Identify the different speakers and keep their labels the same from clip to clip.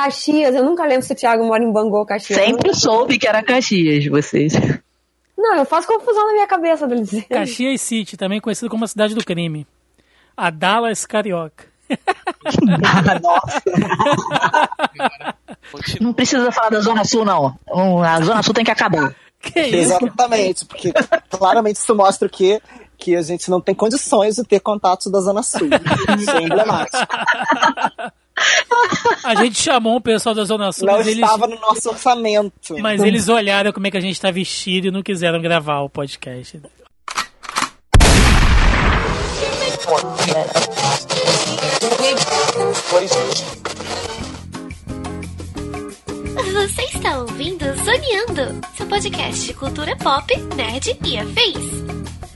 Speaker 1: Caxias, eu nunca lembro se o Thiago mora em Bangu ou Caxias.
Speaker 2: Sempre soube que era Caxias, vocês.
Speaker 1: Não, eu faço confusão na minha cabeça dizer.
Speaker 3: Caxias City, também conhecido como a cidade do crime. A Dallas Carioca.
Speaker 2: Nossa. Não precisa falar da Zona Sul, não. A Zona Sul tem que acabar.
Speaker 3: Que isso?
Speaker 4: Exatamente, porque claramente isso mostra o quê? Que a gente não tem condições de ter contatos da Zona Sul. Isso é emblemático.
Speaker 3: A gente chamou o pessoal da Zona Sul,
Speaker 4: Não
Speaker 3: mas eles,
Speaker 4: estava no nosso orçamento.
Speaker 3: mas eles olharam como é que a gente tá vestido e não quiseram gravar o podcast.
Speaker 5: Você está ouvindo Zoneando, seu podcast de cultura pop, nerd e afins.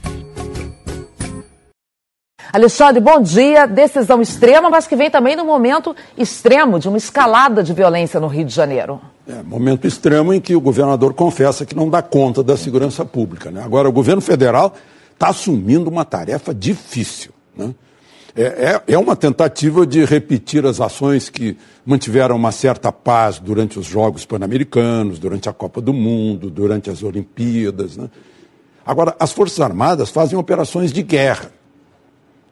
Speaker 6: Alexandre, bom dia. Decisão extrema, mas que vem também no momento extremo de uma escalada de violência no Rio de Janeiro.
Speaker 7: É, momento extremo em que o governador confessa que não dá conta da segurança pública. Né? Agora, o governo federal está assumindo uma tarefa difícil. Né? É, é, é uma tentativa de repetir as ações que mantiveram uma certa paz durante os Jogos Pan-Americanos, durante a Copa do Mundo, durante as Olimpíadas. Né? Agora, as Forças Armadas fazem operações de guerra.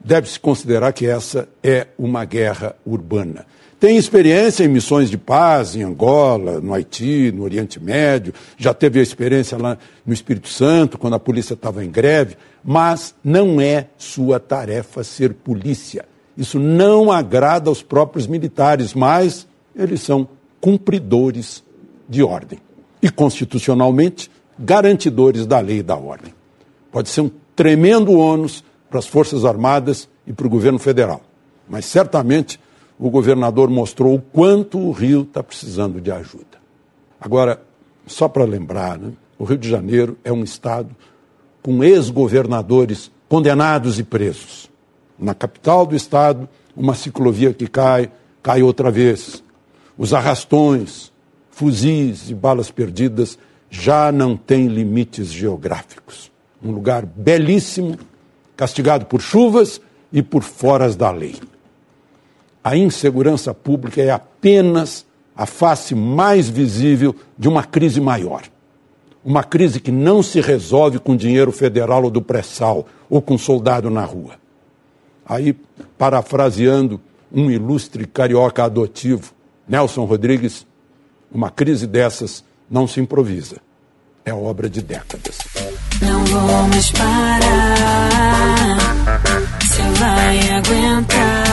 Speaker 7: Deve-se considerar que essa é uma guerra urbana. Tem experiência em missões de paz em Angola, no Haiti, no Oriente Médio, já teve a experiência lá no Espírito Santo, quando a polícia estava em greve, mas não é sua tarefa ser polícia. Isso não agrada aos próprios militares, mas eles são cumpridores de ordem e, constitucionalmente, garantidores da lei e da ordem. Pode ser um tremendo ônus para as Forças Armadas e para o governo federal, mas certamente o governador mostrou o quanto o Rio está precisando de ajuda. Agora, só para lembrar, né, o Rio de Janeiro é um estado com ex-governadores condenados e presos. Na capital do estado, uma ciclovia que cai, cai outra vez. Os arrastões, fuzis e balas perdidas já não têm limites geográficos. Um lugar belíssimo, castigado por chuvas e por foras da lei. A insegurança pública é apenas a face mais visível de uma crise maior. Uma crise que não se resolve com dinheiro federal ou do pré-sal ou com soldado na rua. Aí, parafraseando um ilustre carioca adotivo, Nelson Rodrigues, uma crise dessas não se improvisa. É obra de décadas.
Speaker 8: Não vou mais parar. Você vai aguentar.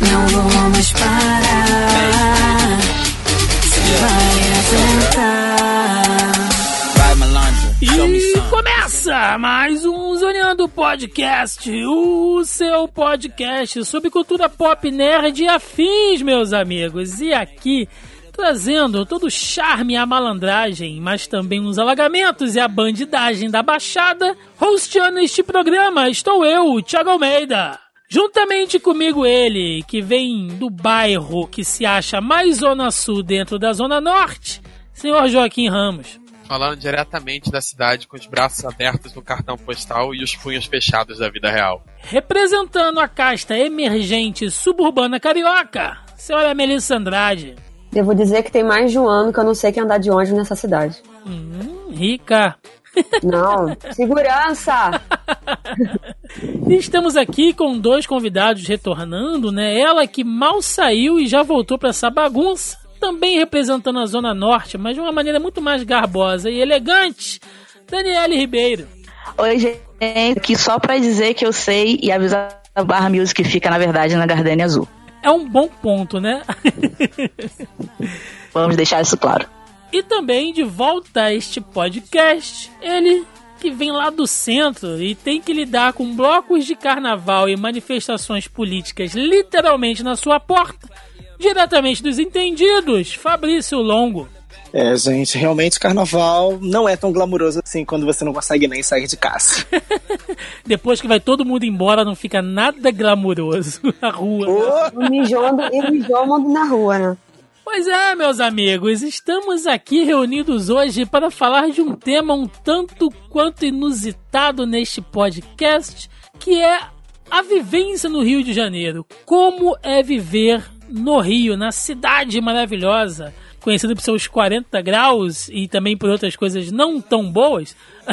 Speaker 8: Não vou mais parar. Você vai aguentar.
Speaker 3: E começa mais um Zoneando Podcast, o seu podcast sobre cultura pop nerd e afins, meus amigos. E aqui, trazendo todo o charme e a malandragem, mas também os alagamentos e a bandidagem da Baixada, hosteando este programa, estou eu, Thiago Almeida. Juntamente comigo ele, que vem do bairro que se acha mais Zona Sul dentro da Zona Norte, senhor Joaquim Ramos.
Speaker 9: Falando diretamente da cidade com os braços abertos no cartão postal e os punhos fechados da vida real.
Speaker 3: Representando a casta emergente suburbana carioca, senhora Melissa Andrade.
Speaker 1: Devo dizer que tem mais de um ano que eu não sei quem andar de ônibus nessa cidade.
Speaker 3: Hum, rica.
Speaker 1: Não, segurança!
Speaker 3: E estamos aqui com dois convidados retornando, né? Ela que mal saiu e já voltou para essa bagunça. Também representando a Zona Norte, mas de uma maneira muito mais garbosa e elegante. Daniele Ribeiro.
Speaker 2: Oi, gente. Aqui só pra dizer que eu sei e avisar a Barra Music que fica, na verdade, na Gardenia Azul.
Speaker 3: É um bom ponto, né?
Speaker 2: Vamos deixar isso claro.
Speaker 3: E também de volta a este podcast, ele que vem lá do centro e tem que lidar com blocos de carnaval e manifestações políticas literalmente na sua porta, diretamente dos entendidos, Fabrício Longo.
Speaker 4: É, gente, realmente carnaval não é tão glamuroso assim quando você não consegue nem sair de casa.
Speaker 3: Depois que vai todo mundo embora, não fica nada glamuroso na rua.
Speaker 1: O mijando e mijando na rua, né?
Speaker 3: Pois é, meus amigos, estamos aqui reunidos hoje para falar de um tema um tanto quanto inusitado neste podcast, que é a vivência no Rio de Janeiro. Como é viver no Rio, na cidade maravilhosa, conhecida por seus 40 graus e também por outras coisas não tão boas,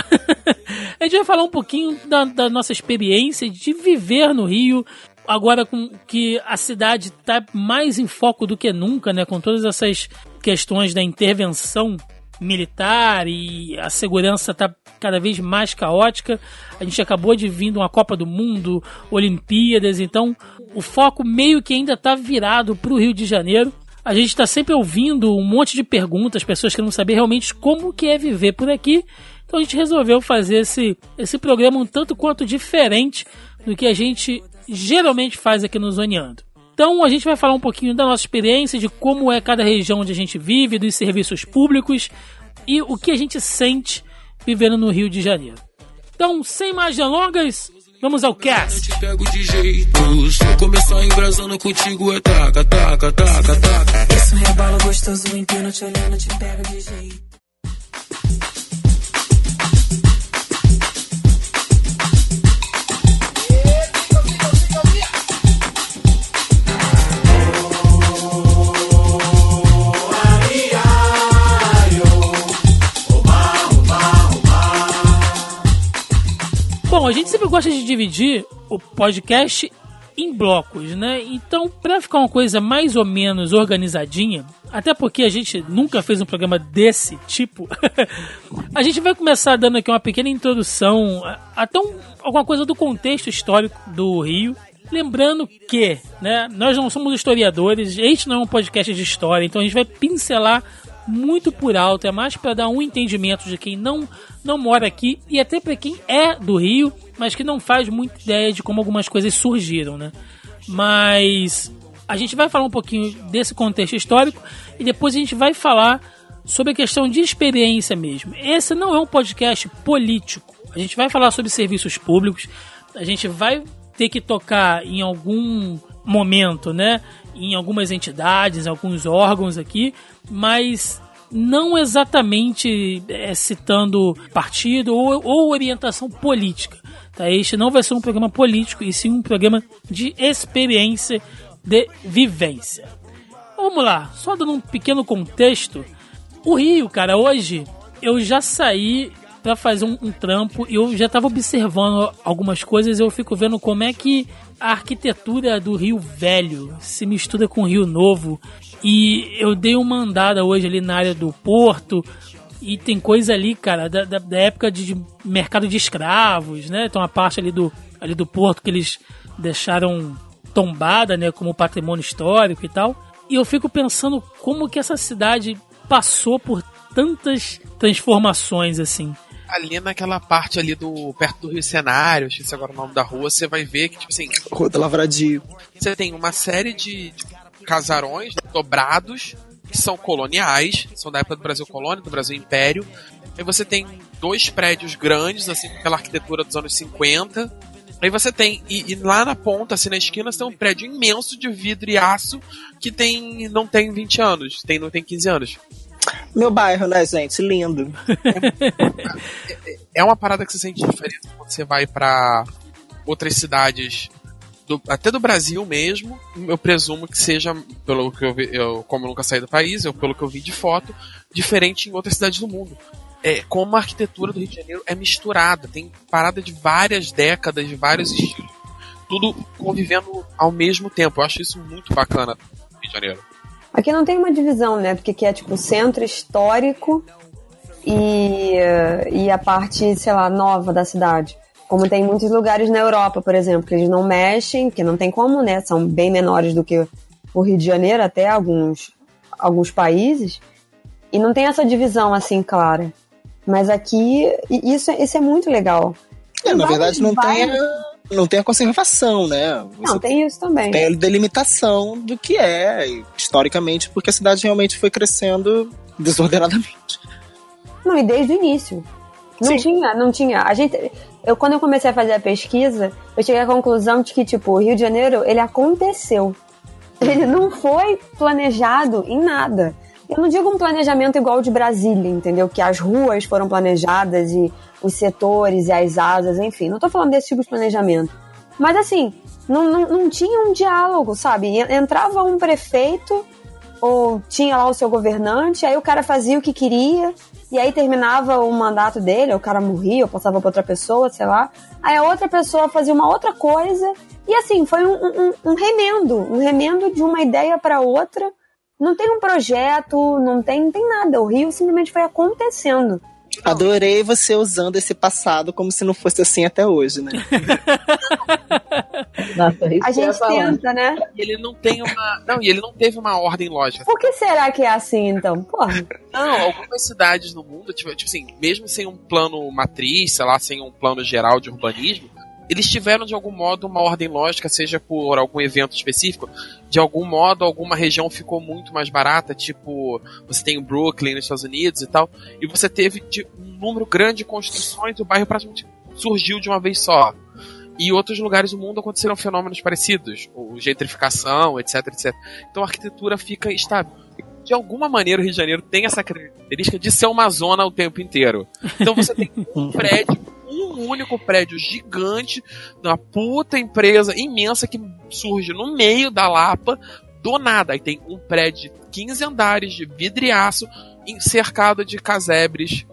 Speaker 3: a gente vai falar um pouquinho da, da nossa experiência de viver no Rio, agora com que a cidade está mais em foco do que nunca, né, com todas essas questões da intervenção militar e a segurança está cada vez mais caótica. A gente acabou de vir de uma Copa do Mundo, Olimpíadas, então o foco meio que ainda está virado para o Rio de Janeiro. A gente está sempre ouvindo um monte de perguntas, pessoas querendo saber realmente como que é viver por aqui. Então a gente resolveu fazer esse, esse programa um tanto quanto diferente do que a gente geralmente faz aqui no Zoneando. Então a gente vai falar um pouquinho da nossa experiência, de como é cada região onde a gente vive, dos serviços públicos e o que a gente sente vivendo no Rio de Janeiro. Então, sem mais delongas, vamos ao cast.
Speaker 8: Eu te pego de jeito. Se eu começar embrasando contigo, é taca, taca, taca, taca. Esse rebalo gostoso inteiro te olhando, te pego de jeito.
Speaker 3: Bom, a gente sempre gosta de dividir o podcast em blocos, né? Então, para ficar uma coisa mais ou menos organizadinha, até porque a gente nunca fez um programa desse tipo, a gente vai começar dando aqui uma pequena introdução, até um, alguma coisa do contexto histórico do Rio. Lembrando que, né, nós não somos historiadores, este não é um podcast de história, então a gente vai pincelar muito por alto, é mais para dar um entendimento de quem não não mora aqui e até para quem é do Rio, mas que não faz muita ideia de como algumas coisas surgiram, né? Mas a gente vai falar um pouquinho desse contexto histórico e depois a gente vai falar sobre a questão de experiência mesmo. Esse não é um podcast político. A gente vai falar sobre serviços públicos, a gente vai ter que tocar em algum momento, né? Em algumas entidades, alguns órgãos aqui, mas não exatamente é, citando partido ou, ou, orientação política. Tá? Este não vai ser um programa político, e sim um programa de experiência, de vivência. Vamos lá, só dando um pequeno contexto. O Rio, cara, hoje eu já saí para fazer um, um, trampo e eu já estava observando algumas coisas. Eu fico vendo como é que a arquitetura do Rio Velho se mistura com o Rio Novo e eu dei uma andada hoje ali na área do porto. E tem coisa ali, cara, da, da, da época de, de, mercado de escravos, né? Tem uma parte ali do, ali do porto que eles deixaram tombada, né? Como patrimônio histórico e tal. E eu fico pensando como que essa cidade passou por tantas transformações, assim
Speaker 9: ali naquela parte ali do perto do Rio Cenário, esqueci agora o nome da rua, você vai ver que tipo assim,
Speaker 4: Rua da Lavradio.
Speaker 9: Você tem uma série de, de casarões dobrados que são coloniais, são da época do Brasil Colônia, do Brasil Império. Aí você tem dois prédios grandes, assim, pela arquitetura dos anos 50. Aí você tem, e, e, lá na ponta, assim, na esquina, você tem um prédio imenso de vidro e aço que tem não tem 20 anos, tem, não tem 15 anos.
Speaker 4: Meu bairro, né, gente? Lindo.
Speaker 9: É, uma parada que você sente diferença quando você vai para outras cidades do, até do Brasil mesmo, eu presumo que seja, pelo que eu vi, eu, como eu nunca saí do país, eu, pelo que eu vi de foto, diferente em outras cidades do mundo. É, como a arquitetura do Rio de Janeiro é misturada, tem parada de várias décadas, de vários estilos, tudo convivendo ao mesmo tempo. Eu acho isso muito bacana no Rio de Janeiro.
Speaker 1: Aqui não tem uma divisão, né? Porque aqui é tipo centro histórico e, e a parte, sei lá, nova da cidade. Como tem muitos lugares na Europa, por exemplo, que eles não mexem, que não tem como, né? São bem menores do que o Rio de Janeiro, até alguns, alguns países. E não tem essa divisão assim clara. Mas aqui, isso, isso é muito legal.
Speaker 4: É, na verdade, não tem, não tem a conservação, né?
Speaker 1: Você não, tem isso também.
Speaker 4: Tem a delimitação do que é, historicamente, porque a cidade realmente foi crescendo desordenadamente.
Speaker 1: Não, e desde o início. Não Sim. tinha, não tinha. A gente, eu quando eu comecei a fazer a pesquisa, eu cheguei à conclusão de que tipo, o Rio de Janeiro, ele aconteceu. Ele não foi planejado em nada. Eu não digo um planejamento igual de Brasília, entendeu? Que as ruas foram planejadas e os setores e as asas, enfim. Não tô falando desse tipo de planejamento. Mas assim, não, não, não tinha um diálogo, sabe? Entrava um prefeito ou tinha lá o seu governante, aí o cara fazia o que queria, e aí terminava o mandato dele, o cara morria, ou passava pra outra pessoa, sei lá. Aí a outra pessoa fazia uma outra coisa, e assim, foi um, um, um remendo, um remendo de uma ideia para outra. Não tem um projeto, não tem, não tem nada. O Rio simplesmente foi acontecendo.
Speaker 4: Adorei você usando esse passado como se não fosse assim até hoje, né?
Speaker 6: Nossa, isso
Speaker 1: A gente
Speaker 6: falar.
Speaker 1: tenta, né?
Speaker 9: E ele não tem uma. Não, e ele não teve uma ordem lógica.
Speaker 1: Por que será que é assim, então? Porra.
Speaker 9: Não, algumas cidades no mundo, tipo, tipo assim, mesmo sem um plano matriz, sei lá, sem um plano geral de urbanismo, eles tiveram de algum modo uma ordem lógica, seja por algum evento específico. De algum modo, alguma região ficou muito mais barata, tipo, você tem o Brooklyn nos Estados Unidos e tal, e você teve de um número grande de construções o bairro praticamente surgiu de uma vez só. E em outros lugares do mundo aconteceram fenômenos parecidos, ou gentrificação, etc, etc. Então a arquitetura fica estável. De alguma maneira o Rio de Janeiro tem essa característica de ser uma zona o tempo inteiro. Então você tem um prédio, um único prédio gigante, uma puta empresa imensa que surge no meio da Lapa, do nada. Aí tem um prédio de 15 andares de vidriaço, cercado de casebres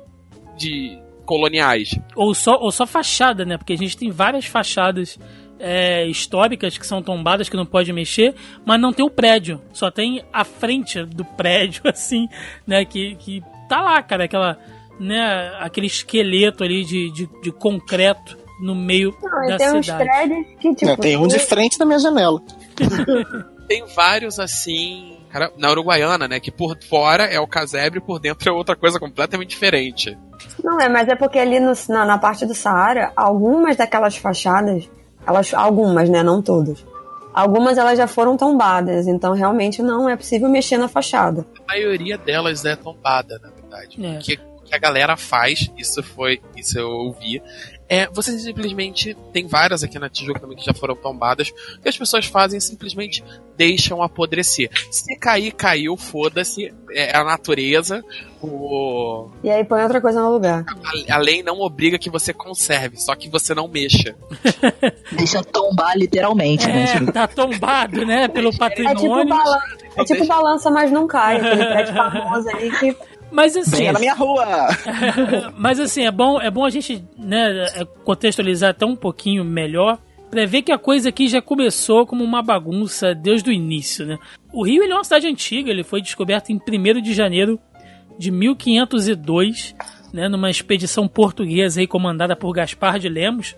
Speaker 9: de coloniais.
Speaker 3: Ou só, ou só fachada, né? Porque a gente tem várias fachadas é, históricas que são tombadas, que não pode mexer, mas não tem o prédio. Só tem a frente do prédio, assim, né? Que, que tá lá, cara, aquela, né? aquele esqueleto ali de, de, de concreto no meio
Speaker 1: Não,
Speaker 3: da
Speaker 1: e tem uns
Speaker 3: cidade.
Speaker 1: prédios que, tipo.
Speaker 4: Não, tem um de frente na minha janela.
Speaker 9: Tem vários assim. cara, Na Uruguaiana, né? Que por fora é o casebre, por dentro é outra coisa completamente diferente.
Speaker 1: Não é, mas é porque ali no- na, na parte do Saara, algumas daquelas fachadas, elas, algumas, né, não todas. Algumas elas já foram tombadas, então realmente não é possível mexer na fachada.
Speaker 9: A maioria delas é tombada, na verdade.
Speaker 3: É.
Speaker 9: O que, o que a galera faz, isso foi. Isso eu ouvi. É, você simplesmente. Tem várias aqui na Tijuca também que já foram tombadas. O que as pessoas fazem é simplesmente deixam apodrecer. Se cair, caiu, foda-se. É a natureza. O,
Speaker 1: E aí põe outra coisa no lugar.
Speaker 9: a, a lei não obriga que você conserve, só que você não mexa.
Speaker 2: Deixa tombar literalmente, né?
Speaker 3: É, tá tombado, né? Pelo
Speaker 1: É tipo,
Speaker 3: patrimônio.
Speaker 1: balan é tipo balança, mas não cai. Aquele prédio famoso ali que.
Speaker 3: Mas assim,
Speaker 4: Venha na minha rua!
Speaker 3: Mas assim, é bom, é bom a gente né, é, contextualizar até um pouquinho melhor pra ver que a coisa aqui já começou como uma bagunça desde o início, né? O Rio ele é uma cidade antiga, ele foi descoberto em 1 de janeiro de 1502, né, numa expedição portuguesa aí comandada por Gaspar de Lemos.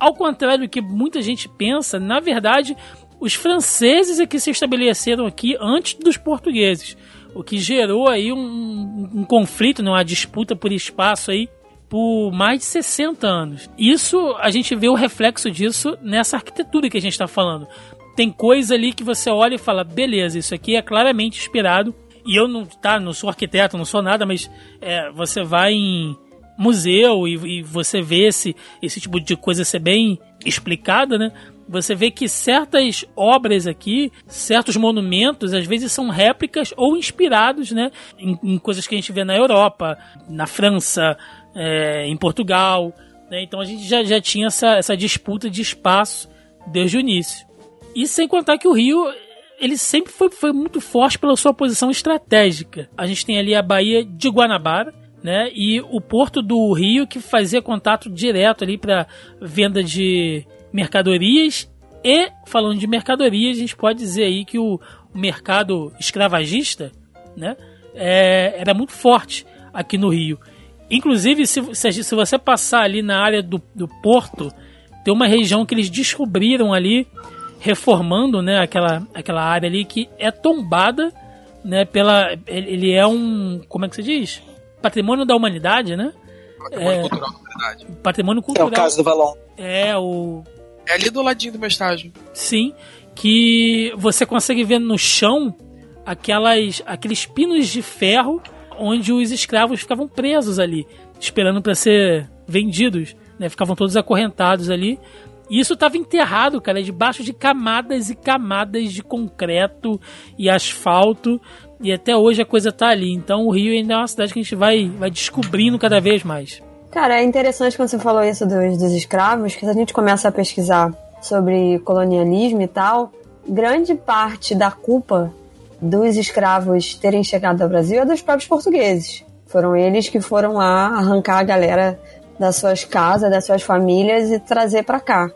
Speaker 3: Ao contrário do que muita gente pensa, na verdade, os franceses é que se estabeleceram aqui antes dos portugueses, o que gerou aí um, um- conflito, né, uma disputa por espaço aí por mais de 60 anos. Isso a gente vê o reflexo disso nessa arquitetura que a gente está falando. Tem coisa ali que você olha e fala, beleza, isso aqui é claramente inspirado. E eu não, tá, não sou arquiteto, não sou nada, mas é, você vai em museu e, e você vê esse, esse tipo de coisa ser bem explicada, né? Você vê que certas obras aqui, certos monumentos, às vezes são réplicas ou inspirados, né? Em, em coisas que a gente vê na Europa, na França, é, em Portugal. Né? Então a gente já, já tinha essa, essa disputa de espaço desde o início. E sem contar que o Rio ele sempre foi, foi muito forte pela sua posição estratégica. A gente tem ali a Baía de Guanabara, né? E o porto do Rio que fazia contato direto ali para venda de mercadorias e falando de mercadorias, a gente pode dizer aí que o, o mercado escravagista, né? é, era muito forte aqui no Rio. Inclusive, se, se, se você passar ali na área do, do porto, tem uma região que eles descobriram ali reformando, né, aquela, aquela área ali que é tombada, né, pela ele é um, como é que se diz? Patrimônio da humanidade, né?
Speaker 9: Patrimônio
Speaker 3: É.
Speaker 9: cultural, na verdade.
Speaker 3: Patrimônio
Speaker 4: É
Speaker 3: cultural.
Speaker 4: o caso do Valon.
Speaker 3: É o
Speaker 9: É ali do ladinho do meu estágio.
Speaker 3: sim, que você consegue ver no chão aquelas aqueles pinos de ferro onde os escravos ficavam presos ali, esperando para ser vendidos, né? Ficavam todos acorrentados ali. E isso estava enterrado, cara, debaixo de camadas e camadas de concreto e asfalto. E até hoje a coisa tá ali. Então o Rio ainda é uma cidade que a gente vai, vai descobrindo cada vez mais.
Speaker 1: Cara, é interessante quando você falou isso dos, dos escravos, que se a gente começa a pesquisar sobre colonialismo e tal, grande parte da culpa dos escravos terem chegado ao Brasil é dos próprios portugueses. Foram eles que foram lá arrancar a galera das suas casas, das suas famílias e trazer para cá.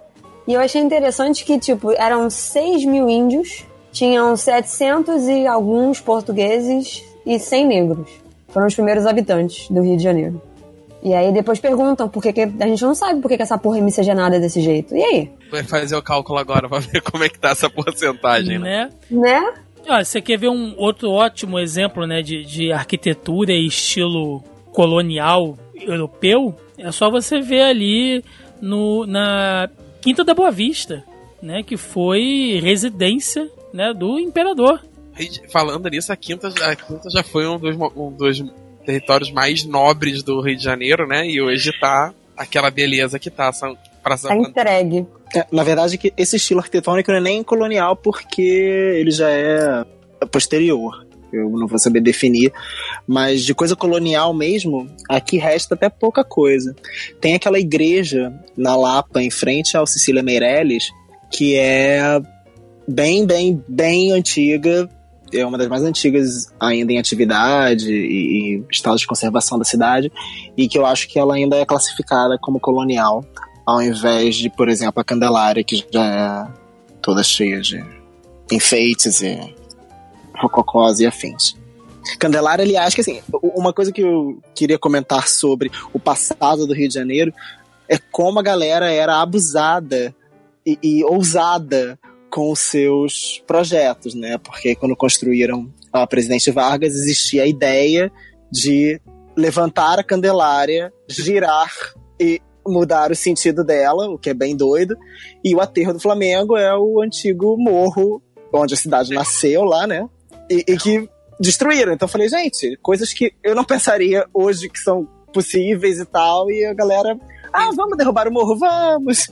Speaker 1: E eu achei interessante que, tipo, eram 6 mil índios, tinham 700 e alguns portugueses e 100 negros. Foram os primeiros habitantes do Rio de Janeiro. E aí depois perguntam por que, que a gente não sabe por que, que essa porra é miscigenada desse jeito. E aí?
Speaker 9: Vai fazer o cálculo agora pra ver como é que tá essa porcentagem, né?
Speaker 3: Né?
Speaker 1: Né?
Speaker 3: Você quer ver um outro ótimo exemplo, né, de, de arquitetura e estilo colonial europeu? É só você ver ali no, na Quinta da Boa Vista, né, que foi residência, né, do imperador.
Speaker 9: Falando nisso, a Quinta, a Quinta já foi um dos, um dos territórios mais nobres do Rio de Janeiro, né? E hoje tá aquela beleza que tá. São, pra,
Speaker 1: Tá entregue.
Speaker 4: É, na verdade, que esse estilo arquitetônico não é nem colonial porque ele já é posterior. Eu não vou saber definir, mas de coisa colonial mesmo, aqui resta até pouca coisa. Tem aquela igreja na Lapa, em frente ao Cecília Meirelles, que é bem, bem, bem antiga. É uma das mais antigas ainda em atividade e, e estado de conservação da cidade, e que eu acho que ela ainda é classificada como colonial, ao invés de, por exemplo, a Candelária, que já é toda cheia de enfeites e rococós e afins. Candelária, aliás, que assim, uma coisa que eu queria comentar sobre o passado do Rio de Janeiro é como a galera era abusada e, e ousada com os seus projetos, né? Porque quando construíram a Presidente Vargas, existia a ideia de levantar a Candelária, girar e mudar o sentido dela, o que é bem doido. E o aterro do Flamengo é o antigo morro onde a cidade nasceu lá, né? E, e que destruíram. Então eu falei, gente, coisas que eu não pensaria hoje que são possíveis e tal. E a galera, ah, vamos derrubar o morro, vamos.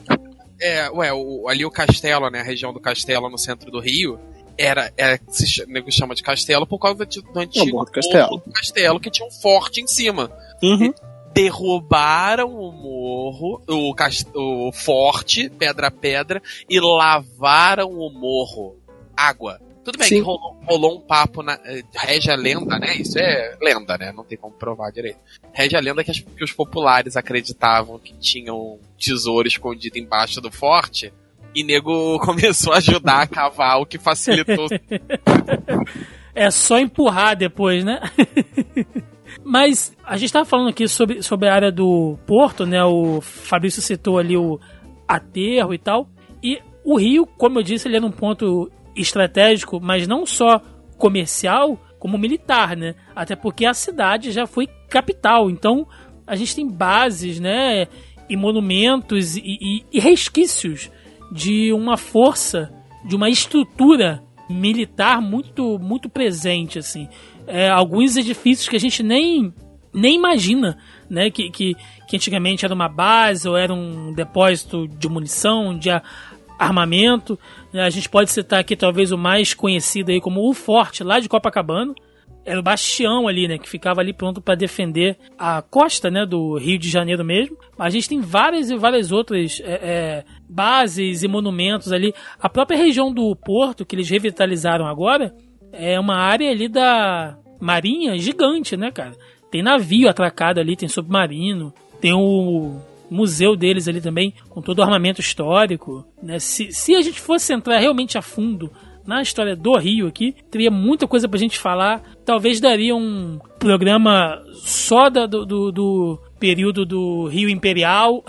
Speaker 9: É, ué, o, ali o castelo, né? A região do castelo no centro do Rio. Era, é, se nego chama de castelo por causa do, do antigo
Speaker 4: do castelo.
Speaker 9: do castelo que tinha um forte em cima.
Speaker 4: Uhum.
Speaker 9: Derrubaram o morro, o, cas- o forte, pedra a pedra, e lavaram o morro. Água. Tudo bem
Speaker 4: Sim.
Speaker 9: que rolou, rolou um papo na. eh, Rege a lenda, né? Isso é lenda, né? Não tem como provar direito. Rege a lenda que, as- que os populares acreditavam que tinham tesouro escondido embaixo do forte. E nego começou a ajudar a cavar, o que facilitou.
Speaker 3: É só empurrar depois, né? Mas a gente tava falando aqui sobre, sobre a área do porto, né? O Fabrício citou ali o aterro e tal. E o Rio, como eu disse, ele é num ponto estratégico, mas não só comercial, como militar, né? Até porque a cidade já foi capital. Então a gente tem bases, né? E monumentos e, e- e resquícios de uma força, de uma estrutura militar muito muito presente assim É, alguns edifícios que a gente nem nem imagina né que, que, que antigamente era uma base ou era um depósito de munição de armamento? A gente pode citar aqui talvez o mais conhecido aí como o forte lá de Copacabana era o bastião ali, né, que ficava ali pronto para defender a costa, né, do Rio de Janeiro mesmo. A gente tem várias e várias outras é, é, bases e monumentos ali. A própria região do Porto, que eles revitalizaram agora, é uma área ali da Marinha gigante, né, cara? Tem navio atracado ali, tem submarino, tem o museu deles ali também, com todo o armamento histórico. Né? Se, se a gente fosse entrar realmente a fundo na história do Rio aqui, teria muita coisa pra gente falar. Talvez daria um programa só da- do, do, do período do Rio Imperial,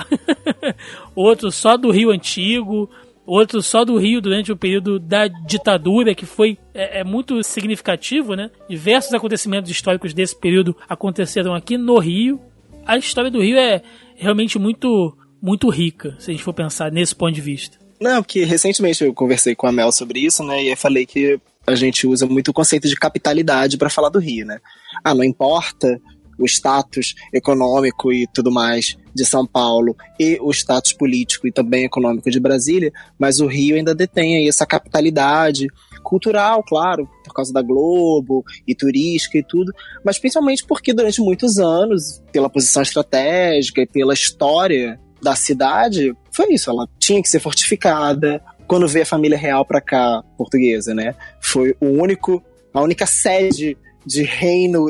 Speaker 3: outro só do Rio Antigo, outro só do Rio durante o período da ditadura, que foi é, é muito significativo, né? Diversos acontecimentos históricos desse período aconteceram aqui no Rio. A história do Rio é realmente muito muito rica, se a gente for pensar nesse ponto de vista.
Speaker 4: Não, porque recentemente eu conversei com a Mel sobre isso, né? E eu falei que a gente usa muito o conceito de capitalidade para falar do Rio, né? Ah, não importa o status econômico e tudo mais de São Paulo e o status político e também econômico de Brasília, mas o Rio ainda detém aí essa capitalidade cultural, claro, por causa da Globo e turística e tudo, mas principalmente porque durante muitos anos, pela posição estratégica e pela história da cidade, foi isso. Ela tinha que ser fortificada. Quando veio a família real pra cá, portuguesa, né? Foi o único, a única sede de reino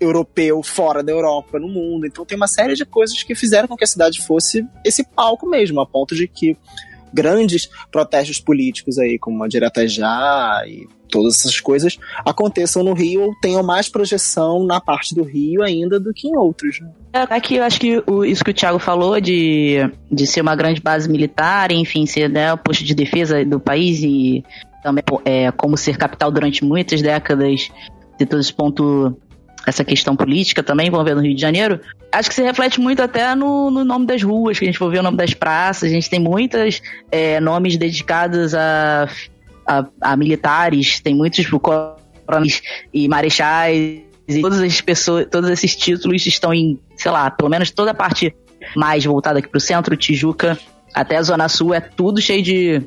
Speaker 4: europeu fora da Europa no mundo. Então tem uma série de coisas que fizeram com que a cidade fosse esse palco mesmo, a ponto de que grandes protestos políticos aí, como a Direta Já e todas essas coisas, aconteçam no Rio ou tenham mais projeção na parte do Rio ainda do que em outros. né?
Speaker 2: Aqui eu acho que o- isso que o Thiago falou de, de ser uma grande base militar, enfim, ser né, o posto de defesa do país e também é, como ser capital durante muitas décadas, ter todo esse ponto, essa questão política também envolvendo o Rio de Janeiro, acho que se reflete muito até no, no nome das ruas, que a gente for ver o nome das praças, a gente tem muitos nomes dedicados a, a, a militares, tem muitos coronéis e marechais e todas as pessoas, todos esses títulos estão em, sei lá, pelo menos toda a parte mais voltada aqui pro centro, Tijuca, até a Zona Sul, é tudo cheio de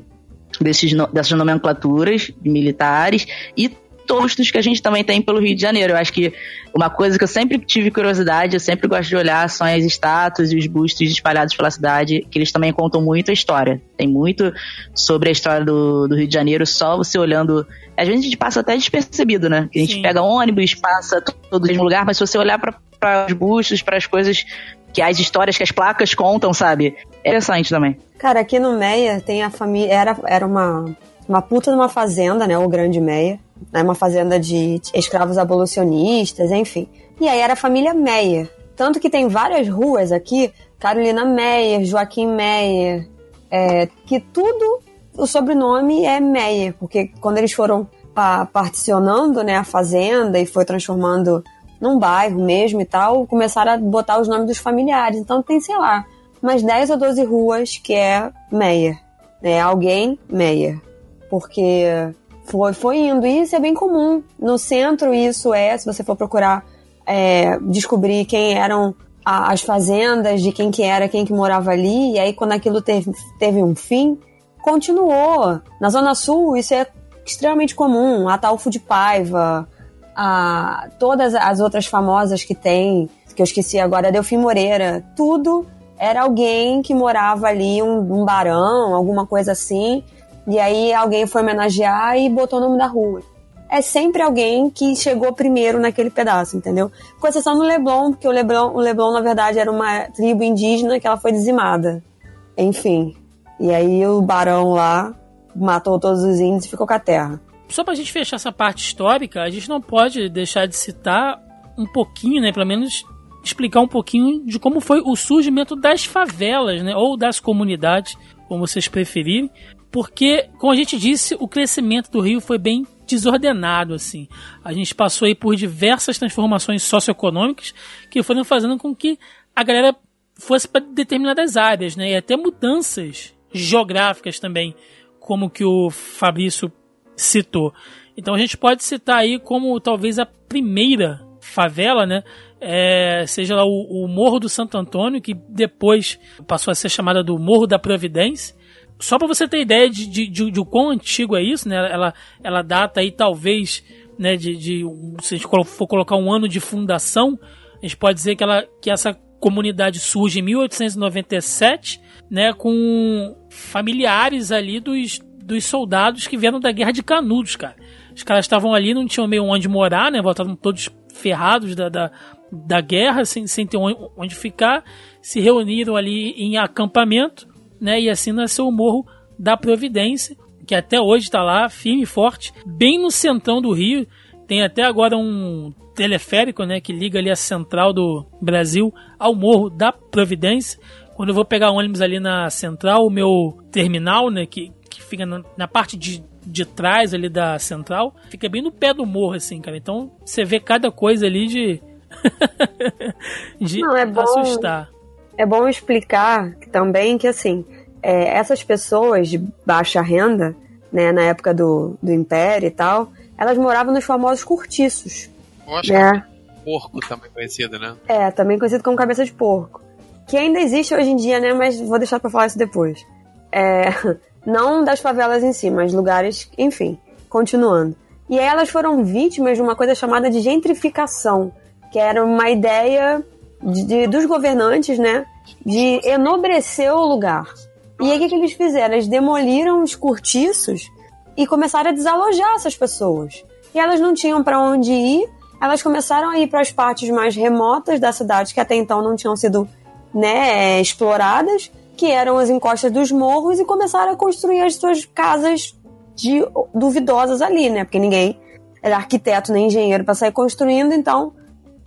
Speaker 2: desses, no- dessas nomenclaturas militares e tostos que a gente também tem pelo Rio de Janeiro. Eu acho que uma coisa que eu sempre tive curiosidade, eu sempre gosto de olhar, são as estátuas e os bustos espalhados pela cidade, que eles também contam muito a história. Tem muito sobre a história do, do Rio de Janeiro, só você olhando. Às vezes a gente passa até despercebido, né? Que a gente
Speaker 3: Sim.
Speaker 2: pega ônibus, passa todo no mesmo lugar, mas se você olhar para os bustos, para as coisas que as histórias que as placas contam, sabe? É interessante também.
Speaker 1: Cara, aqui no Meia tem a família. Era, era uma, uma puta numa fazenda, né? O Grande Meia. Né, uma fazenda de escravos abolicionistas, enfim. E aí era a família Meia. Tanto que tem várias ruas aqui, Carolina Meyer, Joaquim Meyer, é, que tudo o sobrenome é Meyer, porque quando eles foram pa- particionando né, a fazenda e foi transformando num bairro mesmo e tal, começaram a botar os nomes dos familiares. Então tem, sei lá, umas 10 ou 12 ruas que é Meyer. Né? Alguém Meyer. Porque foi, foi indo. E isso é bem comum. No centro, isso é, se você for procurar é, descobrir quem eram a- as fazendas, de quem que era, quem que morava ali, e aí quando aquilo teve, teve um fim, continuou. Na Zona Sul, isso é extremamente comum. Ataúfo de Paiva, a, todas as outras famosas que tem, que eu esqueci agora, Delfim Moreira, tudo era alguém que morava ali, um, um barão, alguma coisa assim, e aí alguém foi homenagear e botou o nome da rua. É sempre alguém que chegou primeiro naquele pedaço, entendeu? Com exceção do Leblon, porque o Leblon, o Leblon, na verdade, era uma tribo indígena que ela foi dizimada. Enfim. E aí o barão lá matou todos os índios e ficou com a terra.
Speaker 3: Só pra gente fechar essa parte histórica, a gente não pode deixar de citar um pouquinho, né? Pelo menos explicar um pouquinho de como foi o surgimento das favelas, né? Ou das comunidades, como vocês preferirem. Porque, como a gente disse, o crescimento do Rio foi bem desordenado, assim. A gente passou aí por diversas transformações socioeconômicas que foram fazendo com que a galera fosse para determinadas áreas, né? E até mudanças geográficas também, como que o Fabrício citou. Então a gente pode citar aí como talvez a primeira favela, né? É, seja lá o, o Morro do Santo Antônio, que depois passou a ser chamada do Morro da Providência. Só para você ter ideia de, de, de, de o quão antigo é isso, né? Ela, ela data aí talvez, né? De, de se a gente for colocar um ano de fundação, a gente pode dizer que, ela, que essa comunidade surge em 1897, né? Com familiares ali dos, dos soldados que vieram da Guerra de Canudos, cara. Os caras estavam ali, não tinham meio onde morar, né? Voltavam todos ferrados da, da, da guerra, sem, sem ter onde ficar. Se reuniram ali em acampamento, né? E assim nasceu o Morro da Providência, que até hoje está lá, firme e forte, bem no centrão do Rio. Tem até agora um teleférico, né? Que liga ali a central do Brasil ao Morro da Providência. Quando eu vou pegar ônibus ali na central, o meu terminal, né? Que, que fica na, na parte de, de trás ali da central, fica bem no pé do morro, assim, cara. Então você vê cada coisa ali de. de
Speaker 1: Não, é bom-
Speaker 3: assustar.
Speaker 1: É bom explicar também que, assim, é, essas pessoas de baixa renda, né, na época do, do Império e tal, elas moravam nos famosos cortiços.
Speaker 9: Acho
Speaker 1: né?
Speaker 9: é porco também conhecido, né?
Speaker 1: É, também conhecido como cabeça de porco. Que ainda existe hoje em dia, né? Mas vou deixar pra falar isso depois. É, não das favelas em si, mas lugares, enfim, continuando. E aí elas foram vítimas de uma coisa chamada de gentrificação, que era uma ideia de, de- dos governantes, né? De enobrecer o lugar. E aí o que, que eles fizeram? Eles demoliram os cortiços e começaram a desalojar essas pessoas. E elas não tinham para onde ir, elas começaram a ir para as partes mais remotas da cidade que até então não tinham sido né, exploradas, que eram as encostas dos morros, e começaram a construir as suas casas de, duvidosas ali, né? Porque ninguém era arquiteto nem engenheiro para sair construindo, então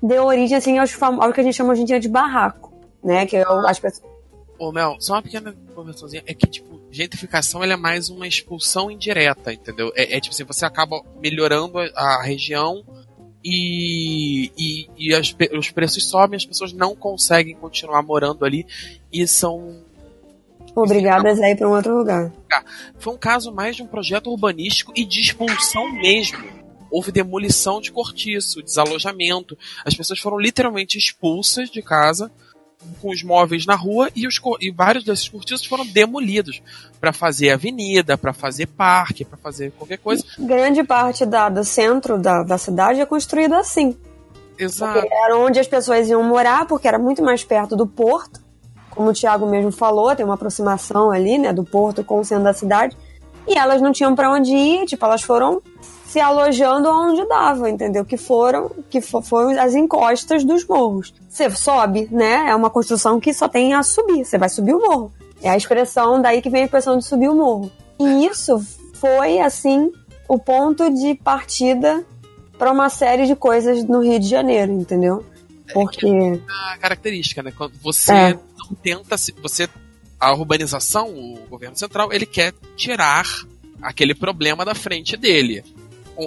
Speaker 1: deu origem assim aos ao que a gente chama hoje em dia de barraco, né? Que é o- as pessoas
Speaker 9: Ô, Mel, só uma pequena conversãozinha. É que, tipo, gentrificação ela é mais uma expulsão indireta, entendeu? É, é tipo assim, você acaba melhorando a, a região e, e, e as os preços sobem, as pessoas não conseguem continuar morando ali e são.
Speaker 1: obrigadas a ir para um outro lugar.
Speaker 9: Foi um caso mais de um projeto urbanístico e de expulsão mesmo. Houve demolição de cortiço, desalojamento. As pessoas foram literalmente expulsas de casa com os móveis na rua e, os, e vários desses cortiços foram demolidos para fazer avenida, para fazer parque, para fazer qualquer coisa.
Speaker 1: Grande parte da, do centro da, da cidade é construída assim.
Speaker 9: Exato.
Speaker 1: Porque era onde as pessoas iam morar, porque era muito mais perto do porto. Como o Thiago mesmo falou, tem uma aproximação ali, né, do porto com o centro da cidade. E elas não tinham para onde ir, tipo, elas foram se alojando onde dava, entendeu? Que foram, que fo- foram as encostas dos morros. Você sobe, né? É uma construção que só tem a subir. Você vai subir o morro. É a expressão daí que vem a expressão de subir o morro. E isso foi assim o ponto de partida para uma série de coisas no Rio de Janeiro, entendeu? Porque
Speaker 9: A característica, né? Quando você
Speaker 1: É.
Speaker 9: não tenta se. Você, a urbanização, o governo central, ele quer tirar aquele problema da frente dele.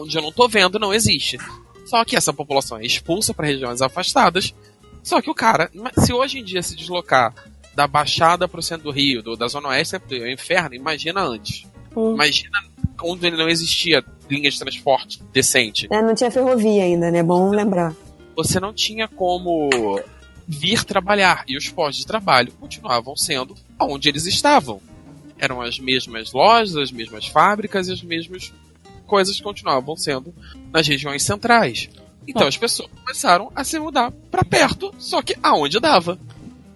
Speaker 9: Onde eu não tô vendo, não existe. Só que essa população é expulsa para regiões afastadas. Só que o cara, se hoje em dia se deslocar da Baixada pro centro do Rio, do- da Zona Oeste, é o inferno, imagina antes. Imagina onde não existia linha de transporte decente.
Speaker 1: né, não tinha ferrovia ainda, né? Bom lembrar.
Speaker 9: Você não tinha como vir trabalhar. E os postos de trabalho continuavam sendo onde eles estavam. Eram as mesmas lojas, as mesmas fábricas e as mesmas coisas continuavam sendo nas regiões centrais. Então
Speaker 3: Bom.
Speaker 9: as pessoas começaram a se mudar para perto, só que aonde dava.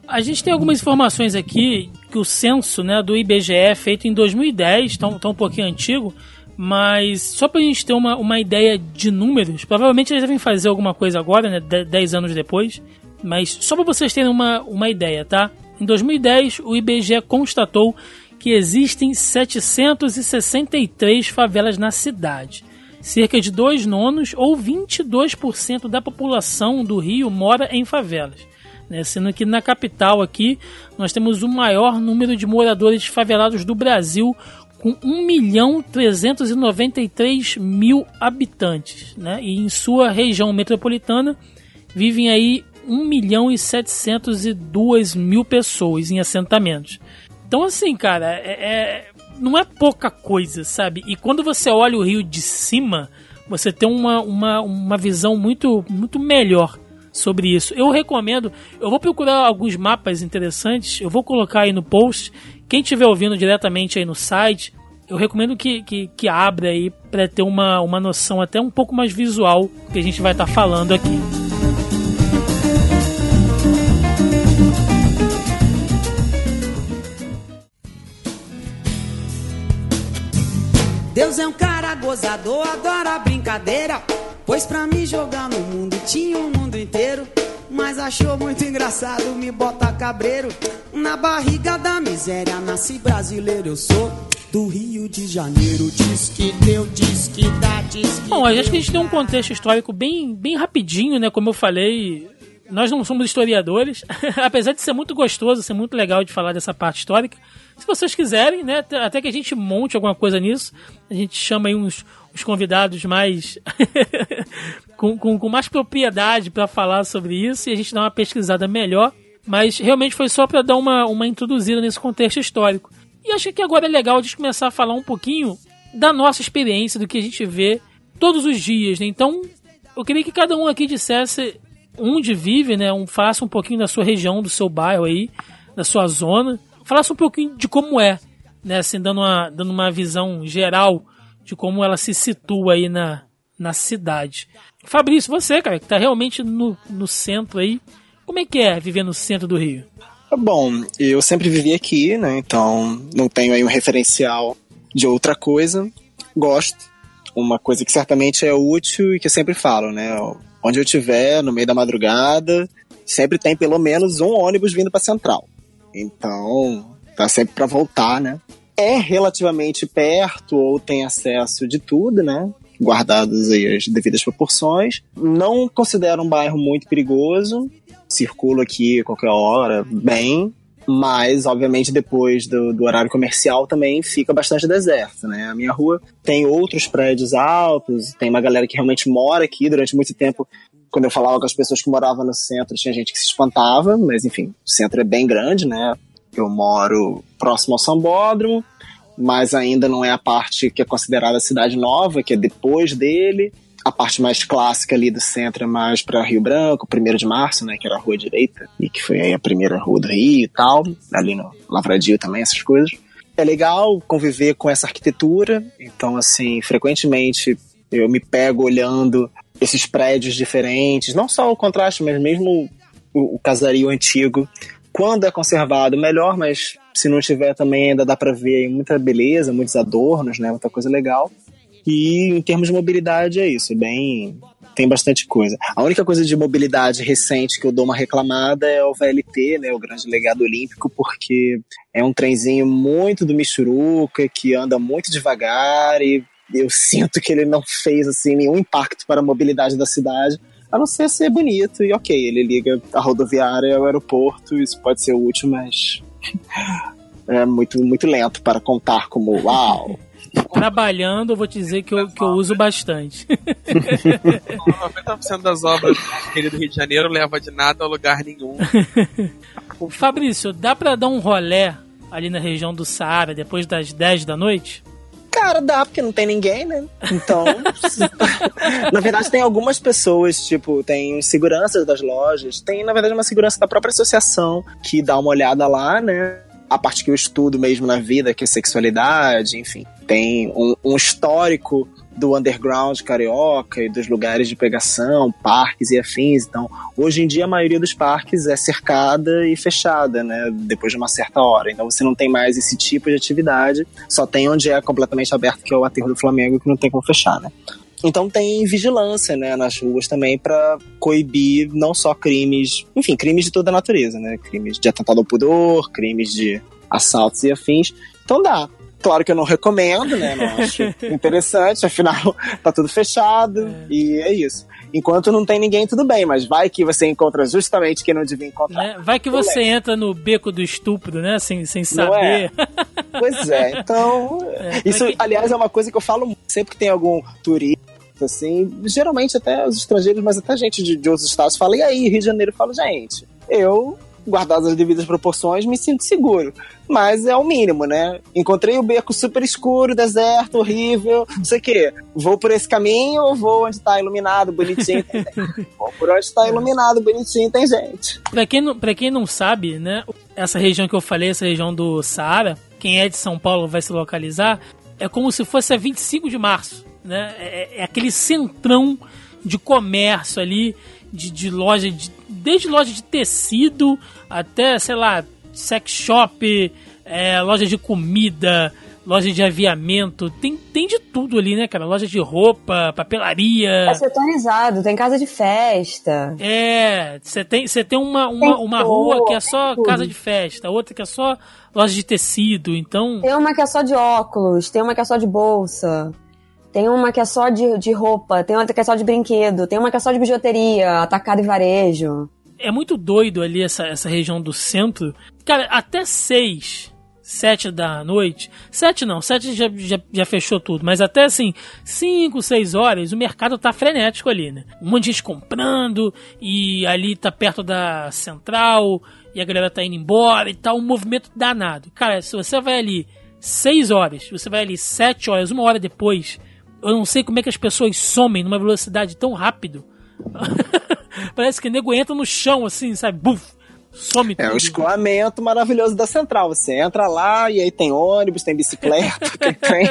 Speaker 3: A gente tem algumas informações aqui que o censo né, do IBGE é feito em 2010, tá, um- tá um pouquinho antigo, mas só pra gente ter uma, uma ideia de números, provavelmente eles devem fazer alguma coisa agora, né, de- 10 anos depois, mas só pra vocês terem uma, uma ideia, tá? Em 2010, o IBGE constatou que existem 763 favelas na cidade. Cerca de dois nonos ou 22% da população do Rio mora em favelas né? Sendo que na capital aqui nós temos o maior número de moradores favelados do Brasil, com 1 milhão 393 mil habitantes, né? E em sua região metropolitana vivem aí 1 milhão e 702 mil pessoas em assentamentos. Então assim, cara, é, é- não é pouca coisa, sabe? E quando você olha o Rio de cima, você tem uma, uma, uma visão muito, muito melhor sobre isso. Eu recomendo, eu vou procurar alguns mapas interessantes, eu vou colocar aí no post. Quem estiver ouvindo diretamente aí no site, eu recomendo que, que, que abra aí para ter uma, uma noção até um pouco mais visual que a gente vai estar falando aqui.
Speaker 10: Deus é um cara gozador, adora brincadeira. Pois pra me jogar no mundo tinha o mundo inteiro. Mas achou muito engraçado me botar cabreiro. Na barriga da miséria nasci brasileiro, eu sou do Rio de Janeiro. Diz que deu, diz que dá, diz que.
Speaker 3: Bom, acho que a gente tem um contexto histórico bem, bem rapidinho, né? Como eu falei, nós não somos historiadores, apesar de ser muito gostoso, ser muito legal de falar dessa parte histórica. Se vocês quiserem, né? até- que a gente monte alguma coisa nisso, a gente chama aí uns, uns convidados mais. com, com, com mais propriedade para falar sobre isso e a gente dá uma pesquisada melhor. Mas realmente foi só para dar uma, uma introduzida nesse contexto histórico. E acho que agora é legal a gente começar a falar um pouquinho da nossa experiência, do que a gente vê todos os dias, né? Então, eu queria que cada um aqui dissesse onde vive, né? Um, falasse um pouquinho da sua região, do seu bairro aí, da sua zona. Falasse um pouquinho de como é, né? Assim, dando uma, dando uma visão geral de como ela se situa aí na, na cidade. Fabrício, você, cara, que tá realmente no, no centro aí, como é que é viver no centro do Rio?
Speaker 4: Bom, eu sempre vivi aqui, né? Então não tenho aí um referencial de outra coisa. Gosto. Uma coisa que certamente é útil e que eu sempre falo, né? Onde eu estiver, no meio da madrugada, sempre tem pelo menos um ônibus vindo para Central. Então, tá sempre para voltar, né? É relativamente perto ou tem acesso de tudo, né? Guardadas aí as devidas proporções. Não considero um bairro muito perigoso. Circulo aqui a qualquer hora, bem. Mas, obviamente, depois do, do, horário comercial também fica bastante deserto, né? A minha rua tem outros prédios altos, tem uma galera que realmente mora aqui durante muito tempo. Quando eu falava com as pessoas que moravam no centro, tinha gente que se espantava, mas enfim, o centro é bem grande, né? Eu moro próximo ao Sambódromo, mas ainda não é a parte que é considerada cidade nova, que é depois dele. A parte mais clássica ali do centro é mais para Rio Branco, 1 de março, né, que era a rua direita, e que foi aí a primeira rua do Rio e tal, ali no Lavradio também, essas coisas. É legal conviver com essa arquitetura, então, assim, frequentemente eu me pego olhando esses prédios diferentes, não só o contraste, mas mesmo o, o casario antigo. Quando é conservado, melhor, mas se não tiver também ainda dá para ver muita beleza, muitos adornos, né, muita coisa legal. E em termos de mobilidade é isso, bem tem bastante coisa. A única coisa de mobilidade recente que eu dou uma reclamada é o VLT, né, o Grande Legado Olímpico, porque é um trenzinho muito do Michuruca, que anda muito devagar e eu sinto que ele não fez assim nenhum impacto para a mobilidade da cidade, a não ser ser bonito e ok, ele liga a rodoviária ao aeroporto, isso pode ser útil, mas é muito muito lento para contar como uau.
Speaker 3: Trabalhando, eu vou te dizer que eu, que eu uso bastante.
Speaker 9: 90% das obras do Rio de Janeiro leva de nada a lugar nenhum.
Speaker 3: Fabrício, dá para dar um rolé ali na região do Saara depois das 10 da noite?
Speaker 4: Cara, dá, porque não tem ninguém, né? Então. na verdade, tem algumas pessoas, tipo, tem seguranças das lojas, tem, na verdade, uma segurança da própria associação que dá uma olhada lá, né? A parte que eu estudo mesmo na vida, que é sexualidade, enfim. Tem um, um histórico do underground carioca e dos lugares de pegação, parques e afins. Então, hoje em dia a maioria dos parques é cercada e fechada, né, depois de uma certa hora. Então você não tem mais esse tipo de atividade, só tem onde é completamente aberto, que é o aterro do Flamengo, que não tem como fechar, né. Então tem vigilância, né, nas ruas também para coibir não só crimes, enfim, crimes de toda a natureza, né, crimes de atentado ao pudor, crimes de assaltos e afins. Então dá. Claro que eu não recomendo, né? Não acho interessante, afinal tá tudo fechado é. e é isso. Enquanto não tem ninguém, tudo bem, mas vai que você encontra justamente quem não devia encontrar.
Speaker 3: É, vai que você entra no beco do estupro, né? Sem, sem saber.
Speaker 4: É. pois é, então. É, isso, que... aliás, é uma coisa que eu falo sempre que tem algum turista assim, geralmente até os estrangeiros, mas até gente de, de outros estados fala, e aí, Rio de Janeiro? Eu falo, gente, eu guardadas as devidas proporções, me sinto seguro. Mas é o mínimo, né? Encontrei o beco super escuro, deserto, horrível, não sei o quê. Vou por esse caminho ou vou onde tá iluminado, bonitinho? Tem vou por onde tá iluminado, bonitinho, tem gente.
Speaker 3: Pra quem, não, pra quem não sabe, né? Essa região que eu falei, essa região do Saara, quem é de São Paulo vai se localizar, é como se fosse a 25 de março, né? É, é aquele centrão de comércio ali, de, de loja, de, desde loja de tecido até, sei lá, sex shop, é, loja de comida, loja de aviamento, tem, tem de tudo ali, né, cara? Loja de roupa, papelaria.
Speaker 1: É setonizado, tem casa de festa.
Speaker 3: É, você tem, você tem uma, uma, tem uma rua que é só casa de festa, outra que é só loja de tecido, então.
Speaker 1: Tem uma que é só de óculos, tem uma que é só de bolsa. Tem uma que é só de, de roupa, tem outra que é só de brinquedo, tem uma que é só de bijuteria, atacado e varejo
Speaker 3: é muito doido ali essa, essa região do centro. Cara, até seis, sete da noite. Sete não, sete já, já, já fechou tudo. Mas até assim, cinco, seis horas, o mercado tá frenético ali, né? Um monte de gente comprando e ali tá perto da central e a galera tá indo embora e tal. Um movimento danado. Cara, se você vai ali seis horas, você vai ali sete horas, uma hora depois, eu não sei como é que as pessoas somem numa velocidade tão rápido. Parece que o nego entra no chão, assim, sabe? Buf! Some
Speaker 4: tudo. É o escoamento maravilhoso da central. Você entra lá e aí tem ônibus, tem bicicleta, tem trem,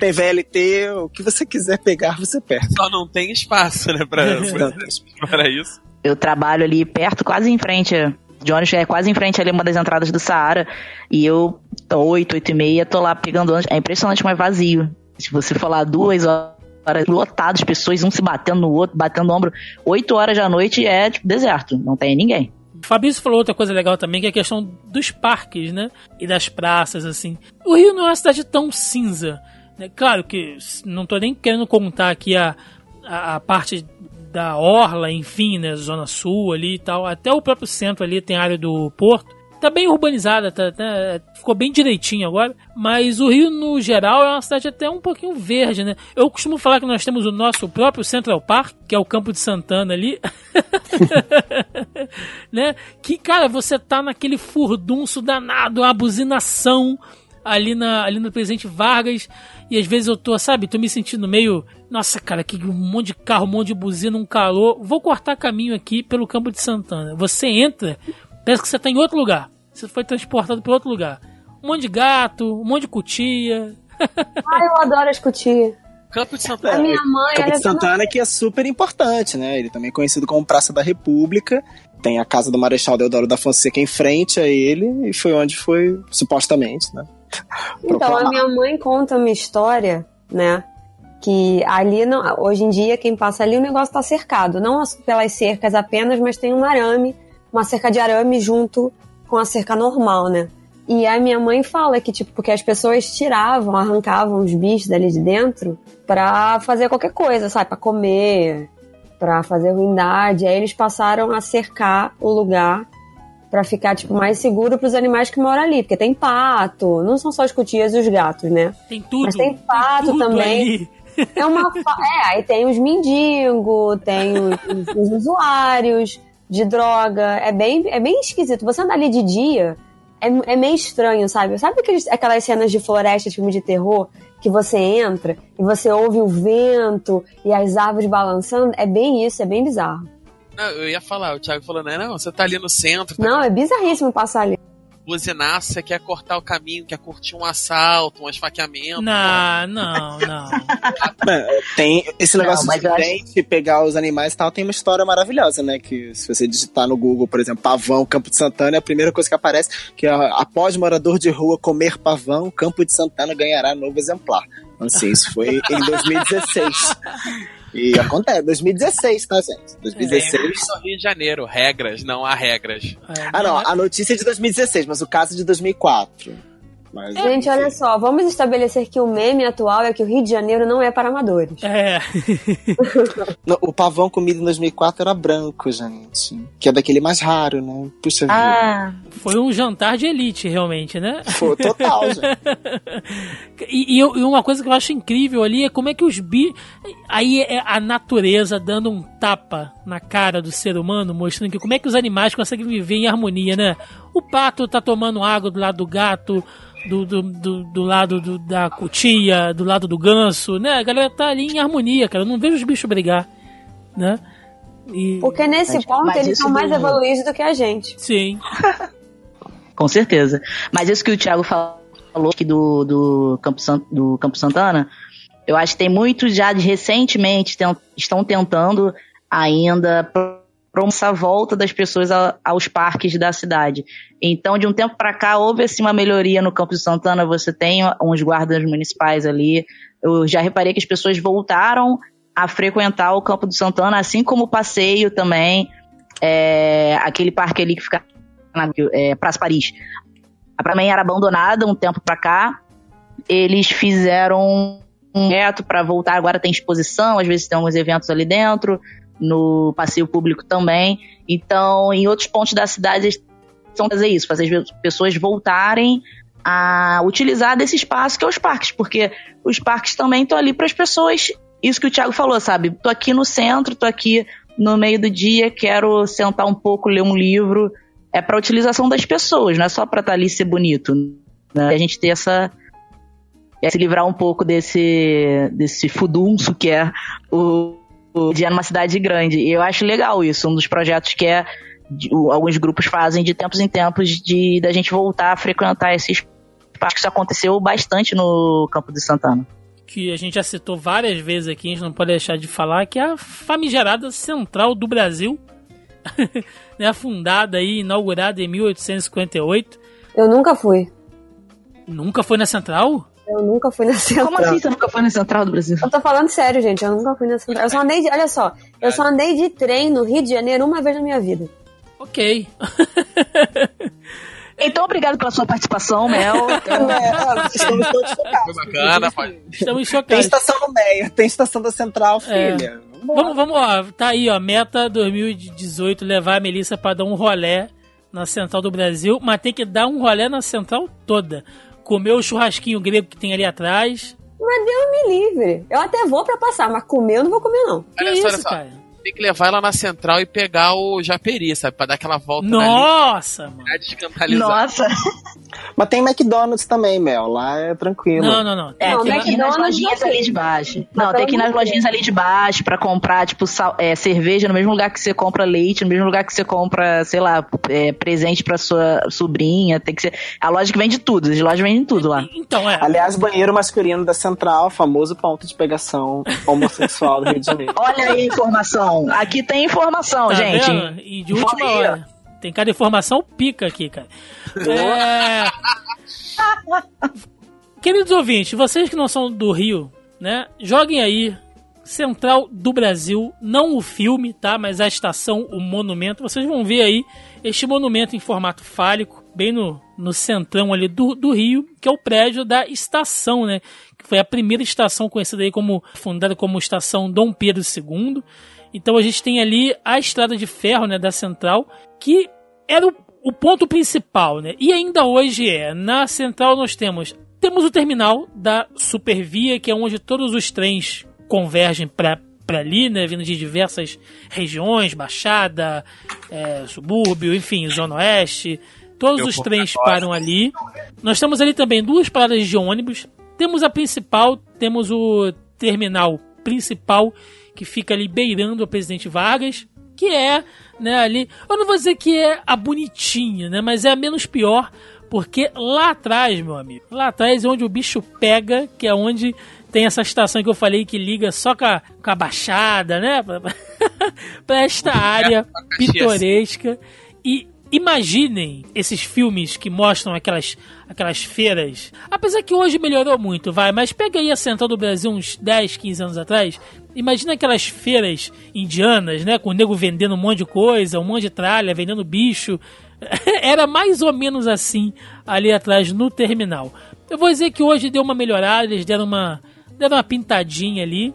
Speaker 4: tem VLT, o que você quiser pegar, você pega.
Speaker 9: Só não tem espaço, né, pra, pra isso.
Speaker 2: Eu trabalho ali perto, quase em frente de ônibus, é quase em frente ali uma das entradas do Saara. E eu, 8, 8 e meia, tô lá pegando ônibus. É impressionante, mas vazio. Se você falar duas horas, lotadas, pessoas, um se batendo no outro, batendo no ombro. 8 horas da noite é tipo deserto, não tem ninguém.
Speaker 3: Fabrício falou outra coisa legal também, que é a questão dos parques, né? E das praças, assim. O Rio não é uma cidade tão cinza. Né? Claro que não tô nem querendo contar aqui a, a, a parte da Orla, enfim, né? Zona Sul ali e tal. Até o próprio centro ali tem área do Porto tá bem urbanizada, tá, tá, ficou bem direitinho agora. Mas o Rio, no geral, é uma cidade até um pouquinho verde, né? Eu costumo falar que nós temos o nosso próprio Central Park, que é o Campo de Santana ali. né? Que, cara, você tá naquele furdunço danado, uma buzinação ali, na, ali no Presidente Vargas. E às vezes eu tô, sabe, tô me sentindo meio. Nossa, cara, que um monte de carro, um monte de buzina, um calor. Vou cortar caminho aqui pelo Campo de Santana. Você entra Parece que você está em outro lugar. Você foi transportado para outro lugar. Um monte de gato, um monte de cutia.
Speaker 1: Ai, eu adoro as cutias.
Speaker 9: Campo de Santana.
Speaker 1: A minha mãe,
Speaker 4: Campo de Santana que é super importante, né? Ele também é conhecido como Praça da República. Tem a casa do Marechal Deodoro da Fonseca em frente a ele e foi onde foi supostamente, né?
Speaker 1: Então, a minha mãe conta uma história, né? Que ali, não, hoje em dia, quem passa ali, o negócio tá cercado. Não as- pelas cercas apenas, mas tem um arame, uma cerca de arame junto com a cerca normal, né? E a minha mãe fala que, tipo, porque as pessoas tiravam, arrancavam os bichos dali de dentro pra fazer qualquer coisa, sabe? Pra comer, pra fazer ruindade. Aí eles passaram a cercar o lugar Pra ficar, tipo, mais seguro pros animais que moram ali. Porque tem pato, não são só as cutias e os gatos, né?
Speaker 3: Tem tudo.
Speaker 1: Mas tem pato
Speaker 3: tudo
Speaker 1: também.
Speaker 3: ali.
Speaker 1: É uma. É, aí tem os mendigos, tem os, os- os usuários de droga. É bem, é bem esquisito. Você andar ali de dia é, é meio estranho, sabe? Sabe aqueles, aquelas cenas de floresta, de filme de terror, que você entra e você ouve o vento e as árvores balançando? É bem isso, é bem bizarro.
Speaker 9: Não, eu ia falar, o Thiago falou, não, não, você tá ali no centro, tá
Speaker 1: Não, é bizarríssimo passar ali.
Speaker 9: Buzinaço, você quer cortar o caminho, quer curtir um assalto, um esfaqueamento.
Speaker 3: Não, não, não.
Speaker 4: Tem esse
Speaker 2: Não,
Speaker 4: negócio
Speaker 2: mas
Speaker 4: de
Speaker 2: eu acho-
Speaker 4: gente pegar os animais e tal, tem uma história maravilhosa, né? Que se você digitar no Google, por exemplo, pavão, Campo de Santana, é a primeira coisa que aparece, que é após morador de rua comer pavão, Campo de Santana ganhará novo exemplar. Então, assim, isso foi em 2016. E acontece, 2016, tá, gente? 2016.
Speaker 9: Isso no Rio de Janeiro, regras, não há regras.
Speaker 4: Ah, não, a notícia é de 2016, mas o caso é de 2004. Mas,
Speaker 1: Gente, olha só, vamos estabelecer que o meme atual é que o Rio de Janeiro não é para amadores.
Speaker 3: É.
Speaker 4: Não, o pavão comido em 2004 era branco, gente. Que é daquele mais raro, né? Puxa vida.
Speaker 2: Ah,
Speaker 3: Foi um jantar de elite, realmente, né?
Speaker 4: Foi total, gente.
Speaker 3: E, e eu- e uma coisa que eu acho incrível ali é como é que os bi. Aí é a natureza dando um tapa na cara do ser humano, mostrando que como é que os animais conseguem viver em harmonia, né? O pato tá tomando água do lado do gato, do, do, do, do lado do- da cutia, do lado do ganso, né? A galera tá ali em harmonia, cara. Eu não vejo os bichos brigar, né? E...
Speaker 1: Porque nesse
Speaker 2: Mas-
Speaker 1: ponto
Speaker 2: mas
Speaker 1: eles são mais
Speaker 2: do-
Speaker 1: evoluídos do que a gente.
Speaker 3: Sim.
Speaker 2: com certeza. Mas isso que o Thiago falou aqui do, do, Campo, San- do Campo Santana, eu acho que tem muitos já de- recentemente ten- estão tentando ainda promover essa volta das pessoas a- aos parques da cidade. Então, de um tempo para cá, houve assim, uma melhoria no Campo de Santana. Você tem uns guardas municipais ali. Eu já reparei que as pessoas voltaram a frequentar o Campo do Santana, assim como o passeio também. É, aquele parque ali que fica na é, Praça Paris. A praia também era abandonada um tempo pra cá. Eles fizeram um reto para voltar. Agora tem exposição, às vezes tem alguns eventos ali dentro, no passeio público também. Então, em outros pontos da cidade, eles estão fazer isso, fazer as pessoas voltarem a utilizar desse espaço que é os parques, porque os parques também estão ali para as pessoas. Isso que o Thiago falou, sabe? Tô aqui no centro, tô aqui no meio do dia, quero sentar um pouco, ler um livro. É para utilização das pessoas, não é só para estar ali e ser bonito. Né? A gente ter essa é se livrar um pouco desse desse fudunço que é o dia numa cidade grande. E eu acho legal isso, um dos projetos que é de- alguns grupos fazem de tempos em tempos de da gente voltar a frequentar esses parques. Isso aconteceu bastante no Campo de Santana.
Speaker 3: que a gente já citou várias vezes aqui, a gente não pode deixar de falar, que é a famigerada central do Brasil, né, fundada aí, inaugurada em 1858.
Speaker 1: Eu nunca fui.
Speaker 3: Nunca foi na Central?
Speaker 1: Eu nunca fui na Central.
Speaker 2: Como assim você nunca foi na Central do Brasil?
Speaker 1: Eu tô falando sério, gente. Eu nunca fui na Central. Eu só andei de. Olha só, eu só andei de trem no Rio de Janeiro uma vez na minha vida.
Speaker 3: Ok.
Speaker 2: Então, obrigado pela sua participação, Mel.
Speaker 4: É, estamos todos
Speaker 9: Foi
Speaker 4: focados.
Speaker 9: bacana, pode.
Speaker 3: Estamos
Speaker 4: Tem
Speaker 3: chocados.
Speaker 4: estação no Meia, tem estação da Central,
Speaker 3: É.
Speaker 4: filha.
Speaker 3: Vamos, vamos lá, tá aí, ó. Meta 2018, levar a Melissa pra dar um rolé na Central do Brasil, mas tem que dar um rolé na Central toda. Comer o churrasquinho grego que tem ali atrás.
Speaker 1: Mas Deus me livre. Eu até vou pra passar, mas comer eu não vou comer, não.
Speaker 3: Que
Speaker 9: Olha só,
Speaker 3: isso,
Speaker 9: olha só.
Speaker 3: cara?
Speaker 9: Tem que levar ela na central e pegar o Japeri, sabe? Pra dar aquela volta
Speaker 3: Nossa, mano.
Speaker 2: Nossa.
Speaker 4: Mas tem McDonald's também, Mel. Lá é tranquilo.
Speaker 3: Não, não, não.
Speaker 2: É,
Speaker 1: Não,
Speaker 2: tem que ir nas
Speaker 1: McDonald's
Speaker 2: lojinhas
Speaker 1: não
Speaker 2: ali de baixo.
Speaker 1: Mas
Speaker 2: Não, tem que ir nas lojinhas ali de baixo pra comprar, tipo, sal- é, cerveja no mesmo lugar que você compra leite, no mesmo lugar que você compra, sei lá, é, presente pra sua sobrinha. Tem que ser. A loja que vende tudo, as lojas vendem tudo lá.
Speaker 3: Então, é.
Speaker 4: Aliás, banheiro masculino da Central, famoso ponto de pegação homossexual do Rio de Janeiro.
Speaker 2: Olha aí a informação. Aqui tem informação,
Speaker 3: Tá
Speaker 2: gente.
Speaker 3: vendo? E de última hora. Tem cada informação pica aqui, cara. É... Queridos ouvintes, vocês que não são do Rio, né? Joguem aí Central do Brasil, não o filme, tá? Mas a estação, o monumento. Vocês vão ver aí este monumento em formato fálico, bem no, no centrão ali do, do Rio, que é o prédio da estação, né? Que foi a primeira estação conhecida aí como fundada como estação Dom Pedro II. Então a gente tem ali a estrada de ferro, né, da Central, que era o, o ponto principal, né? E ainda hoje é. Na Central nós temos temos o terminal da Supervia, que é onde todos os trens convergem para ali, né, vindo de diversas regiões, Baixada, é, subúrbio, enfim, Zona Oeste. Todos
Speaker 9: Eu
Speaker 3: os trens param ali. Nós temos ali também duas paradas de ônibus. Temos a principal, temos o terminal principal que fica ali beirando a Presidente Vargas, que é, né, ali, eu não vou dizer que é a bonitinha, né, mas é a menos pior, porque lá atrás, meu amigo, lá atrás é onde o bicho pega, que é onde tem essa estação que eu falei que liga só com a, com a Baixada, né, pra esta área pitoresca. E imaginem esses filmes que mostram aquelas, aquelas feiras. Apesar que hoje melhorou muito, vai, mas pega aí a Central do Brasil uns 10, 15 anos atrás. Imagina aquelas feiras indianas, né? Com o nego vendendo um monte de coisa, um monte de tralha, vendendo bicho. Era mais ou menos assim ali atrás no terminal. Eu vou dizer que hoje deu uma melhorada, eles deram uma, deram uma pintadinha ali.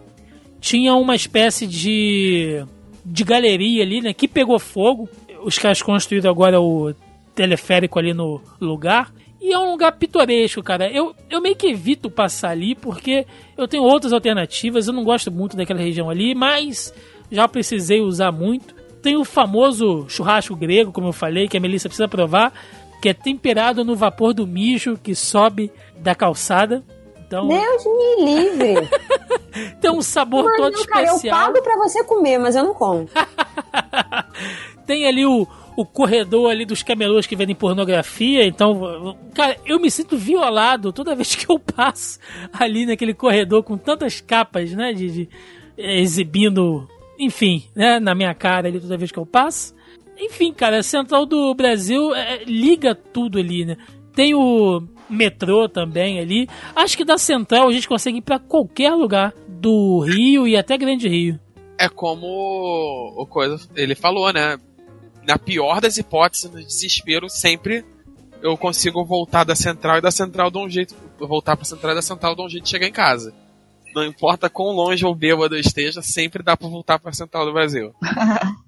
Speaker 3: Tinha uma espécie de, de galeria ali, né? Que pegou fogo. Os caras construíram agora o teleférico ali no lugar. E é um lugar pitoresco, cara. Eu, eu meio que evito passar ali porque eu tenho outras alternativas. Eu não gosto muito daquela região ali, mas já precisei usar muito. Tem o famoso churrasco grego, como eu falei, que a Melissa precisa provar, que é temperado no vapor do mijo que sobe da calçada. Então,
Speaker 1: Deus me livre.
Speaker 3: tem um sabor
Speaker 1: Mas
Speaker 3: todo
Speaker 1: cara, eu
Speaker 3: especial.
Speaker 1: pago pra você comer, mas eu não como.
Speaker 3: Tem ali o, o corredor ali dos camelôs que vendem pornografia, então, cara, eu me sinto violado toda vez que eu passo ali naquele corredor com tantas capas, né, de, de- eh, exibindo, enfim, né, na minha cara ali toda vez que eu passo. Enfim, cara, a Central do Brasil eh, liga tudo ali, né? Tem o metrô também ali. Acho que da Central a gente consegue ir pra qualquer lugar do Rio e até Grande Rio.
Speaker 9: É como o coisa ele falou, né? Na pior das hipóteses, no desespero, sempre eu consigo voltar da central e da central de um jeito. Voltar pra central e da central de um jeito de chegar em casa. Não importa quão longe ou bêbado eu esteja, sempre dá pra voltar pra central do Brasil.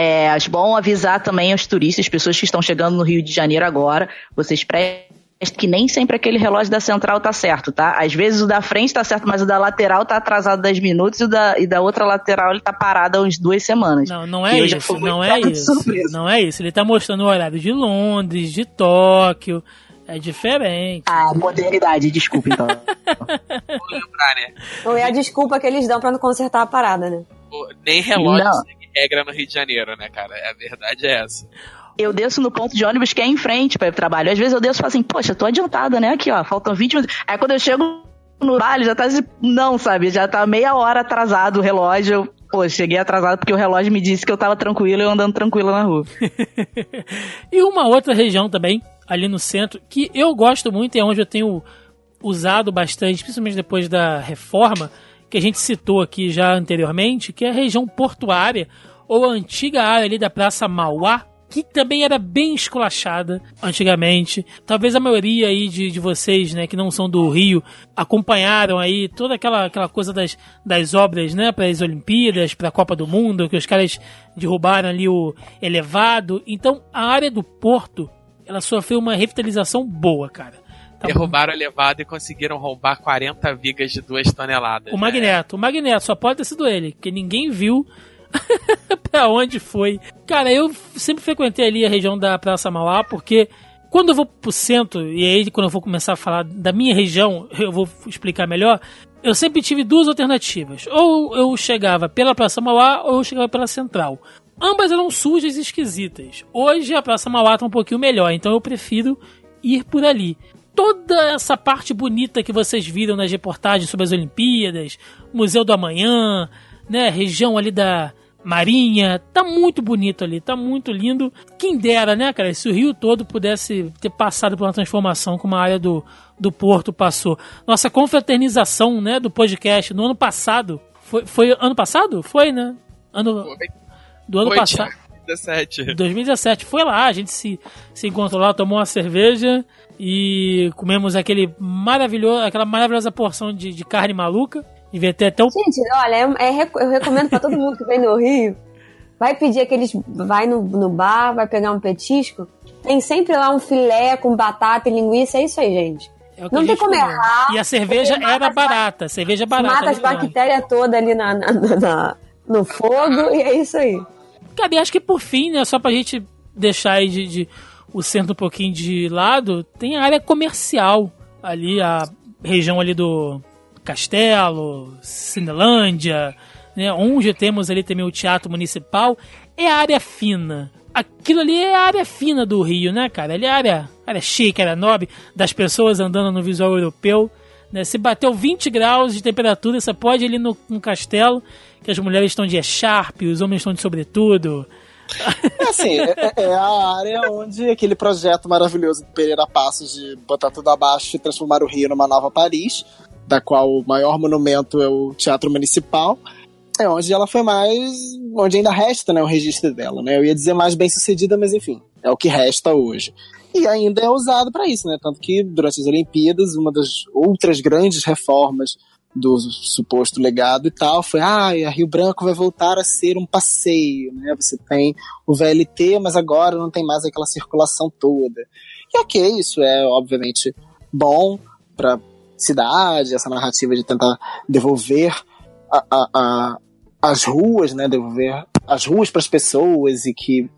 Speaker 2: É, acho bom avisar também aos turistas, pessoas que estão chegando no Rio de Janeiro agora, vocês prestem que nem sempre aquele relógio da central tá certo, tá? Às vezes o da frente tá certo, mas o da lateral tá atrasado 10 minutos e o da, e da outra lateral ele tá parado há uns duas semanas.
Speaker 3: Não, não é isso, não é isso.
Speaker 2: surpresa.
Speaker 3: Não é isso. Ele tá mostrando o horário de Londres, de Tóquio. É diferente.
Speaker 2: Ah, modernidade, desculpa então.
Speaker 9: Vou lembrar, né?
Speaker 1: Ou é a desculpa que eles dão pra não consertar a parada, né?
Speaker 9: Nem relógio
Speaker 2: Não.
Speaker 9: segue regra no Rio de Janeiro, né, cara? A verdade é essa.
Speaker 2: Eu desço no ponto de ônibus que é em frente para o trabalho. Às vezes eu desço e falo assim, poxa, tô adiantada, né? Aqui, ó, faltam 20 minutos. Aí quando eu chego no trabalho, já tá. Não, sabe? Já tá meia hora atrasado o relógio. Pô, cheguei atrasado porque o relógio me disse que eu tava tranquilo e eu andando tranquila na rua.
Speaker 3: e uma outra região também, ali no centro, que eu gosto muito e é onde eu tenho usado bastante, principalmente depois da reforma, que a gente citou aqui já anteriormente, que é a região portuária, ou a antiga área ali da Praça Mauá, que também era bem esculachada antigamente. Talvez a maioria aí de, de vocês, né, que não são do Rio, acompanharam aí toda aquela, aquela coisa das, das obras, né, para as Olimpíadas, para a Copa do Mundo, que os caras derrubaram ali o elevado. Então, a área do porto, ela sofreu uma revitalização boa, cara.
Speaker 9: Tá Derrubaram o elevado e conseguiram roubar 40 vigas de 2 toneladas.
Speaker 3: O né? Magneto, o Magneto, só pode ter sido ele, porque ninguém viu pra onde foi. Cara, eu sempre frequentei ali a região da Praça Mauá, porque quando eu vou pro centro, e aí quando eu vou começar a falar da minha região, eu vou explicar melhor, eu sempre tive duas alternativas. Ou eu chegava pela Praça Mauá, ou eu chegava pela Central. Ambas eram sujas e esquisitas. Hoje a Praça Mauá tá um pouquinho melhor, então eu prefiro ir por ali. Toda essa parte bonita que vocês viram nas reportagens sobre as Olimpíadas, Museu do Amanhã, né, região ali da Marinha, tá muito bonito ali, tá muito lindo. Quem dera, né, cara, se o Rio todo pudesse ter passado por uma transformação como a área do, do Porto passou. Nossa confraternização, né, do podcast no ano passado, foi, foi ano passado? Foi, né? Ano, do ano passado.
Speaker 9: 2017.
Speaker 3: 2017. Foi lá, a gente se, se encontrou lá, tomou uma cerveja e comemos aquele maravilhoso, aquela maravilhosa porção de, de carne maluca. Devia ter até um...
Speaker 1: Gente, olha, é, é, eu recomendo para todo mundo que vem no Rio. Vai pedir aqueles. Vai no, no bar, vai pegar um petisco. Tem sempre lá um filé com batata e linguiça. É isso aí, gente.
Speaker 3: É
Speaker 1: não tem como errar.
Speaker 3: E a cerveja era barata. Cerveja barata.
Speaker 1: Mata as bactérias todas ali na, na, na, no fogo e é isso aí.
Speaker 3: Cara, e acho que por fim, né, só pra gente deixar aí de, de, o centro um pouquinho de lado, tem a área comercial ali, a região ali do Castelo, Cinelândia, né, onde temos ali também o Teatro Municipal, é a área fina. Aquilo ali é a área fina do Rio, né, cara? Ali é a área, área chique, área nobre, das pessoas andando no visual europeu. Né? Se bateu 20 graus de temperatura, você pode ir ali no, no castelo, que as mulheres estão de echarpe, os homens estão de sobretudo.
Speaker 4: É assim, é, é, a área onde aquele projeto maravilhoso do Pereira Passos de botar tudo abaixo e transformar o Rio numa nova Paris da qual o maior monumento é o Teatro Municipal, é onde ela foi mais. onde ainda resta né, o registro dela. Né? Eu ia dizer mais bem sucedida, mas enfim, é o que resta hoje. E ainda é usado para isso, né? Tanto que durante as Olimpíadas, uma das outras grandes reformas do suposto legado e tal foi ah, a Rio Branco vai voltar a ser um passeio, né? Você tem o VLT, mas agora não tem mais aquela circulação toda. E ok, isso é obviamente bom para cidade, essa narrativa de tentar devolver a, a, a, as ruas, né, devolver as ruas para as pessoas e que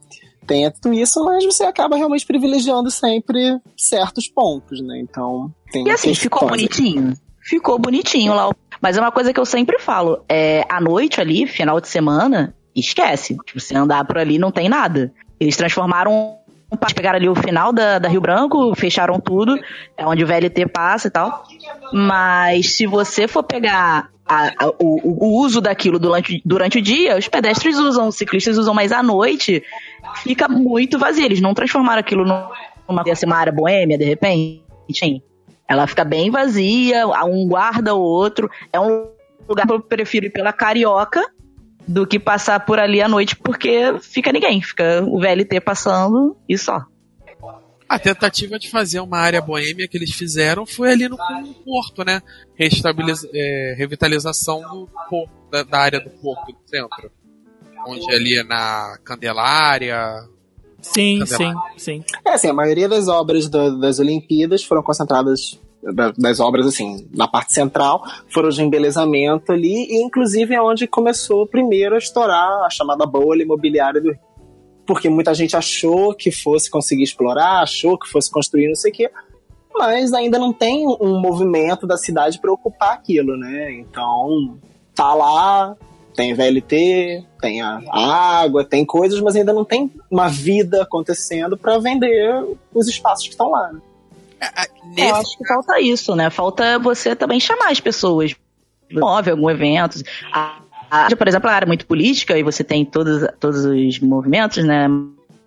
Speaker 4: tenha tudo isso, mas você acaba realmente privilegiando sempre certos pontos, né? Então tem
Speaker 2: E assim, ficou bonitinho. Ficou bonitinho lá. Mas é uma coisa que eu sempre falo, é à noite ali, final de semana, esquece. Tipo, se andar por ali não tem nada. Eles transformaram pegaram ali o final da, da Rio Branco, fecharam tudo, é onde o VLT passa e tal. Mas se você for pegar a, a, o, o, uso daquilo durante, durante o dia, os pedestres usam, os ciclistas usam, mas à noite fica muito vazio. Eles não transformaram aquilo numa, assim, uma área boêmia, de repente. Ela fica bem vazia, um guarda ou outro. É um lugar que eu prefiro ir pela Carioca do que passar por ali à noite, porque fica ninguém, fica o VLT passando e só.
Speaker 9: A tentativa de fazer uma área boêmia que eles fizeram foi ali no, no Porto, né? Restabiliza, é, revitalização do porto, da, da, área do Porto do centro. Onde ali é na Candelária.
Speaker 3: Sim, Candelária. sim, sim.
Speaker 4: É assim, a maioria das obras do, das Olimpíadas foram concentradas das obras, assim, na parte central, foram de embelezamento ali, e inclusive é onde começou primeiro a estourar a chamada bolha imobiliária do Rio. Porque muita gente achou que fosse conseguir explorar, achou que fosse construir não sei o quê, mas ainda não tem um movimento da cidade para ocupar aquilo, né? Então, tá lá, tem VLT, tem a água, tem coisas, mas ainda não tem uma vida acontecendo para vender os espaços que estão lá. Né?
Speaker 2: É, Eu acho que falta isso, né? Falta você também chamar as pessoas. Move algum evento. a, por exemplo, a área muito política e você tem todos, todos os movimentos, né?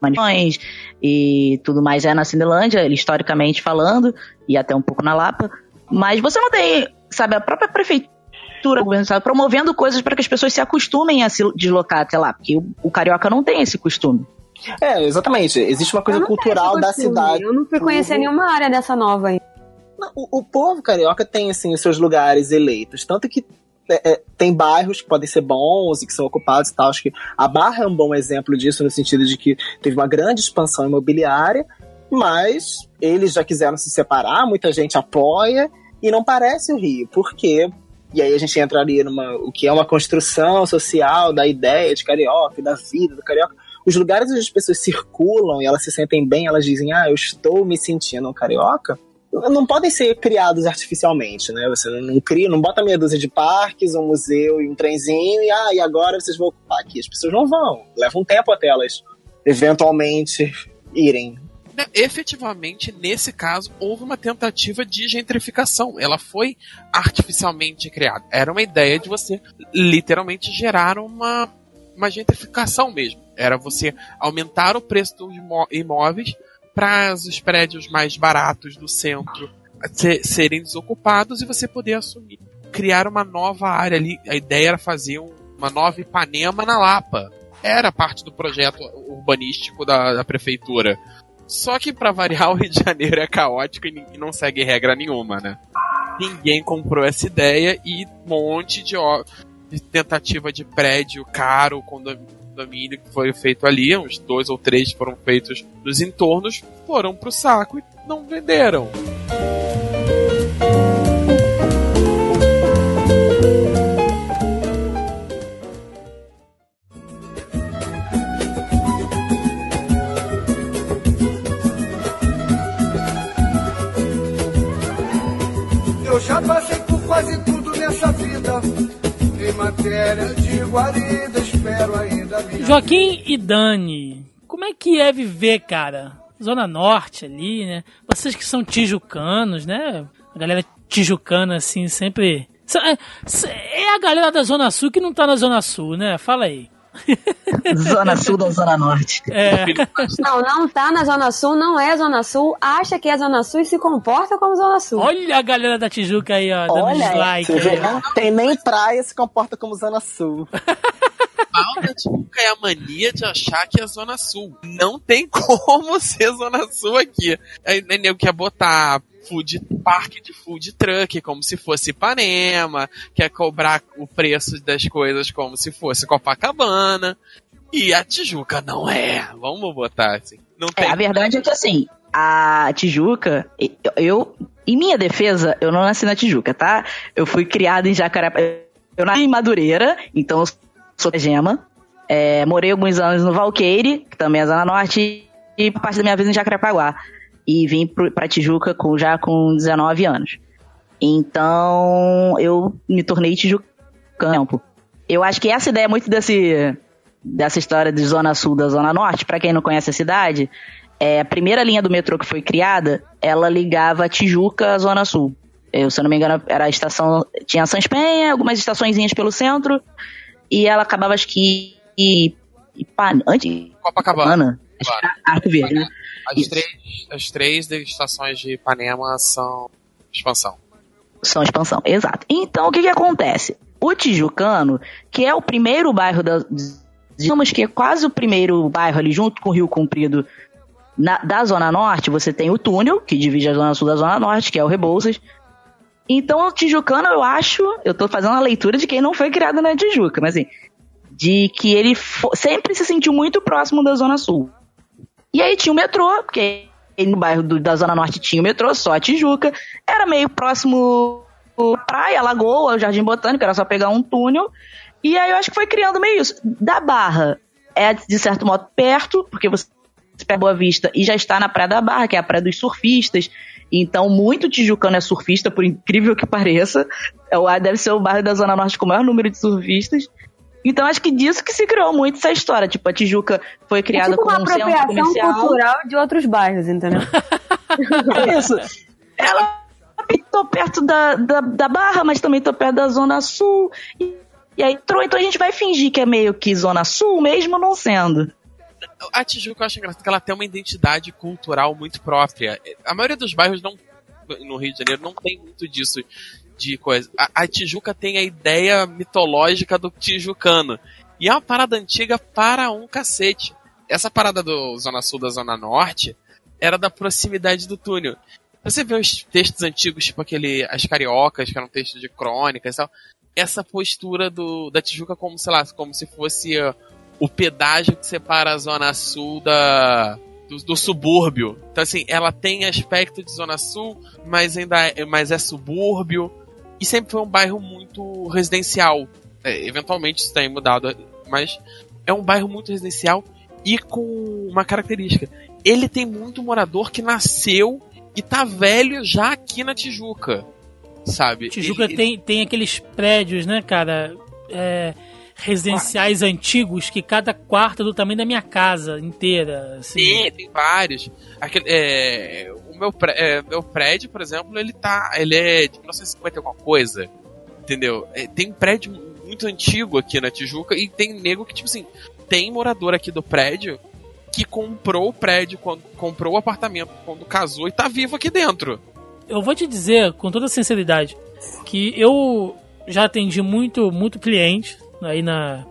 Speaker 2: Manifestações e tudo mais é na Cinelândia, historicamente falando, e até um pouco na Lapa. Mas você não tem, sabe, a própria prefeitura, o governo, sabe, promovendo coisas para que as pessoas se acostumem a se deslocar até lá, porque o, o carioca não tem esse costume.
Speaker 4: É, exatamente. Existe uma coisa cultural da cidade.
Speaker 1: Eu não fui conhecer nenhuma área dessa nova aí.
Speaker 4: O, o povo carioca tem, assim, os seus lugares eleitos. Tanto que é, é, tem bairros que podem ser bons e que são ocupados e tal. Acho que a Barra é um bom exemplo disso, no sentido de que teve uma grande expansão imobiliária, mas eles já quiseram se separar, muita gente apoia, e não parece o Rio. Por quê? E aí a gente entraria numa o que é uma construção social da ideia de carioca, da vida do carioca. Os lugares onde as pessoas circulam e elas se sentem bem, elas dizem, ah, eu estou me sentindo um carioca, não podem ser criados artificialmente, né? Você não cria, não bota meia dúzia de parques, um museu e um trenzinho e, ah, e agora vocês vão ocupar aqui. As pessoas não vão. Leva um tempo até elas eventualmente irem.
Speaker 9: Né, efetivamente, nesse caso, houve uma tentativa de gentrificação. Ela foi artificialmente criada. Era uma ideia de você literalmente gerar uma, uma gentrificação mesmo. Era você aumentar o preço dos imóveis para os prédios mais baratos do centro serem desocupados e você poder assumir. Criar uma nova área ali. A ideia era fazer uma nova Ipanema na Lapa. Era parte do projeto urbanístico da, da prefeitura. Só que, para variar, o Rio de Janeiro é caótico e não segue regra nenhuma, né? Ninguém comprou essa ideia e um monte de, de tentativa de prédio caro, condomínio domínio que foi feito ali, uns dois ou três foram feitos nos entornos, foram pro saco e não venderam.
Speaker 11: Eu já passei por quase tudo nessa vida. Matéria de guarida, espero ainda minha
Speaker 3: Joaquim e Dani, como é que é viver, cara? Zona Norte ali, né? Vocês que são tijucanos, né? A galera tijucana, assim, sempre. É, é a galera da Zona Sul que não tá na Zona Sul, né? Fala aí.
Speaker 2: Zona Sul da Zona Norte.
Speaker 3: É.
Speaker 1: Não, não tá na Zona Sul, não é Zona Sul, acha que é Zona Sul e se comporta como Zona Sul.
Speaker 3: Olha a galera da Tijuca aí, ó, dando
Speaker 4: Olha,
Speaker 3: dislike.
Speaker 4: vê,
Speaker 3: aí.
Speaker 4: não tem nem praia se comporta como Zona Sul.
Speaker 9: mal da Tijuca é a mania de achar que é Zona Sul. Não tem como ser Zona Sul aqui. Aí o nego quer botar food parque de food truck como se fosse Ipanema, quer cobrar o preço das coisas como se fosse Copacabana. E a Tijuca não é. Vamos botar assim. Não
Speaker 2: É,
Speaker 9: tem
Speaker 2: a verdade é que assim, a Tijuca, eu, em minha defesa, eu não nasci na Tijuca, tá? Eu fui criado em Jacarapá. Eu nasci em Madureira, então eu sou da Gema. É, morei alguns anos no Valqueire, que também é Zona Norte, e parte da minha vida em Jacarepaguá. E vim pra Tijuca com, já com 19 anos. Então, eu me tornei tijucano. Eu acho que essa ideia é muito desse, dessa história de Zona Sul da Zona Norte, pra quem não conhece a cidade, é, a primeira linha do metrô que foi criada, ela ligava Tijuca à Zona Sul. Eu, se eu não me engano, era a estação. Tinha Sans Penha, algumas estaçõezinhas pelo centro, e ela acabava, acho que. E, antes.
Speaker 9: Copacabana.
Speaker 2: Claro. Arco Verde, né?
Speaker 9: As três, as três estações de Ipanema são expansão.
Speaker 2: São expansão, exato. Então, o que que acontece? O Tijucano, que é o primeiro bairro da... Digamos que é quase o primeiro bairro ali, junto com o Rio Comprido, na- da Zona Norte, você tem o túnel, que divide a Zona Sul da Zona Norte, que é o Rebouças. Então, o Tijucano, eu acho... Eu tô fazendo uma leitura de quem não foi criado na Tijuca, mas assim... De que ele sempre se sentiu muito próximo da Zona Sul. E aí tinha o metrô, porque no bairro do- da Zona Norte tinha o metrô, só a Tijuca. Era meio próximo à praia, a Lagoa, o Jardim Botânico, era só pegar um túnel. E aí eu acho que foi criando meio isso. Da Barra é, de certo modo, perto, porque você pega Boa Vista e já está na Praia da Barra, que é a praia dos surfistas. Então, muito tijucano é surfista, por incrível que pareça. É Deve ser o bairro da Zona Norte com o maior número de surfistas. Então, acho que disso que se criou muito essa história. Tipo, a Tijuca foi
Speaker 1: É
Speaker 2: criada
Speaker 1: tipo uma
Speaker 2: como um centro
Speaker 1: apropriação
Speaker 2: comercial.
Speaker 1: cultural de outros bairros, entendeu?
Speaker 2: É isso. Ela tô perto da, da, da Barra, mas também tô perto da Zona Sul. E E aí entrou, então a gente vai fingir que é meio que Zona Sul, mesmo não sendo.
Speaker 9: A Tijuca eu acho engraçado que ela tem uma identidade cultural muito própria. A maioria dos bairros não, no Rio de Janeiro não tem muito disso de coisa. A, a Tijuca tem a ideia mitológica do tijucano. E é uma parada antiga para um cacete. Essa parada do Zona Sul da Zona Norte era da proximidade do túnel. Você vê os textos antigos, tipo aquele As Cariocas, que eram textos de crônicas e tal. Essa postura do, da Tijuca como, sei lá, como se fosse uh, o pedágio que separa a Zona Sul da, do, do, subúrbio. Então, assim, ela tem aspecto de Zona Sul, mas ainda é, mas é subúrbio. E sempre foi um bairro muito residencial. É, eventualmente isso tem mudado, mas é um bairro muito residencial e com uma característica. Ele tem muito morador que nasceu e tá velho já aqui na Tijuca, sabe?
Speaker 3: Tijuca ele, tem, tem aqueles prédios, né, cara? É, residenciais antigos que cada quarto é do tamanho da minha casa inteira. Assim.
Speaker 9: Tem, tem vários. Aquele, é, meu, é, meu prédio, por exemplo, ele tá. Ele é de 1950 alguma coisa. Entendeu? É, tem um prédio muito antigo aqui na Tijuca e tem nego que, tipo assim, tem morador aqui do prédio que comprou o prédio, quando, comprou o apartamento quando casou e tá vivo aqui dentro.
Speaker 3: Eu vou te dizer, com toda sinceridade, que eu já atendi muito, muito cliente aí na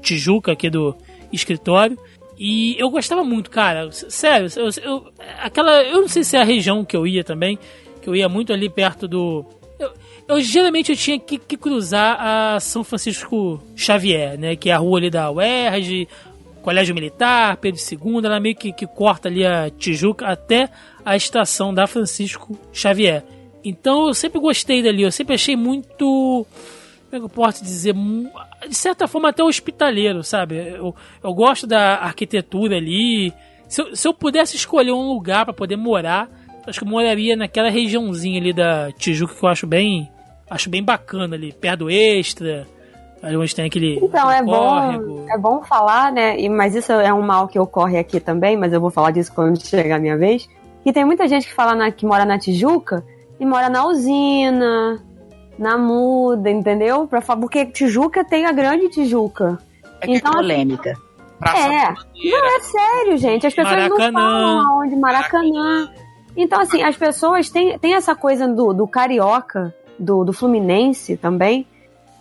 Speaker 3: Tijuca aqui do escritório. E eu gostava muito, cara. Sério, eu, eu, aquela. Eu não sei se é a região que eu ia também, que eu ia muito ali perto do. Eu, eu geralmente eu tinha que, que, cruzar a São Francisco Xavier, né? Que é a rua ali da UERJ, Colégio Militar, Pedro II, ela meio que, que corta ali a Tijuca até a estação da Francisco Xavier. Então eu sempre gostei dali, eu sempre achei muito. Como é eu posso dizer? De certa forma, até hospitaleiro, sabe? Eu, eu gosto da arquitetura ali. Se eu, se eu pudesse escolher um lugar para poder morar, acho que eu moraria naquela regiãozinha ali da Tijuca que eu acho bem. Acho bem bacana ali, perto do extra, Ali onde tem aquele.
Speaker 1: Então, é bom, é bom falar, né? E, mas isso é um mal que ocorre aqui também, mas eu vou falar disso quando chegar a minha vez. Que tem muita gente que fala na, que mora na Tijuca e mora na usina, na muda, entendeu? Pra, porque Tijuca tem a grande Tijuca.
Speaker 2: É que então, é polêmica.
Speaker 1: é, não é sério, gente. As pessoas Maracanã. não falam aonde, Maracanã. Então, assim, as pessoas têm, têm essa coisa do, do carioca, do, do Fluminense também,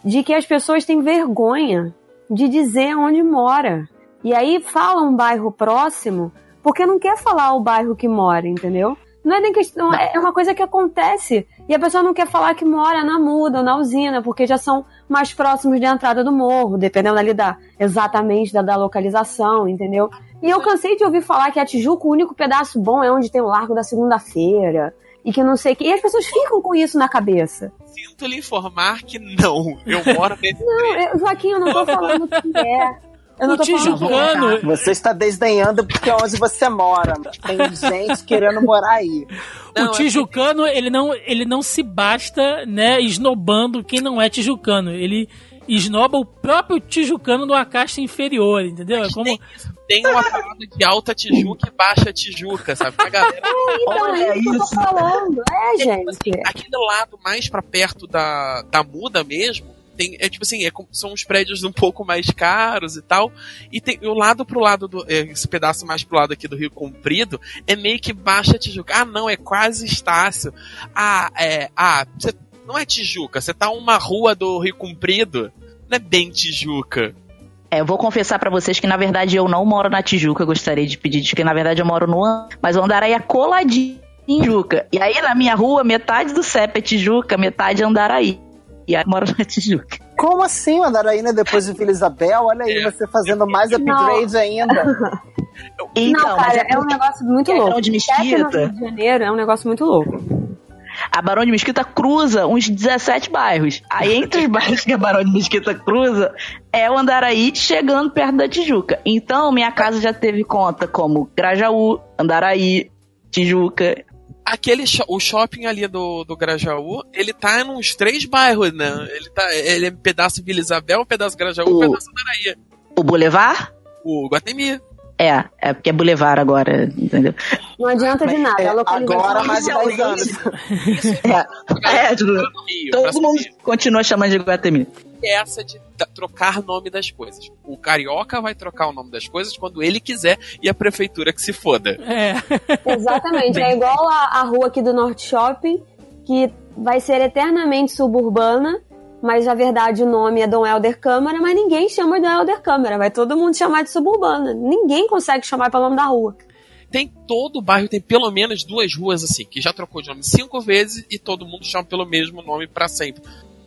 Speaker 1: de que as pessoas têm vergonha de dizer onde mora. E aí fala um bairro próximo porque não quer falar o bairro que mora, entendeu? Não é nem questão, é uma coisa que acontece. E a pessoa não quer falar que mora na muda ou na usina, porque já são mais próximos da entrada do morro, dependendo ali da, exatamente da, da localização, entendeu? E eu cansei de ouvir falar que a Tijuca, o único pedaço bom é onde tem o Largo da Segunda-feira. E que não sei o que. E as pessoas ficam com isso na cabeça
Speaker 9: sinto lhe informar que não. Eu moro nesse.
Speaker 1: não, eu, Joaquim, eu não tô falando que é. Eu não
Speaker 3: o
Speaker 4: Tijucano. Você está desdenhando porque é onde você mora. Tem gente querendo morar aí.
Speaker 3: Não, o é Tijucano, é... ele, não, ele não se basta, né, esnobando quem não é Tijucano. Ele esnoba o próprio Tijucano numa caixa inferior, entendeu? É como
Speaker 9: tem uma parada de alta Tijuca e baixa Tijuca, sabe? A galera.
Speaker 1: É, então, Olha é isso que eu tô falando. É, gente. Tipo
Speaker 9: assim, aqui do lado, mais pra perto da, da muda mesmo, tem, é tipo assim, é, são os prédios um pouco mais caros e tal. E tem o lado pro lado do. É, esse pedaço mais pro lado aqui do Rio Comprido é meio que baixa Tijuca. Ah, não, é quase Estácio. Ah, é. Ah, não é Tijuca, você tá uma rua do Rio Comprido. Não é bem Tijuca.
Speaker 2: É, eu vou confessar para vocês que na verdade eu não moro na Tijuca, gostaria de pedir, que na verdade eu moro no mas o Andaraí é coladinho em Tijuca. E aí na minha rua, metade do CEP é Tijuca, metade é Andaraí. E aí moro na Tijuca.
Speaker 4: Como assim, Andaraí, né? Depois de Vila Isabel? Olha aí, você fazendo mais upgrade ainda.
Speaker 1: Então, não, cara, é, é um negócio muito é louco.
Speaker 2: De Mesquita.
Speaker 1: Rio de Janeiro é um negócio muito louco.
Speaker 2: A Barão de Mesquita cruza uns 17 bairros. Aí entre os bairros que a Barão de Mesquita cruza é o Andaraí chegando perto da Tijuca. Então minha casa já teve conta como Grajaú, Andaraí, Tijuca.
Speaker 9: Aquele o shopping ali do, do Grajaú, ele tá nos três bairros, né? Ele, tá, ele é um pedaço Vila Isabel, um pedaço Grajaú, um pedaço Andaraí.
Speaker 2: O Boulevard?
Speaker 9: O Guatemi.
Speaker 2: É, é porque é Boulevard agora, entendeu?
Speaker 1: Não adianta de nada. É,
Speaker 4: agora mais de 10 anos.
Speaker 2: é, é tipo, todo mundo continua chamando de Guatemi.
Speaker 9: É essa de trocar nome das coisas. O carioca vai trocar o nome das coisas quando ele quiser e a prefeitura que se foda.
Speaker 3: É.
Speaker 1: Exatamente. É igual a, a rua aqui do Norte Shopping, que vai ser eternamente suburbana, mas na verdade o nome é Dom Helder Câmara, mas ninguém chama de Helder Câmara. Vai todo mundo chamar de suburbana. Ninguém consegue chamar pelo nome da rua.
Speaker 9: Tem todo o bairro, tem pelo menos duas ruas assim, que já trocou de nome cinco vezes e todo mundo chama pelo mesmo nome pra sempre.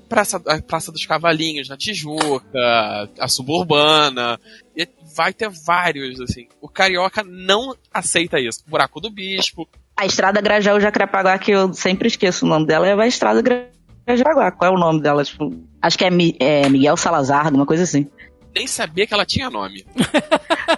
Speaker 9: Praça, a Praça dos Cavalinhos, na Tijuca, a Suburbana, e vai ter vários, assim. O carioca não aceita isso. Buraco do Bispo,
Speaker 2: A Estrada Grajaú Jacarepaguá, que eu sempre esqueço o nome dela, é a Estrada Grajaú. Qual é o nome dela? Tipo, acho que é, é Miguel Salazar, alguma coisa assim.
Speaker 9: Nem sabia que ela tinha nome.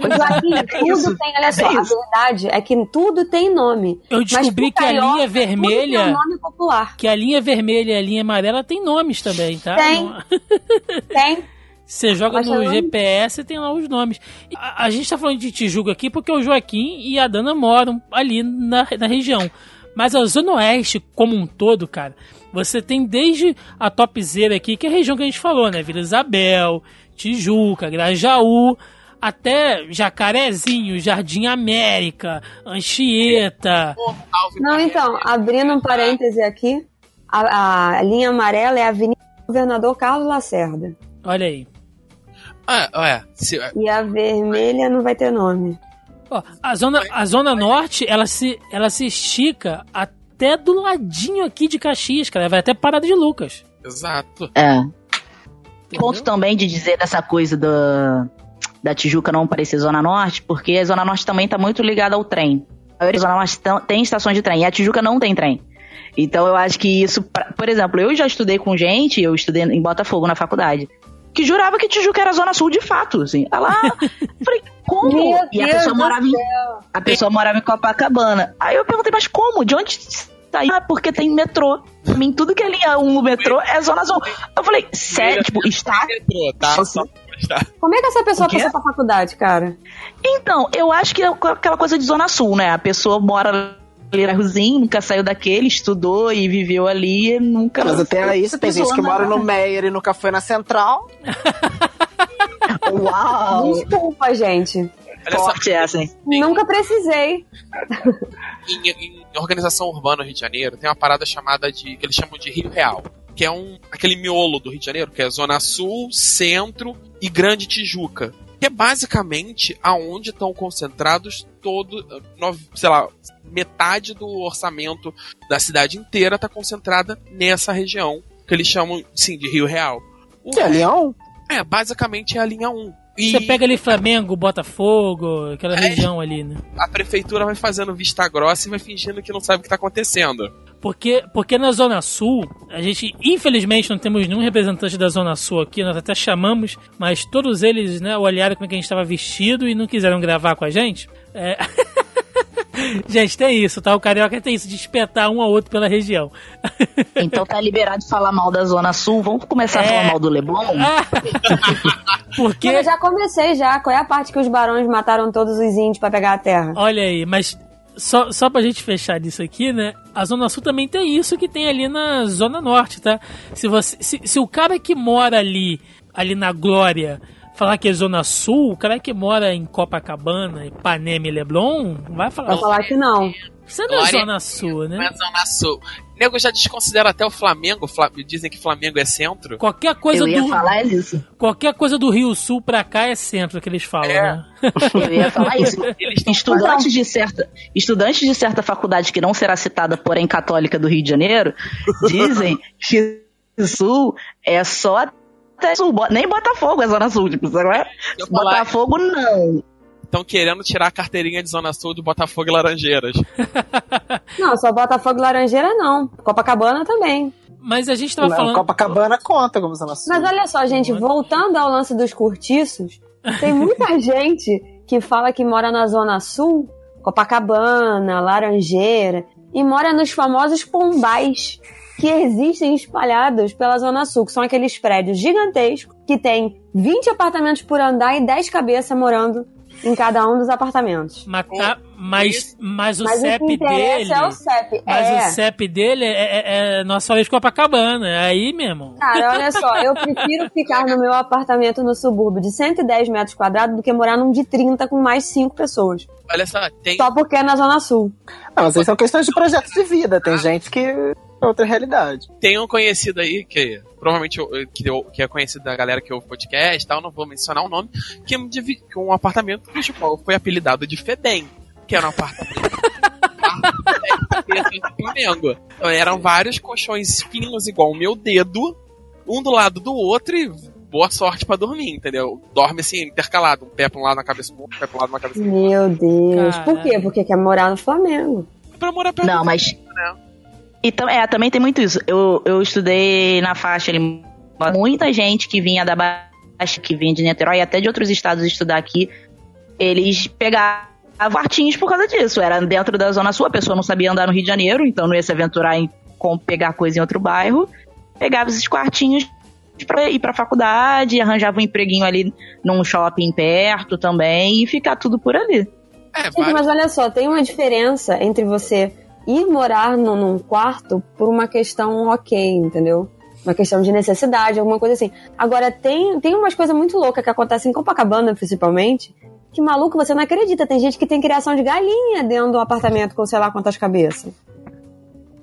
Speaker 1: Joaquim, tudo
Speaker 2: isso.
Speaker 1: tem, olha só,
Speaker 2: É
Speaker 1: a
Speaker 2: isso.
Speaker 1: verdade é que tudo tem nome.
Speaker 3: Eu descobri
Speaker 1: Mas
Speaker 3: que a
Speaker 1: carioca,
Speaker 3: linha vermelha-
Speaker 1: Tudo tem um nome popular.
Speaker 3: Que a linha vermelha e a linha amarela tem nomes também, tá?
Speaker 1: Tem.
Speaker 3: Não-
Speaker 1: Tem.
Speaker 3: Você joga no. GPS e tem lá os nomes. A, a gente tá falando de Tijuca aqui porque o Joaquim e a Dana moram ali na, na região. Mas a Zona Oeste, como um todo, cara, você tem desde a topzera aqui, que é a região que a gente falou, né? Vila Isabel, Tijuca, Grajaú, até Jacarezinho, Jardim América, Anchieta.
Speaker 1: Não, então, abrindo um parêntese aqui, a, a linha amarela é a Avenida Governador Carlos Lacerda.
Speaker 3: Olha aí.
Speaker 9: Ah, é. Se,
Speaker 1: E a vermelha não vai ter nome.
Speaker 3: Ó, a zona, a zona norte, ela se, ela se estica até do ladinho aqui de Caxias, cara. Vai até Parada de Lucas.
Speaker 9: exato.
Speaker 2: É. Ponto também de dizer dessa coisa da, da Tijuca não parecer Zona Norte, porque a Zona Norte também tá muito ligada ao trem. A maioria da Zona Norte tem estações de trem, e a Tijuca não tem trem. Então eu acho que isso, por exemplo, eu já estudei com gente, eu estudei em Botafogo na faculdade, que jurava que Tijuca era Zona Sul de fato, assim. Ela, eu falei, como?
Speaker 1: Meu
Speaker 2: e a
Speaker 1: Deus
Speaker 2: pessoa morava em, a pessoa morava em Copacabana. Aí eu perguntei, mas como? De onde saiu? Ah, porque tem metrô. Pra mim, tudo que é linha 1 no metrô é Zona Sul. Eu falei, sério? Tipo, está
Speaker 9: Metrô, tá? Só.
Speaker 1: Como é que essa pessoa passou pra faculdade, cara?
Speaker 2: Então, eu acho que é aquela coisa de Zona Sul, né? A pessoa mora ali no bairrozinho, nunca saiu daquele, estudou e viveu ali, e nunca.
Speaker 4: Mas até isso, tem gente que mora no Meyer e nunca foi na Central.
Speaker 2: Uau!
Speaker 1: Desculpa, gente.
Speaker 2: Forte essa, hein?
Speaker 1: Nunca precisei.
Speaker 9: em, em organização urbana no Rio de Janeiro, tem uma parada chamada de. que eles chamam de Rio Real. Que é um aquele miolo do Rio de Janeiro, que é Zona Sul, Centro e Grande Tijuca. Que é basicamente aonde estão concentrados todo. sei lá, metade do orçamento da cidade inteira está concentrada nessa região. Que eles chamam, sim, de Rio Real. O
Speaker 4: Que é Leão?
Speaker 9: É, basicamente é a linha 1. E
Speaker 3: Você pega ali Flamengo, Botafogo, aquela
Speaker 9: É.
Speaker 3: região ali, né?
Speaker 9: a prefeitura vai fazendo vista grossa e vai fingindo que não sabe o que está acontecendo.
Speaker 3: Porque, porque na Zona Sul, a gente, infelizmente, não temos nenhum representante da Zona Sul aqui, nós até chamamos, mas todos eles, né, olharam como é que a gente estava vestido e não quiseram gravar com a gente. É... gente, tem isso, tá? O carioca tem isso, de espetar um ao outro pela região.
Speaker 2: Então tá liberado de falar mal da Zona Sul. Vamos começar a
Speaker 3: É.
Speaker 2: falar mal do Leblon?
Speaker 3: Porque,
Speaker 1: Eu já comecei já. Qual é a parte que os barões mataram todos os índios pra pegar a terra?
Speaker 3: olha aí, mas só, só pra gente fechar isso aqui, né? A Zona Sul também tem isso que tem ali na Zona Norte, tá? Se, você, se, se o cara que mora ali, ali na Glória, falar que é Zona Sul, o cara que mora em Copacabana, Ipanema e Leblon, vai falar.
Speaker 1: Vai falar que não.
Speaker 3: Você não é
Speaker 9: Glória-
Speaker 3: Zona Sul, né?
Speaker 9: Não é Zona Sul. Nego já desconsidera até o Flamengo. Fla- Dizem que Flamengo é centro.
Speaker 3: Qualquer coisa
Speaker 2: Eu ia
Speaker 3: do.
Speaker 2: falar isso.
Speaker 3: Qualquer coisa do Rio Sul pra cá é centro que eles falam,
Speaker 9: É.
Speaker 3: né?
Speaker 2: Eu ia falar isso. Estudantes de certa, estudantes de certa faculdade que não será citada, porém católica do Rio de Janeiro, dizem que o Sul é só até Sul, nem Botafogo é Zona Sul, tipo, é?
Speaker 9: Falar-
Speaker 2: Botafogo não.
Speaker 9: Estão querendo tirar a carteirinha de Zona Sul de Botafogo e Laranjeiras.
Speaker 1: Não, só Botafogo e Laranjeira não. Copacabana também.
Speaker 3: Mas a gente tava
Speaker 4: Não,
Speaker 3: falando.
Speaker 4: Copacabana conta como Zona Sul.
Speaker 1: Mas olha só, gente, voltando ao lance dos cortiços, tem muita gente que fala que mora na Zona Sul, Copacabana, Laranjeira, e mora nos famosos pombais que existem espalhados pela Zona Sul, que são aqueles prédios gigantescos que tem 20 apartamentos por andar e 10 cabeças morando em cada um dos apartamentos.
Speaker 3: Mas, tá- mas, mas o
Speaker 1: Mas o
Speaker 3: CEP
Speaker 1: que interessa
Speaker 3: dele.
Speaker 1: é o CEP.
Speaker 3: Mas
Speaker 1: é.
Speaker 3: o CEP dele é, é, é nossa vez Copacabana. É aí mesmo.
Speaker 1: Cara, olha só, eu prefiro ficar no meu apartamento no subúrbio de 110 metros quadrados do que morar num de 30 com mais 5 pessoas.
Speaker 9: Olha só, tem.
Speaker 1: Só porque é na Zona Sul.
Speaker 4: Não, mas aí são questões de projetos de vida. Tem gente que é outra realidade.
Speaker 9: Tem um conhecido aí que provavelmente que, que é conhecido da galera que ouve podcast e tal, não vou mencionar o nome, que é um que um apartamento qual foi apelidado de Fedem, que era um apartamento. do Flamengo. Então eram vários colchões finos igual o meu dedo, um do lado do outro e boa sorte pra dormir, entendeu? Dorme assim, intercalado, um pé pra um lado na cabeça do outro, um pé pra um lado na cabeça do outro.
Speaker 1: Meu Deus. Por
Speaker 3: Caralho.
Speaker 1: quê? Porque quer morar no Flamengo.
Speaker 9: Pra morar perto
Speaker 2: Não,
Speaker 9: do
Speaker 2: mas.
Speaker 9: né?
Speaker 2: E tam- é, também tem muito isso. Eu, eu estudei na faixa ali. Muita gente que vinha da Baixa, que vinha de Niterói e até de outros estados estudar aqui, eles quartinhos por causa disso. Era dentro da Zona Sul, a pessoa não sabia andar no Rio de Janeiro, então não ia se aventurar em como pegar coisa em outro bairro. Pegava esses quartinhos pra ir pra faculdade, arranjava um empreguinho ali num shopping perto também e ficar tudo por ali.
Speaker 9: É,
Speaker 1: Gente, mas olha só, tem uma diferença entre você ir morar no- num quarto por uma questão ok, entendeu? Uma questão de necessidade, alguma coisa assim. Agora, tem, tem umas coisas muito loucas que acontecem em Copacabana, principalmente, que maluco, você não acredita. Tem gente que tem criação de galinha dentro do apartamento com sei lá quantas cabeças.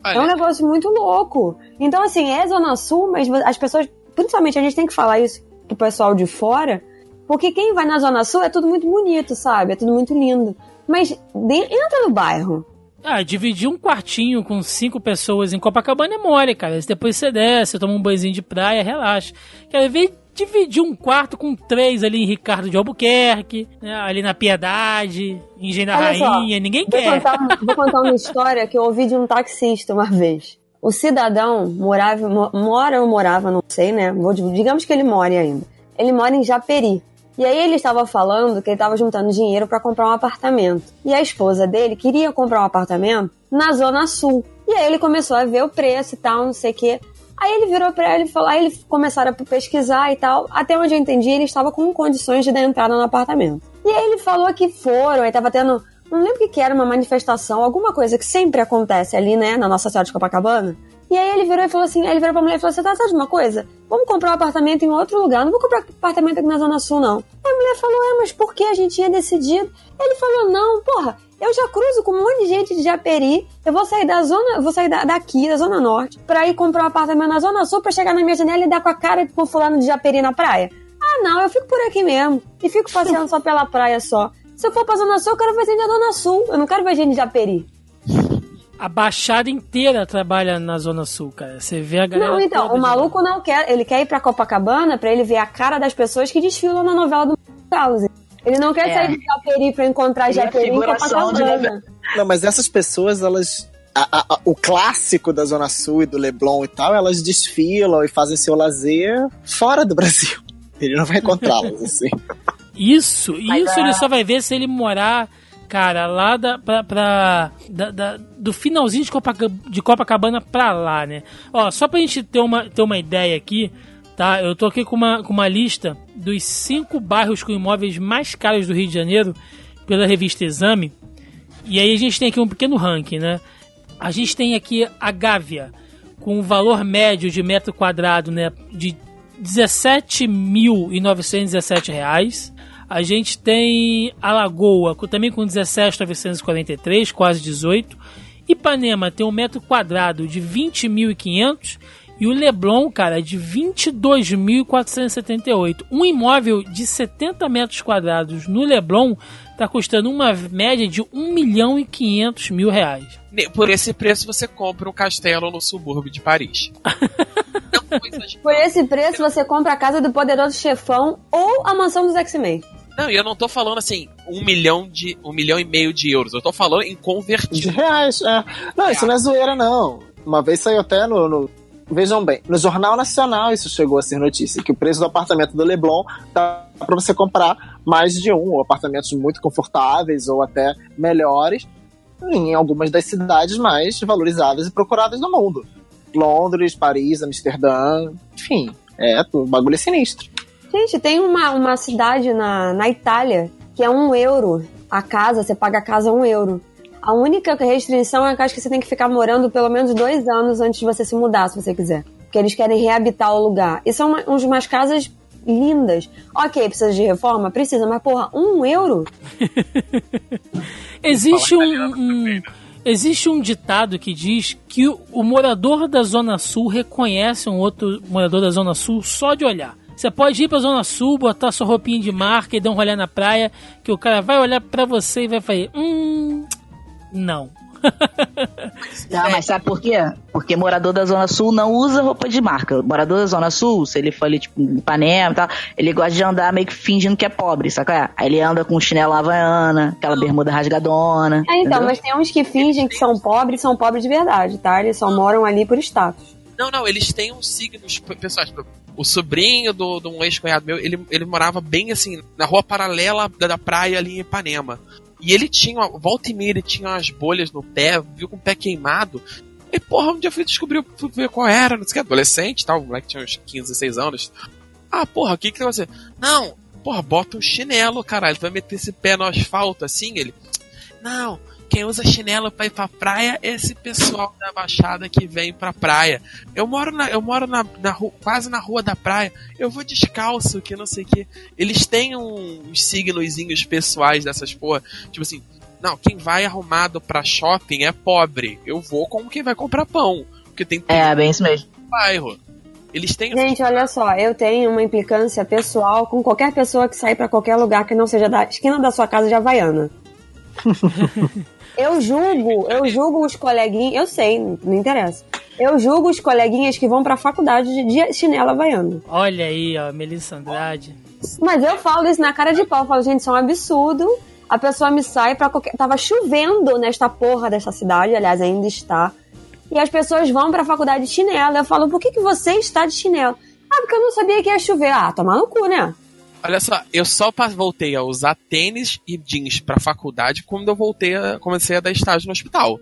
Speaker 1: É um
Speaker 9: olha,
Speaker 1: negócio muito louco. Então, assim, é Zona Sul, mas as pessoas, principalmente a gente tem que falar isso pro pessoal de fora, porque quem vai na Zona Sul é tudo muito bonito, sabe? É tudo muito lindo. Mas de- entra no bairro.
Speaker 3: Ah, dividir um quartinho com cinco pessoas em Copacabana é mole, cara. Depois você desce, toma um banhozinho de praia, relaxa. Quer ver dividir um quarto com três ali em Ricardo de Albuquerque, né, ali na Piedade, em Engenho da
Speaker 1: Olha só,
Speaker 3: Rainha, ninguém
Speaker 1: Vou
Speaker 3: quer.
Speaker 1: contar, vou contar uma história que eu ouvi de um taxista uma vez. O cidadão morava, mo- mora ou morava, não sei, né? Vou- digamos que ele more ainda. Ele mora em Japeri. E aí ele estava falando que ele estava juntando dinheiro para comprar um apartamento. E a esposa dele queria comprar um apartamento na Zona Sul. E aí ele começou a ver o preço e tal, não sei o quê. Aí ele virou pra ela e falou, aí eles começaram a pesquisar e tal. Até onde eu entendi, ele estava com condições de dar entrada no apartamento. E aí ele falou que foram, aí tava tendo. Não lembro o que, que era, uma manifestação, alguma coisa que sempre acontece ali, né, na nossa cidade de Copacabana. E aí ele virou e falou assim, ele virou pra mulher e falou assim, tá, sabe de uma coisa? Vamos comprar um apartamento em outro lugar, não vou comprar apartamento aqui na Zona Sul, não. Aí a mulher falou, é, mas por que a gente tinha decidido? Ele falou, não, porra, eu já cruzo com um monte de gente de Japeri, eu vou sair da zona, vou sair da- daqui, da Zona Norte, pra ir comprar um apartamento na Zona Sul, pra chegar na minha janela e dar com a cara com fulano de Japeri na praia. Ah, não, eu fico por aqui mesmo. E fico passeando só pela praia só. Se eu for pra Zona Sul, eu quero ver gente da Zona Sul. Eu não quero ver gente de Japeri.
Speaker 3: A Baixada inteira trabalha na Zona Sul, cara. Você vê a galera.
Speaker 1: Não, então,
Speaker 3: toda
Speaker 1: o maluco não quer. Ele quer ir pra Copacabana pra ele ver a cara das pessoas que desfilam na novela do House. Ele não quer
Speaker 2: É.
Speaker 1: sair de Japeri pra encontrar
Speaker 2: é
Speaker 1: Japeri em
Speaker 2: figuração de
Speaker 1: Copacabana.
Speaker 4: Não, mas essas pessoas, elas. a- a- a- o clássico da Zona Sul e do Leblon e tal, elas desfilam e fazem seu lazer fora do Brasil. Ele não vai encontrá-las, assim.
Speaker 3: Isso, isso
Speaker 2: é-
Speaker 3: ele só vai ver se ele morar, cara, lá da, pra, pra- da- da- do finalzinho de, Copaca- de Copacabana pra lá, né? Ó, só pra gente ter uma, ter uma ideia aqui, tá? Eu tô aqui com uma, com uma lista dos cinco bairros com imóveis mais caros do Rio de Janeiro pela revista Exame. E aí a gente tem aqui um pequeno ranking, né? A gente tem aqui a Gávea, com um valor médio de metro quadrado né, de 17.917 reais. A gente tem a Lagoa, com- também com 17.943, quase 18. Ipanema tem um metro quadrado de 20.500 e o Leblon, cara, de 22.478. Um imóvel de 70 metros quadrados no Leblon tá custando uma média de 1 milhão e 500 mil reais.
Speaker 9: Por esse preço você compra um castelo no subúrbio de Paris. Não, coisas-
Speaker 1: Por esse preço, você compra a casa do poderoso chefão ou a mansão dos X-Men.
Speaker 9: Não, e eu não tô falando assim, um milhão de. um milhão e meio de euros. Eu tô falando em
Speaker 4: De
Speaker 9: convertido.
Speaker 4: reais, é. Não, isso não é zoeira, não. Uma vez saiu até no, no- Vejam bem, no Jornal Nacional isso chegou a ser notícia, que o preço do apartamento do Leblon tá para você comprar mais de um, ou apartamentos muito confortáveis, ou até melhores, em algumas das cidades mais valorizadas e procuradas do mundo. Londres, Paris, Amsterdã, enfim, é, o bagulho é sinistro.
Speaker 1: Gente, tem uma, uma cidade na, na Itália que é um euro. A casa, você paga a casa um euro. A única restrição é que acho que você tem que ficar morando pelo menos dois anos antes de você se mudar, se você quiser. Porque eles querem reabitar o lugar. E são uma, umas casas lindas. Ok, precisa de reforma? Precisa, mas porra, um euro?
Speaker 3: Existe um, um- existe um ditado que diz que o morador da Zona Sul reconhece um outro morador da Zona Sul só de olhar. Você pode ir pra Zona Sul, botar sua roupinha de marca e dar um rolê na praia, que o cara vai olhar pra você e vai falar: Hum. Não.
Speaker 2: Não, mas sabe por quê? Porque morador da Zona Sul não usa roupa de marca. Morador da Zona Sul, se ele for ali, tipo, em Ipanema e tal, ele gosta de andar meio que fingindo que é pobre, saca? Aí ele anda com chinelo havaiana, aquela bermuda rasgadona.
Speaker 1: É, então,
Speaker 2: entendeu?
Speaker 1: mas tem uns que fingem que são pobres, são pobres de verdade, tá? Eles só moram ali por status.
Speaker 9: Não, não, eles têm uns signos p- pessoais. Tipo, O sobrinho do, de um ex-cunhado meu, ele, ele morava bem assim, na rua paralela da, da praia ali em Ipanema. E ele tinha, uma- volta e meia, ele tinha umas bolhas no pé, viu com o pé queimado. E porra, um dia eu fui descobrir fui ver qual era, não sei o que, adolescente tal, o moleque tinha uns 15, 16 anos. Ah, porra, o que que você. Não, porra, bota um chinelo, caralho, tu vai meter esse pé no asfalto assim? Ele. Não, quem usa chinelo pra ir pra praia é esse pessoal da Baixada que vem pra praia. Eu moro na, eu moro na, na ru- quase na rua da praia. Eu vou descalço, que não sei o que. Eles têm um- uns signozinhos pessoais dessas porra. Tipo assim, não, quem vai arrumado pra shopping é pobre. Eu vou como quem vai comprar pão. Porque tem
Speaker 2: É, bem isso mesmo.
Speaker 9: bairro. Eles têm.
Speaker 1: Gente, olha só, eu tenho uma implicância pessoal com qualquer pessoa que sair pra qualquer lugar que não seja da esquina da sua casa de Havaiana. eu julgo, eu julgo os coleguinhas, eu sei, não interessa. Eu julgo os coleguinhas que vão pra faculdade de, chinelo havaiano.
Speaker 3: Olha aí, ó, Melissa Andrade.
Speaker 1: Mas eu falo isso na cara de pau, eu falo, gente, isso é um absurdo. A pessoa me sai pra qualquer. Tava chovendo nesta porra dessa cidade, aliás, ainda está. E as pessoas vão pra faculdade de chinelo. Eu falo, por que, que você está de chinelo? Ah, porque eu não sabia que ia chover. Ah, tomar no cu, né?
Speaker 9: Olha só, eu só voltei a usar tênis e jeans pra faculdade quando eu voltei a, comecei a dar estágio no hospital.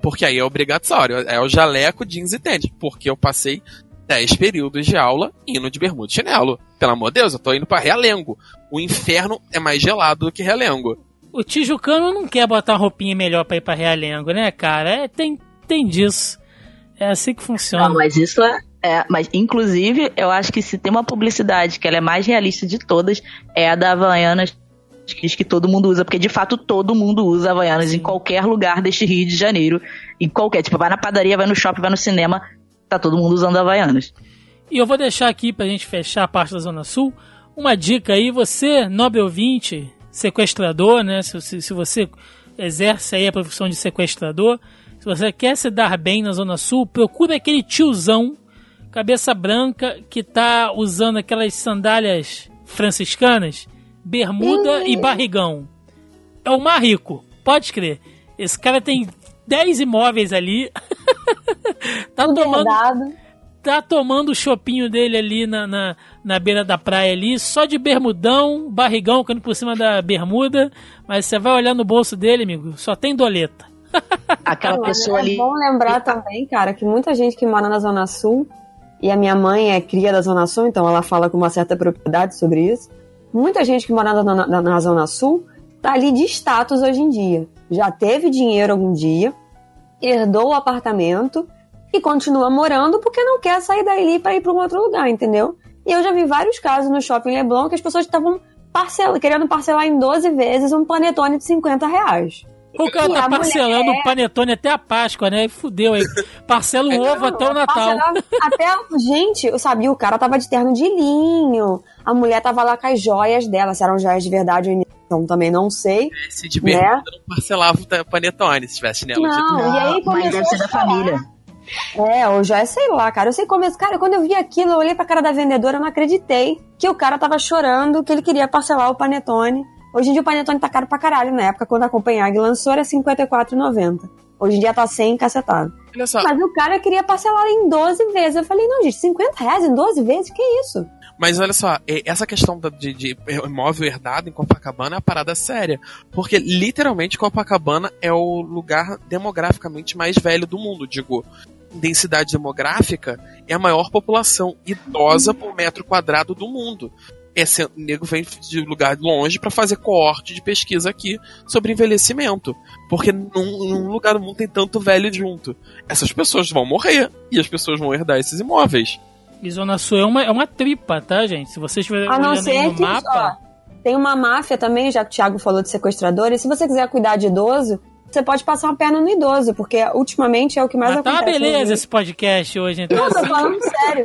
Speaker 9: Porque aí é obrigatório, é o jaleco, jeans e tênis. Porque eu passei 10 períodos de aula indo de bermuda e chinelo. Pelo amor de Deus, eu tô indo pra Realengo. O inferno é mais gelado do que Realengo.
Speaker 3: O Tijucano não quer botar uma roupinha melhor pra ir pra Realengo, né, cara? É, tem, tem disso. É assim que funciona.
Speaker 2: Não, mas isso é, é. Mas, inclusive, eu acho que se tem uma publicidade que ela é mais realista de todas, é a da Havaianas que diz que todo mundo usa, porque de fato todo mundo usa Havaianas em qualquer lugar deste Rio de Janeiro. Em qualquer. Tipo, vai na padaria, vai no shopping, vai no cinema, tá todo mundo usando Havaianas.
Speaker 3: E eu vou deixar aqui pra gente fechar a parte da Zona Sul uma dica aí, você, nobre ouvinte, sequestrador, né? Se, se, se você exerce aí a profissão de sequestrador, se você quer se dar bem na Zona Sul, procura aquele tiozão, cabeça branca, que tá usando aquelas sandálias franciscanas, bermuda e barrigão. É o mais rico, pode crer. Esse cara tem 10 imóveis ali. tá tomando tá tomando o chopinho dele ali na, na, na beira da praia ali, só de bermudão, barrigão caindo por cima da bermuda, mas você vai olhar no bolso dele, amigo, só tem doleta.
Speaker 2: Aquela pessoa
Speaker 1: é
Speaker 2: ali.
Speaker 1: bom lembrar também, cara, que muita gente que mora na Zona Sul, e a minha mãe é cria da Zona Sul, então ela fala com uma certa propriedade sobre isso. Muita gente que mora na, na, na Zona Sul tá ali de status hoje em dia. Já teve dinheiro algum dia, herdou o apartamento e continua morando porque não quer sair dali para ir para um outro lugar, entendeu? E eu já vi vários casos no shopping Leblon que as pessoas estavam parcela, querendo parcelar em 12 vezes um panetone de 50 reais.
Speaker 3: O cara tá parcelando
Speaker 1: mulher-
Speaker 3: o panetone até a Páscoa, né? Fudeu aí. Parcela o ovo até o Natal.
Speaker 1: Parcelava Até, gente, eu sabia, o cara tava de terno de linho. A mulher tava lá com as joias dela, se eram joias de verdade ou então também não sei.
Speaker 9: Se de
Speaker 1: Né?
Speaker 9: não parcelava o panetone se tivesse chinelo.
Speaker 1: Não,
Speaker 9: de
Speaker 1: e aí
Speaker 2: mas deve
Speaker 1: começou
Speaker 2: ser
Speaker 1: a
Speaker 2: da família.
Speaker 1: É, ou já é, sei lá, cara. Eu sei como. Cara, quando eu vi aquilo, eu olhei pra cara da vendedora, eu não acreditei que o cara tava chorando, que ele queria parcelar o panetone. Hoje em dia o panetone tá caro pra caralho. Na época, quando a Copenhague lançou, era R$54,90. Hoje em dia tá 100 cacetado.
Speaker 9: Olha só,
Speaker 1: Mas o cara queria parcelar em 12 vezes. Eu falei, não, gente, 50 reais em 12 vezes? Que isso?
Speaker 9: Mas olha só, essa questão de, de imóvel herdado em Copacabana é uma parada séria. Porque literalmente Copacabana é o lugar demograficamente mais velho do mundo. Digo, densidade demográfica é a maior população idosa por metro quadrado do mundo. É ser, nego vem de lugar longe para fazer coorte de pesquisa aqui sobre envelhecimento. Porque num, num, lugar do mundo tem tanto velho junto. Essas pessoas vão morrer e as pessoas vão herdar esses imóveis.
Speaker 3: E Zona Sul é uma, é uma tripa, tá, gente? Se vocês estiverem
Speaker 1: A não
Speaker 3: olhando
Speaker 1: ser
Speaker 3: no
Speaker 1: que,
Speaker 3: mapa.
Speaker 1: ó, tem uma máfia também, já que o Thiago falou de sequestradores. Se você quiser cuidar de idoso, você pode passar uma perna no idoso, porque ultimamente é o que mais
Speaker 3: Mas tá uma
Speaker 1: acontece. no
Speaker 3: beleza
Speaker 1: Rio.
Speaker 3: esse podcast hoje, então.
Speaker 1: Não, tô falando sério.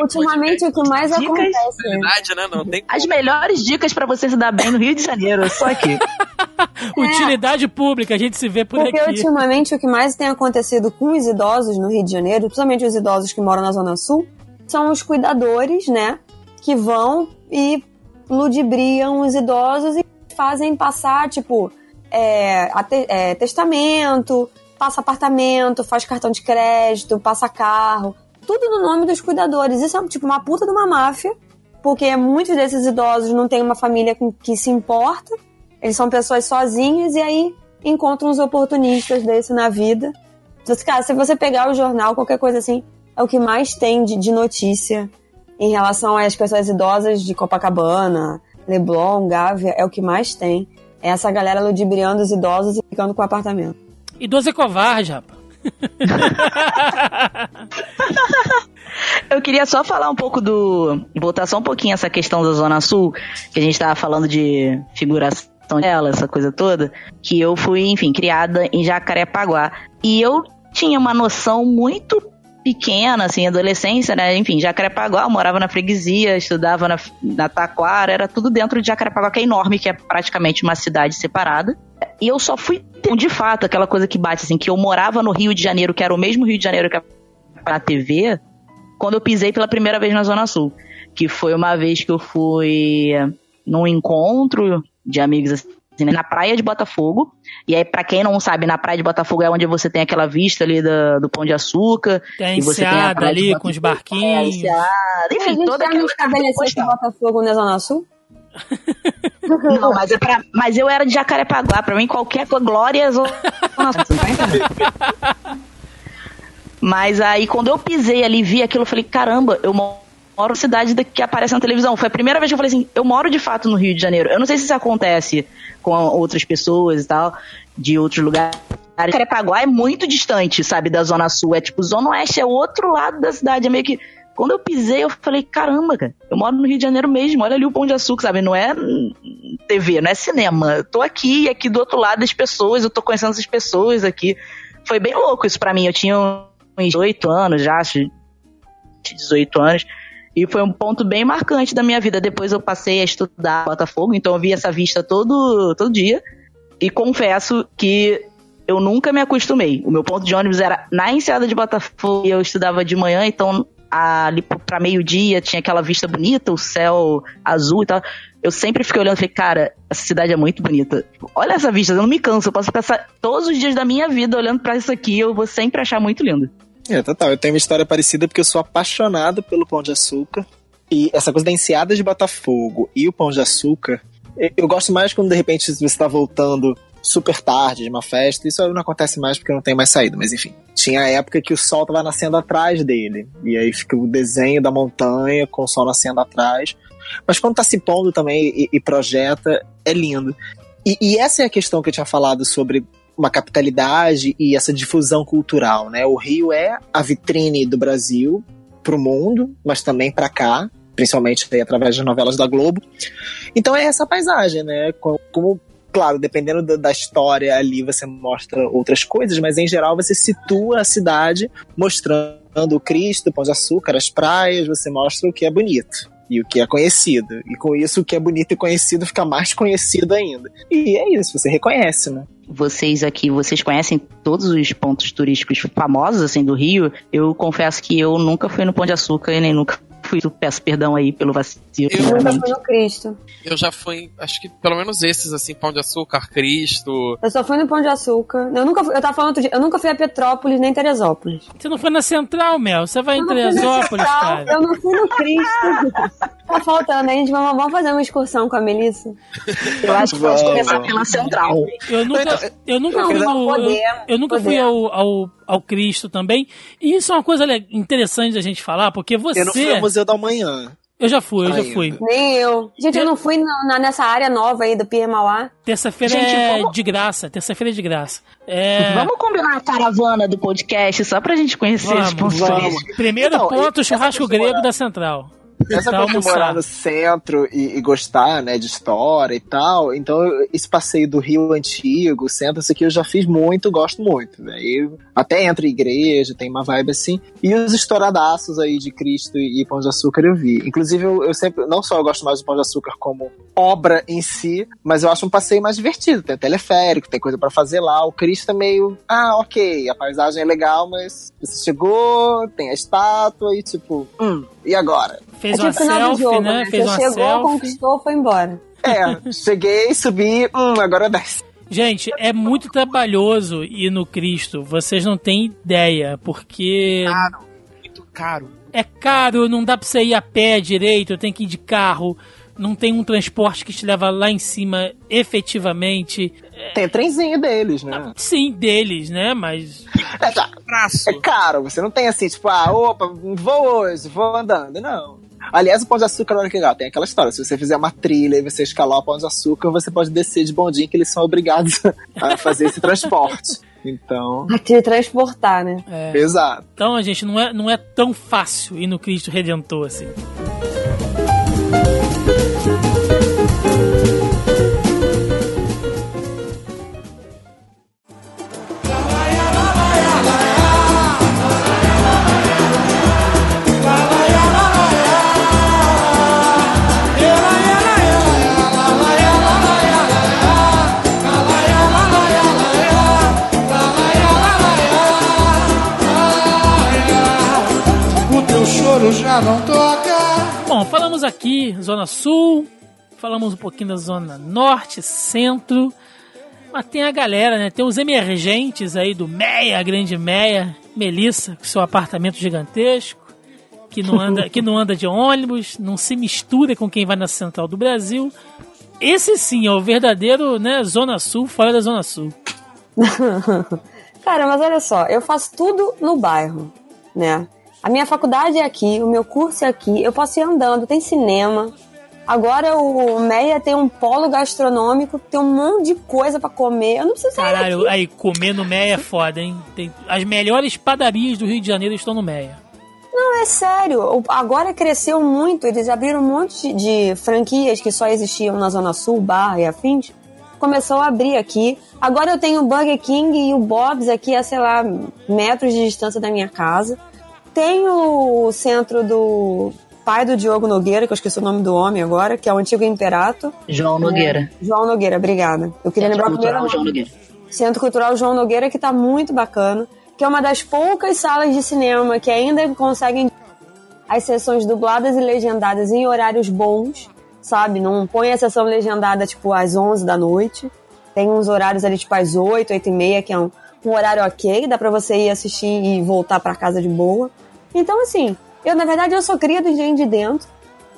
Speaker 1: Ultimamente é o que mais
Speaker 2: Dicas.
Speaker 1: acontece.
Speaker 9: Verdade, né? Não tem
Speaker 2: As melhores dicas pra você se dar bem no Rio de Janeiro, só aqui.
Speaker 3: Utilidade pública, a gente se vê por
Speaker 1: Porque
Speaker 3: aqui.
Speaker 1: ultimamente o que mais tem acontecido com os idosos no Rio de Janeiro, principalmente os idosos que moram na Zona Sul, são os cuidadores, né? Que vão e ludibriam os idosos e fazem passar, tipo, é, é, testamento, passa apartamento, faz cartão de crédito, passa carro, tudo no nome dos cuidadores. Isso é tipo uma puta de uma máfia, porque muitos desses idosos não têm uma família com que se importa, eles são pessoas sozinhas e aí encontram uns oportunistas desse na vida. Então, cara, se você pegar o jornal, qualquer coisa assim, é o que mais tem de, de notícia em relação às pessoas idosas de Copacabana, Leblon, Gávea, é o que mais tem. Essa galera ludibriando os idosos e ficando com o apartamento.
Speaker 3: Idoso é covarde, rapaz.
Speaker 2: Eu queria só falar um pouco do. voltar só um pouquinho essa questão da Zona Sul, que a gente tava falando de figuração dela, essa coisa toda. Que eu fui, enfim, criada em Jacarepaguá. E eu tinha uma noção muito pequena, assim, adolescência, né? Enfim, Jacarepaguá, morava na freguesia, estudava na, na Taquara, era tudo dentro de Jacarepaguá, que é enorme, que é praticamente uma cidade separada. E eu só fui de fato, aquela coisa que bate, assim, que eu morava no Rio de Janeiro, que era o mesmo Rio de Janeiro que a TV, quando eu pisei pela primeira vez na Zona Sul. Que foi uma vez que eu fui num encontro de amigos na praia de Botafogo. E aí, pra quem não sabe, na praia de Botafogo é onde você tem aquela vista ali da- do Pão de Açúcar.
Speaker 3: Tem a
Speaker 2: e você tem a
Speaker 3: enseada
Speaker 2: praia
Speaker 3: ali com os
Speaker 2: É, a
Speaker 3: barquinhos.
Speaker 1: a
Speaker 2: enfim,
Speaker 1: gente
Speaker 2: toda
Speaker 1: já não estabeleceu Botafogo não é Zona Sul?
Speaker 2: Não, mas, é pra- mas eu era de Jacarepaguá. Pra mim, qualquer coisa, glória é Zona Sul? Mas aí, quando eu pisei ali vi aquilo, eu falei, caramba, eu moro na cidade da- que aparece na televisão. Foi a primeira vez que eu falei assim, eu moro de fato no Rio de Janeiro. Eu não sei se isso acontece com outras pessoas e tal, de outros lugares. Jacarepaguá é muito distante, sabe, da Zona Sul. É tipo, Zona Oeste é outro lado da cidade. É meio que... Quando eu pisei, eu falei, caramba, cara, eu moro no Rio de Janeiro mesmo. Olha ali o Pão de Açúcar, sabe? Não é hum, TV, não é cinema. Eu tô aqui e aqui do outro lado das pessoas, eu tô conhecendo essas pessoas aqui. Foi bem louco isso pra mim. Eu tinha uns 18 anos já, acho, de 18 anos. E foi um ponto bem marcante da minha vida. Depois eu passei a estudar Botafogo, então eu vi essa vista todo, todo dia. E confesso que eu nunca me acostumei. O meu ponto de ônibus era na enseada de Botafogo e eu estudava de manhã, então ali pra meio-dia tinha aquela vista bonita, o céu azul e tal. Eu sempre fiquei olhando e falei, cara, essa cidade é muito bonita. Olha essa vista, eu não me canso. Eu posso passar todos os dias da minha vida olhando pra isso aqui, eu vou sempre achar muito lindo.
Speaker 4: É, total. Eu tenho uma história parecida porque eu sou apaixonado pelo Pão de Açúcar. E essa coisa da enseada de Botafogo e o Pão de Açúcar, eu- gosto mais quando de repente você está voltando super tarde de uma festa. Isso não acontece mais porque não tem mais saída, mas enfim. Tinha a época que o sol tava nascendo atrás dele. E aí fica o desenho da montanha com o sol nascendo atrás. Mas quando tá se pondo também e, e projeta, é lindo. E, e essa é a questão que eu tinha falado sobre uma capitalidade e essa difusão cultural, né? O Rio é a vitrine do Brasil pro mundo, mas também para cá, principalmente através das novelas da Globo. Então é essa paisagem, né? Como, claro, dependendo da história ali você mostra outras coisas, mas em geral você situa a cidade mostrando o Cristo, o Pão de Açúcar, as praias, você mostra o que é bonito. E o que é conhecido. E com isso, o que é bonito e conhecido fica mais conhecido ainda. E é isso, você reconhece, né?
Speaker 2: Vocês aqui, vocês conhecem todos os pontos turísticos famosos assim do Rio. Eu confesso que eu nunca fui no Pão de Açúcar e nem nunca fui. Eu peço perdão aí pelo vacilo.
Speaker 1: Eu nunca
Speaker 2: realmente.
Speaker 1: fui no Cristo.
Speaker 9: Eu já fui, acho que pelo menos esses, assim, Pão de Açúcar, Cristo.
Speaker 1: Eu só fui no Pão de Açúcar. Eu nunca fui, eu tava falando outro dia, eu nunca fui a Petrópolis nem Teresópolis.
Speaker 3: Você não foi na Central, Mel? Você vai em
Speaker 1: Eu fui na
Speaker 3: Teresópolis,
Speaker 1: Central,
Speaker 3: cara?
Speaker 1: Eu não fui no Cristo. tá faltando, a gente vamos, vamos fazer uma excursão com a Melissa.
Speaker 2: Eu acho que pode
Speaker 4: Vamos.
Speaker 2: começar pela Central.
Speaker 3: Eu nunca, eu nunca
Speaker 1: Não,
Speaker 3: fui no. Eu,
Speaker 1: podemos,
Speaker 3: eu nunca fui
Speaker 1: podemos.
Speaker 3: ao, ao, ao Cristo também. E isso é uma coisa interessante da gente falar, porque você.
Speaker 4: Eu não fui ao Museu da Manhã.
Speaker 3: Eu já fui, eu já
Speaker 4: Ainda.
Speaker 3: fui.
Speaker 1: Nem eu. Gente, eu não fui na, nessa área nova aí do Pierre Mauá.
Speaker 3: Terça-feira
Speaker 2: Gente,
Speaker 3: é
Speaker 2: vamos-
Speaker 3: de graça. Terça-feira é de graça. É...
Speaker 2: Vamos combinar a caravana do podcast só pra gente conhecer
Speaker 3: Vamos,
Speaker 2: os sponsores.
Speaker 3: vamos. Primeiro
Speaker 4: Então,
Speaker 3: ponto, churrasco grego da Central.
Speaker 4: Essa coisa de morar no centro e, e gostar, né, de história e tal, então esse passeio do Rio Antigo, centro, isso aqui eu já fiz muito, gosto muito. Né? E até entra em igreja, tem uma vibe assim. E os estouradaços aí de Cristo e, Pão de Açúcar eu vi. Inclusive, eu, eu sempre, não só eu gosto mais do Pão de Açúcar como obra em si, mas eu acho um passeio mais divertido. Tem teleférico, tem coisa pra fazer lá. O Cristo é meio, ah, ok, a paisagem é legal, mas você chegou, tem a estátua e tipo, hum, e agora?
Speaker 3: Fez
Speaker 1: é
Speaker 3: uma
Speaker 1: tipo do
Speaker 3: selfie,
Speaker 1: jogo,
Speaker 3: né?
Speaker 1: né?
Speaker 3: Fez
Speaker 1: Você
Speaker 3: uma
Speaker 1: chegou,
Speaker 3: selfie.
Speaker 1: conquistou, foi embora.
Speaker 4: É, cheguei, subi, hum, agora desce.
Speaker 3: Gente, é muito trabalhoso ir no Cristo. Vocês não têm ideia, porque
Speaker 9: Caro, muito caro.
Speaker 3: é caro, não dá pra você ir a pé direito, tem que ir de carro, não tem um transporte que te leva lá em cima efetivamente.
Speaker 4: Tem trenzinho deles, né?
Speaker 3: Sim, deles, né? Mas
Speaker 4: É, tá, é caro, você não tem assim, tipo, ah, opa, vou hoje, vou andando. Não. Aliás, o Pão de Açúcar, olha que legal, tem aquela história. Se você fizer uma trilha e você escalar o Pão de Açúcar, você pode descer de bondinho, que eles são obrigados a fazer esse transporte. Então,
Speaker 1: A te transportar, né?
Speaker 3: é.
Speaker 4: exato.
Speaker 3: Então, gente, não é, não é tão fácil ir no Cristo Redentor assim.
Speaker 11: Já não toca.
Speaker 3: Bom, falamos aqui Zona Sul, falamos um pouquinho da Zona Norte, Centro, mas tem a galera, né? Tem os emergentes aí do Meia, Grande Meia, Melissa, com seu apartamento gigantesco, que não anda, que não anda de ônibus, não se mistura com quem vai na Central do Brasil. Esse sim é o verdadeiro, né, Zona Sul, fora da Zona Sul.
Speaker 1: Cara, mas olha só, eu faço tudo no bairro, né? A minha faculdade é aqui, o meu curso é aqui, eu posso ir andando, tem cinema. Agora o Meia tem um polo gastronômico, tem um monte de coisa pra comer. Eu não preciso sair
Speaker 3: Caralho,
Speaker 1: daqui.
Speaker 3: aí comer no Meia é foda, hein? Tem, as melhores padarias do Rio de Janeiro estão no Meia.
Speaker 1: Não, é sério. Agora cresceu muito. Eles abriram um monte de, de franquias que só existiam na Zona Sul, Barra e afins. Começou a abrir aqui. Agora eu tenho o Burger King e o Bob's aqui a, sei lá, metros de distância da minha casa. Tem o centro do pai do Diogo Nogueira, que eu esqueci o nome do homem agora, que é o antigo Imperato.
Speaker 2: João Nogueira.
Speaker 1: João Nogueira, obrigada. Eu queria
Speaker 2: Centro
Speaker 1: lembrar o primeiro
Speaker 2: Cultural João. Nogueira.
Speaker 1: Centro Cultural João Nogueira, que tá muito bacana. Que é uma das poucas salas de cinema que ainda conseguem as sessões dubladas e legendadas em horários bons, sabe? Não põe a sessão legendada, tipo, às 11 da noite. Tem uns horários ali, tipo, às 8, 8 e meia, que é um, um horário ok. Dá pra você ir assistir e voltar pra casa de boa. Então, assim, eu, na verdade, eu sou cria do Engenho de Dentro.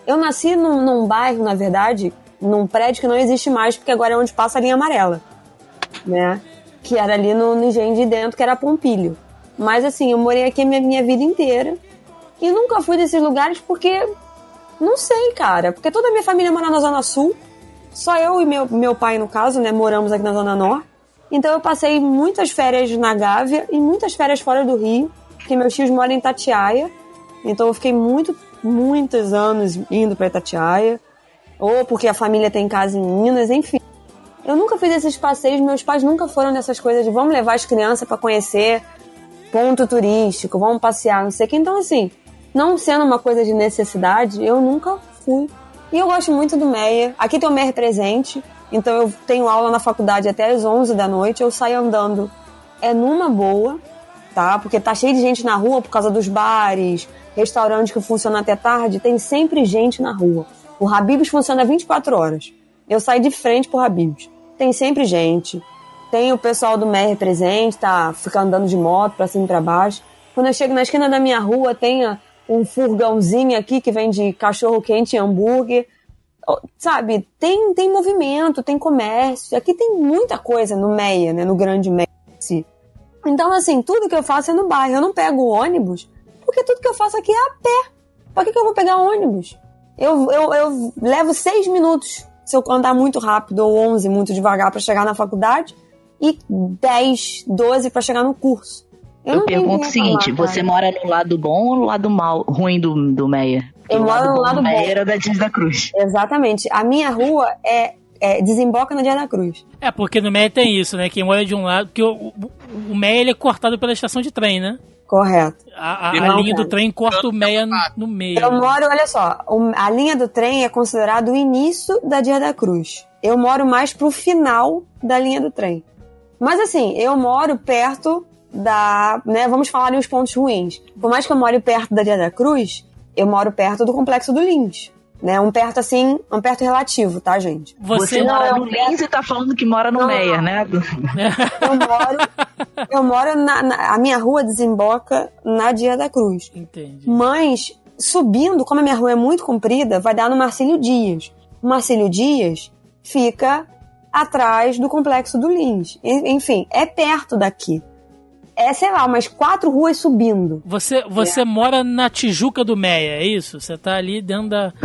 Speaker 1: Eu nasci num, num bairro, na verdade, num prédio que não existe mais, porque agora é onde passa a linha amarela né? Que era ali no, no Engenho de Dentro, que era Pompilho. Mas assim, eu morei aqui a minha, minha vida inteira. E nunca fui desses lugares porque. Não sei, cara. Porque toda a minha família mora na Zona Sul. Só eu e meu, meu pai, no caso, né? Moramos aqui na Zona Norte. Então eu passei muitas férias na Gávea e muitas férias fora do Rio. Porque meus tios moram em Tatiaia. Então eu fiquei muito, muitos anos indo pra Itatiaia. Ou porque a família tem casa em Minas, enfim. Eu nunca fiz esses passeios, meus pais nunca foram nessas coisas de vamos levar as crianças pra conhecer ponto turístico, vamos passear, não sei o que. Então, assim, não sendo uma coisa de necessidade, eu nunca fui. E eu gosto muito do Meia. Aqui tem o Meia presente, então eu tenho aula na faculdade até as 11 da noite, eu saio andando. É numa boa, tá? Porque tá cheio de gente na rua por causa dos bares, restaurantes que funcionam até tarde, tem sempre gente na rua. O Habib's funciona 24 horas. Eu saio de frente pro Habib's. Tem sempre gente. Tem o pessoal do MER presente, tá? Fica andando de moto pra cima e pra baixo. Quando eu chego na esquina da minha rua, tem um furgãozinho aqui que vende cachorro quente e hambúrguer. Sabe, tem, tem movimento, tem comércio. Aqui tem muita coisa no MEIA, né? No grande MEIA. Então, assim, tudo que eu faço é no bairro. Eu não pego ônibus, porque tudo que eu faço aqui é a pé. Pra que, que eu vou pegar ônibus? Eu, eu, eu levo seis minutos se eu andar muito rápido ou 11 muito devagar para chegar na faculdade e 10, 12 para chegar no curso.
Speaker 2: Eu,
Speaker 1: tenho
Speaker 2: pergunto o seguinte:
Speaker 1: reclamar,
Speaker 2: você mora no lado bom ou no lado mal, ruim do, do Meia?
Speaker 1: Eu moro no
Speaker 2: bom
Speaker 1: lado
Speaker 2: do Meia
Speaker 1: bom.
Speaker 2: era da Dias da Cruz.
Speaker 1: Exatamente. A minha rua é, é desemboca na Dia da Cruz.
Speaker 3: É, porque no Meia tem isso, né? Quem mora de um lado. Porque o, o, o Meia ele é cortado pela estação de trem, né?
Speaker 1: Correto.
Speaker 3: A, a-
Speaker 1: E
Speaker 3: a linha do trem corta o Meia no, no meio.
Speaker 1: Eu moro, olha só, a linha do trem é considerado o início da Dia da Cruz. Eu moro mais pro final da linha do trem. Mas assim, eu moro perto da, né, vamos falar ali os pontos ruins. Por mais que eu more perto da Dia da Cruz, eu moro perto do Complexo do Lins. Né, um perto assim, um perto relativo, tá, gente?
Speaker 2: Você,
Speaker 1: Não,
Speaker 2: mora
Speaker 1: é um
Speaker 2: no Lins e tá falando que mora no
Speaker 1: Não.
Speaker 2: Meia, né?
Speaker 1: Eu moro, eu moro na, na- a minha rua desemboca na Dia da Cruz.
Speaker 3: Entendi.
Speaker 1: Mas subindo, como a minha rua é muito comprida, vai dar no Marcílio Dias. O Marcílio Dias fica atrás do complexo do Lins. En- Enfim, é perto daqui. É, sei lá, umas quatro ruas subindo.
Speaker 3: Você, você mora na Tijuca do Meia, é isso? Você tá ali dentro da.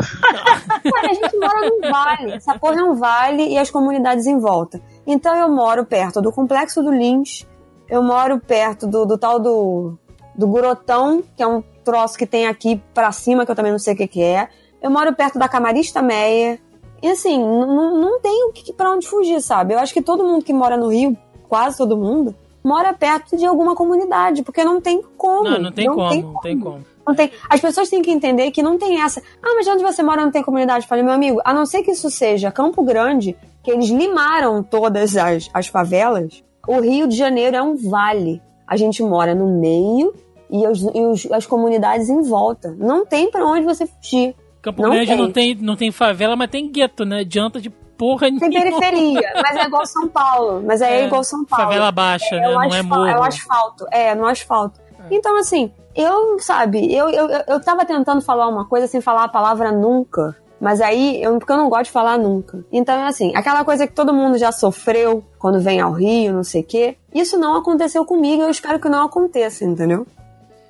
Speaker 1: Ué, a gente mora num vale. Essa porra é um vale e as comunidades em volta. Então eu moro perto do complexo do Lins, eu moro perto do, do tal do, do Gurotão, que é um troço que tem aqui pra cima, que eu também não sei o que, que é. Eu moro perto da Camarista Meia. E assim, n- n- não tem pra onde fugir, sabe? Eu acho que todo mundo que mora no Rio, quase todo mundo, mora perto de alguma comunidade, porque não tem como.
Speaker 3: Não, não tem como, não tem como.
Speaker 1: Não tem. As pessoas têm que entender que não tem essa. Ah, mas de onde você mora não tem comunidade? Eu Falei, meu amigo, a não ser que isso seja Campo Grande, que eles limaram todas as, as favelas, o Rio de Janeiro é um vale. A gente mora no meio e, os, e os- as comunidades em volta. Não tem pra onde você fugir.
Speaker 3: Campo
Speaker 1: Não
Speaker 3: Grande
Speaker 1: tem.
Speaker 3: não tem, não tem favela, mas tem gueto, né? Adianta de porra
Speaker 1: Tem
Speaker 3: nenhuma.
Speaker 1: periferia, mas é igual São Paulo. Mas é,
Speaker 3: É,
Speaker 1: igual São Paulo.
Speaker 3: favela baixa, né?
Speaker 1: o
Speaker 3: Não é morro.
Speaker 1: É o asfalto. É, no asfalto. Então, assim, eu, sabe, eu, eu, eu- eu tava tentando falar uma coisa sem falar a palavra nunca. Mas aí, eu, porque eu não gosto de falar nunca. Então, é assim, aquela coisa que todo mundo já sofreu quando vem ao Rio, não sei o quê. Isso não aconteceu comigo, eu espero que não aconteça, entendeu?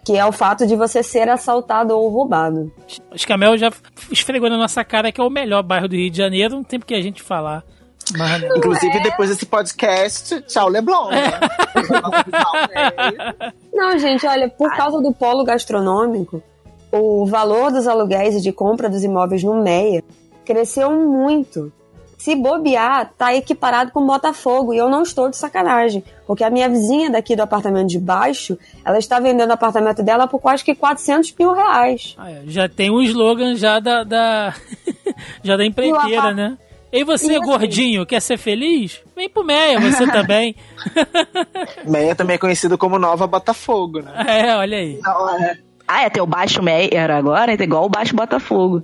Speaker 1: Que é o fato de você ser assaltado ou roubado.
Speaker 3: Os Camel já esfregou na nossa cara que é o melhor bairro do Rio de Janeiro, não tem porque a gente falar. Mas.
Speaker 4: Inclusive, depois desse podcast, tchau, Leblon. né?
Speaker 1: Não, gente, olha, por causa do polo gastronômico, o valor dos aluguéis e de compra dos imóveis no Meia cresceu muito. Se bobear, tá equiparado com Botafogo. E eu não estou de sacanagem. Porque a minha vizinha daqui do apartamento de baixo, ela está vendendo o apartamento dela por quase que 400 mil reais.
Speaker 3: Ah, é, Já tem um slogan já da, da já da empreiteira,
Speaker 1: E
Speaker 3: né? E você,
Speaker 1: E assim-
Speaker 3: gordinho, quer ser feliz? Vem pro Meia, você também.
Speaker 4: Meia também é conhecido como Nova Botafogo, né?
Speaker 3: É, olha aí.
Speaker 2: Ah, é, tem o Baixo Meyer agora, é igual o Baixo Botafogo.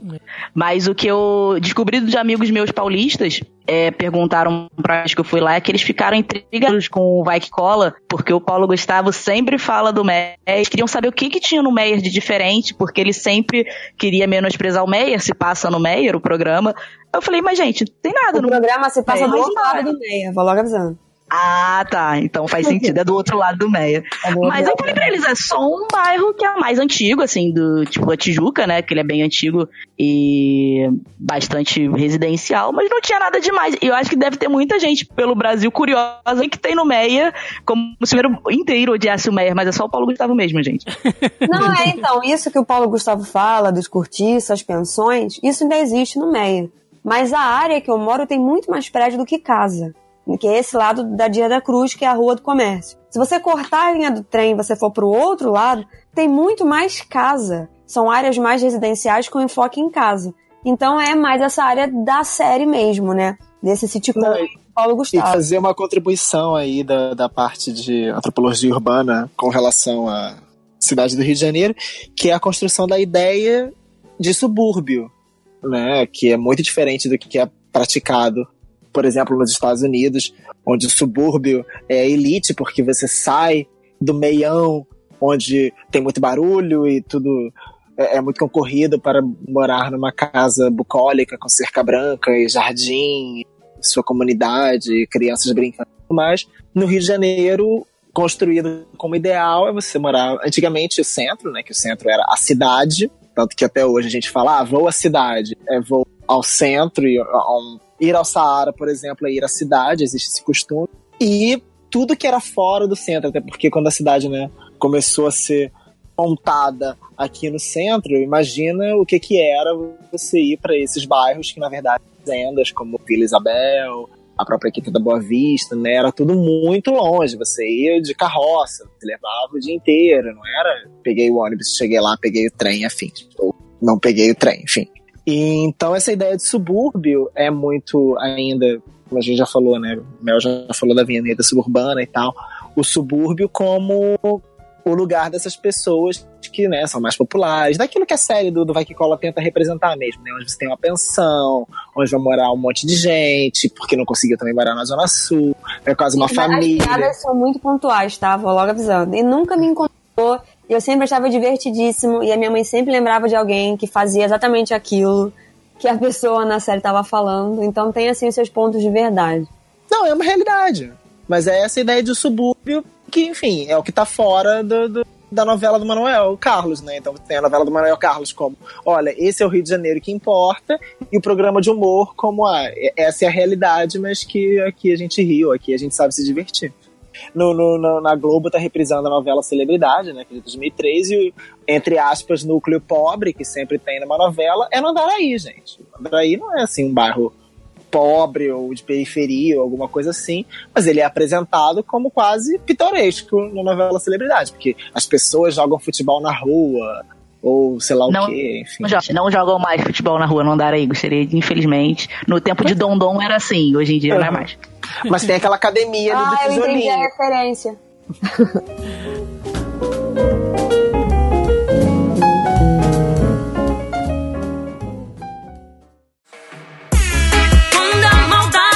Speaker 2: Mas o que eu descobri de amigos meus paulistas, é, perguntaram pra vez que eu fui lá, é que eles ficaram intrigados com o Vai Que Cola, porque o Paulo Gustavo sempre fala do Meyer. Eles queriam saber o que que tinha no Meyer de diferente, porque ele sempre queria menosprezar o Meyer, se passa no Meyer, o programa. Eu falei, mas gente, não tem nada
Speaker 1: O
Speaker 2: no
Speaker 1: programa se passa do outro lado do Meia, vou logo avisando.
Speaker 2: Ah, tá. Então faz sentido. É do outro lado do Meia.
Speaker 1: É do
Speaker 2: Mas eu falei pra eles, é só um bairro que é mais antigo, assim, do tipo a Tijuca, né? Que ele é bem antigo e bastante residencial, mas não tinha nada demais. E eu acho que deve ter muita gente pelo Brasil curiosa que tem no Meia, como se o primeiro inteiro odiasse o Meia, mas é só o Paulo Gustavo mesmo, gente.
Speaker 1: Não é, então, isso que o Paulo Gustavo fala, dos cortiços, pensões, isso ainda existe no Meia. Mas a área que eu moro tem muito mais prédio do que casa. Que é esse lado da Dia da Cruz, que é a Rua do Comércio. Se você cortar a linha do trem e você for pro outro lado, tem muito mais casa. São áreas mais residenciais com enfoque em casa. Então é mais essa área da série mesmo, né? Desse sitcom
Speaker 4: Não,
Speaker 1: Paulo
Speaker 4: E
Speaker 1: Gustavo.
Speaker 4: fazer uma contribuição aí da, da parte de antropologia urbana com relação à cidade do Rio de Janeiro, que é a construção da ideia de subúrbio, né? Que é muito diferente do que é praticado, por exemplo, nos Estados Unidos, onde o subúrbio é elite, porque você sai do meião, onde tem muito barulho e tudo é, é muito concorrido para morar numa casa bucólica com cerca branca e jardim sua comunidade, crianças brincando. Mas no Rio de Janeiro, construído como ideal é você morar. Antigamente o centro, né? Que o centro era a cidade, Tanto que até hoje a gente fala, ah, vou à cidade, é vou ao centro, e ir ao Saara, por exemplo, é ir à cidade, existe esse costume. E tudo que era fora do centro, até porque quando a cidade né, começou a ser montada aqui no centro, imagina o que, que era você ir para esses bairros que, na verdade, fazendas como Vila Isabel, a própria Quinta da Boa Vista, né? Era tudo muito longe. Você ia de carroça, levava o dia inteiro, não era? Peguei o ônibus, cheguei lá, peguei o trem, afim. Ou não peguei o trem, enfim. E, então essa ideia de subúrbio é muito ainda, como a gente já falou, né? Mel já falou da avenida suburbana e tal. O subúrbio como o lugar dessas pessoas que né, são mais populares, daquilo que a série do, do Vai Que Cola tenta representar mesmo, né? Onde você tem uma pensão, onde vai morar um monte de gente, porque não conseguiu também morar na Zona Sul, é quase uma família.
Speaker 1: As piadas são muito pontuais, tá? Vou logo avisando. E nunca me incomodou, e eu sempre achava divertidíssimo, e a minha mãe sempre lembrava de alguém que fazia exatamente aquilo que a pessoa na série estava falando, então tem assim os seus pontos de verdade.
Speaker 4: Não, é uma realidade. Mas é essa ideia de subúrbio que, enfim, é o que tá fora do, do, da novela do Manuel Carlos, né? Então tem a novela do Manuel Carlos como, olha, esse é o Rio de Janeiro que importa, e o programa de humor como, ah, essa é a realidade, mas que aqui a gente riu, aqui a gente sabe se divertir. No, no, no, na Globo tá reprisando a novela Celebridade, né, que é de 2003, e entre aspas, núcleo pobre, que sempre tem numa novela, é no Andaraí, gente. Andaraí não é assim um bairro pobre ou de periferia ou alguma coisa assim, mas ele é apresentado como quase pitoresco na novela Celebridade, porque as pessoas jogam futebol na rua, ou sei lá
Speaker 2: não,
Speaker 4: o quê, enfim.
Speaker 2: Não, não jogam mais futebol na rua no Andaraí, gostaria de, infelizmente. No tempo de Dondon era assim, hoje em dia não é mais.
Speaker 4: Mas tem aquela academia ali
Speaker 1: ah,
Speaker 4: do
Speaker 1: eu
Speaker 4: tijolinho.
Speaker 1: entendi a referência.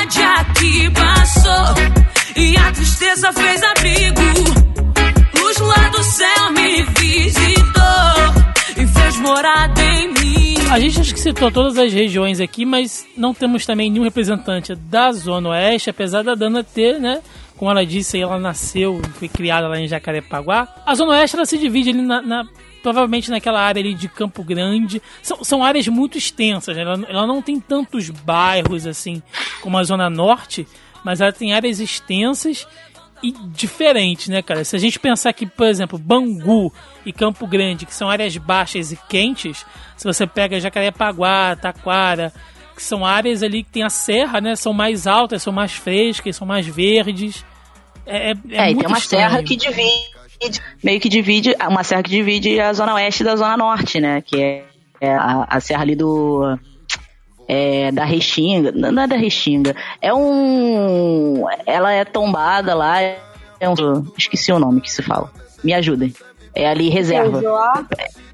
Speaker 8: aqui passou e a tristeza fez abrigo, luz lá do céu me visitou e fez morada em mim.
Speaker 3: A gente acho que citou todas as regiões aqui, mas não temos também nenhum representante da Zona Oeste, apesar da Dana ter, né? Como ela disse, ela nasceu, foi criada lá em Jacarepaguá. A Zona Oeste ela se divide ali na, na provavelmente naquela área ali de Campo Grande. São, são áreas muito extensas, né? ela, ela não tem tantos bairros assim como a Zona Norte, mas ela tem áreas extensas e diferentes, né, cara? Se a gente pensar que, por exemplo, Bangu e Campo Grande, que são áreas baixas e quentes, se você pega Jacarepaguá, Taquara, que são áreas ali que tem a serra, né? São mais altas, são mais frescas, são mais verdes. É, é, é,
Speaker 2: É, e tem uma
Speaker 3: estranho.
Speaker 2: serra que divide, meio que divide, uma serra que divide a zona oeste da zona norte, né? Que é, é a, a serra ali do. É, da Restinga, não é da Restinga, é um. Ela é tombada lá, é um, esqueci o nome que se fala, me ajudem. É ali reserva.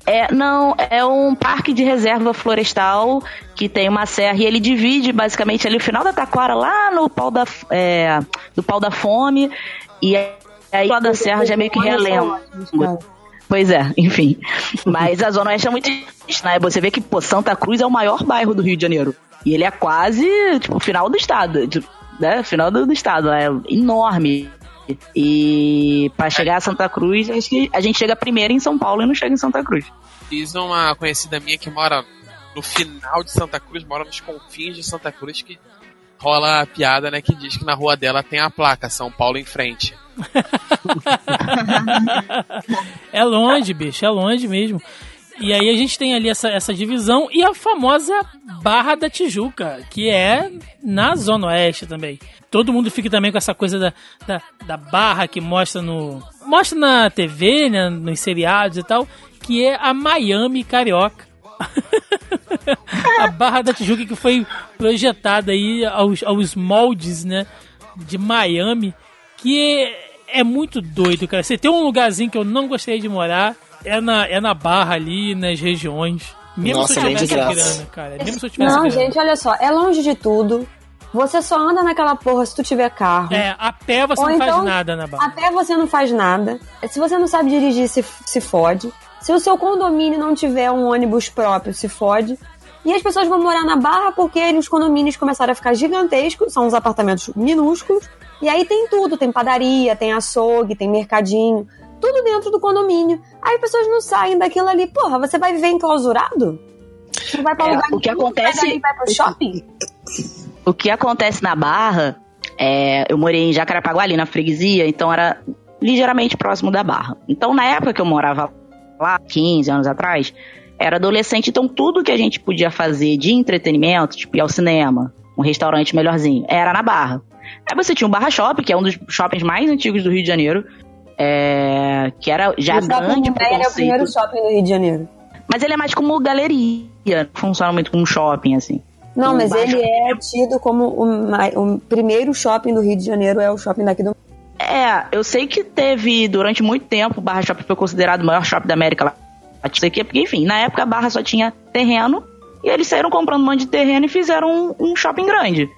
Speaker 2: É, não, é um parque de reserva florestal que tem uma serra e ele divide basicamente ali o final da taquara lá no pau da, é, do pau da fome e aí lá da serra já é meio que realengo. Pois é, enfim. Mas a Zona Oeste é muito né? Você vê que pô, Santa Cruz é o maior bairro do Rio de Janeiro. E ele é quase, tipo, final do estado. Né? Final do, do estado. É enorme. E para chegar a Santa Cruz, acho que a gente chega primeiro em São Paulo e não chega em Santa Cruz.
Speaker 9: Fiz uma conhecida minha que mora no final de Santa Cruz, mora nos confins de Santa Cruz, que rola a piada, né, que diz que na rua dela tem a placa São Paulo em frente.
Speaker 3: É longe, bicho, é longe mesmo. E aí a gente tem ali essa, essa divisão e a famosa Barra da Tijuca, que é na Zona Oeste também. Todo mundo fica também com essa coisa da, da, da barra que mostra no. Mostra na TV, né, nos seriados e tal, que é a Miami Carioca. a Barra da Tijuca que foi projetada aí aos, aos moldes, né, de Miami, que é, muito doido, cara. Você tem um lugarzinho que eu não gostaria de morar, é na, é na Barra ali, nas regiões. Mesmo
Speaker 4: Nossa,
Speaker 3: se eu tivesse
Speaker 4: graça.
Speaker 3: grana, cara. Mesmo se eu tivesse
Speaker 1: Não,
Speaker 3: grana.
Speaker 1: gente, olha só, é longe de tudo. Você só anda naquela porra se tu tiver carro.
Speaker 3: É, a pé você
Speaker 1: Ou
Speaker 3: não faz
Speaker 1: então,
Speaker 3: nada na Barra.
Speaker 1: A pé você não faz nada. Se você não sabe dirigir, se, se fode. Se o seu condomínio não tiver um ônibus próprio, se fode. E as pessoas vão morar na Barra porque os condomínios começaram a ficar gigantescos, são uns apartamentos minúsculos. E aí tem tudo, tem padaria, tem açougue, tem mercadinho. tudo dentro do condomínio. Aí as pessoas não saem daquilo ali. Porra, você vai viver enclausurado? Não vai pra
Speaker 2: É,
Speaker 1: lugar
Speaker 2: o que acontece-
Speaker 1: e vai pro shopping?
Speaker 2: O que acontece na Barra, é, eu morei em Jacarepaguá, ali na freguesia, então era ligeiramente próximo da Barra. Então, na época que eu morava lá, 15 anos atrás, era adolescente, então tudo que a gente podia fazer de entretenimento, tipo ir ao cinema, um restaurante melhorzinho, era na Barra. Aí você tinha o Barra Shopping, que é um dos shoppings mais antigos do Rio de Janeiro, é, que era já
Speaker 1: o shopping
Speaker 2: grande
Speaker 1: Mumbai é o primeiro shopping do Rio de Janeiro.
Speaker 2: mas ele é mais como galeria, não funciona muito como shopping, assim.
Speaker 1: Não, mas ele é tido como o, o primeiro shopping do Rio de Janeiro, é o shopping daqui do.
Speaker 2: É, eu sei que teve, durante muito tempo, o Barra Shopping foi considerado o maior shopping da América Latina. Porque, enfim, na época a Barra só tinha terreno, e eles saíram comprando um monte de terreno e fizeram um, um shopping grande.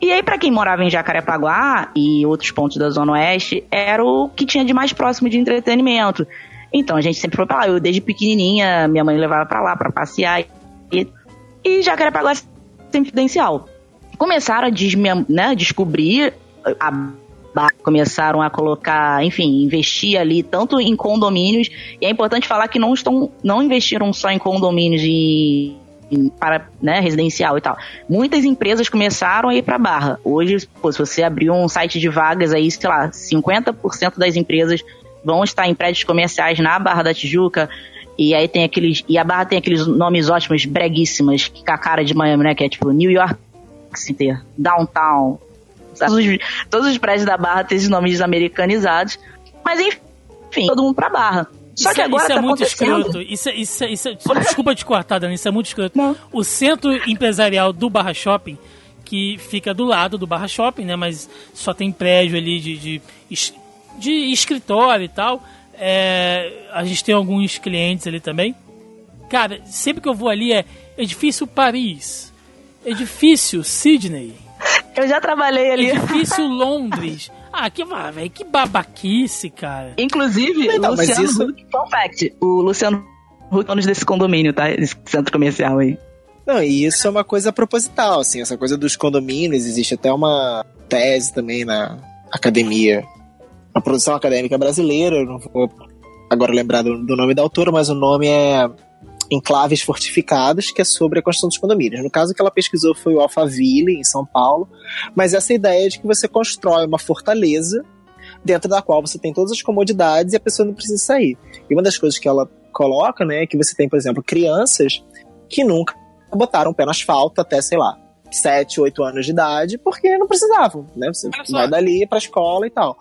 Speaker 2: E aí, pra quem morava em Jacarepaguá e outros pontos da Zona Oeste, era o que tinha de mais próximo de entretenimento. Então a gente sempre foi pra lá. Eu, desde pequenininha, minha mãe levava pra lá pra passear. E, e Jacarepaguá é sempre. Começaram a né, descobrir a começaram a colocar, enfim, investir ali tanto em condomínios, e é importante falar que não estão, não investiram só em condomínios e para né, residencial e tal. Muitas empresas começaram a ir para Barra. Hoje, pô, se você abrir um site de vagas aí, sei lá, 50% das empresas vão estar em prédios comerciais na Barra da Tijuca. E aí tem aqueles. E a Barra tem aqueles nomes ótimos, breguíssimas, com a cara de Miami, né? Que é tipo New York City, Downtown. Todos os, todos os prédios da Barra têm esses nomes americanizados. Mas enfim, todo mundo pra Barra. Só
Speaker 3: Isso
Speaker 2: que
Speaker 3: é-
Speaker 2: agora
Speaker 3: isso é
Speaker 2: tá
Speaker 3: muito
Speaker 2: acontecendo-
Speaker 3: escroto. Isso é, isso é- isso é- desculpa te cortar, Dani, isso é muito escroto. O centro empresarial do Barra Shopping, que fica do lado do Barra Shopping, né? Mas só tem prédio ali de, de, de escritório e tal. É, a gente tem alguns clientes ali também. Cara, sempre que eu vou ali é edifício Paris, edifício Sydney.
Speaker 2: Eu já trabalhei ali.
Speaker 3: Edifício Londres. Ah, que, velho, que babaquice, cara.
Speaker 2: Inclusive,
Speaker 3: Então,
Speaker 2: o
Speaker 3: mas
Speaker 2: Luciano
Speaker 3: isso-
Speaker 2: Huck, fun fact, o Luciano Huck é dono desse condomínio, tá? Desse centro comercial aí.
Speaker 4: Não, e isso é uma coisa proposital, assim, essa coisa dos condomínios, existe até uma tese também na academia, na produção acadêmica brasileira, eu não vou agora lembrar do, do nome da autora, mas o nome é Enclaves Fortificados, que é sobre a construção dos condomínios. No caso que ela pesquisou foi o Alphaville, em São Paulo, mas essa ideia de que você constrói uma fortaleza dentro da qual você tem todas as comodidades e a pessoa não precisa sair. E uma das coisas que ela coloca, né, é que você tem, por exemplo, crianças que nunca botaram o pé no asfalto até, sei lá, 7, 8 anos de idade, porque não precisavam, né? Você vai dali pra escola e tal.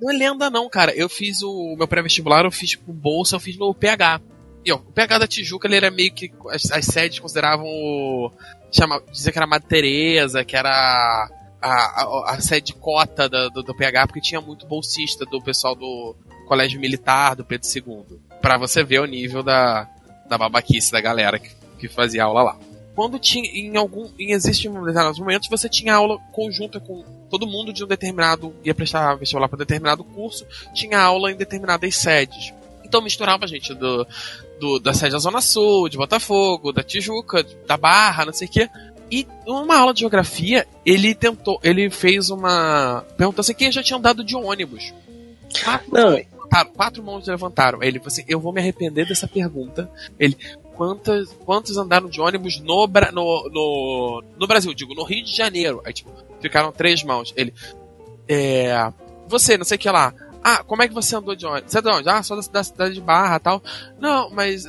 Speaker 9: Não é lenda, não, cara. Eu fiz o meu pré-vestibular, eu fiz tipo, bolsa, eu fiz no PH. E ó, o PH da Tijuca, ele era meio que. As, as sedes consideravam o. Chama, dizia que era Madre Teresa, que era a, a, a sede cota da- do, do PH, porque tinha muito bolsista do pessoal do Colégio Militar, do Pedro II. Pra você ver o nível da, da babaquice da galera que, que fazia aula lá. Quando tinha, em algum, em existem determinados momentos, você tinha aula conjunta com todo mundo de um determinado, ia prestar vestibular para determinado curso, tinha aula em determinadas sedes. Então misturava gente do, do- da sede da Zona Sul, de Botafogo, da Tijuca, da Barra, não sei o quê. E numa aula de geografia, ele tentou, ele fez uma. Perguntou assim: quem já tinha andado de ônibus? Quatro, levantaram, quatro mãos levantaram. Ele falou assim: eu vou me arrepender dessa pergunta. Ele, quantas, quantos andaram de ônibus no, no, no, no Brasil? Digo, no Rio de Janeiro. Aí, tipo, ficaram três mãos. Ele, é. Você, não sei o que lá. Ah, como é que você andou de ônibus? Você é de onde? Ah, sou da, da cidade de Barra tal. Não, mas.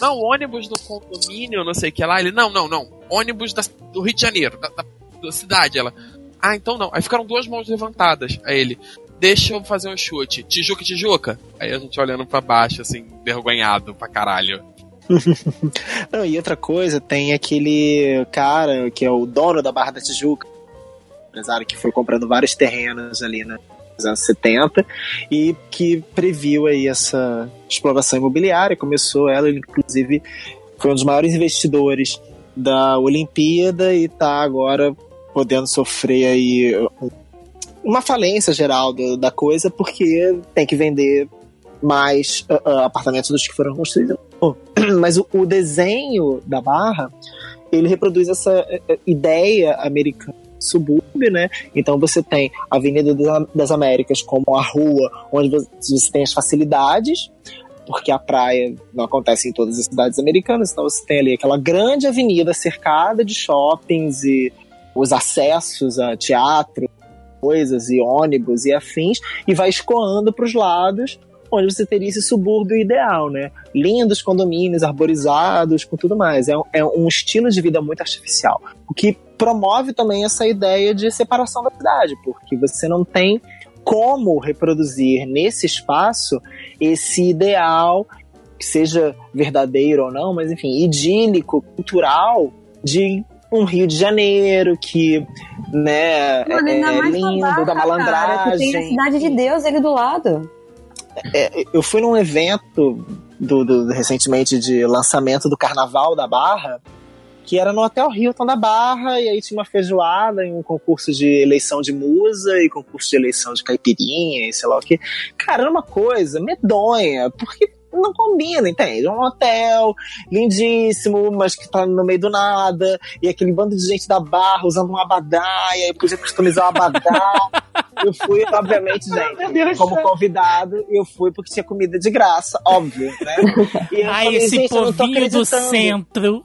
Speaker 9: Não, ônibus do condomínio, não sei o que lá. Ele, não, não, não. Ônibus da- do Rio de Janeiro, da, da- da cidade. Ela. Ah, então não. Aí ficaram duas mãos levantadas. Aí ele. Deixa eu fazer um chute. Tijuca, Tijuca? Aí a gente olhando pra baixo, assim, envergonhado pra caralho.
Speaker 4: Não, e outra coisa, tem aquele cara que é o dono da Barra da Tijuca, empresário que foi comprando vários terrenos ali né, nos anos 70 e que previu aí essa exploração imobiliária, começou ela, ele inclusive foi um dos maiores investidores da Olimpíada e tá agora podendo sofrer aí uma falência geral do- da coisa porque tem que vender mais ah, ah, apartamentos dos que foram construídos. Mas o, o desenho da barra ele reproduz essa eh, eh, ideia americana subúrbio, né? Então você tem a Avenida das Américas como a rua onde você tem as facilidades, porque a praia não acontece em todas as cidades americanas, então você tem ali aquela grande avenida cercada de shoppings e os acessos a teatro, coisas e ônibus e afins, e vai escoando para os lados onde você teria esse subúrbio ideal, né? Lindos condomínios, arborizados, com tudo mais. É, é um estilo de vida muito artificial. O que promove também essa ideia de separação da cidade, porque você não tem como reproduzir nesse espaço esse ideal, que seja verdadeiro ou não, mas enfim, idílico, cultural, de um Rio de Janeiro que, né,
Speaker 1: Mano,
Speaker 4: é lindo, da malandragem.
Speaker 1: Cara, tem a cidade de Deus ali do lado.
Speaker 4: É, eu fui num evento do, do, recentemente de lançamento do Carnaval da Barra, que era no Hotel Hilton da Barra, e aí tinha uma feijoada e um concurso de eleição de musa e concurso de eleição de caipirinha e sei lá o que. Cara, era uma coisa medonha, porque não combina, entende? Um hotel lindíssimo, mas que tá no meio do nada, e aquele bando de gente da barra usando um abadá, e aí podia customizar o abadá. eu fui, obviamente, gente, como convidado, eu fui porque tinha comida de graça, óbvio, né?
Speaker 3: E eu Ai, falei, esse povinho do centro.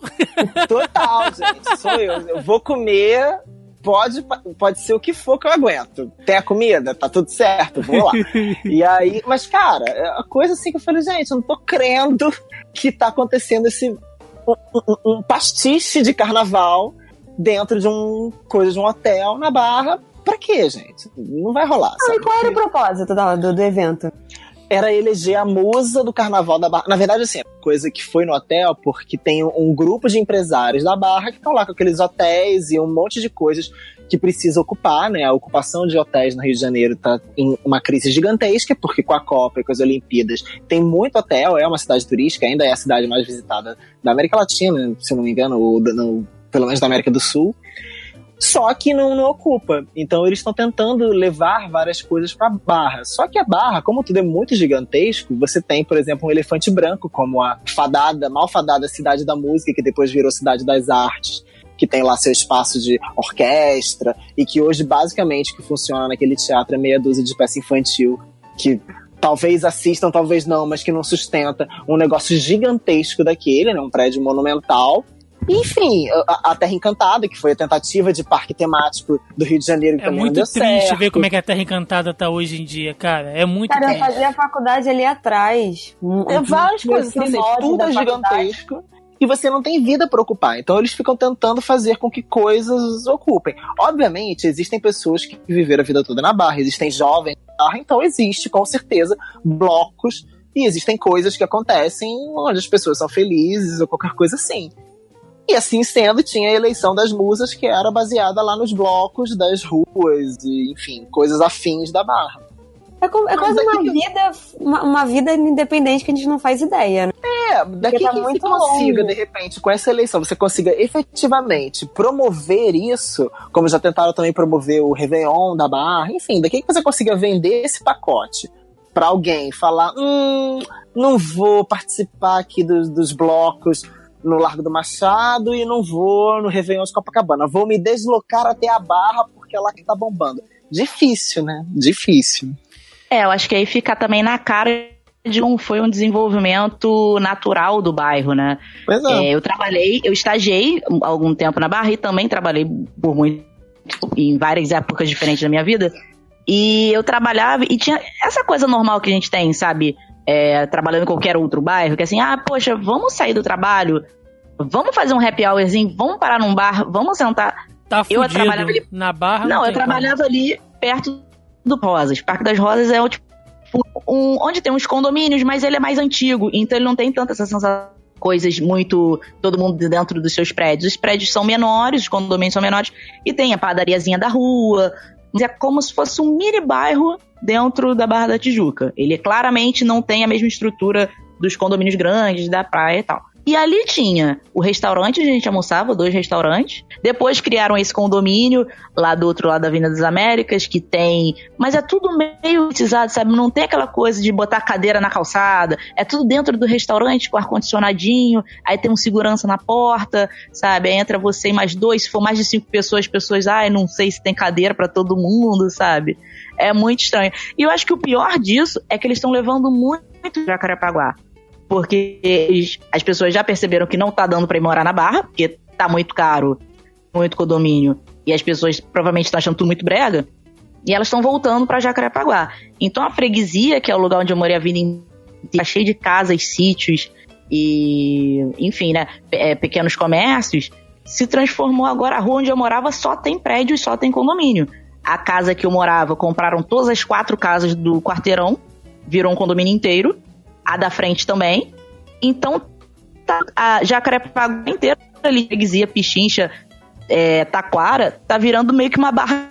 Speaker 4: Total, gente, sou eu. Eu vou comer pode, pode ser o que for que eu aguento. Tem a comida, tá tudo certo, vou lá. e aí, mas cara, é a coisa assim que eu falei, gente, eu não tô crendo que tá acontecendo esse um, um, um pastiche de carnaval dentro de um coisa de um hotel na Barra. Pra quê, gente? Não vai rolar.
Speaker 1: Ah, e qual era o propósito do, do evento?
Speaker 4: Era eleger a musa do carnaval da Barra. Na verdade, assim, coisa que foi no hotel, porque tem um grupo de empresários da Barra que estão lá com aqueles hotéis e um monte de coisas que precisa ocupar, né? A ocupação de hotéis no Rio de Janeiro está em uma crise gigantesca, porque com a Copa e com as Olimpíadas tem muito hotel, é uma cidade turística, ainda é a cidade mais visitada da América Latina, se não me engano, ou no, pelo menos da América do Sul só que não, não ocupa. Então eles estão tentando levar várias coisas para Barra. Só que a Barra, como tudo é muito gigantesco, você tem, por exemplo, um elefante branco, como a fadada, malfadada Cidade da Música, que depois virou Cidade das Artes que tem lá seu espaço de orquestra e que hoje basicamente que funciona naquele teatro é meia dúzia de peça infantil que talvez assistam, talvez não, mas que não sustenta um negócio gigantesco daquele, né? Um prédio monumental enfim, a, a, Terra Encantada, que foi a tentativa de parque temático do Rio de Janeiro. Que
Speaker 3: é muito triste
Speaker 4: certo.
Speaker 3: ver como é que a Terra Encantada tá hoje em dia, cara. É muito
Speaker 1: Cara,
Speaker 3: triste.
Speaker 1: eu fazia faculdade ali atrás.
Speaker 4: É várias coisas, assim, tudo é gigantesco. E você não tem vida para ocupar. Então eles ficam tentando fazer com que coisas ocupem. Obviamente, existem pessoas que viveram a vida toda na barra, existem jovens na barra, então existe, com certeza, blocos e existem coisas que acontecem onde as pessoas são felizes ou qualquer coisa assim. E assim sendo, tinha a eleição das musas, que era baseada lá nos blocos das ruas e, enfim, coisas afins da Barra.
Speaker 1: É, com, é quase uma vida, uma, uma, vida independente que a gente não faz ideia, né?
Speaker 4: É, daqui tá que você consiga, de repente, com essa eleição, você consiga efetivamente promover isso, como já tentaram também promover o Réveillon da Barra, enfim, daqui que você consiga vender esse pacote para alguém, falar, hum, não vou participar aqui dos, dos blocos no Largo do Machado e não vou no Réveillon de Copacabana. Vou me deslocar até a Barra porque é lá que tá bombando. Difícil, né? Difícil.
Speaker 2: É, eu acho que aí fica também na cara de um foi um desenvolvimento natural do bairro, né?
Speaker 4: Pois é.
Speaker 2: é eu trabalhei, eu estagiei algum tempo na Barra e também trabalhei por muito em várias épocas diferentes da minha vida. E eu trabalhava e tinha essa coisa normal que a gente tem, sabe? É, trabalhando em qualquer outro bairro, que é assim, ah, poxa, vamos sair do trabalho, vamos fazer um happy hourzinho, vamos parar num bar, vamos sentar.
Speaker 3: Tá eu trabalhava ali... na barra.
Speaker 2: Não, não eu trabalhava como. ali perto do Rosas. Parque das Rosas é tipo, um, onde tem uns condomínios, mas ele é mais antigo, então ele não tem tanta essa sensação coisas muito. todo mundo dentro dos seus prédios. Os prédios são menores, os condomínios são menores, e tem a padariazinha da rua. Mas é como se fosse um mini bairro dentro da Barra da Tijuca. Ele claramente não tem a mesma estrutura dos condomínios grandes, da praia e tal. E ali tinha o restaurante a gente almoçava, dois restaurantes. Depois criaram esse condomínio lá do outro lado da Avenida das Américas, que tem. Mas é tudo meio utilizado, sabe? Não tem aquela coisa de botar cadeira na calçada. É tudo dentro do restaurante com ar-condicionadinho. Aí tem um segurança na porta, sabe? Aí entra você e mais dois. Se for mais de cinco pessoas, pessoas, ai, não sei se tem cadeira para todo mundo, sabe? É muito estranho. E eu acho que o pior disso é que eles estão levando muito Jacarepaguá porque as pessoas já perceberam que não tá dando para ir morar na Barra, porque tá muito caro, muito condomínio, e as pessoas provavelmente estão achando tudo muito brega, e elas estão voltando para Jacarepaguá. Então a freguesia, que é o lugar onde eu morei a vida inteira, tá cheio de casas, sítios e, enfim, né, é, pequenos comércios, se transformou agora. A rua onde eu morava só tem prédio e só tem condomínio. A casa que eu morava, compraram todas as quatro casas do quarteirão, virou um condomínio inteiro a da frente também. Então, tá, a Jacarepaguá inteira, ali, freguesia, Pichincha, é, Taquara, tá virando meio que uma barra.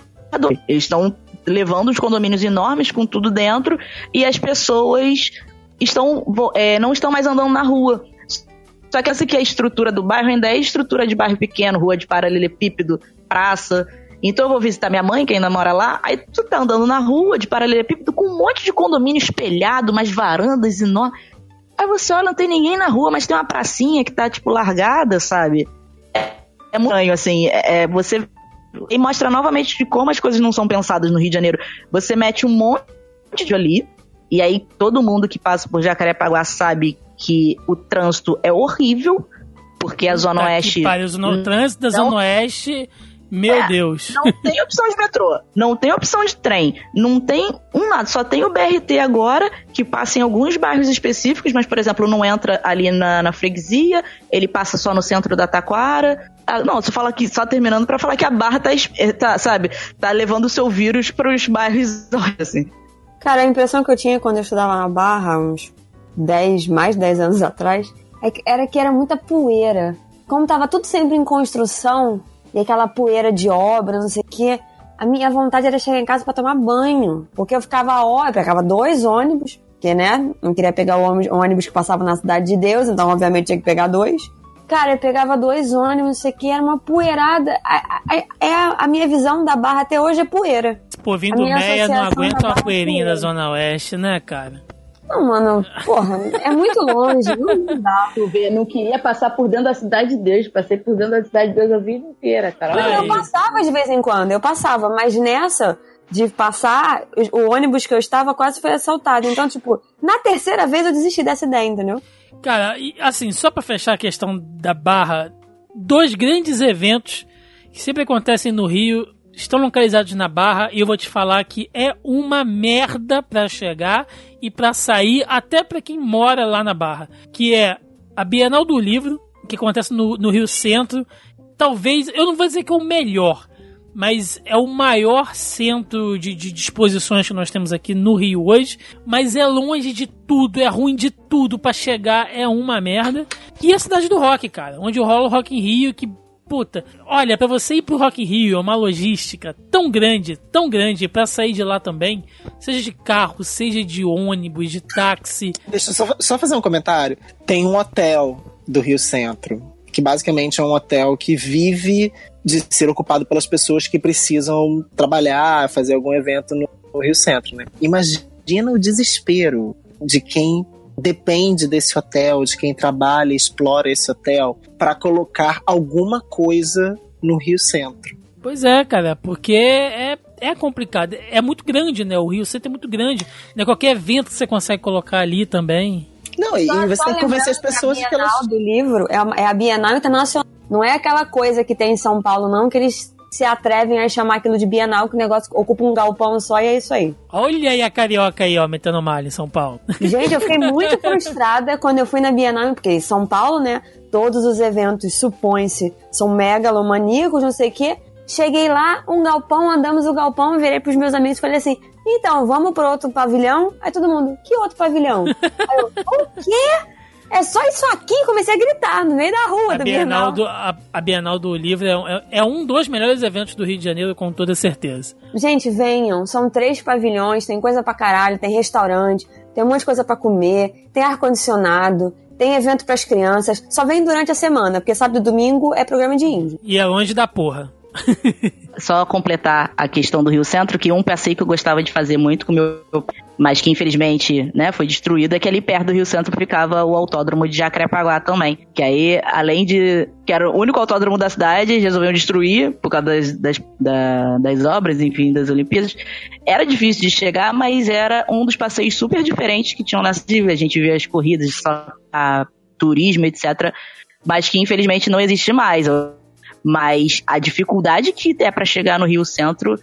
Speaker 2: Eles estão levando os condomínios enormes com tudo dentro e as pessoas estão é, não estão mais andando na rua. Só que essa aqui é a estrutura do bairro ainda é estrutura de bairro pequeno, rua de paralelepípedo, praça. Então eu vou visitar minha mãe, que ainda mora lá, aí tu tá andando na rua de paralelepípedo com um monte de condomínio espelhado, umas varandas enormes. Aí você olha, não tem ninguém na rua, mas tem uma pracinha que tá, tipo, largada, sabe? É, é muito estranho, assim. É, é, você. E mostra novamente de como as coisas não são pensadas no Rio de Janeiro. Você mete um monte de ali, e aí todo mundo que passa por Jacarepaguá sabe que o trânsito é horrível, porque a Zona Oeste.
Speaker 3: Pariu, o trânsito da Zona Oeste meu é, Deus.
Speaker 2: Não tem opção de metrô, não tem opção de trem, não tem um nada, só tem o BRT agora, que passa em alguns bairros específicos, mas, por exemplo, não entra ali na, na freguesia, ele passa só no centro da Taquara. Ah, não, você fala aqui, só terminando para falar que a barra tá, eh, tá, sabe, tá levando o seu vírus para os bairros, assim.
Speaker 1: Cara, a impressão que eu tinha quando eu estudava na Barra, uns 10, mais de 10 anos atrás, é era que era muita poeira. Como tava tudo sempre em construção, e aquela poeira de obra, não sei o quê. A minha vontade era chegar em casa para tomar banho, porque eu ficava ó, pegava dois ônibus, porque né, não queria pegar o ônibus que passava na cidade de Deus, então obviamente tinha que pegar dois. Cara, eu pegava dois ônibus, não sei o que, era uma poeirada. É a, a, minha visão da barra até hoje é poeira.
Speaker 3: Pô, vindo meia não aguenta uma poeirinha da Zona Oeste, né, cara?
Speaker 1: Não, mano, porra, é muito longe, não dá.
Speaker 2: Não queria passar por dentro da cidade de Deus, passei por dentro da cidade de Deus a vida inteira, cara.
Speaker 1: Não, eu passava de vez em quando, eu passava, mas nessa de passar, o ônibus que eu estava quase foi assaltado. Então, tipo, na terceira vez eu desisti dessa ideia, entendeu?
Speaker 3: Cara, e assim, só para fechar a questão da barra, dois grandes eventos que sempre acontecem no Rio estão localizados na Barra e eu vou te falar que é uma merda para chegar e para sair, até para quem mora lá na Barra, que é a Bienal do Livro, que acontece no, no Rio Centro. Talvez, eu não vou dizer que é o melhor, mas é o maior centro de, de disposições que nós temos aqui no Rio hoje. Mas é longe de tudo, é ruim de tudo para chegar, é uma merda. E a cidade do rock, cara, onde rola o Rock em Rio, que puta, olha, para você ir pro Rock Rio é uma logística tão grande, tão grande para sair de lá também, seja de carro, seja de ônibus, de táxi.
Speaker 4: Deixa eu só, só fazer um comentário. Tem um hotel do Rio Centro, que basicamente é um hotel que vive de ser ocupado pelas pessoas que precisam trabalhar, fazer algum evento no Rio Centro, né? Imagina o desespero de quem depende desse hotel, de quem trabalha e explora esse hotel, para colocar alguma coisa no Rio Centro.
Speaker 3: Pois é, cara, porque é, é complicado. É muito grande, né? O Rio Centro é muito grande. Né? Qualquer evento que você consegue colocar ali também.
Speaker 1: Não, e só, você tem que convencer as pessoas que, a Bienal que elas... do livro é a, é a Bienal Internacional. Não é aquela coisa que tem em São Paulo, não, que eles se atrevem a chamar aquilo de Bienal, que o negócio ocupa um galpão só e é isso aí.
Speaker 3: Olha aí a carioca aí, ó, metendo malha em São Paulo.
Speaker 1: Gente, eu fiquei muito frustrada quando eu fui na Bienal, porque em São Paulo, né, todos os eventos, supõe-se, são megalomaníacos, não sei o quê. Cheguei lá, um galpão, andamos o galpão, virei pros meus amigos e falei assim, então, vamos pro outro pavilhão? Aí todo mundo, que outro pavilhão? Aí eu, o quê? É só isso aqui, comecei a gritar no meio da rua
Speaker 3: a
Speaker 1: do
Speaker 3: Bienal. Bienal. Do, a, a, Bienal do Livro é, é, é, um dos melhores eventos do Rio de Janeiro, com toda certeza.
Speaker 1: Gente, venham. São três pavilhões, tem coisa pra caralho, tem restaurante, tem um monte de coisa pra comer, tem ar-condicionado, tem evento pras crianças. Só vem durante a semana, porque sábado e domingo é programa de índio.
Speaker 3: E é longe da porra.
Speaker 2: Só completar a questão do Rio Centro, que um passeio que eu gostava de fazer muito com meu mas que infelizmente né, foi destruído, é que ali perto do Rio Centro ficava o autódromo de Jacarepaguá também. Que aí, além de. que era o único autódromo da cidade, resolveram destruir por causa das, das, da, das obras, enfim, das Olimpíadas. Era difícil de chegar, mas era um dos passeios super diferentes que tinham na cidade. A gente via as corridas, só a turismo, etc. Mas que infelizmente não existe mais. Mas a dificuldade que é para chegar no Rio Centro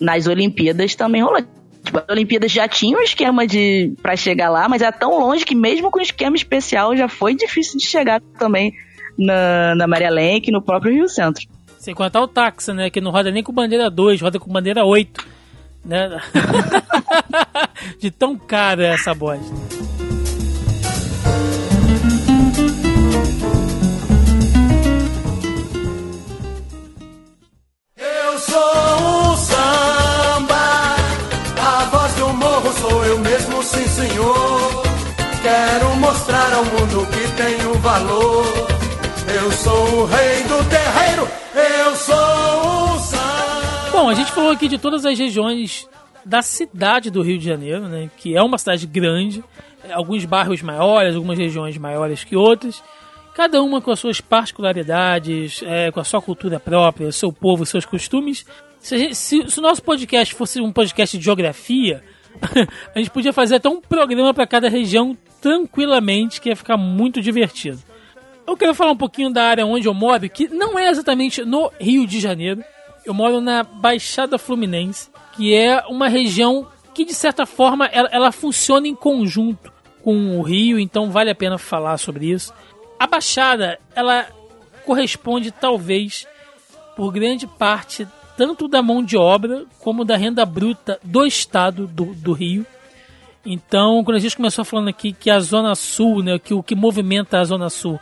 Speaker 2: nas Olimpíadas também rolou. As Olimpíadas já tinha um esquema de para chegar lá, mas é tão longe que mesmo com esquema especial já foi difícil de chegar também na, na Maria Lenk e no próprio Rio Centro.
Speaker 3: Sem contar o táxi, né? Que não roda nem com bandeira 2, roda com bandeira 8. Né? de tão cara essa bosta.
Speaker 11: Quero mostrar ao mundo que tenho valor. Eu sou o rei do terreiro, eu sou o samba.
Speaker 3: Bom, a gente falou aqui de todas as regiões da cidade do Rio de Janeiro, né? Que é uma cidade grande, alguns bairros maiores, algumas regiões maiores que outras cada uma com as suas particularidades, é, com a sua cultura própria, o seu povo, seus costumes. Se, gente, se, se, o nosso podcast fosse um podcast de geografia, a gente podia fazer até um programa para cada região tranquilamente, que ia ficar muito divertido. Eu quero falar um pouquinho da área onde eu moro, que não é exatamente no Rio de Janeiro. Eu moro na Baixada Fluminense, que é uma região que, de certa forma, ela, ela funciona em conjunto com o Rio, então vale a pena falar sobre isso. A Baixada, ela corresponde talvez por grande parte tanto da mão de obra como da renda bruta do estado do, do Rio. Então, quando a gente começou falando aqui que a Zona Sul, né, que o que movimenta a Zona Sul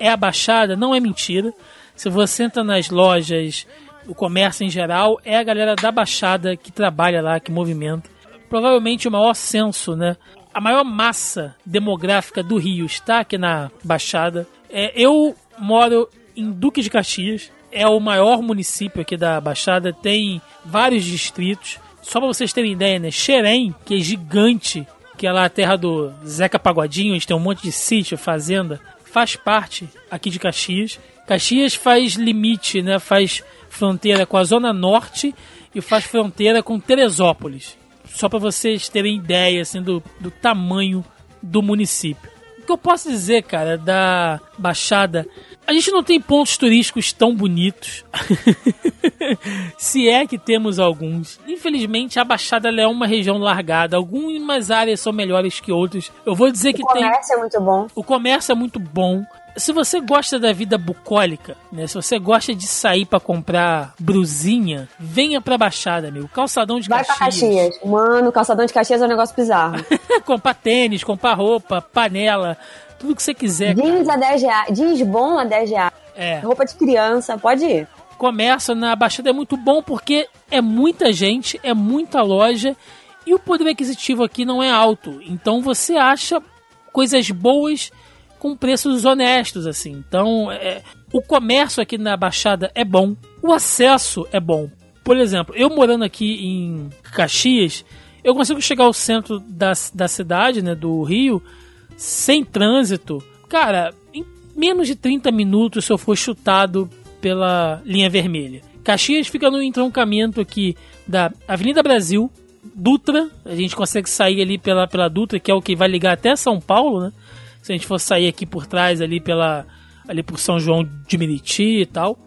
Speaker 3: é a Baixada, não é mentira. Se você entra nas lojas, o comércio em geral, é a galera da Baixada que trabalha lá, que movimenta. Provavelmente o maior censo, né? a maior massa demográfica do Rio está aqui na Baixada. É, eu moro em Duque de Caxias, é o maior município aqui da Baixada, tem vários distritos. Só para vocês terem ideia, né? Xerém, que é gigante, que é lá a terra do Zeca Pagodinho, onde tem um monte de sítio, fazenda, faz parte aqui de Caxias. Caxias faz limite, né? Faz fronteira com a Zona Norte e faz fronteira com Teresópolis só para vocês terem ideia assim, do, do tamanho do município. O que eu posso dizer, cara, da Baixada, a gente não tem pontos turísticos tão bonitos. Se é que temos alguns. Infelizmente, a Baixada é uma região largada. Algumas áreas são melhores que outras. Eu vou dizer
Speaker 1: o
Speaker 3: que tem.
Speaker 1: O comércio é muito bom.
Speaker 3: O comércio é muito bom se você gosta da vida bucólica, né? Se você gosta de sair para comprar brusinha, venha pra Baixada, meu. Calçadão de
Speaker 1: Vai
Speaker 3: Caxias.
Speaker 1: Vai pra Caxias. Mano, calçadão de Caxias é um negócio bizarro.
Speaker 3: comprar tênis, comprar roupa, panela, tudo que você quiser.
Speaker 1: Jeans cara. a 10 reais. Jeans bom a 10 reais.
Speaker 3: É.
Speaker 1: Roupa de criança, pode ir.
Speaker 3: Comércio na Baixada é muito bom porque é muita gente, é muita loja e o poder aquisitivo aqui não é alto. Então você acha coisas boas com preços honestos, assim. Então, é, o comércio aqui na Baixada é bom, o acesso é bom. Por exemplo, eu morando aqui em Caxias, eu consigo chegar ao centro da, da cidade, né, do Rio, sem trânsito. Cara, em menos de 30 minutos eu for chutado pela linha vermelha. Caxias fica no entroncamento aqui da Avenida Brasil, Dutra, a gente consegue sair ali pela, pela Dutra, que é o que vai ligar até São Paulo, né? se a gente for sair aqui por trás, ali pela ali por São João de Meriti e tal.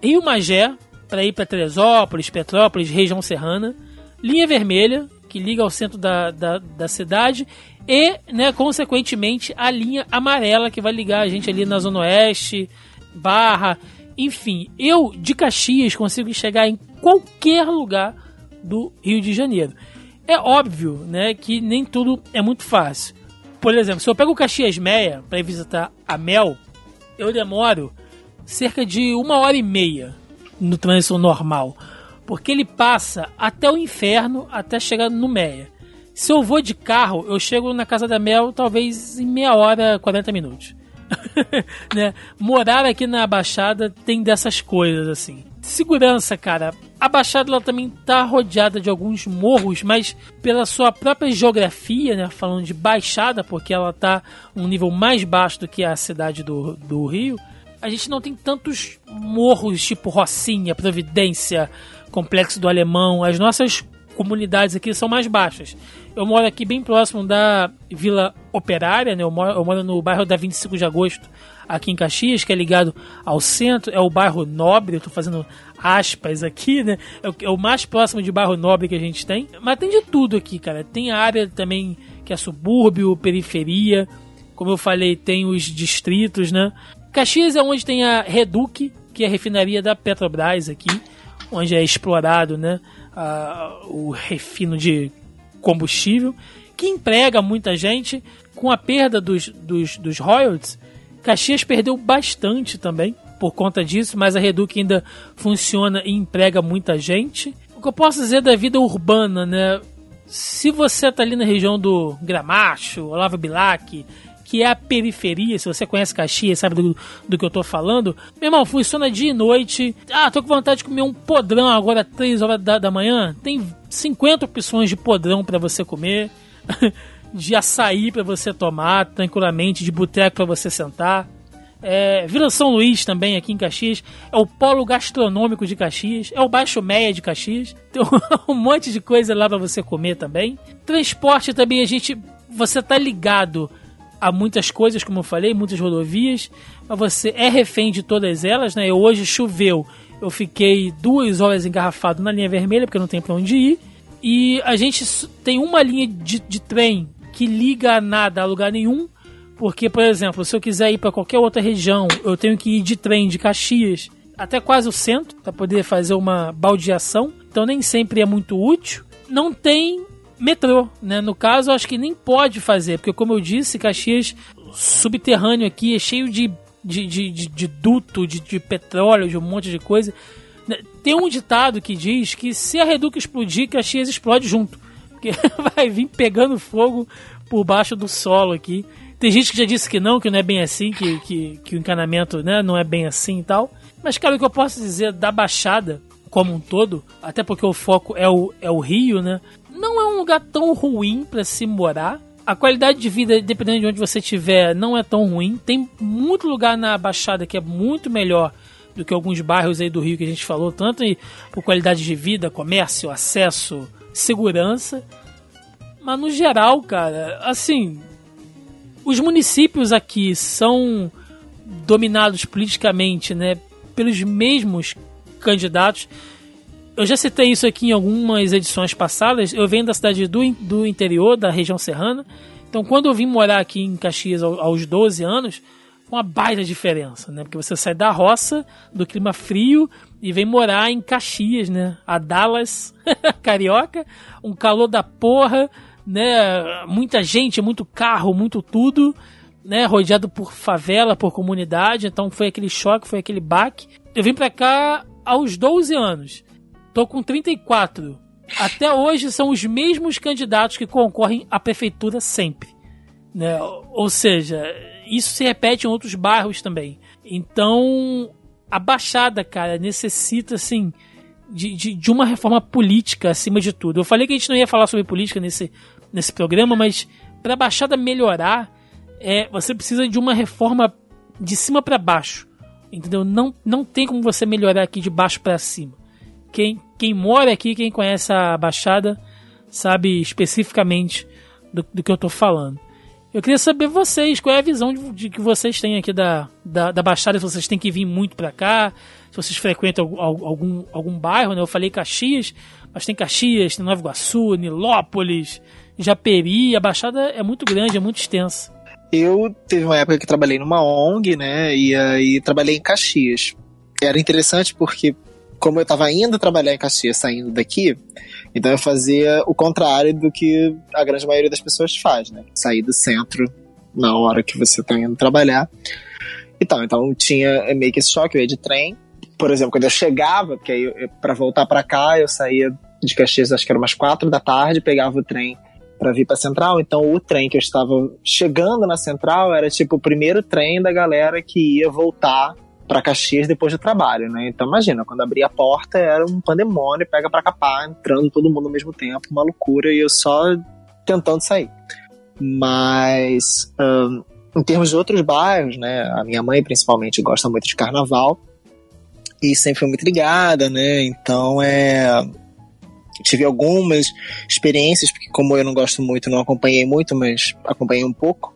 Speaker 3: Rio Magé, para ir para Teresópolis, Petrópolis, região serrana. Linha Vermelha, que liga ao centro da, da, da cidade. E, né, consequentemente, a linha amarela, que vai ligar a gente ali na Zona Oeste, Barra. Enfim, eu de Caxias consigo chegar em qualquer lugar do Rio de Janeiro. É óbvio né, que nem tudo é muito fácil. Por exemplo, se eu pego o Caxias Meia para visitar a Mel, eu demoro cerca de uma hora e meia no trânsito normal. Porque ele passa até o inferno até chegar no Meia. Se eu vou de carro, eu chego na Casa da Mel talvez em meia hora, 40 minutos. né? Morar aqui na Baixada tem dessas coisas, assim. Segurança, cara. A Baixada ela também tá rodeada de alguns morros, mas pela sua própria geografia, né? Falando de Baixada, porque ela tá um nível mais baixo do que a cidade do, do Rio, a gente não tem tantos morros tipo Rocinha, Providência, Complexo do Alemão. As nossas comunidades aqui são mais baixas. Eu moro aqui bem próximo da Vila Operária, né? Eu moro, eu moro no bairro da 25 de agosto, aqui em Caxias, que é ligado ao centro. É o bairro nobre, eu tô fazendo aspas aqui, né? É o, é o mais próximo de bairro nobre que a gente tem. Mas tem de tudo aqui, cara. Tem área também que é subúrbio, periferia. Como eu falei, tem os distritos, né? Caxias é onde tem a Reduc, que é a refinaria da Petrobras aqui, onde é explorado, né? A, o refino de combustível, que emprega muita gente. Com a perda dos, dos, dos royalties, Caxias perdeu bastante também por conta disso, mas a Reduc ainda funciona e emprega muita gente. O que eu posso dizer da vida urbana, né? Se você tá ali na região do Gramacho, Olavo Bilac, que é a periferia, se você conhece Caxias, sabe do, do que eu tô falando, meu irmão, funciona dia e noite. Ah, tô com vontade de comer um podrão agora, 3 horas da, da manhã. Tem 50 opções de podrão para você comer. de açaí para você tomar tranquilamente, de boteco para você sentar. É, Vila São Luís também, aqui em Caxias. É o polo gastronômico de Caxias. É o Baixo Meia de Caxias. Tem um monte de coisa lá para você comer também. Transporte também, a gente. Você tá ligado a muitas coisas, como eu falei, muitas rodovias. Mas você é refém de todas elas, né? Eu, hoje choveu. Eu fiquei duas horas engarrafado na linha vermelha, porque não tem pra onde ir. E a gente tem uma linha de, de trem que liga a nada a lugar nenhum. Porque, por exemplo, se eu quiser ir para qualquer outra região, eu tenho que ir de trem de Caxias até quase o centro para poder fazer uma baldeação. Então nem sempre é muito útil. Não tem metrô, né? No caso, acho que nem pode fazer, porque como eu disse, Caxias subterrâneo aqui é cheio de, de, de, de, de duto, de, de petróleo, de um monte de coisa. Né? Tem um ditado que diz que se a Reduc explodir, Caxias explode junto. Porque vai vir pegando fogo por baixo do solo aqui. Tem gente que já disse que não, que não é bem assim, que, que, que o encanamento né, não é bem assim e tal. Mas, cara, o que eu posso dizer da Baixada como um todo, até porque o foco é o, é o Rio, né? Não é um lugar tão ruim para se morar. A qualidade de vida, dependendo de onde você estiver, não é tão ruim. Tem muito lugar na Baixada que é muito melhor do que alguns bairros aí do Rio que a gente falou, tanto por qualidade de vida, comércio, acesso, segurança. Mas no geral, cara, assim, os municípios aqui são dominados politicamente, né, pelos mesmos candidatos. Eu já citei isso aqui em algumas edições passadas. Eu venho da cidade do, do interior, da região serrana. Então, quando eu vim morar aqui em Caxias aos 12 anos, uma baita diferença, né? Porque você sai da roça, do clima frio, e vem morar em Caxias, né? A Dallas, carioca, um calor da porra, né? Muita gente, muito carro, muito tudo, né? Rodeado por favela, por comunidade. Então foi aquele choque, foi aquele baque. Eu vim pra cá aos 12 anos. Tô com 34. Até hoje são os mesmos candidatos que concorrem à prefeitura sempre. Né? Ou seja, isso se repete em outros bairros também. Então, a Baixada, cara, necessita, assim, de, de, de, uma reforma política acima de tudo. Eu falei que a gente não ia falar sobre política nesse, nesse programa, mas para a Baixada melhorar, é, você precisa de uma reforma de cima para baixo. Entendeu? Não, não tem como você melhorar aqui de baixo para cima. Quem, quem mora aqui, quem conhece a Baixada, sabe especificamente do, do que eu tô falando. Eu queria saber vocês, qual é a visão de, de que vocês têm aqui da, da, da, Baixada, se vocês têm que vir muito para cá, se vocês frequentam algum, algum bairro, né? Eu falei Caxias, mas tem Caxias, tem Nova Iguaçu, Nilópolis, Japeri, a Baixada é muito grande, é muito extensa.
Speaker 4: Eu teve uma época que trabalhei numa ONG, né? E aí trabalhei em Caxias. Era interessante porque como eu estava indo trabalhar em Caxias, saindo daqui, então eu fazia o contrário do que a grande maioria das pessoas faz, né? Sair do centro na hora que você está indo trabalhar. E tal, então tinha meio que esse choque, eu ia de trem. Por exemplo, quando eu chegava, porque aí para voltar para cá, eu saía de Caxias, acho que era umas quatro da tarde, pegava o trem para vir para Central, então o trem que eu estava chegando na Central era tipo o primeiro trem da galera que ia voltar para Caxias depois do trabalho, né? Então imagina, quando abria a porta era um pandemônio, pega para capar, entrando todo mundo ao mesmo tempo, uma loucura e eu só tentando sair. Mas um, em termos de outros bairros, né? A minha mãe principalmente gosta muito de carnaval e sempre foi muito ligada, né? Então é tive algumas experiências, porque como eu não gosto muito, não acompanhei muito, mas acompanhei um pouco,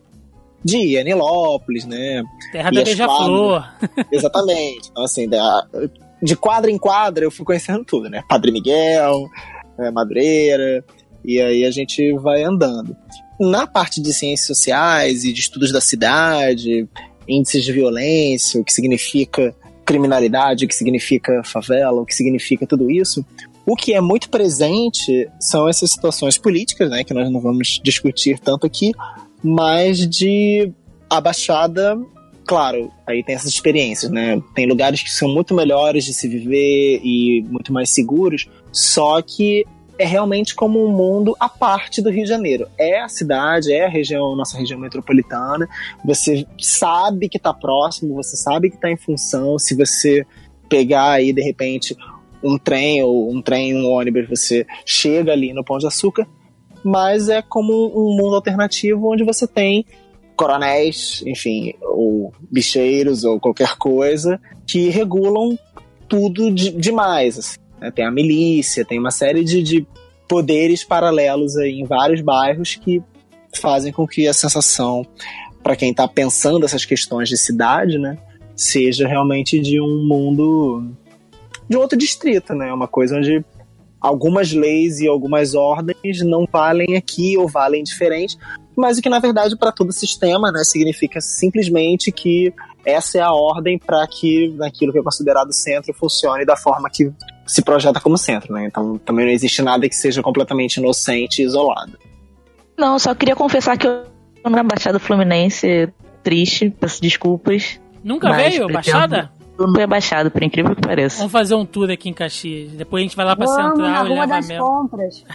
Speaker 4: de Anilópolis, né?
Speaker 3: Terra da Beija-Flor.
Speaker 4: Exatamente. Então, assim, da, de quadra em quadra eu fui conhecendo tudo, né? Padre Miguel, é, Madureira, e aí a gente vai andando. Na parte de ciências sociais e de estudos da cidade, índices de violência, o que significa criminalidade, o que significa favela, o que significa tudo isso, o que é muito presente são essas situações políticas, né, que nós não vamos discutir tanto aqui, mas de a Baixada, claro, aí tem essas experiências, né? Tem lugares que são muito melhores de se viver e muito mais seguros, só que é realmente como um mundo à parte do Rio de Janeiro. É a cidade, é a região, nossa região metropolitana. Você sabe que está próximo, você sabe que está em função. Se você pegar aí de repente um trem ou um trem, um ônibus, você chega ali no Pão de Açúcar, mas é como um mundo alternativo onde você tem coronéis, enfim, ou bicheiros ou qualquer coisa que regulam tudo de, demais. Assim, né? Tem a milícia, tem uma série de, de poderes paralelos aí em vários bairros que fazem com que a sensação, para quem está pensando essas questões de cidade, né, seja realmente de um mundo de outro distrito, né? Uma coisa onde algumas leis e algumas ordens não valem aqui ou valem diferente, mas o que na verdade para todo sistema, né, significa simplesmente que essa é a ordem para que naquilo que é considerado centro funcione da forma que se projeta como centro, né? Então também não existe nada que seja completamente inocente e isolado.
Speaker 2: Não, só queria confessar que eu na Baixada Fluminense triste, peço desculpas.
Speaker 3: Nunca veio, Baixada?
Speaker 2: É baixado, por incrível que pareça.
Speaker 3: Vamos fazer um tour aqui em Caxias. Depois a gente vai lá pra
Speaker 1: Vamos
Speaker 3: Central
Speaker 1: na
Speaker 3: e leva
Speaker 1: das
Speaker 3: mel.
Speaker 1: compras.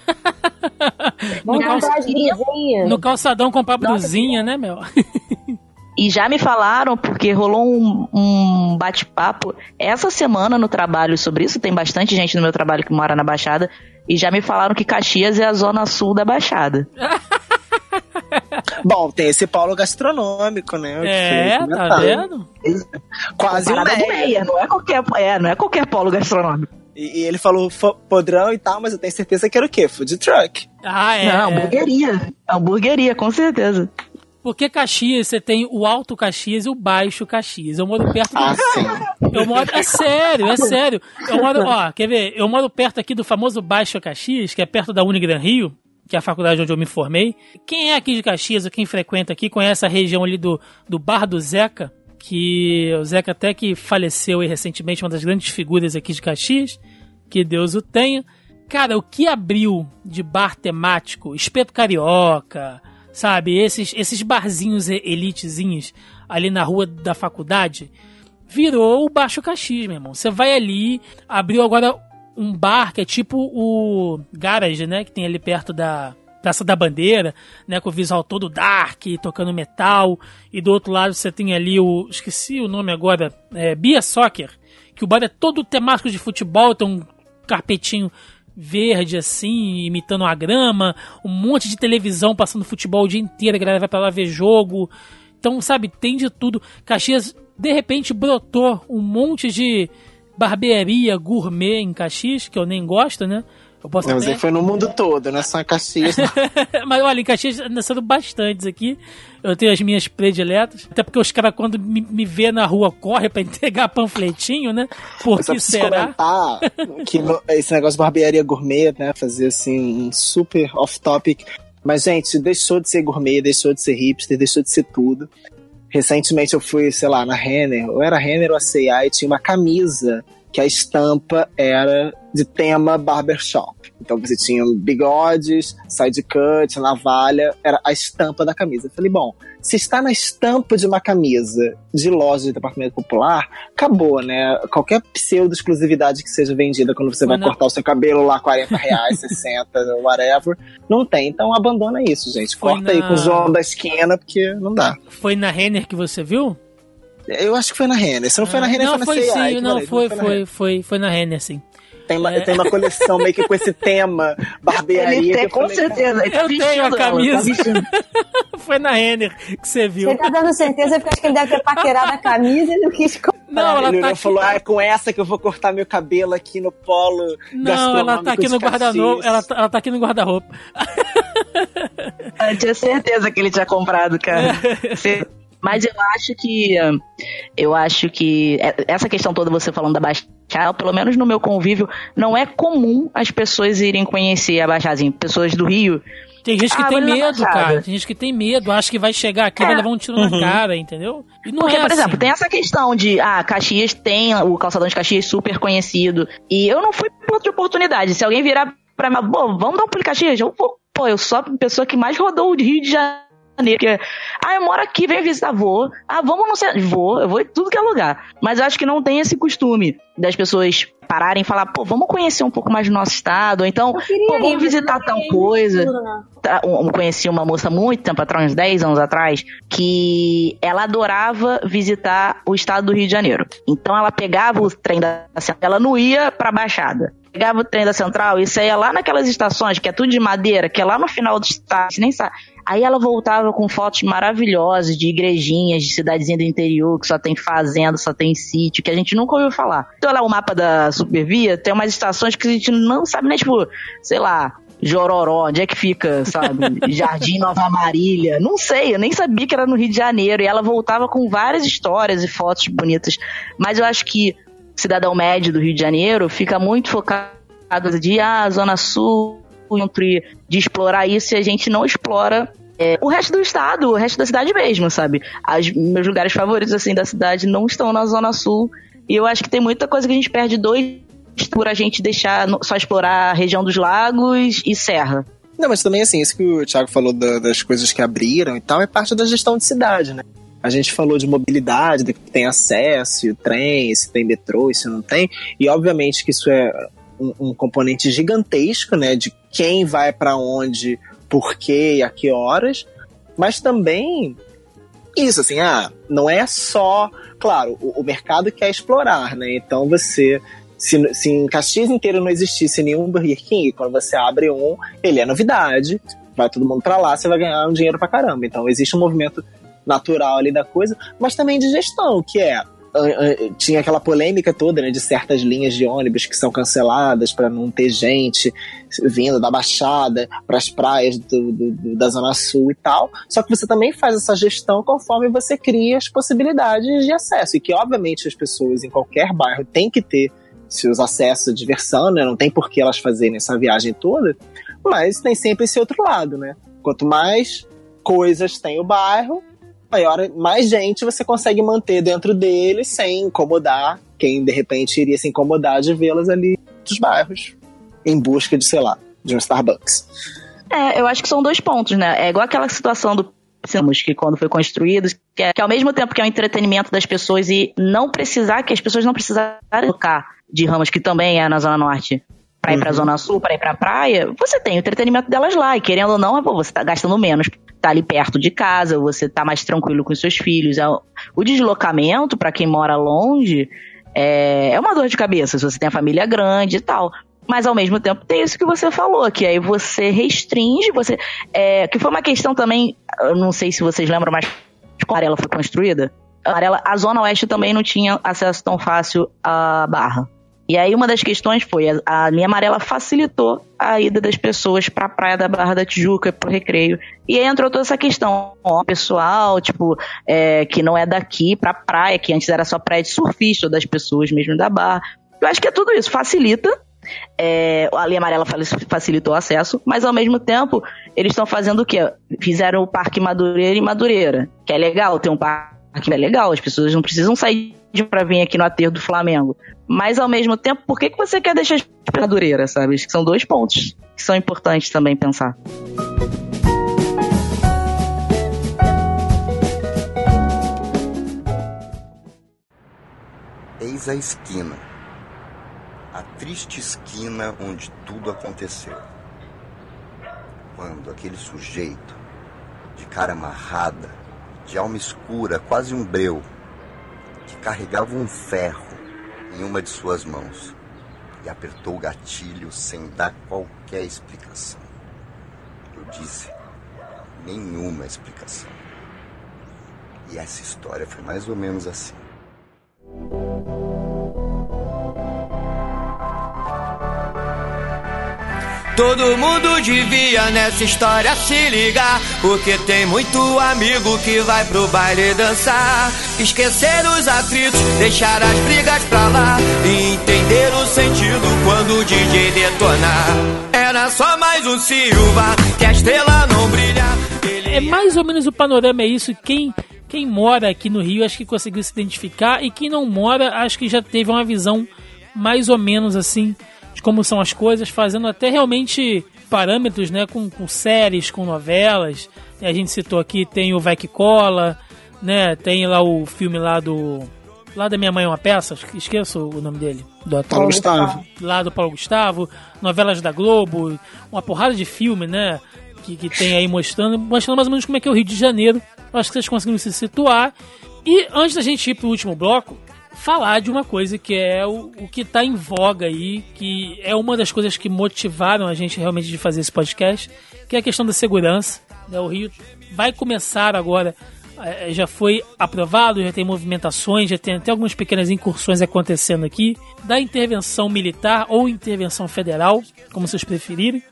Speaker 3: No,
Speaker 1: Vamos
Speaker 3: calça...
Speaker 1: comprar as brusinhas.
Speaker 3: no calçadão comprar brusinha, né, Mel?
Speaker 2: E já me falaram, porque rolou um, um bate-papo essa semana no trabalho sobre isso. Tem bastante gente no meu trabalho que mora na Baixada. E já me falaram que Caxias é a zona sul da Baixada.
Speaker 4: Bom, tem esse polo gastronômico, né?
Speaker 3: É,
Speaker 4: Que-
Speaker 3: tá vendo?
Speaker 4: Quase um Meia.
Speaker 2: Meia, não é qualquer, é, não é qualquer polo gastronômico.
Speaker 4: E, e ele falou podrão e tal, mas eu tenho certeza que era o quê? Food truck.
Speaker 3: Ah, é.
Speaker 2: Não,
Speaker 3: é.
Speaker 2: hamburgueria. Hamburgueria, com certeza.
Speaker 3: Porque Caxias, você tem o Alto Caxias e o Baixo Caxias. Eu moro perto do...
Speaker 4: Ah, sim.
Speaker 3: Eu moro... É sério, é sério. Eu moro, ó, quer ver? Eu moro perto aqui do famoso Baixo Caxias, que é perto da Unigran Rio, que é a faculdade onde eu me formei. Quem é aqui de Caxias, quem frequenta aqui, conhece a região ali do, do Bar do Zeca, que o Zeca até que faleceu aí recentemente, uma das grandes figuras aqui de Caxias, que Deus o tenha. Cara, o que abriu de bar temático, espeto carioca, sabe, esses, esses barzinhos elitezinhos ali na rua da faculdade, virou o Baixo Caxias, meu irmão. Você vai ali, abriu agora um bar que é tipo o Garage, né? Que tem ali perto da Praça da Bandeira, né? Com o visual todo dark, tocando metal. E do outro lado você tem ali o. Esqueci o nome agora. É, Bia Soccer. Que o bar é todo temático de futebol, tem um carpetinho verde assim, imitando a grama, um monte de televisão passando futebol o dia inteiro, a galera vai pra lá ver jogo. Então, sabe, tem de tudo. Caxias, de repente, brotou um monte de barbearia gourmet em Caxias, que eu nem gosto, né? Eu posso
Speaker 4: Não, mas
Speaker 3: até...
Speaker 4: ele foi no mundo todo, não é só em Caxias. não.
Speaker 3: Mas olha, em Caxias nasceram bastantes aqui. Eu tenho as minhas prediletas. Até porque os caras, quando me, me vê na rua, correm pra entregar panfletinho, né? Por
Speaker 4: só
Speaker 3: que será?
Speaker 4: que no- esse negócio de barbearia gourmet, né? Fazer assim, um super off-topic. Mas, gente, deixou de ser gourmet, deixou de ser hipster, deixou de ser tudo. Recentemente eu fui, sei lá, na Renner, ou era Renner ou a C&A, e tinha uma camisa que a estampa era de tema barbershop. Então você tinha bigodes, side cut, navalha, era a estampa da camisa. Eu falei, bom, se está na estampa de uma camisa de loja de departamento popular, acabou, né? Qualquer pseudo-exclusividade que seja vendida quando você vai
Speaker 3: não-
Speaker 4: cortar o seu cabelo lá, 40 reais, 60, whatever, não tem. Então abandona isso, gente.
Speaker 3: Foi
Speaker 4: Corta aí
Speaker 3: na-
Speaker 4: com o João da esquina, porque não dá.
Speaker 3: Foi na Renner que você viu?
Speaker 4: Eu acho que foi na Renner. Se não foi na Renner,
Speaker 3: não,
Speaker 4: foi
Speaker 3: foi
Speaker 4: na C&A,
Speaker 3: sim,
Speaker 4: que
Speaker 3: não,
Speaker 4: falei,
Speaker 3: foi,
Speaker 4: na
Speaker 3: foi,
Speaker 4: Renner.
Speaker 3: foi, foi na Renner, sim.
Speaker 4: Tem uma,
Speaker 3: É.
Speaker 4: tem uma coleção meio que com esse tema, barbearia.
Speaker 2: Ele tem, com
Speaker 4: falei,
Speaker 2: certeza. tá
Speaker 3: Eu tenho
Speaker 2: vestindo
Speaker 3: a camisa.
Speaker 2: tá
Speaker 3: foi na Renner que você viu.
Speaker 1: Ele tá dando certeza porque acho que ele deve ter paquerado a camisa e não quis comprar.
Speaker 3: Não, ela
Speaker 4: Ele
Speaker 3: tá aqui.
Speaker 4: falou, ah, é com essa que eu vou cortar meu cabelo aqui no polo
Speaker 3: Não, ela tá aqui no guarda-roupa. Ela, tá- ela tá aqui no guarda-roupa.
Speaker 2: Eu tinha certeza que ele tinha comprado, cara. Cer- Mas eu acho que. Eu acho que. é- Essa questão toda, você falando da Baixada, pelo menos no meu convívio, não é comum as pessoas irem conhecer a Baixada. Assim, pessoas do Rio.
Speaker 3: Tem gente que
Speaker 2: Ah,
Speaker 3: tem
Speaker 2: na
Speaker 3: medo, cara. Tem gente que tem medo, acha que vai chegar aqui e vai levar um tiro na cara, entendeu? E não
Speaker 2: Porque,
Speaker 3: é
Speaker 2: por exemplo,
Speaker 3: assim.
Speaker 2: tem essa questão de, ah, Caxias tem o calçadão de Caxias super conhecido. E eu não fui por outra oportunidade. Se alguém virar pra mim, pô, vamos dar um pulo em Caxias? Eu vou, pô, eu sou a pessoa que mais rodou o Rio de Janeiro. Que, ah, eu moro aqui, vem visitar, vou. Ah, vamos no centro. Vou, eu vou em tudo que é lugar. Mas eu acho que não tem esse costume das pessoas pararem e falar, pô, vamos conhecer um pouco mais do nosso estado. Ou então, pô, vamos visitar tal coisa. Tra- um- conheci uma moça muito tempo atrás, uns 10 anos atrás, que ela adorava visitar o estado do Rio de Janeiro. Então ela pegava o trem da ela não ia pra Baixada. Pegava o trem da Central e saía lá naquelas estações, que é tudo de madeira, que é lá no final do estado, nem sabe. Aí ela voltava com fotos maravilhosas de igrejinhas, de cidadezinha do interior, que só tem fazenda, só tem sítio, que a gente nunca ouviu falar. Então lá o mapa da Supervia tem umas estações que a gente não sabe nem, tipo, sei lá, Jororó, onde é que fica, sabe? Jardim Nova Marília. Não sei, eu nem sabia que era no Rio de Janeiro. E ela voltava com várias histórias e fotos bonitas. Mas eu acho que cidadão médio do Rio de Janeiro fica muito focado de, ah, Zona Sul, de explorar isso e a gente não explora é, o resto do estado, o resto da cidade mesmo, sabe? Meus lugares favoritos, assim, da cidade não estão na Zona Sul. E eu acho que tem muita coisa que a gente perde dois por a gente deixar só explorar a região dos lagos e serra.
Speaker 4: Não, mas também assim, isso que o Thiago falou da- das coisas que abriram e tal, é parte da gestão de cidade, né? A gente falou de mobilidade, de que tem acesso, trem, se tem metrô, se não tem. E obviamente que isso é um, um componente gigantesco, né? De quem vai pra onde, por quê e a que horas. Mas também isso, assim, ah, não é só. Claro, o, o mercado quer explorar, né? Então você. Se, se em Caxias inteiro não existisse nenhum Burger King, quando você abre um, ele é novidade, vai todo mundo pra lá, você vai ganhar um dinheiro pra caramba. Então existe um movimento natural ali da coisa, mas também de gestão, que é. Tinha aquela polêmica toda né, de certas linhas de ônibus que são canceladas para não ter gente vindo da Baixada para as praias do- do- da Zona Sul e tal. Só que você também faz essa gestão conforme você cria as possibilidades de acesso. E que, obviamente, as pessoas em qualquer bairro têm que ter seus acessos à diversão, né? Não tem por que elas fazerem essa viagem toda. Mas tem sempre esse outro lado, né? Quanto mais coisas tem o bairro, maior, mais gente você consegue manter dentro dele sem incomodar quem de repente iria se incomodar de vê-las ali dos bairros em busca de, sei lá, de um Starbucks.
Speaker 2: É, eu acho que são dois pontos, né? É igual aquela situação do que quando foi construído, que, é, que ao mesmo tempo que é o entretenimento das pessoas e não precisar, que as pessoas não precisarem tocar de Ramos, que também é na Zona Norte, pra ir pra
Speaker 4: Uhum.
Speaker 2: Zona Sul, pra ir pra praia, você tem o entretenimento delas lá, e querendo ou não, pô, você tá gastando menos, tá ali perto de casa, você tá mais tranquilo com os seus filhos. É o- deslocamento, pra quem mora longe, é, é uma dor de cabeça, se você tem a família grande e tal. Mas ao mesmo tempo tem isso que você falou, que aí você restringe, você. É, que foi uma questão também, eu não sei se vocês lembram, mas quando a Amarela foi construída, a, a Zona Oeste também não tinha acesso tão fácil à barra. E aí uma das questões foi, a, a linha amarela facilitou a ida das pessoas pra praia da Barra da Tijuca, pro recreio. E aí entrou toda essa questão, ó, pessoal, tipo, é, que não é daqui pra praia, que antes era só praia de surfista, ou das pessoas mesmo da Barra. Eu acho que é tudo isso, facilita, é, a linha amarela fa- facilitou o acesso, mas ao mesmo tempo eles estão fazendo o quê? Fizeram o Parque Madureira e Madureira, que é legal, tem um parque que é legal, as pessoas não precisam sair para vir aqui no aterro do Flamengo. Mas ao mesmo tempo, por que, que você quer deixar a dureira, sabe? Acho que são dois pontos que são importantes também pensar.
Speaker 12: Eis a esquina. A triste esquina onde tudo aconteceu. Quando aquele sujeito, de cara amarrada, de alma escura, quase um breu, que carregava um ferro em uma de suas mãos e apertou o gatilho sem dar qualquer explicação. Eu disse, nenhuma explicação. E essa história foi mais ou menos assim.
Speaker 11: Todo mundo devia nessa história se ligar, porque tem muito amigo que vai pro baile dançar. Esquecer os atritos, deixar as brigas pra lá e entender o sentido quando o DJ detonar. Era só mais um Silva, que a estrela não brilha.
Speaker 3: É mais ou menos o panorama é isso. Quem quem mora aqui no Rio acho que conseguiu se identificar e quem não mora acho que já teve uma visão mais ou menos assim como são as coisas, fazendo até realmente parâmetros, né, com, com séries, com novelas. A gente citou aqui, tem o Vai Que Cola, né, tem lá o filme lá do... Lá da Minha Mãe é uma Peça, esqueço o nome dele. Do ator.
Speaker 4: Paulo Gustavo.
Speaker 3: Lá do Paulo Gustavo, novelas da Globo, uma porrada de filme, né, que, que tem aí mostrando, mostrando mais ou menos como é que é o Rio de Janeiro. Acho que vocês conseguiram se situar. E antes da gente ir pro último bloco, falar de uma coisa que é o, o que está em voga aí, que é uma das coisas que motivaram a gente realmente de fazer esse podcast, que é a questão da segurança. Né? O Rio vai começar agora, eh, já foi aprovado, já tem movimentações, já tem até algumas pequenas incursões acontecendo aqui, da intervenção militar ou intervenção federal, como vocês preferirem.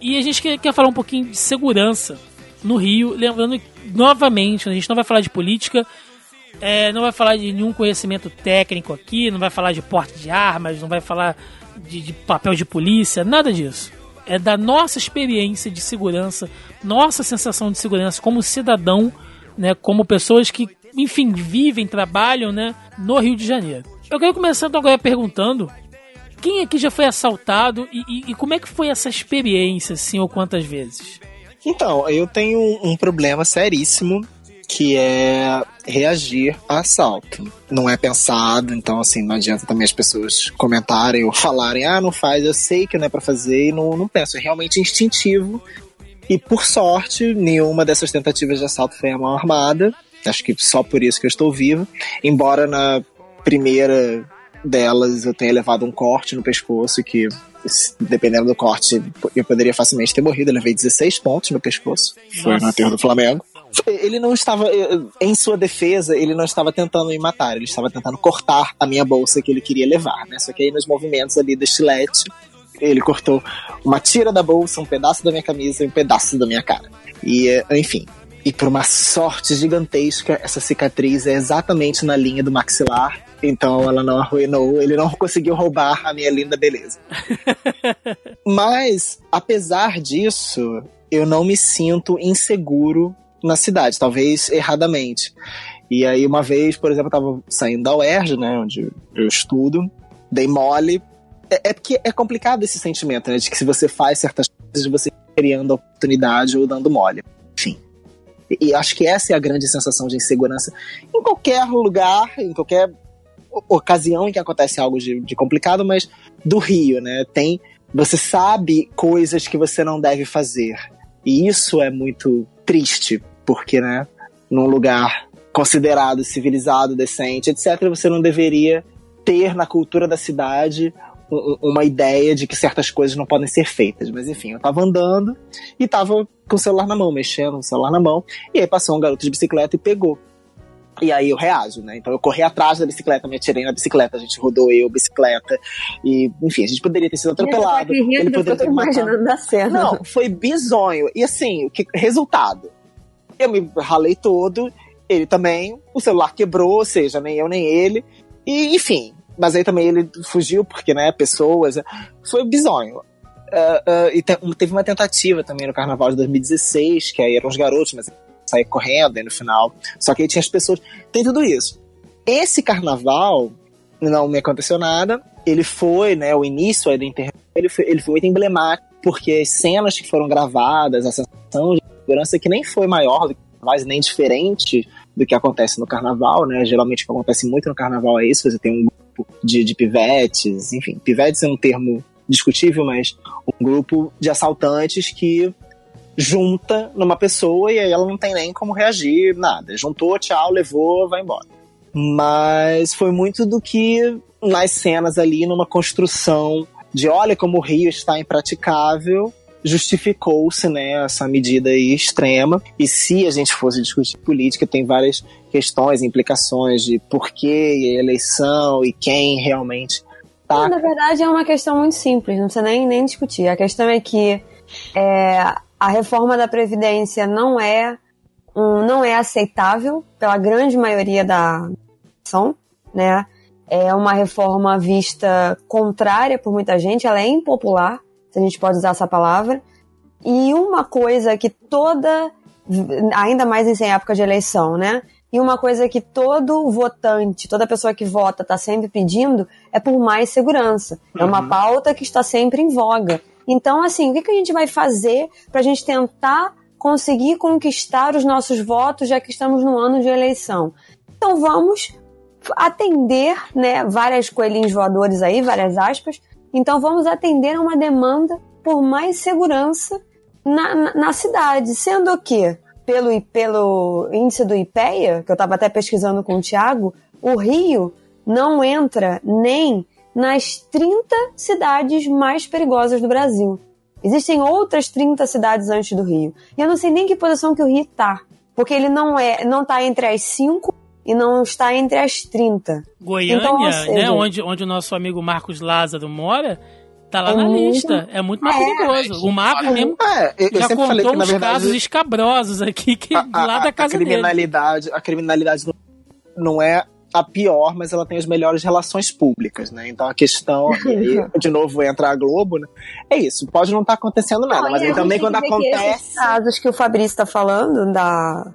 Speaker 3: E a gente quer, quer falar um pouquinho de segurança no Rio, lembrando novamente, a gente não vai falar de política, é, não vai falar de nenhum conhecimento técnico aqui, não vai falar de porte de armas, não vai falar de, de, papel de polícia, nada disso. É da nossa experiência de segurança, nossa sensação de segurança como cidadão, né, como pessoas que, enfim, vivem, trabalham, né, no Rio de Janeiro. Eu quero começar então agora perguntando quem aqui já foi assaltado e, e, e como é que foi essa experiência, assim, ou quantas vezes?
Speaker 4: Então, eu tenho um problema seríssimo que é reagir a assalto. Não é pensado, então assim, não adianta também as pessoas comentarem ou falarem, ah, não faz, eu sei que não é para fazer e não, não penso. É realmente instintivo. E por sorte, nenhuma dessas tentativas de assalto foi a mão armada. Acho que só por isso que eu estou vivo. Embora na primeira delas eu tenha levado um corte no pescoço que dependendo do corte, eu poderia facilmente ter morrido. Eu levei 16 pontos no pescoço. Foi Nossa. no aterro do Flamengo ele não estava, eh, em sua defesa, ele não estava tentando me matar, ele estava tentando cortar a minha bolsa que ele queria levar, né? Só que aí nos movimentos ali do estilete, ele cortou uma tira da bolsa, um pedaço da minha camisa e um pedaço da minha cara. E, eh, enfim. E por uma sorte gigantesca, essa cicatriz é exatamente na linha do maxilar. Então ela não arruinou, ele não conseguiu roubar a minha linda beleza. Mas, apesar disso, eu não me sinto inseguro na cidade, talvez erradamente. E aí, uma vez, por exemplo, eu tava saindo da UERJ, né, onde eu estudo, dei mole. É, é porque é complicado esse sentimento, né, de que se você faz certas coisas, você criando oportunidade ou dando mole. Enfim. E, e acho que essa é a grande sensação de insegurança em qualquer lugar, em qualquer ocasião em que acontece algo de, de complicado, mas do Rio, né, tem. Você sabe coisas que você não deve fazer. E isso é muito triste, porque, né, num lugar considerado civilizado, decente, etc., você não deveria ter na cultura da cidade uma ideia de que certas coisas não podem ser feitas. Mas enfim, eu tava andando e tava com o celular na mão, mexendo o celular na mão, e aí passou um garoto de bicicleta e pegou. E aí eu reajo, né? Então eu corri atrás da bicicleta, me atirei na bicicleta, a gente rodou eu, bicicleta, e enfim, a gente poderia ter sido atropelado. Ele poderia ter
Speaker 1: imaginando da cena.
Speaker 4: Não, foi bizonho. E assim, que, resultado. Eu me ralei todo, ele também, o celular quebrou, ou seja, nem eu nem ele. E, enfim, mas aí também ele fugiu, porque, né, pessoas. Foi bizonho. Uh, uh, e te, teve uma tentativa também no carnaval de 2016, que aí eram os garotos, mas sair correndo aí no final. Só que aí tinha as pessoas. Tem tudo isso. Esse carnaval não me aconteceu nada. Ele foi, né, o início aí da internet, ele foi, ele foi muito emblemático, porque as cenas que foram gravadas, a sensação de segurança que nem foi maior do que mais nem diferente do que acontece no carnaval, né? Geralmente o que acontece muito no carnaval é isso, você tem um grupo de, de pivetes, enfim, pivetes é um termo discutível, mas um grupo de assaltantes que junta numa pessoa e aí ela não tem nem como reagir, nada. Juntou, tchau, levou, vai embora. Mas foi muito do que nas cenas ali, numa construção de olha como o Rio está impraticável, justificou-se né, essa medida extrema. E se a gente fosse discutir política, tem várias questões, implicações de porquê eleição e quem realmente tá.
Speaker 1: Na verdade, é uma questão muito simples, não precisa nem, nem discutir. A questão é que é, a reforma da Previdência não é, um, não é aceitável pela grande maioria da nação, né? É uma reforma vista contrária por muita gente, ela é impopular, se a gente pode usar essa palavra. E uma coisa que toda, ainda mais em época de eleição, né? E uma coisa que todo votante, toda pessoa que vota está sempre pedindo é por mais segurança. Uhum. É uma uhum. pauta que está sempre em voga. Então, assim, o que, que a gente vai fazer para a gente tentar conseguir conquistar os nossos votos, já que estamos no ano de eleição? Então, vamos atender, né, várias coelhinhos voadores aí, várias aspas, então vamos atender a uma demanda por mais segurança na, na, na cidade, sendo que pelo, pelo índice do IPEA, que eu estava até pesquisando com o Tiago, o Rio não entra nem nas 30 cidades mais perigosas do Brasil. Existem outras 30 cidades antes do Rio. E eu não sei nem que posição que o Rio está, porque ele não é, não está entre as 5 e não está entre as 30.
Speaker 3: Goiânia, então, seja, né, onde, onde o nosso amigo Marcos Lázaro mora, tá lá é na muito, lista. É muito mais é, perigoso. O Marcos mesmo é, já contou que, uns verdade, casos escabrosos aqui que, a, lá da casa
Speaker 4: a criminalidade,
Speaker 3: dele.
Speaker 4: A criminalidade não é a pior, mas ela tem as melhores relações públicas, né? Então a questão, de novo entra a Globo, né? É isso, pode não estar tá acontecendo nada, mas aí também quando acontece.
Speaker 1: casos que o Fabrício está falando da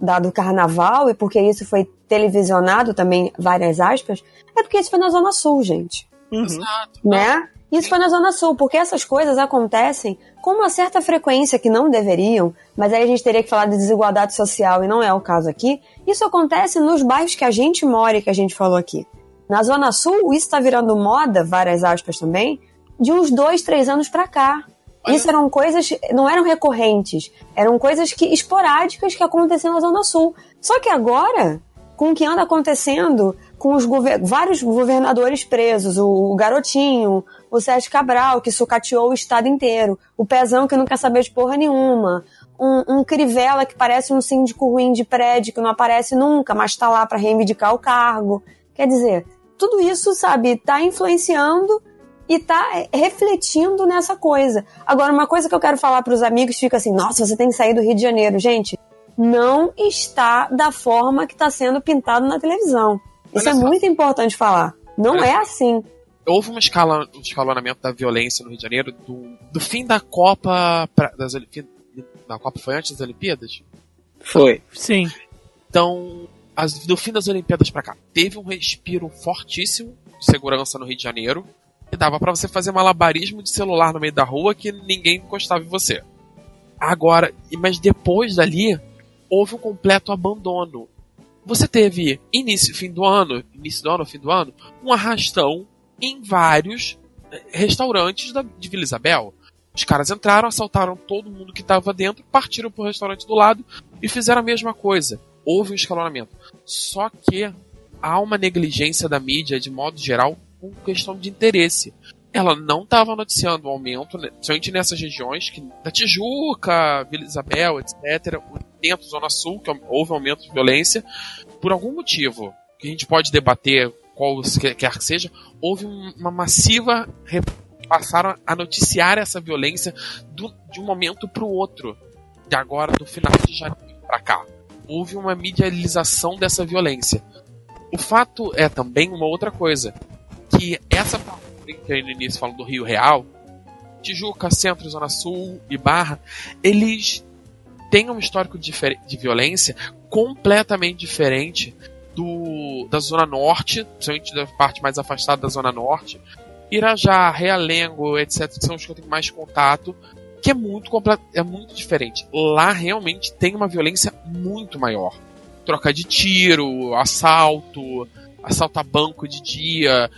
Speaker 1: da, do carnaval e porque isso foi televisionado também, várias aspas, é porque isso foi na Zona Sul, gente.
Speaker 9: Uhum. Exato.
Speaker 1: Né? Isso foi na Zona Sul, porque essas coisas acontecem com uma certa frequência que não deveriam, mas aí a gente teria que falar de desigualdade social e não é o caso aqui. Isso acontece nos bairros que a gente mora e que a gente falou aqui. Na Zona Sul, isso está virando moda, várias aspas também, de uns dois, três anos para cá. Isso eram coisas, não eram recorrentes, eram coisas que esporádicas que aconteciam na Zona Sul. Só que agora, com o que anda acontecendo, com os gover vários governadores presos, o, o, Garotinho, o Sérgio Cabral, que sucateou o estado inteiro, o Pezão, que não quer saber de porra nenhuma, um, um Crivella, que parece um síndico ruim de prédio, que não aparece nunca, mas está lá para reivindicar o cargo. Quer dizer, tudo isso, sabe, está influenciando e tá refletindo nessa coisa. Agora, uma coisa que eu quero falar para os amigos fica assim: nossa, você tem que sair do Rio de Janeiro. Gente, não está da forma que está sendo pintado na televisão. Isso é muito importante falar. Não Olha é assim.
Speaker 9: Houve uma escala, um escalonamento da violência no Rio de Janeiro do, do fim da Copa. Pra, das, da Copa foi antes das Olimpíadas?
Speaker 4: Foi.
Speaker 3: Sim.
Speaker 9: Então, as, do fim das Olimpíadas para cá, teve um respiro fortíssimo de segurança no Rio de Janeiro e dava para você fazer malabarismo de celular no meio da rua que ninguém encostava em você. Agora, mas depois dali, houve um completo abandono. Você teve início, fim do ano, início do ano, fim do ano, um arrastão em vários eh, restaurantes da, de Vila Isabel. Os caras entraram, assaltaram todo mundo que estava dentro, partiram pro restaurante do lado e fizeram a mesma coisa. Houve um escalonamento. Só que há uma negligência da mídia, de modo geral, com questão de interesse. Ela não estava noticiando o aumento, né, principalmente nessas regiões, que da Tijuca, Vila Isabel, etc., dentro da Zona Sul, que houve um aumento de violência, por algum motivo, que a gente pode debater qual quer que seja, houve uma massiva. passaram a noticiar essa violência do, de um momento para o outro, de agora, do final de janeiro para cá. Houve uma medialização dessa violência. O fato é também uma outra coisa que essa que aí no início falam do Rio Real, Tijuca, Centro, Zona Sul e Barra, eles têm um histórico de, de violência completamente diferente do da Zona Norte, principalmente da parte mais afastada da Zona Norte, Irajá, Realengo, etc., que são os que eu tenho mais contato, que é muito, é muito diferente. Lá realmente tem uma violência muito maior. troca de tiro, assalto, assalto a banco de dia.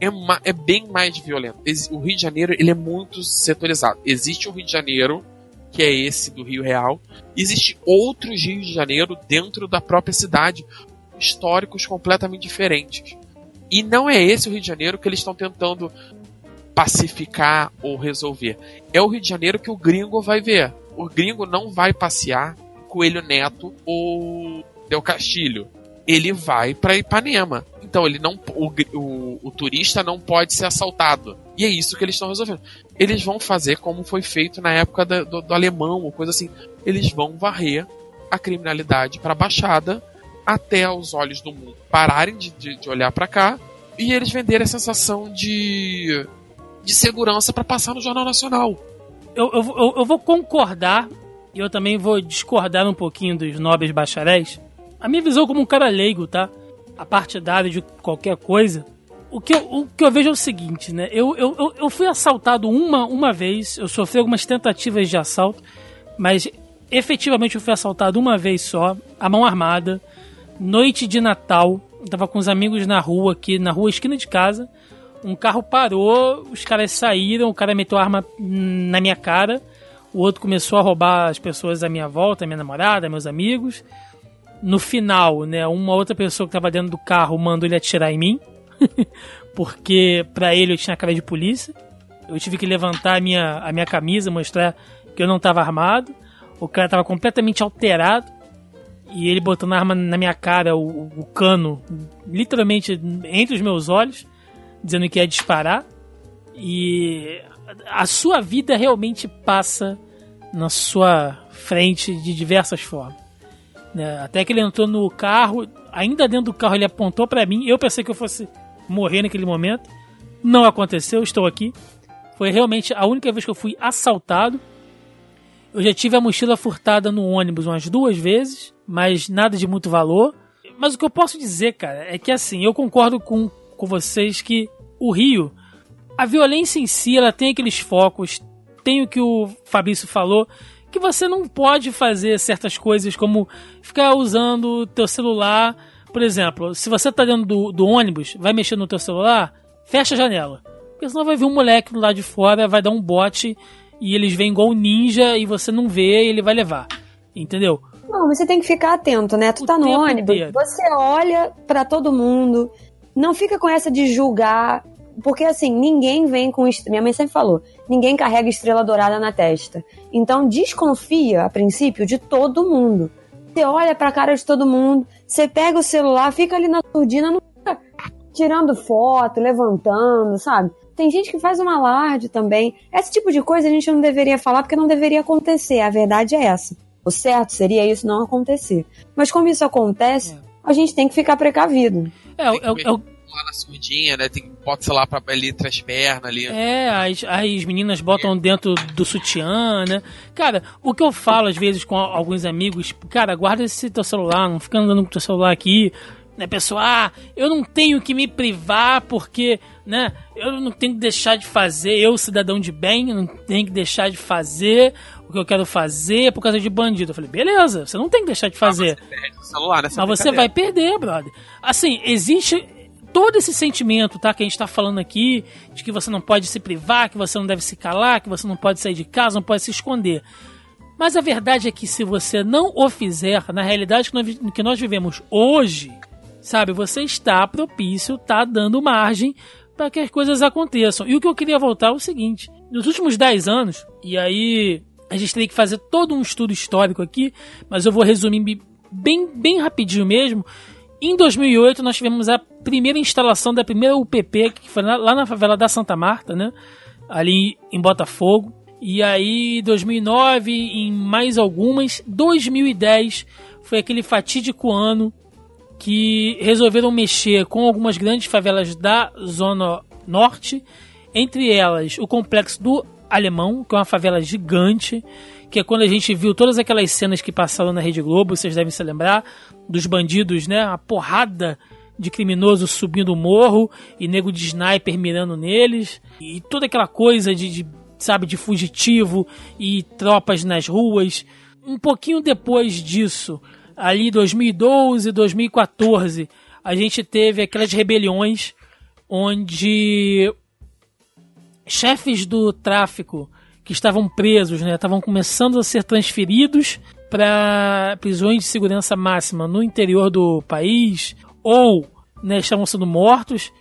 Speaker 9: É, é bem mais violento. O Rio de Janeiro ele é muito setorizado. Existe o Rio de Janeiro, que é esse do Rio Real. Existe outros Rios de Janeiro dentro da própria cidade, históricos completamente diferentes. E não é esse o Rio de Janeiro que eles estão tentando pacificar ou resolver. É o Rio de Janeiro que o gringo vai ver. O gringo não vai passear Coelho Neto ou Del Castilho. Ele vai para Ipanema. Então ele não, o, o, o turista não pode ser assaltado. E é isso que eles estão resolvendo. Eles vão fazer como foi feito na época do, do alemão ou coisa assim. Eles vão varrer a criminalidade para a Baixada até os olhos do mundo pararem de, de, de olhar para cá e eles venderem a sensação de, de segurança para passar no Jornal Nacional.
Speaker 3: Eu, eu, eu- eu vou concordar e eu também vou discordar um pouquinho dos nobres bacharéis. A minha visão como um cara leigo, tá? A partidário de qualquer coisa. O que eu, o que eu vejo é o seguinte, né? Eu, eu, eu- fui assaltado uma, uma vez, eu sofri algumas tentativas de assalto, mas efetivamente eu fui assaltado uma vez só, a mão armada, noite de Natal. Tava com os amigos na rua, aqui na rua, esquina de casa. Um carro parou, os caras saíram, o cara meteu a arma na minha cara. O outro começou a roubar as pessoas à minha volta, minha namorada, meus amigos. No final, né, uma outra pessoa que tava dentro do carro mandou ele atirar em mim. porque pra ele eu tinha cara de polícia. Eu tive que levantar a minha, a minha camisa, mostrar que eu não tava armado. O cara tava completamente alterado. E ele botando a arma na minha cara, o, o cano, literalmente entre os meus olhos, dizendo que ia disparar. E a sua vida realmente passa na sua frente de diversas formas. né? Até que ele entrou no carro, ainda dentro do carro ele apontou pra mim. Eu pensei que eu fosse morrer naquele momento. Não aconteceu, estou aqui. Foi realmente a única vez que eu fui assaltado. Eu já tive a mochila furtada no ônibus umas duas vezes, mas nada de muito valor. Mas o que eu posso dizer, cara, é que assim, eu concordo com, com vocês que o Rio, a violência em si, ela tem aqueles focos, tem o que o Fabrício falou, que você não pode fazer certas coisas como ficar usando teu celular. Por exemplo, se você tá dentro do, do ônibus, vai mexer no teu celular, fecha a janela. Porque senão vai vir um moleque do lado de fora, vai dar um bote e eles vêm igual um ninja e você não vê e ele vai levar. Entendeu?
Speaker 1: Não, mas você tem que ficar atento, né? Tu tá no ônibus,
Speaker 3: inteiro.
Speaker 1: você olha pra todo mundo, não fica com essa de julgar, porque assim, ninguém vem com. est- Minha mãe sempre falou: ninguém carrega estrela dourada na testa. Então desconfia, a princípio, de todo mundo. Você olha pra cara de todo mundo, você pega o celular, fica ali na surdina, não fica tirando foto, levantando, sabe? Tem gente que faz um alarde também. Esse tipo de coisa a gente não deveria falar porque não deveria acontecer. A verdade é essa. O certo seria isso não acontecer. Mas como isso acontece, a gente tem que ficar precavido.
Speaker 3: É, é, é, é,
Speaker 9: Lá na surdinha, né? Tem bota, sei lá, pra, ali entre as pernas ali.
Speaker 3: É, as, as meninas botam dentro do sutiã, né? Cara, o que eu falo às vezes com alguns amigos, cara, guarda esse teu celular, não fica andando com o teu celular aqui. Né, pessoal, ah, eu não tenho que me privar porque, né, eu não tenho que deixar de fazer, eu, cidadão de bem, não tenho que deixar de fazer o que eu quero fazer por causa de bandido. Eu falei, beleza, você não tem que deixar de fazer.
Speaker 9: Perde o celular nessa
Speaker 3: Mas você vai perder, brother. Assim, existe todo esse sentimento, tá? Que a gente tá falando aqui, de que você não pode se privar, que você não deve se calar, que você não pode sair de casa, não pode se esconder. Mas a verdade é que se você não o fizer, na realidade que nós, vi- que nós vivemos hoje, sabe, você está propício, tá dando margem para que as coisas aconteçam. E o que eu queria voltar é o seguinte: nos últimos 10 anos, e aí a gente teria que fazer todo um estudo histórico aqui, mas eu vou resumir bem, bem rapidinho mesmo. Em 2008, nós tivemos a primeira instalação da primeira UPP, que foi lá na favela da Santa Marta, né? Ali em Botafogo. E aí, 2009, em mais algumas. 2010 foi aquele fatídico ano que resolveram mexer com algumas grandes favelas da Zona Norte, entre elas o complexo do Alemão, que é uma favela gigante, que é quando a gente viu todas aquelas cenas que passaram na Rede Globo, vocês devem se lembrar, dos bandidos, né? A porrada de criminoso subindo o morro e nego de sniper mirando neles, e toda aquela coisa de, de sabe, de fugitivo e tropas nas ruas. Um pouquinho depois disso, ali em 2012, 2014, a gente teve aquelas rebeliões onde chefes do tráfico que estavam presos, né, estavam começando a ser transferidos para prisões de segurança máxima no interior do país ou né, estavam sendo mortos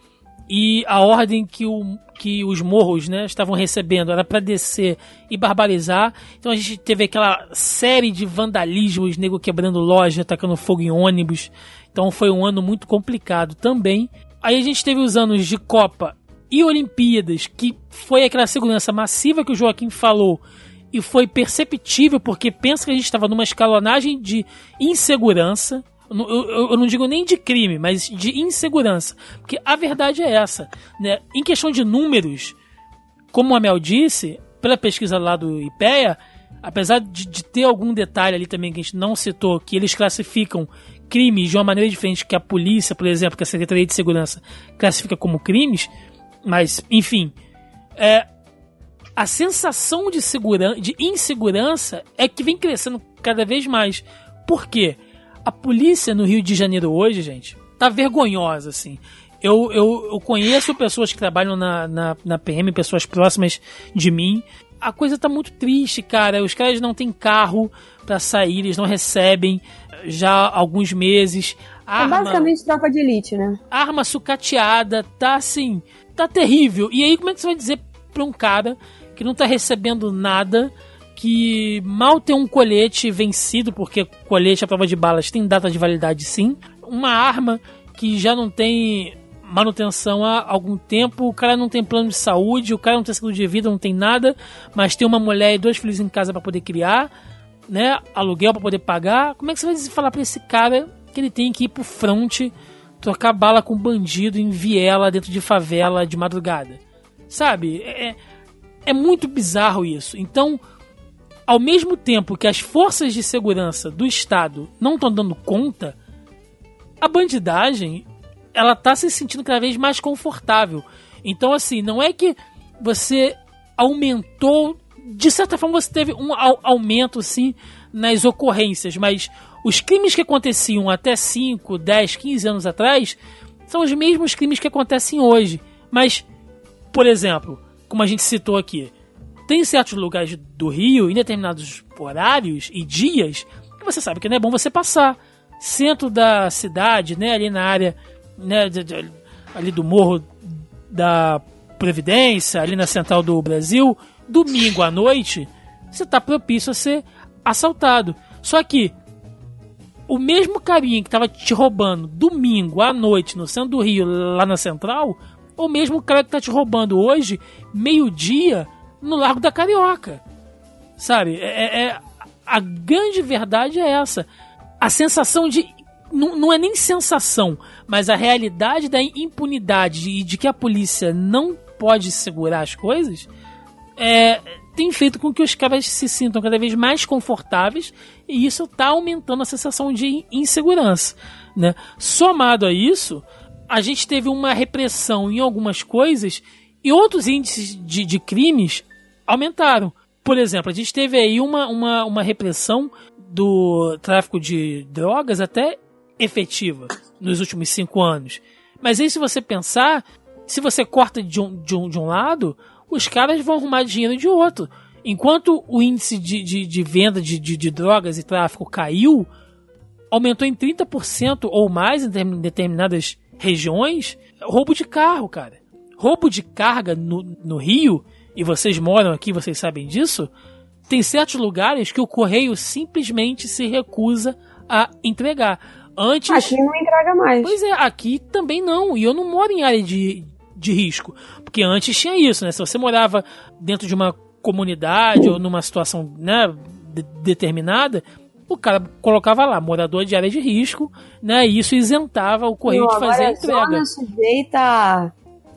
Speaker 3: e a ordem que, o, que os morros né, estavam recebendo era para descer e barbarizar. Então a gente teve aquela série de vandalismos, nego quebrando loja, atacando fogo em ônibus. Então foi um ano muito complicado também. Aí a gente teve os anos de Copa e Olimpíadas, que foi aquela segurança massiva que o Joaquim falou, e foi perceptível porque pensa que a gente estava numa escalonagem de insegurança. Eu, eu, não digo nem de crime, mas de insegurança. Porque a verdade é essa. Né? Em questão de números, como a Mel disse, pela pesquisa lá do IPEA, apesar de, de, ter algum detalhe ali também que a gente não citou, que eles classificam crimes de uma maneira diferente que a polícia, por exemplo, que a Secretaria de Segurança classifica como crimes, mas, enfim, é, a sensação de, segurança, de insegurança é que vem crescendo cada vez mais. Por quê? A polícia no Rio de Janeiro hoje, gente, tá vergonhosa, assim. Eu, eu, eu conheço pessoas que trabalham na, na, na PM, pessoas próximas de mim. A coisa tá muito triste, cara. Os caras não têm carro para sair, eles não recebem já há alguns meses.
Speaker 1: Arma, é basicamente tropa de elite, né?
Speaker 3: Arma sucateada, tá assim tá terrível. E aí, como é que você vai dizer pra um cara que não tá recebendo nada, que mal tem um colete vencido, porque colete à prova de balas tem data de validade sim, uma arma que já não tem manutenção há algum tempo, o cara não tem plano de saúde, o cara não tem seguro de vida, não tem nada, mas tem uma mulher e dois filhos em casa para poder criar, né? Aluguel para poder pagar. Como é que você vai falar para esse cara que ele tem que ir pro front trocar bala com bandido em viela dentro de favela de madrugada. Sabe? É, é muito bizarro isso. Então, ao mesmo tempo que as forças de segurança do Estado não estão dando conta, a bandidagem ela tá se sentindo cada vez mais confortável. Então, assim, não é que você aumentou. De certa forma, você teve um aumento, sim, nas ocorrências, mas os crimes que aconteciam até 5, 10, 15 anos atrás são os mesmos crimes que acontecem hoje. Mas, por exemplo, como a gente citou aqui, tem certos lugares do Rio, em determinados horários e dias, que você sabe que não é bom você passar. Centro da cidade, né, ali na área né, ali do Morro da Previdência, ali na Central do Brasil, domingo à noite, você está propício a ser assaltado. Só que o mesmo carinha que tava te roubando domingo à noite no centro do Rio, lá na Central, o mesmo cara que tá te roubando hoje, meio-dia, no Largo da Carioca. Sabe? É, é, é, a grande verdade é essa. A sensação de. Não, não é nem sensação, mas a realidade da impunidade e de que a polícia não pode segurar as coisas é, tem feito com que os caras se sintam cada vez mais confortáveis e isso está aumentando a sensação de insegurança. Né? Somado a isso, a gente teve uma repressão em algumas coisas e outros índices de, de crimes aumentaram. Por exemplo, a gente teve aí uma, uma, uma repressão do tráfico de drogas até efetiva nos últimos cinco anos. Mas aí, se você pensar, se você corta de um, de um, de um lado, os caras vão arrumar dinheiro de outro. Enquanto o índice de, de, de venda de, de, de, drogas e tráfico caiu, aumentou em 30% ou mais em determinadas regiões, roubo de carro, cara. Roubo de carga no, no Rio, e vocês moram aqui, vocês sabem disso, tem certos lugares que o correio simplesmente se recusa a entregar. Antes.
Speaker 1: Aqui não entrega mais.
Speaker 3: Pois é, aqui também não. E eu não moro em área de, de risco. Porque antes tinha isso, né? Se você morava dentro de uma comunidade ou numa situação né, de, determinada, o cara colocava lá, morador de área de risco, né? E isso isentava o correio não, de fazer a entrega.
Speaker 1: Zona sujeita.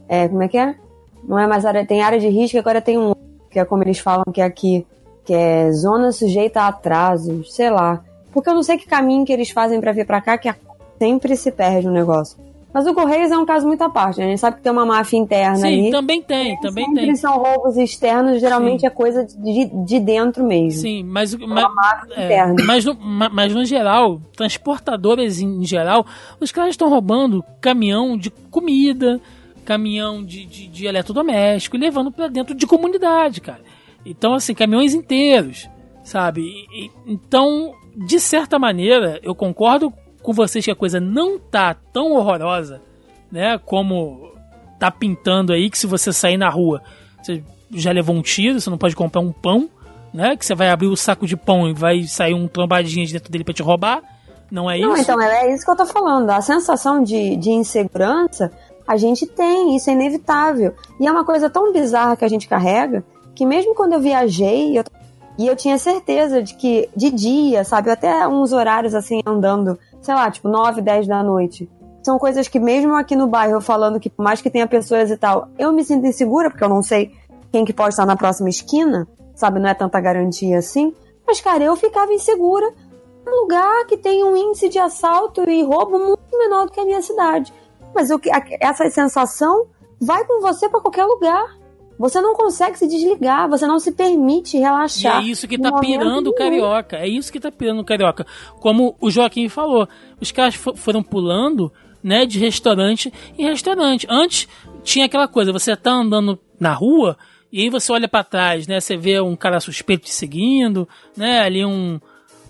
Speaker 1: É, como é que é? Não é mais área. Tem área de risco, agora tem um. Que é como eles falam que é aqui. Que é zona sujeita a atrasos, sei lá. Porque eu não sei que caminho que eles fazem para vir para cá, que sempre se perde o um negócio. Mas o Correios é um caso muito à parte. né? A gente sabe que tem uma máfia interna
Speaker 3: Sim,
Speaker 1: ali.
Speaker 3: também tem, também
Speaker 1: Sempre
Speaker 3: tem.
Speaker 1: são roubos externos, geralmente
Speaker 3: Sim.
Speaker 1: é coisa de, de dentro mesmo.
Speaker 3: Sim, mas,
Speaker 1: uma
Speaker 3: mas,
Speaker 1: máfia
Speaker 3: é,
Speaker 1: interna.
Speaker 3: mas, no, ma- mas no geral, transportadoras em geral, os caras estão roubando caminhão de comida, caminhão de, de, de eletrodoméstico e levando pra dentro de comunidade, cara. Então, assim, caminhões inteiros, sabe? E- então, de certa maneira, eu concordo com vocês que a coisa não tá tão horrorosa, né? Como tá pintando aí, que se você sair na rua, você já levou um tiro, você não pode comprar um pão, né? Que você vai abrir o saco de pão e vai sair um trombadinha de dentro dele pra te roubar. Não é
Speaker 1: Não,
Speaker 3: isso?
Speaker 1: então é, é isso que eu tô falando. A sensação de, de insegurança a gente tem, isso é inevitável. E é uma coisa tão bizarra que a gente carrega que mesmo quando eu viajei eu, e eu tinha certeza de que de dia, sabe, até uns horários assim andando, sei lá, tipo 9, 10 da noite. São coisas que mesmo aqui no bairro falando que por mais que tenha pessoas e tal, eu me sinto insegura porque eu não sei quem que pode estar na próxima esquina, sabe, não é tanta garantia assim. Mas cara, eu ficava insegura um lugar que tem um índice de assalto e roubo muito menor do que a minha cidade. Mas eu, a- essa sensação vai com você pra qualquer lugar. Você não consegue se desligar, você não se permite
Speaker 3: E
Speaker 1: relaxar.
Speaker 3: é isso que tá pirando o carioca. É isso que tá pirando o carioca. Como o Joaquim falou, os caras fo- foram pulando, né, de restaurante em restaurante. Antes tinha aquela coisa, você tá andando na rua e aí você olha pra trás, né, você vê um cara suspeito te seguindo, né, ali um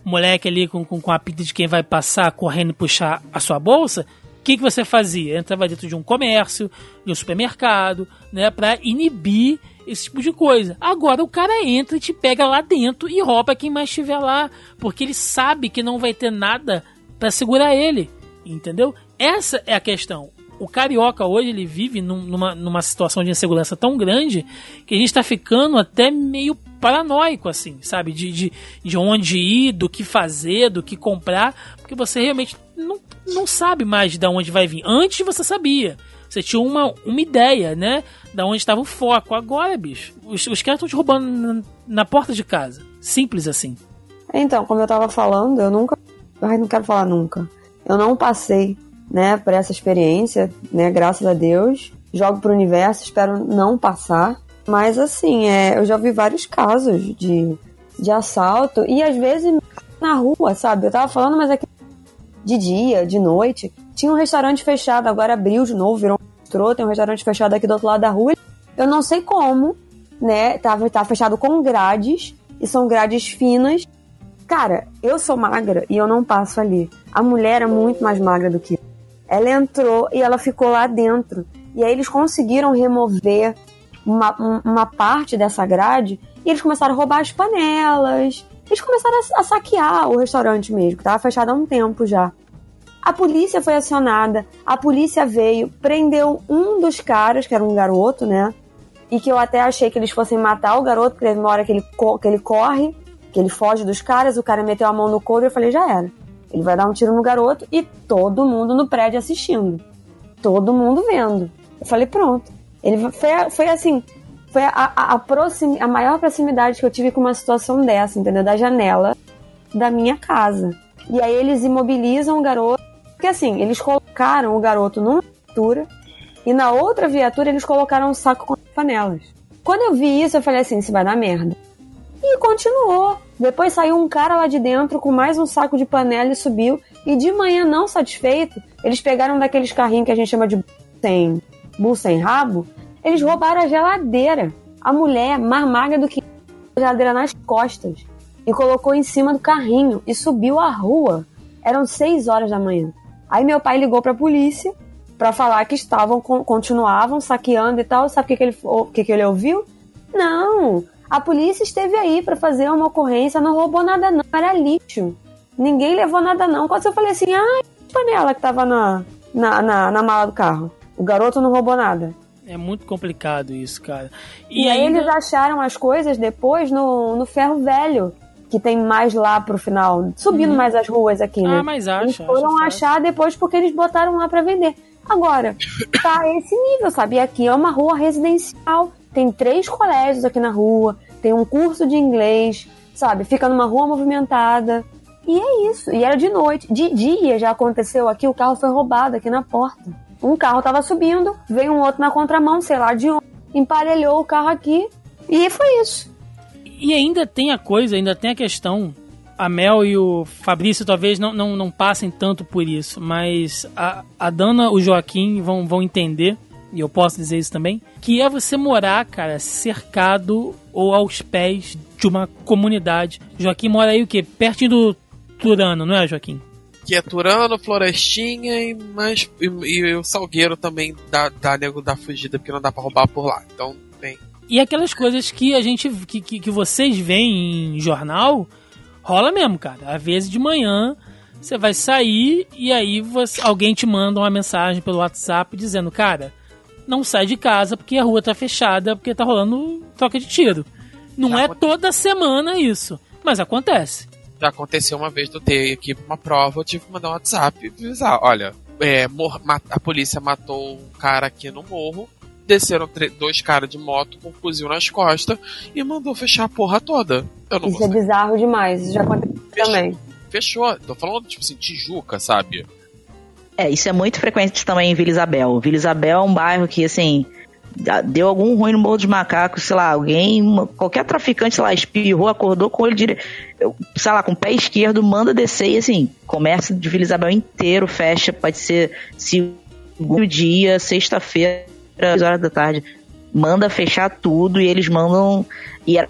Speaker 3: moleque ali com, com, com a pinta de quem vai passar correndo e puxar a sua bolsa. O que, que você fazia? Entrava dentro de um comércio, de um supermercado, né, pra inibir esse tipo de coisa. Agora o cara entra e te pega lá dentro e rouba quem mais estiver lá, porque ele sabe que não vai ter nada pra segurar ele, entendeu? Essa é a questão. O carioca hoje ele vive num- numa, numa situação de insegurança tão grande que a gente tá ficando até meio paranoico, assim, sabe? De, de, de onde ir, do que fazer, do que comprar, porque você realmente não, não sabe mais de onde vai vir. Antes você sabia. Você tinha uma, uma ideia, né? Da onde estava o foco. Agora, bicho, os, os caras estão te roubando na, na porta de casa. Simples assim.
Speaker 1: Então, como eu tava falando, eu nunca. Ai, não quero falar nunca. Eu não passei, né, por essa experiência, né, graças a Deus. Jogo pro universo, espero não passar. Mas, assim, é, eu já vi vários casos de, de assalto e às vezes na rua, sabe? Eu tava falando, mas aqui de dia, de noite. Tinha um restaurante fechado, agora abriu de novo, virou um bistrô, tem um restaurante fechado aqui do outro lado da rua. Eu não sei como, né? Tava, tá fechado com grades, e são grades finas. Cara, eu sou magra e eu não passo ali. A mulher é muito mais magra do que eu. Ela entrou e ela ficou lá dentro. E aí eles conseguiram remover uma, um- uma parte dessa grade e eles começaram a roubar as panelas. Eles começaram a, saquear o restaurante mesmo, que tava fechado há um tempo já. A polícia foi acionada, a polícia veio, prendeu um dos caras, que era um garoto, né? E que eu até achei que eles fossem matar o garoto, porque teve uma hora que ele, que ele corre, que ele foge dos caras, o cara meteu a mão no couro e eu falei, já era. Ele vai dar um tiro no garoto e todo mundo no prédio assistindo. Todo mundo vendo. Eu falei, pronto. Ele foi, foi assim, foi a, a, a, proximi- a maior proximidade que eu tive com uma situação dessa, entendeu? Da janela da minha casa. E aí eles imobilizam o garoto. Porque assim, eles colocaram o garoto numa viatura e na outra viatura eles colocaram um saco com panelas. Quando eu vi isso, eu falei assim, isso vai dar merda. E continuou. Depois saiu um cara lá de dentro com mais um saco de panela e subiu. E de manhã, não satisfeito, eles pegaram daqueles carrinhos que a gente chama de sem, sem rabo. Eles roubaram a geladeira. A mulher, mais magra do que a geladeira nas costas. E colocou em cima do carrinho e subiu a rua. Eram seis horas da manhã. Aí meu pai ligou pra polícia pra falar que estavam, con- continuavam saqueando e tal. Sabe o que, que, ele, o que, que ele ouviu? Não, a polícia esteve aí pra fazer uma ocorrência, não roubou nada não, era lixo. Ninguém levou nada não. Quando eu falei assim, ah, a panela que tava na, na, na, na mala do carro. O garoto não roubou nada.
Speaker 3: É muito complicado isso, cara.
Speaker 1: E, aí eles acharam as coisas depois no, no ferro velho, que tem mais lá pro final, subindo
Speaker 3: Uhum.
Speaker 1: mais as ruas aqui, né?
Speaker 3: Ah, mas acha,
Speaker 1: Eles foram
Speaker 3: acha
Speaker 1: achar depois porque eles botaram lá pra vender. Agora, tá esse nível, sabe? E aqui é uma rua residencial. Tem três colégios aqui na rua, tem um curso de inglês, sabe? Fica numa rua movimentada. E é isso. E era de noite. De dia já aconteceu aqui, o carro foi roubado aqui na porta. Um carro tava subindo, veio um outro na contramão, sei lá de onde, emparelhou o carro aqui e foi isso.
Speaker 3: E ainda tem a coisa, ainda tem a questão. A Mel e o Fabrício talvez não, não, não passem tanto por isso, mas a, a Dana, o Joaquim vão, vão entender, e eu posso dizer isso também, que é você morar, cara, cercado ou aos pés de uma comunidade. Joaquim mora aí o quê? Pertinho do Turano, não é, Joaquim?
Speaker 9: Que é Turano, Florestinha e, mais, e, e o Salgueiro também dá, dá nego da fugida, porque não dá pra roubar por lá. Então tem.
Speaker 3: E aquelas coisas que a gente. que, que, que vocês veem em jornal, rola mesmo, cara. Às vezes de manhã você vai sair e aí você, alguém te manda uma mensagem pelo WhatsApp dizendo, cara, não sai de casa porque a rua tá fechada, porque tá rolando troca de tiro. Não
Speaker 9: Já
Speaker 3: é
Speaker 9: aconteceu.
Speaker 3: toda semana isso, mas acontece.
Speaker 9: Já aconteceu uma vez de eu ter aqui pra uma prova, eu tive que mandar um WhatsApp e avisar, olha, é, a polícia matou um cara aqui no morro, desceram tre- dois caras de moto com um fuzil nas costas e mandou fechar a porra toda. Eu não
Speaker 1: Isso é bizarro demais, isso já aconteceu também.
Speaker 9: Fechou. Tô falando, tipo assim, Tijuca, sabe?
Speaker 2: É, isso é muito frequente também em Vila Isabel. Vila Isabel é um bairro que, assim, deu algum ruim no Morro dos Macacos, sei lá, alguém, uma- qualquer traficante, sei lá, espirrou, acordou com olho direito, sei lá, com o pé esquerdo, manda descer e, assim, comércio de Vila Isabel inteiro fecha, pode ser segundo dia, sexta-feira, 6 horas da tarde, manda fechar tudo e eles mandam. E era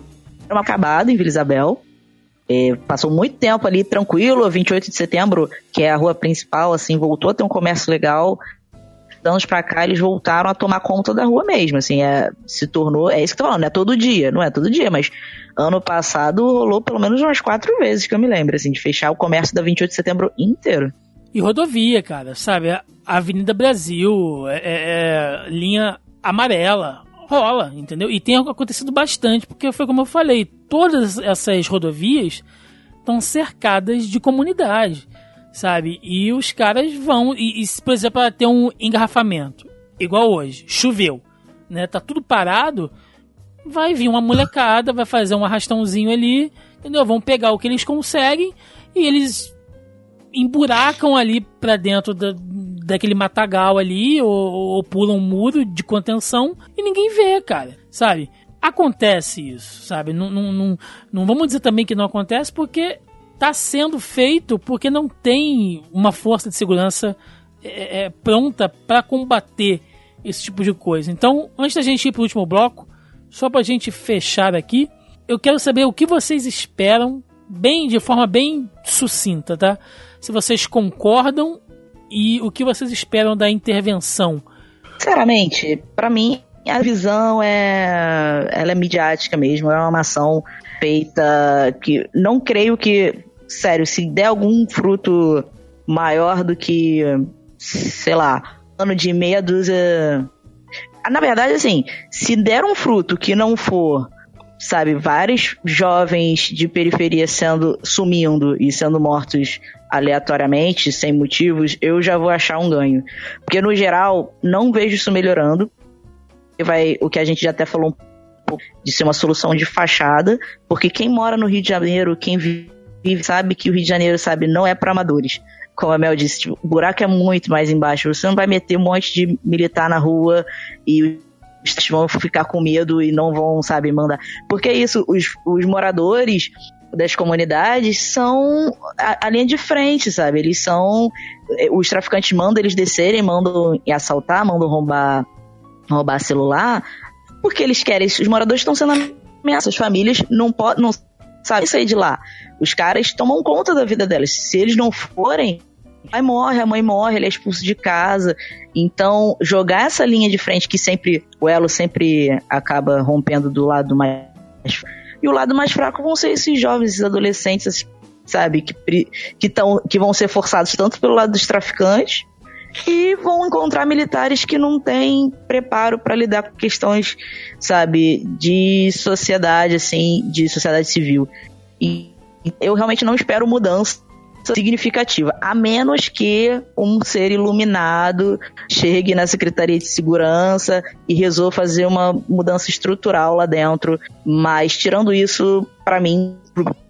Speaker 2: uma acabada em Vila Isabel. É, passou muito tempo ali tranquilo, 28 de setembro, que é a rua principal, assim, voltou a ter um comércio legal. Anos pra cá, eles voltaram a tomar conta da rua mesmo, assim, é, se tornou, é isso que eu tô falando, não é todo dia, não é todo dia, mas ano passado rolou pelo menos umas quatro vezes que eu me lembro, assim, de fechar o comércio da 28 de setembro inteiro.
Speaker 3: E rodovia, cara, sabe? A Avenida Brasil, é, é- é linha amarela, rola, entendeu? E tem acontecido bastante, porque foi como eu falei, todas essas rodovias estão cercadas de comunidade, sabe? E os caras vão, e, e por exemplo, ter um engarrafamento, igual hoje, choveu, né? Tá tudo parado, vai vir uma molecada, vai fazer um arrastãozinho ali, entendeu? Vão pegar o que eles conseguem e eles emburacam ali pra dentro da, daquele matagal ali, ou, ou pulam um muro de contenção e ninguém vê, cara, sabe? Acontece isso, sabe? Não, não, não, não vamos dizer também que não acontece porque tá sendo feito porque não tem uma força de segurança é, é, pronta para combater esse tipo de coisa. Então, antes da gente ir pro último bloco, só pra gente fechar aqui, eu quero saber o que vocês esperam, bem de forma bem sucinta, tá? Se vocês concordam e o que vocês esperam da intervenção.
Speaker 2: Sinceramente, pra mim, a visão é. Ela é midiática mesmo, é uma ação feita que não creio que. Sério, se der algum fruto maior do que, sei lá, ano de meia dúzia. Ah, Na verdade, assim, se der um fruto que não for, sabe, vários jovens de periferia sendo sumindo e sendo mortos aleatoriamente, sem motivos, eu já vou achar um ganho. Porque no geral, não vejo isso melhorando. Vai, o que a gente já até falou um pouco de ser uma solução de fachada, porque quem mora no Rio de Janeiro, quem vive, sabe que o Rio de Janeiro, sabe, não é para amadores. Como a Mel disse, tipo, o buraco é muito mais embaixo. Você não vai meter um monte de militar na rua e os vão ficar com medo e não vão, sabe, mandar. Porque é isso, os, os moradores das comunidades são a, a linha de frente, sabe? Eles são. eh, Os traficantes mandam eles descerem, mandam assaltar, mandam roubar, roubar celular, porque eles querem. Os moradores estão sendo ameaçados, as famílias não podem. Não sabem sair de lá. Os caras tomam conta da vida delas. Se eles não forem, o pai morre, a mãe morre, ele é expulso de casa. Então, jogar essa linha de frente que sempre. O elo sempre acaba rompendo do lado mais. E o lado mais fraco vão ser esses jovens, esses adolescentes, sabe, que, que, tão, que vão ser forçados tanto pelo lado dos traficantes e vão encontrar militares que não têm preparo para lidar com questões, sabe, de sociedade, assim, de sociedade civil. E eu realmente não espero mudança significativa, a menos que um ser iluminado chegue na Secretaria de Segurança e resolva fazer uma mudança estrutural lá dentro. Mas tirando isso, para mim,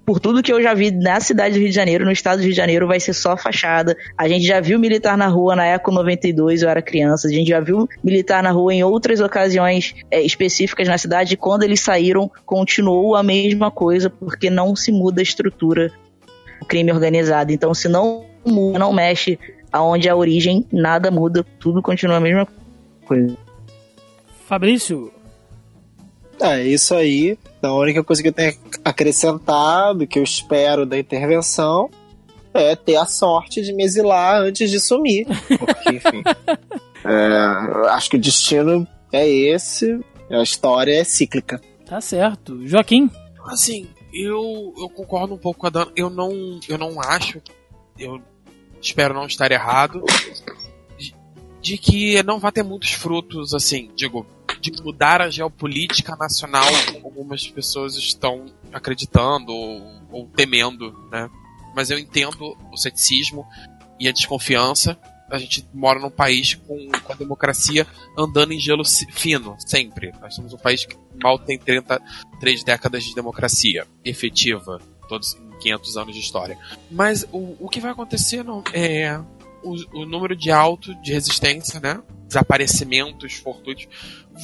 Speaker 2: por tudo que eu já vi na cidade do Rio de Janeiro, no estado do Rio de Janeiro, vai ser só fachada. A gente já viu militar na rua na Eco 92, eu era criança. A gente já viu militar na rua em outras ocasiões é, específicas na cidade. E quando eles saíram, continuou a mesma coisa, porque não se muda a estrutura do crime organizado. Então, se não muda, não mexe aonde a origem, nada muda, tudo continua a mesma coisa.
Speaker 3: Fabrício.
Speaker 4: É isso aí. Então, a única coisa que eu tenho a acrescentar, do que eu espero da intervenção, é ter a sorte de me exilar antes de sumir. Porque, enfim. é, acho que o destino é esse. A história é cíclica.
Speaker 3: Tá certo. Joaquim?
Speaker 9: Assim, eu, eu concordo um pouco com a Dana. Eu não, eu não acho. Eu espero não estar errado. De, de que não vai ter muitos frutos, assim, digo, de mudar a geopolítica nacional, algumas pessoas estão acreditando ou, ou temendo, né? Mas eu entendo o ceticismo e a desconfiança. A gente mora num país com, com a democracia andando em gelo fino, sempre. Nós somos um país que mal tem 33 décadas de democracia efetiva, todos 500 anos de história. Mas o, o que vai acontecer não é o, o número de alto de resistência, né? Desaparecimentos fortuitos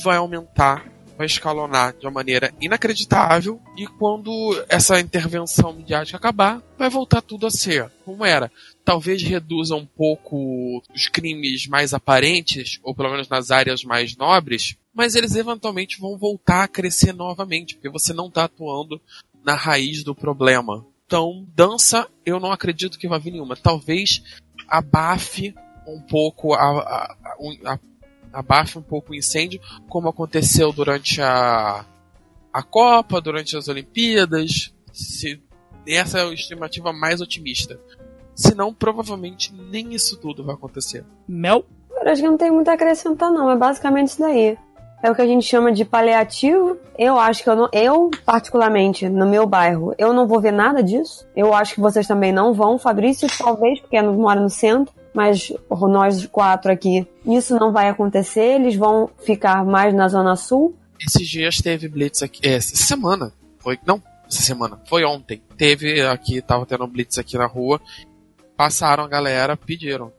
Speaker 9: vai aumentar, vai escalonar de uma maneira inacreditável e quando essa intervenção midiática acabar, vai voltar tudo a ser como era. Talvez reduza um pouco os crimes mais aparentes, ou pelo menos nas áreas mais nobres, mas eles eventualmente vão voltar a crescer novamente, porque você não está atuando na raiz do problema. Então, dança, eu não acredito que vai vir nenhuma. Talvez abafe um pouco a, a, a, abafe um pouco o incêndio, como aconteceu durante a, a Copa, durante as Olimpíadas. Se, essa é a estimativa mais otimista. Senão, provavelmente, nem isso tudo vai acontecer.
Speaker 3: Mel?
Speaker 1: Eu acho que não tem muito a acrescentar, não. É basicamente isso daí. É o que a gente chama de paliativo. Eu acho que eu não. Eu, particularmente, no meu bairro, eu não vou ver nada disso. Eu acho que vocês também não vão. Fabrício, talvez, porque mora no centro mas nós quatro aqui, isso não vai acontecer, eles vão ficar mais na Zona Sul.
Speaker 9: Esses dias teve Blitz aqui, é, essa semana, foi, não, essa semana, foi ontem, teve aqui, tava tendo Blitz aqui na rua, passaram a galera, pediram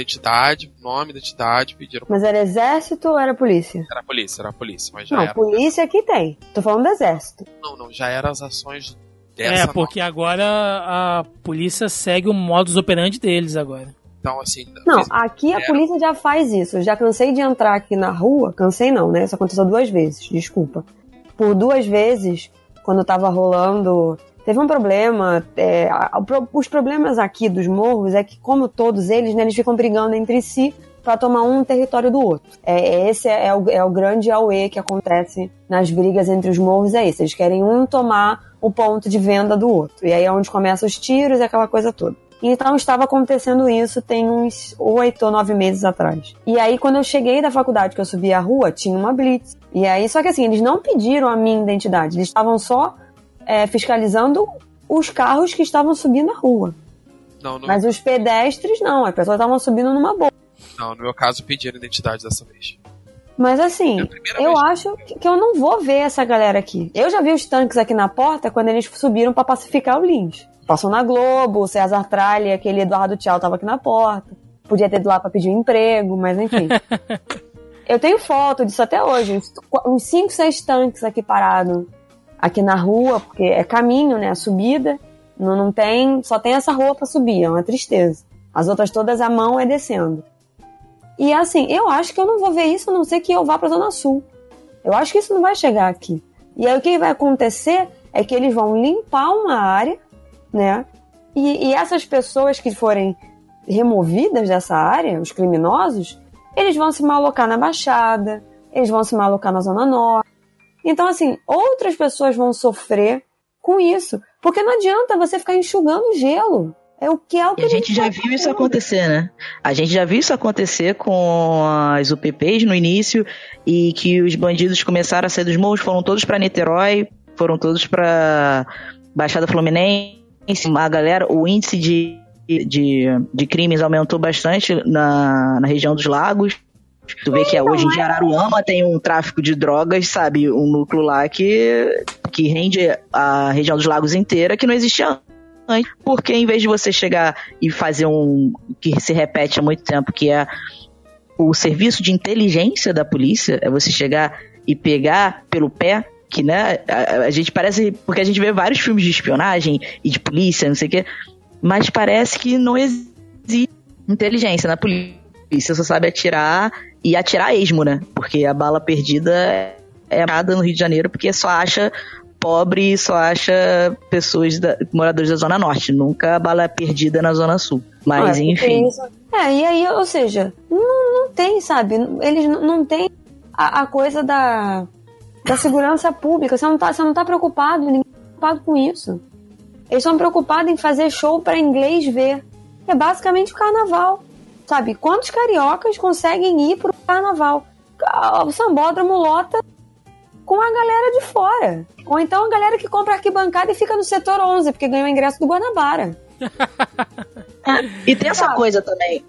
Speaker 9: identidade, nome, identidade, pediram.
Speaker 1: Mas era exército ou era polícia?
Speaker 9: Era polícia, era polícia, mas já
Speaker 1: não,
Speaker 9: era.
Speaker 1: polícia aqui tem, tô falando do exército.
Speaker 9: Não, não, já eram as ações dessa
Speaker 3: É, porque nova. agora a polícia segue o modus operandi deles agora.
Speaker 9: Então, assim.
Speaker 1: Não, aqui a polícia já faz isso. Eu já cansei de entrar aqui na rua. Cansei não, né? Isso aconteceu duas vezes, desculpa. Por duas vezes, quando tava rolando. Teve um problema. É, os problemas aqui dos morros é que, como todos eles, né, eles ficam brigando entre si para tomar um território do outro. É, esse é, é, o, é o grande auê que acontece nas brigas entre os morros, é isso. Eles querem um tomar o ponto de venda do outro. E aí é onde começam os tiros e aquela coisa toda. Então estava acontecendo isso tem uns oito ou nove meses atrás. E aí, quando eu cheguei da faculdade, que eu subi a rua, tinha uma blitz. E aí, só que assim, eles não pediram a minha identidade, eles estavam só é, fiscalizando os carros que estavam subindo a rua.
Speaker 9: Não, no...
Speaker 1: Mas os pedestres não, as pessoas estavam subindo numa boa.
Speaker 9: Não, no meu caso pediram identidade dessa vez.
Speaker 1: Mas assim, é eu acho que eu não vou ver essa galera aqui. Eu já vi os tanques aqui na porta quando eles subiram para pacificar o Lins. Passou na Globo, o César Tralli, aquele Eduardo Tchau tava aqui na porta. Podia ter ido lá pra pedir um emprego, mas enfim. eu tenho foto disso até hoje. Uns 5, 6 tanques aqui parados. Aqui na rua, porque é caminho, né? A subida. Não, não tem. Só tem essa rua pra subir, é uma tristeza. As outras todas a mão é descendo. E assim, eu acho que eu não vou ver isso a não ser que eu vá pra Zona Sul. Eu acho que isso não vai chegar aqui. E aí o que vai acontecer é que eles vão limpar uma área né? E, e essas pessoas que forem removidas dessa área, os criminosos, eles vão se malocar na Baixada, eles vão se malocar na Zona Norte. Então, assim, outras pessoas vão sofrer com isso. Porque não adianta você ficar enxugando gelo. É o que é o que
Speaker 2: a gente já viu isso acontecer, né? A gente já viu isso acontecer com as UPPs no início e que os bandidos começaram a sair dos morros, foram todos para Niterói, foram todos para Baixada Fluminense, a galera, o índice de de, de crimes aumentou bastante na, na região dos lagos. Tu vê que é, hoje em dia Araruama tem um tráfico de drogas, sabe? Um núcleo lá que, que rende a região dos lagos inteira que não existia antes. Porque em vez de você chegar e fazer um que se repete há muito tempo, que é o serviço de inteligência da polícia, é você chegar e pegar pelo pé que né, a, a, gente parece porque a gente vê vários filmes de espionagem e de polícia, não sei o quê, mas parece que não existe inteligência na polícia, só sabe atirar e atirar esmo, né? Porque a bala perdida é nada no Rio de Janeiro porque só acha pobre só acha pessoas da, moradores da Zona Norte, nunca a bala é perdida na Zona Sul. Mas, ah, enfim.
Speaker 1: É, e aí, ou seja, não, não tem, sabe? Eles não, não tem a, a, coisa da, da segurança pública. Você não tá, você não tá preocupado, ninguém tá preocupado com isso. Eles estão preocupados em fazer show para inglês ver. É basicamente o carnaval. Sabe? Quantos cariocas conseguem ir pro carnaval? O sambódromo lota com a galera de fora. Ou então a galera que compra arquibancada e fica no setor 11, porque ganhou o ingresso do Guanabara.
Speaker 2: e tem essa coisa também.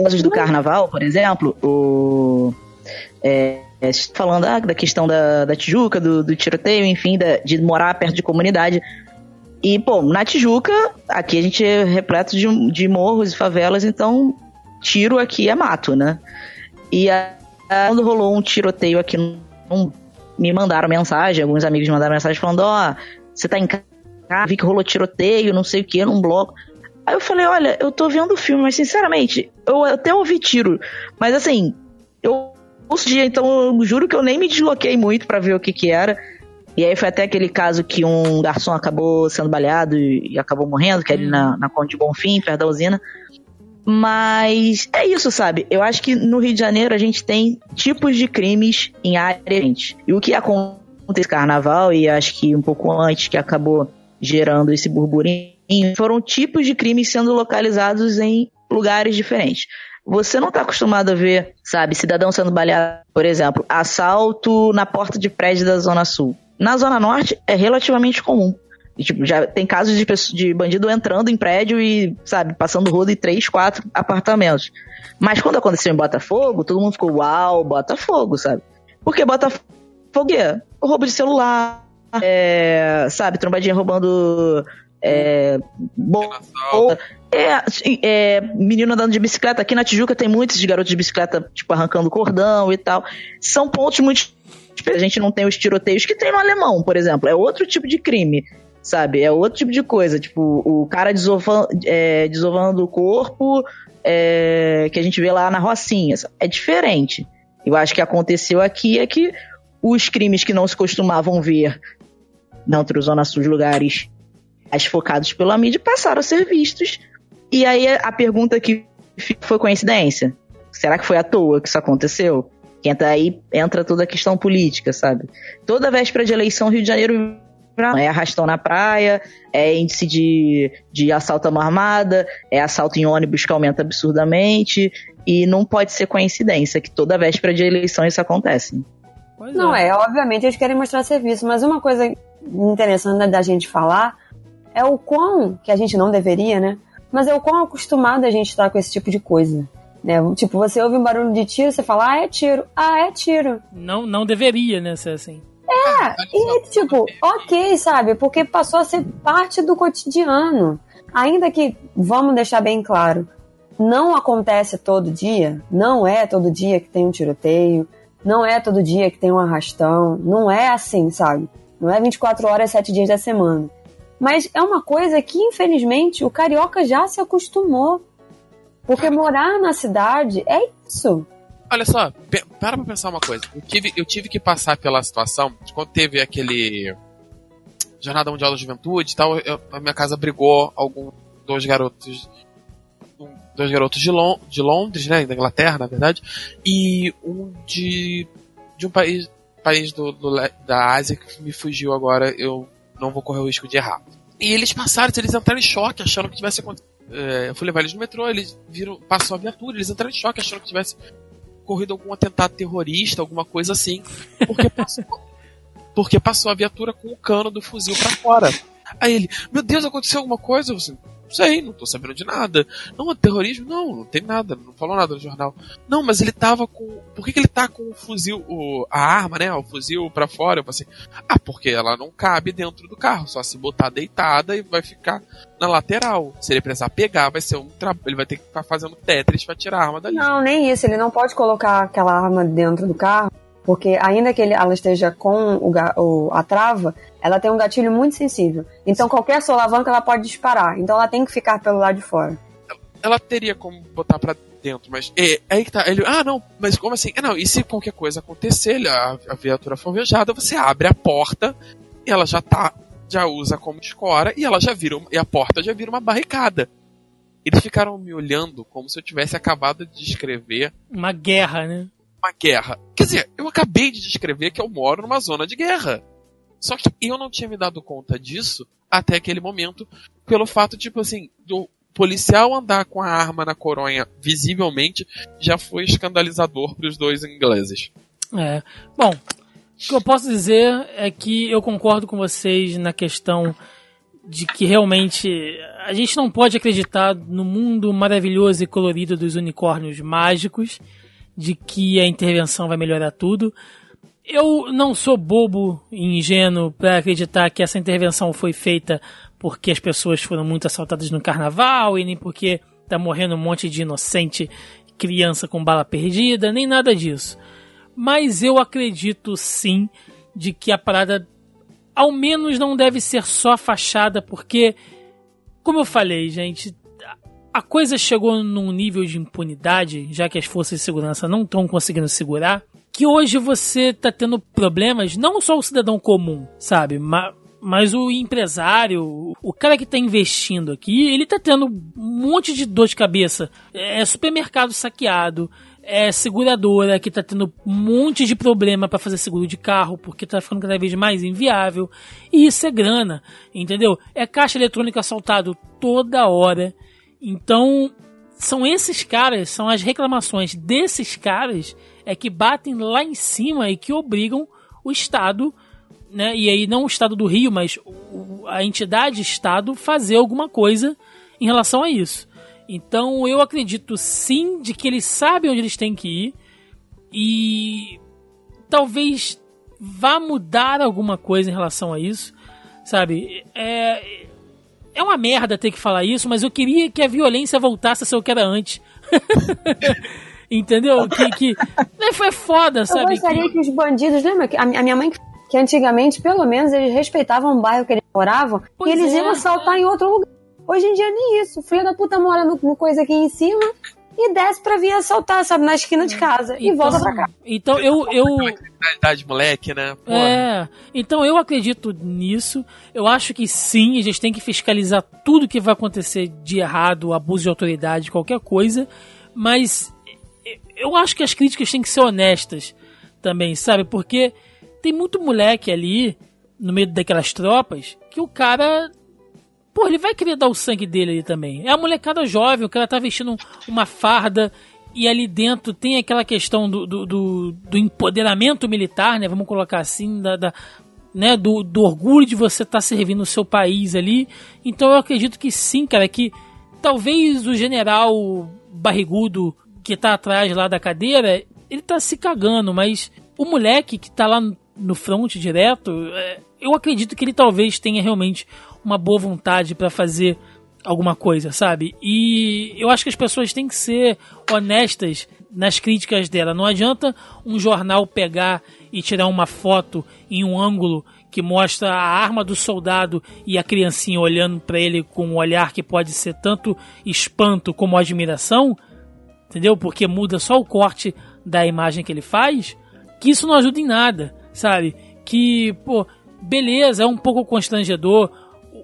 Speaker 2: Casos do carnaval, por exemplo, o. É, é, falando ah, da questão da, da Tijuca, do, do tiroteio, enfim, da, de morar perto de comunidade. E, pô, na Tijuca, aqui a gente é repleto de, de morros e favelas, então tiro aqui é mato, né? E a, quando rolou um tiroteio aqui, um, me mandaram mensagem, alguns amigos me mandaram mensagem falando: Ó, oh, você tá em casa, vi que rolou tiroteio, não sei o que, num bloco. Aí eu falei: Olha, eu tô vendo o filme, mas sinceramente, eu até ouvi tiro, mas assim, eu ouço dia, então eu juro que eu nem me desloquei muito para ver o que que era. E aí foi até aquele caso que um garçom acabou sendo baleado e, acabou morrendo, que é ali na, na Conde de Bonfim, perto da usina. Mas é isso, sabe? Eu acho que no Rio de Janeiro a gente tem tipos de crimes em área diferente. E o que acontece no carnaval, e acho que um pouco antes que acabou gerando esse burburinho, foram tipos de crimes sendo localizados em lugares diferentes. Você não está acostumado a ver, sabe, cidadão sendo baleado, por exemplo, assalto na porta de prédio da Zona Sul. Na Zona Norte é relativamente comum. E, tipo, já tem casos de, de bandido entrando em prédio e, sabe, passando rodo em três, quatro apartamentos. Mas quando aconteceu em Botafogo, todo mundo ficou, uau, Botafogo, sabe? Porque Botafogo é roubo de celular, é, sabe, trombadinha roubando é, bom, é, é, menino andando de bicicleta. Aqui na Tijuca tem muitos de garotos de bicicleta, tipo, arrancando cordão e tal. São pontos muito a gente não tem os tiroteios que tem no alemão, por exemplo. É outro tipo de crime, sabe? É outro tipo de coisa. Tipo, o cara desovando, é, desovando o corpo é, que a gente vê lá na Rocinha. É diferente. Eu acho que aconteceu aqui é que os crimes que não se costumavam ver outra zona sul, lugares mais focados pela mídia, passaram a ser vistos. E aí a pergunta que foi coincidência? Será que foi à toa que isso aconteceu? Que entra aí entra toda a questão política, sabe? Toda véspera de eleição, Rio de Janeiro é arrastão na praia, é índice de, de assalto a mão armada, é assalto em ônibus que aumenta absurdamente, e não pode ser coincidência que toda véspera de eleição isso acontece.
Speaker 1: Pois não é. é, obviamente eles querem mostrar serviço, mas uma coisa interessante da gente falar é o quão, que a gente não deveria, né? Mas é o quão acostumado a gente está com esse tipo de coisa. Né? Tipo, você ouve um barulho de tiro, você fala, ah, é tiro. Ah, é tiro.
Speaker 3: Não, não deveria, né, ser assim.
Speaker 1: É, e tipo, ok, sabe? Porque passou a ser parte do cotidiano. Ainda que, vamos deixar bem claro, não acontece todo dia, não é todo dia que tem um tiroteio, não é todo dia que tem um arrastão, não é assim, sabe? Não é 24 horas, 7 dias da semana. Mas é uma coisa que, infelizmente, o carioca já se acostumou. Porque morar na cidade é isso.
Speaker 9: Olha só, para pra pensar uma coisa. Eu tive, eu tive que passar pela situação de quando teve aquele Jornada Mundial da Juventude e tal, eu, a minha casa brigou alguns dois garotos dois garotos de, Lon de Londres, né, da Inglaterra, na verdade, e um de de um país país do, do, da Ásia que me fugiu agora, eu não vou correr o risco de errar. E eles passaram, eles entraram em choque, achando que tivesse acontecido é, eu fui levar eles no metrô, eles viram, passou a viatura, eles entraram em choque achando que tivesse ocorrido algum atentado terrorista, alguma coisa assim, porque passou, porque passou a viatura com o cano do fuzil para fora. Aí ele, meu Deus, aconteceu alguma coisa? Eu assim, sei, não tô sabendo de nada. Não, é terrorismo? Não, não tem nada, não falou nada no jornal. Não, mas ele tava com. Por que, que ele tá com o fuzil, o, a arma, né? O fuzil pra fora? Eu falei assim, ah, porque ela não cabe dentro do carro, só se botar deitada e vai ficar na lateral. Se ele precisar pegar, vai ser um trabalho. Ele vai ter que ficar fazendo Tetris pra tirar a arma dali.
Speaker 1: Não, nem isso. Ele não pode colocar aquela arma dentro do carro, porque ainda que ele, ela esteja com o, o- a trava, ela tem um gatilho muito sensível. Então qualquer solavanca ela pode disparar. Então ela tem que ficar pelo lado de fora.
Speaker 9: ela teria como botar pra dentro, mas é, aí que tá. Ele, ah, não, mas como assim? É, não, e se qualquer coisa acontecer, a, a viatura for alvejada, você abre a porta e ela já tá, já usa como escora e ela já vira, e a porta já vira uma barricada. Eles ficaram me olhando como se eu tivesse acabado de descrever
Speaker 3: Uma guerra, né?
Speaker 9: uma guerra. Quer dizer, eu acabei de descrever que eu moro numa zona de guerra. Só que eu não tinha me dado conta disso até aquele momento, pelo fato, tipo assim, do policial andar com a arma na coronha visivelmente já foi escandalizador para os dois ingleses.
Speaker 3: É. Bom, o que eu posso dizer é que eu concordo com vocês na questão de que realmente a gente não pode acreditar no mundo maravilhoso e colorido dos unicórnios mágicos, de que a intervenção vai melhorar tudo. Eu não sou bobo e ingênuo para acreditar que essa intervenção foi feita porque as pessoas foram muito assaltadas no carnaval e nem porque tá morrendo um monte de inocente criança com bala perdida, nem nada disso. Mas eu acredito sim de que a parada ao menos não deve ser só fachada, porque, como eu falei, gente, a coisa chegou num nível de impunidade, já que as forças de segurança não estão conseguindo segurar, que hoje você tá tendo problemas, não só o cidadão comum, sabe? Ma- Mas o empresário, o cara que tá investindo aqui, ele tá tendo um monte de dor de cabeça. É supermercado saqueado, é seguradora que tá tendo um monte de problema para fazer seguro de carro, porque tá ficando cada vez mais inviável. E isso é grana, entendeu? É caixa eletrônica assaltado toda hora. Então, são esses caras, são as reclamações desses caras é que batem lá em cima e que obrigam o Estado, né? E aí não o Estado do Rio, mas a entidade Estado fazer alguma coisa em relação a isso. Então eu acredito sim de que eles sabem onde eles têm que ir e talvez vá mudar alguma coisa em relação a isso, sabe? É, é uma merda ter que falar isso, mas eu queria que a violência voltasse a ser o que era antes. Entendeu? Que, que né, foi foda,
Speaker 1: Eu
Speaker 3: sabe?
Speaker 1: gostaria que os bandidos, lembra que a, a minha mãe que antigamente, pelo menos, eles respeitavam o bairro que eles moravam
Speaker 3: Pois
Speaker 1: e eles
Speaker 3: é,
Speaker 1: iam assaltar em outro lugar. Hoje em dia nem isso. O filho da puta mora no, no coisa aqui em cima e desce pra vir assaltar, sabe, na esquina de casa e volta pra cá.
Speaker 3: Então eu, eu,
Speaker 9: Idade moleque, né? Porra.
Speaker 3: É, então eu acredito nisso. Eu acho que sim, a gente tem que fiscalizar tudo que vai acontecer de errado, abuso de autoridade, qualquer coisa. Mas eu acho que as críticas têm que ser honestas também, sabe? Porque tem muito moleque ali, no meio daquelas tropas, que o cara. Pô, ele vai querer dar o sangue dele ali também. É a molecada jovem, o cara tá vestindo uma farda e ali dentro tem aquela questão do, do, do, do empoderamento militar, né? Vamos colocar assim, da, da- né? do, do orgulho de você estar servindo o seu país ali. Então eu acredito que sim, cara, que talvez o general barrigudo que tá atrás lá da cadeira, ele tá se cagando, mas o moleque que tá lá no front direto, é, eu acredito que ele talvez tenha realmente uma boa vontade para fazer alguma coisa, sabe? E eu acho que as pessoas têm que ser honestas nas críticas dela. Não adianta um jornal pegar e tirar uma foto em um ângulo que mostra a arma do soldado e a criancinha olhando para ele com um olhar que pode ser tanto espanto como admiração, entendeu? Porque muda só o corte da imagem que ele faz, que isso não ajuda em nada, sabe? Que, pô, beleza, é um pouco constrangedor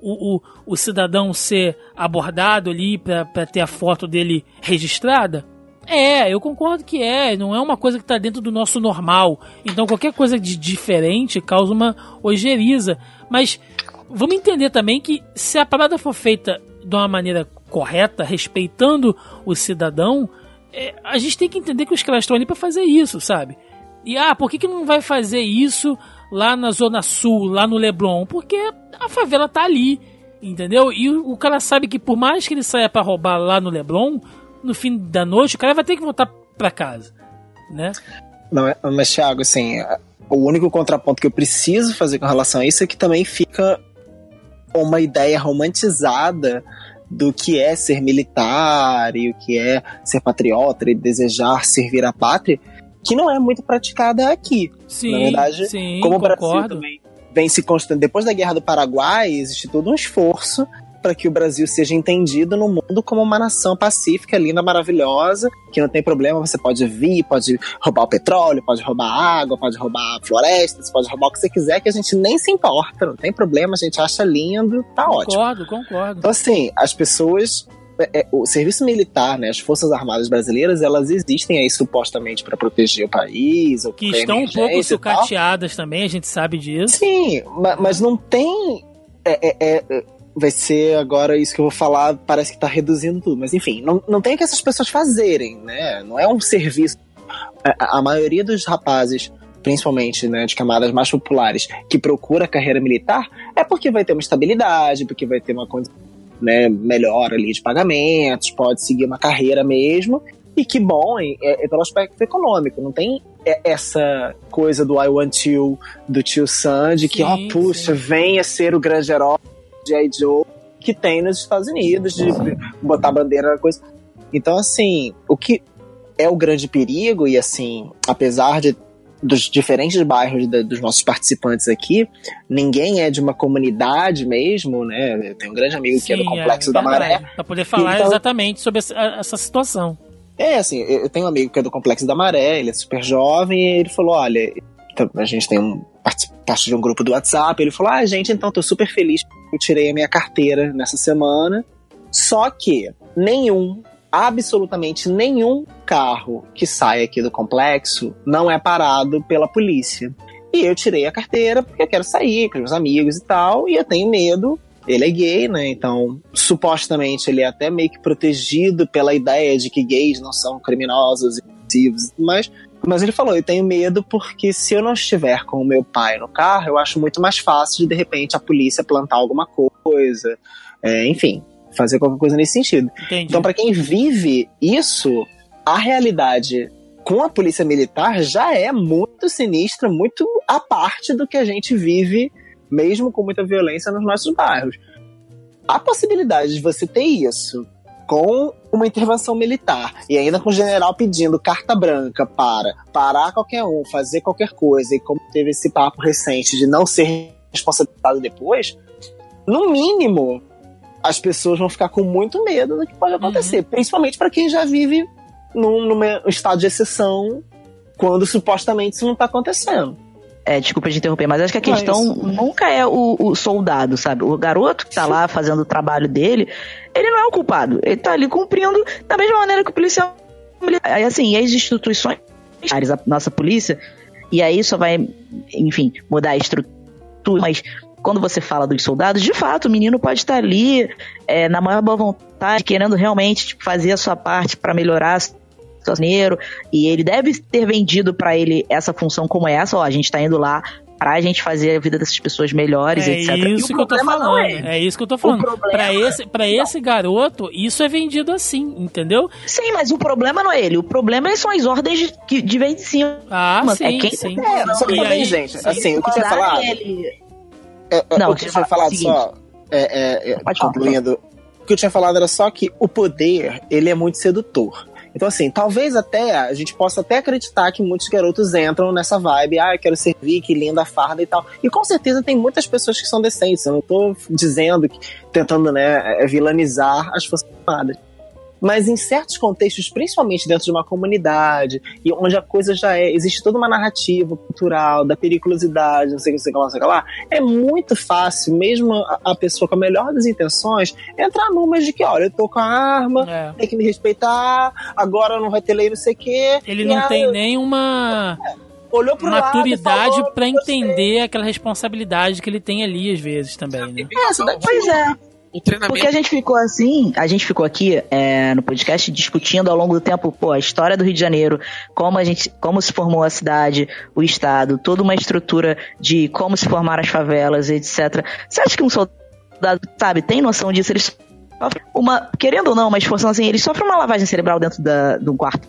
Speaker 3: o, o, o cidadão ser abordado ali pra ter a foto dele registrada. É, eu concordo que é, não é uma coisa que tá dentro do nosso normal. Então qualquer coisa de diferente causa uma ojeriza. Mas vamos entender também que se a parada for feita de uma maneira correta, respeitando o cidadão, é, a gente tem que entender que os caras estão ali pra fazer isso, sabe? E ah, por que, que não vai fazer isso lá na Zona Sul, lá no Leblon? Porque a favela tá ali, Entendeu? E o, o cara sabe que por mais que ele saia pra roubar lá no Leblon, no fim da noite, o cara vai ter que voltar pra casa, né?
Speaker 4: Não, é- mas, Thiago, assim, o único contraponto que eu preciso fazer com relação a isso é que também fica uma ideia romantizada do que é ser militar e o que é ser patriota e desejar servir a pátria, que não é muito praticada aqui.
Speaker 3: Sim,
Speaker 4: Na verdade,
Speaker 3: sim,
Speaker 4: como o Brasil
Speaker 3: concordo.
Speaker 4: também vem se constando depois da Guerra do Paraguai, existe todo um esforço para que o Brasil seja entendido no mundo como uma nação pacífica, linda, maravilhosa, que não tem problema, você pode vir, pode roubar o petróleo, pode roubar a água, pode roubar a floresta, você pode roubar o que você quiser, que a gente nem se importa, não tem problema, a gente acha lindo, tá ótimo.
Speaker 3: Concordo, concordo.
Speaker 4: Então, assim, as pessoas. é, é, o serviço militar, né, as Forças Armadas Brasileiras, elas existem aí supostamente para proteger o país. Ou
Speaker 3: Que estão um pouco sucateadas também, a gente sabe disso.
Speaker 4: Sim, ma- mas não tem. é, é, é, vai ser agora isso que eu vou falar, parece que tá reduzindo tudo. Mas enfim, não, não tem o que essas pessoas fazerem, né? Não é um serviço. A, a maioria dos rapazes, principalmente né, de camadas mais populares, que procura a carreira militar, é porque vai ter uma estabilidade, porque vai ter uma condição né, melhor ali de pagamentos, pode seguir uma carreira mesmo. E que bom, é, é pelo aspecto econômico, não tem é- essa coisa do I want you, do tio Sam, de que, ó,
Speaker 3: Sim,
Speaker 4: puxa, venha ser o grande herói de. Joe que tem nos Estados Unidos, de botar bandeira na coisa. Então, assim, o que é o grande perigo, e assim, apesar de dos diferentes bairros da- dos nossos participantes aqui, ninguém é de uma comunidade mesmo, né? Eu tenho um grande amigo que é do
Speaker 3: Sim,
Speaker 4: Complexo
Speaker 3: é
Speaker 4: da Maré.
Speaker 3: Pra poder falar
Speaker 4: Então-
Speaker 3: exatamente sobre essa, essa situação.
Speaker 4: É, assim, eu tenho um amigo que é do Complexo da Maré, ele é super jovem, e ele falou: olha, então, a gente tem um parte de um grupo do WhatsApp, ele falou: ah, gente, então tô super feliz eu tirei a minha carteira nessa semana. Só que nenhum, absolutamente nenhum carro que sai aqui do complexo não é parado pela polícia. E eu tirei a carteira porque eu quero sair com os meus amigos e tal, e eu tenho medo. Ele é gay, né? Então, supostamente, ele é até meio que protegido pela ideia de que gays não são criminosos e mas mas ele falou, eu tenho medo porque se eu não estiver com o meu pai no carro, eu acho muito mais fácil de, de repente, a polícia plantar alguma coisa. É, enfim, fazer qualquer coisa nesse sentido.
Speaker 3: Entendi.
Speaker 4: Então, para quem vive isso, a realidade com a polícia militar já é muito sinistra, muito à parte do que a gente vive, mesmo com muita violência nos nossos bairros. A possibilidade de você ter isso com uma intervenção militar. E ainda com o general pedindo carta branca para parar qualquer um, fazer qualquer coisa, e como teve esse papo recente de não ser responsabilizado depois, no mínimo as pessoas vão ficar com muito medo do que pode acontecer, principalmente para quem já vive num, num estado de exceção quando supostamente isso não tá acontecendo.
Speaker 2: É, desculpa de interromper, mas acho que a questão
Speaker 4: isso.
Speaker 2: nunca é o, o soldado, sabe? O garoto que tá lá fazendo o trabalho dele, ele não é o culpado. Ele tá ali cumprindo da mesma maneira que o policial. Aí, assim, e as instituições, a nossa polícia, e aí só vai, enfim, mudar a estrutura, mas quando você fala dos soldados, de fato, o menino pode estar ali é, na maior boa vontade, querendo realmente tipo, fazer a sua parte para melhorar a dinheiro, e ele deve ter vendido para ele essa função como essa, ó, a gente tá indo lá pra gente fazer a vida dessas pessoas melhores,
Speaker 3: É
Speaker 2: etc.
Speaker 3: isso
Speaker 2: E o
Speaker 3: que eu tô falando.
Speaker 2: não
Speaker 3: É. isso que eu tô falando.
Speaker 2: problema-
Speaker 3: Pra esse, pra esse garoto, isso é vendido assim, entendeu?
Speaker 2: Sim, mas o problema não é ele. O problema são as ordens de, que- de vem de cima.
Speaker 3: Ah,
Speaker 2: Mas
Speaker 3: sim,
Speaker 2: é quem
Speaker 3: sim.
Speaker 4: É, só que
Speaker 3: E
Speaker 4: também,
Speaker 3: aí-
Speaker 4: gente,
Speaker 3: sim.
Speaker 4: assim, o que eu tinha
Speaker 2: Mandarem
Speaker 4: falado.
Speaker 2: ele-
Speaker 4: É, é,
Speaker 2: Não,
Speaker 4: o que eu
Speaker 2: você
Speaker 4: tinha
Speaker 2: fala
Speaker 4: falado só. É, é, é,
Speaker 2: falar.
Speaker 4: concluindo. O que eu tinha falado era só que o poder, ele é muito sedutor. Então, assim, talvez até a gente possa até acreditar que muitos garotos entram nessa vibe, ah, eu quero servir, que linda farda e tal. E com certeza tem muitas pessoas que são decentes. Eu não tô dizendo, que, tentando, né, é, vilanizar as Forças Armadas. Mas em certos contextos, principalmente dentro de uma comunidade, e onde a coisa já é, existe toda uma narrativa cultural da periculosidade, não sei o que, não sei o que lá, não sei o que lá, é muito fácil, mesmo a, a pessoa com a melhor das intenções, entrar numas de que, olha, eu tô com a arma,
Speaker 3: É.
Speaker 4: tem que me respeitar, agora não vai ter lei, não sei o quê.
Speaker 3: Ele não
Speaker 4: aí,
Speaker 3: tem nenhuma
Speaker 4: olhou pro
Speaker 3: maturidade
Speaker 4: "Gostei."
Speaker 3: entender aquela responsabilidade que ele tem ali, às vezes, também, né?
Speaker 2: Pois é.
Speaker 9: O treinamento
Speaker 2: Porque a gente ficou assim, a gente ficou aqui é, no podcast discutindo ao longo do tempo, pô, a história do Rio de Janeiro, como a gente, como se formou a cidade, o estado, toda uma estrutura de como se formaram as favelas, etc. Você acha que um soldado sabe, tem noção disso, eles sofrem uma, querendo ou não, mas forçando assim, eles sofrem uma lavagem cerebral dentro da, de um quarto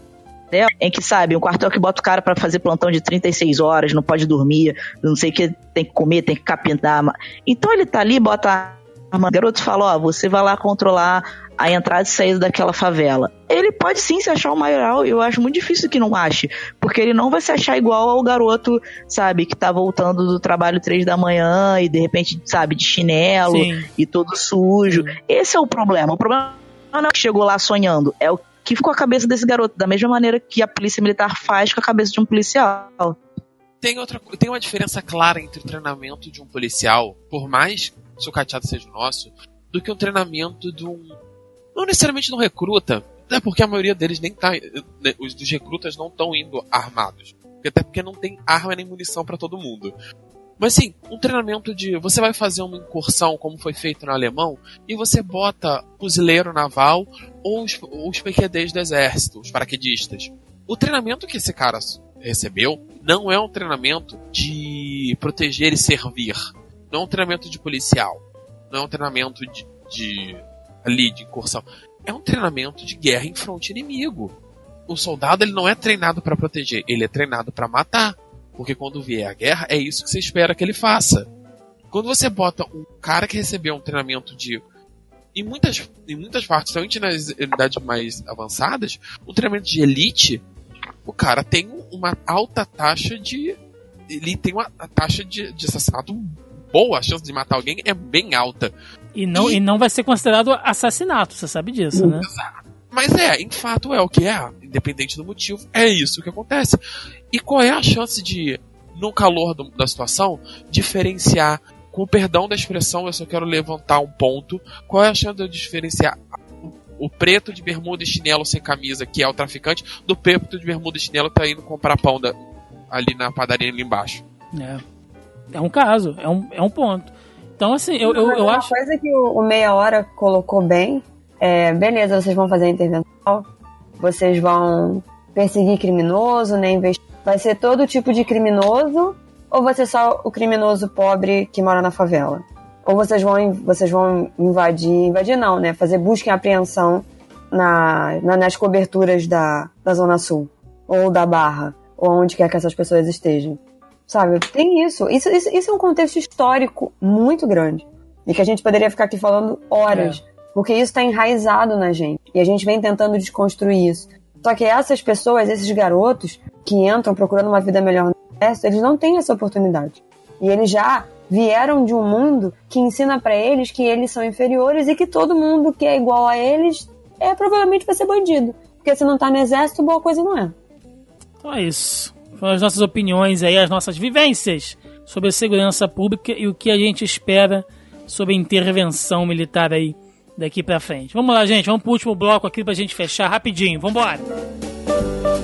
Speaker 2: em que, sabe, um quartel que bota o cara para fazer plantão de 36 horas, não pode dormir, não sei o que, tem que comer, tem que capinar. Então ele tá ali, bota arma, o garoto fala, ó, você vai lá controlar a entrada e saída daquela favela. Ele pode sim se achar o maior, eu acho muito difícil que não ache, porque ele não vai se achar igual ao garoto, sabe, que tá voltando do trabalho três da manhã e de repente, sabe, de chinelo
Speaker 3: Sim.
Speaker 2: e todo sujo. Esse é o problema. O problema não é que chegou lá sonhando, é o que ficou a cabeça desse garoto, da mesma maneira que a polícia militar faz com a cabeça de um policial.
Speaker 9: Tem, outra, tem uma diferença clara entre o treinamento de um policial, por mais sucateado seja o nosso, do que um treinamento de um. Não necessariamente de um recruta, até porque a maioria deles nem tá. né, Os dos recrutas não estão indo armados. Até porque não tem arma nem munição pra todo mundo. Mas sim, um treinamento de você vai fazer uma incursão, como foi feito no alemão, e você bota fuzileiro naval ou os, ou os PQDs do exército, os paraquedistas. O treinamento que esse cara recebeu não é um treinamento de proteger e servir. Não é um treinamento de policial. Não é um treinamento de, de ali de incursão. É um treinamento de guerra em fronte inimigo. O soldado ele não é treinado para proteger, ele é treinado para matar. Porque quando vier a guerra, é isso que você espera que ele faça. Quando você bota um cara que recebeu um treinamento de. Em muitas, em muitas partes, principalmente nas unidades mais avançadas, um treinamento de elite, o cara tem uma alta taxa de. Ele tem uma taxa de, de assassinato boa, a chance de matar alguém é bem alta.
Speaker 3: E não, e... não vai ser considerado assassinato, você sabe disso, né?
Speaker 9: Mas é, em fato é o que é, independente do motivo, é isso que acontece. E qual é a chance de, no calor do- da situação, diferenciar, com o perdão da expressão, eu só quero levantar um ponto, qual é a chance de eu diferenciar o preto de bermuda e chinelo sem camisa, que é o traficante, do preto de bermuda e chinelo que tá indo comprar pão da- ali na padaria ali embaixo?
Speaker 3: É. É um caso, é um, é um ponto. Então, assim, eu, eu, eu
Speaker 1: uma
Speaker 3: acho.
Speaker 1: coisa que o, o Meia Hora colocou bem é: beleza, vocês vão fazer a intervenção, vocês vão perseguir criminoso, né? investi- Vai ser todo tipo de criminoso ou vai ser só o criminoso pobre que mora na favela? Ou vocês vão, vocês vão invadir, invadir não, né? Fazer busca e apreensão na, na- nas coberturas da, da Zona Sul, ou da Barra, ou onde quer que essas pessoas estejam. Sabe? Tem isso. Isso, isso. isso é um contexto histórico muito grande. E que a gente poderia ficar aqui falando horas. Porque isso está enraizado na gente. E a gente vem tentando desconstruir isso. Só que essas pessoas, esses garotos que entram procurando uma vida melhor no exército, eles não têm essa oportunidade. E eles já vieram de um mundo que ensina para eles que eles são inferiores e que todo mundo que é igual a eles é provavelmente vai ser bandido. Porque se não tá no exército, boa coisa não é.
Speaker 3: Então é isso. As nossas opiniões aí, as nossas vivências sobre a segurança pública e o que a gente espera sobre a intervenção militar aí daqui pra frente. Vamos lá, gente. Vamos pro último bloco aqui pra gente fechar rapidinho. Vambora!
Speaker 11: E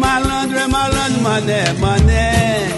Speaker 11: malandro é malandro, mané, mané.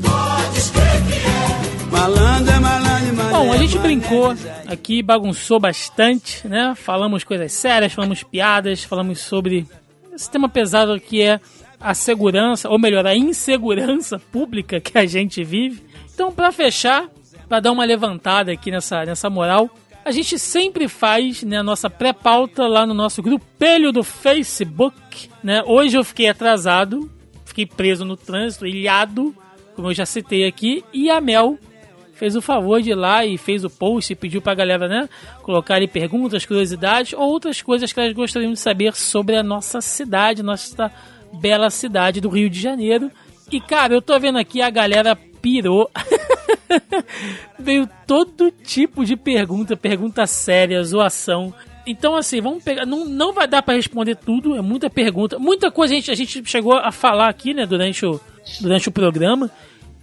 Speaker 11: Pode escrever que é. Malandro é malandro, mané.
Speaker 3: Bom, a gente brincou aqui, bagunçou bastante, né? Falamos coisas sérias, falamos piadas, falamos sobre esse tema pesado que é a segurança, ou melhor, a insegurança pública que a gente vive. Então, pra fechar, pra dar uma levantada aqui nessa, nessa moral, a gente sempre faz né, a nossa pré-pauta lá no nosso grupelho do Facebook. Né? Hoje eu fiquei atrasado, fiquei preso no trânsito, ilhado, como eu já citei aqui, e a Mel fez o favor de ir lá e fez o post e pediu pra galera, né, colocar ali perguntas, curiosidades ou outras coisas que elas gostariam de saber sobre a nossa cidade, nossa bela cidade do Rio de Janeiro. E cara, eu tô vendo aqui a galera pirou. Veio todo tipo de pergunta, pergunta séria, zoação. Então, assim, vamos pegar. Não, não vai dar pra responder tudo, é muita pergunta. Muita coisa a gente, a gente chegou a falar aqui, né, durante o, durante o programa.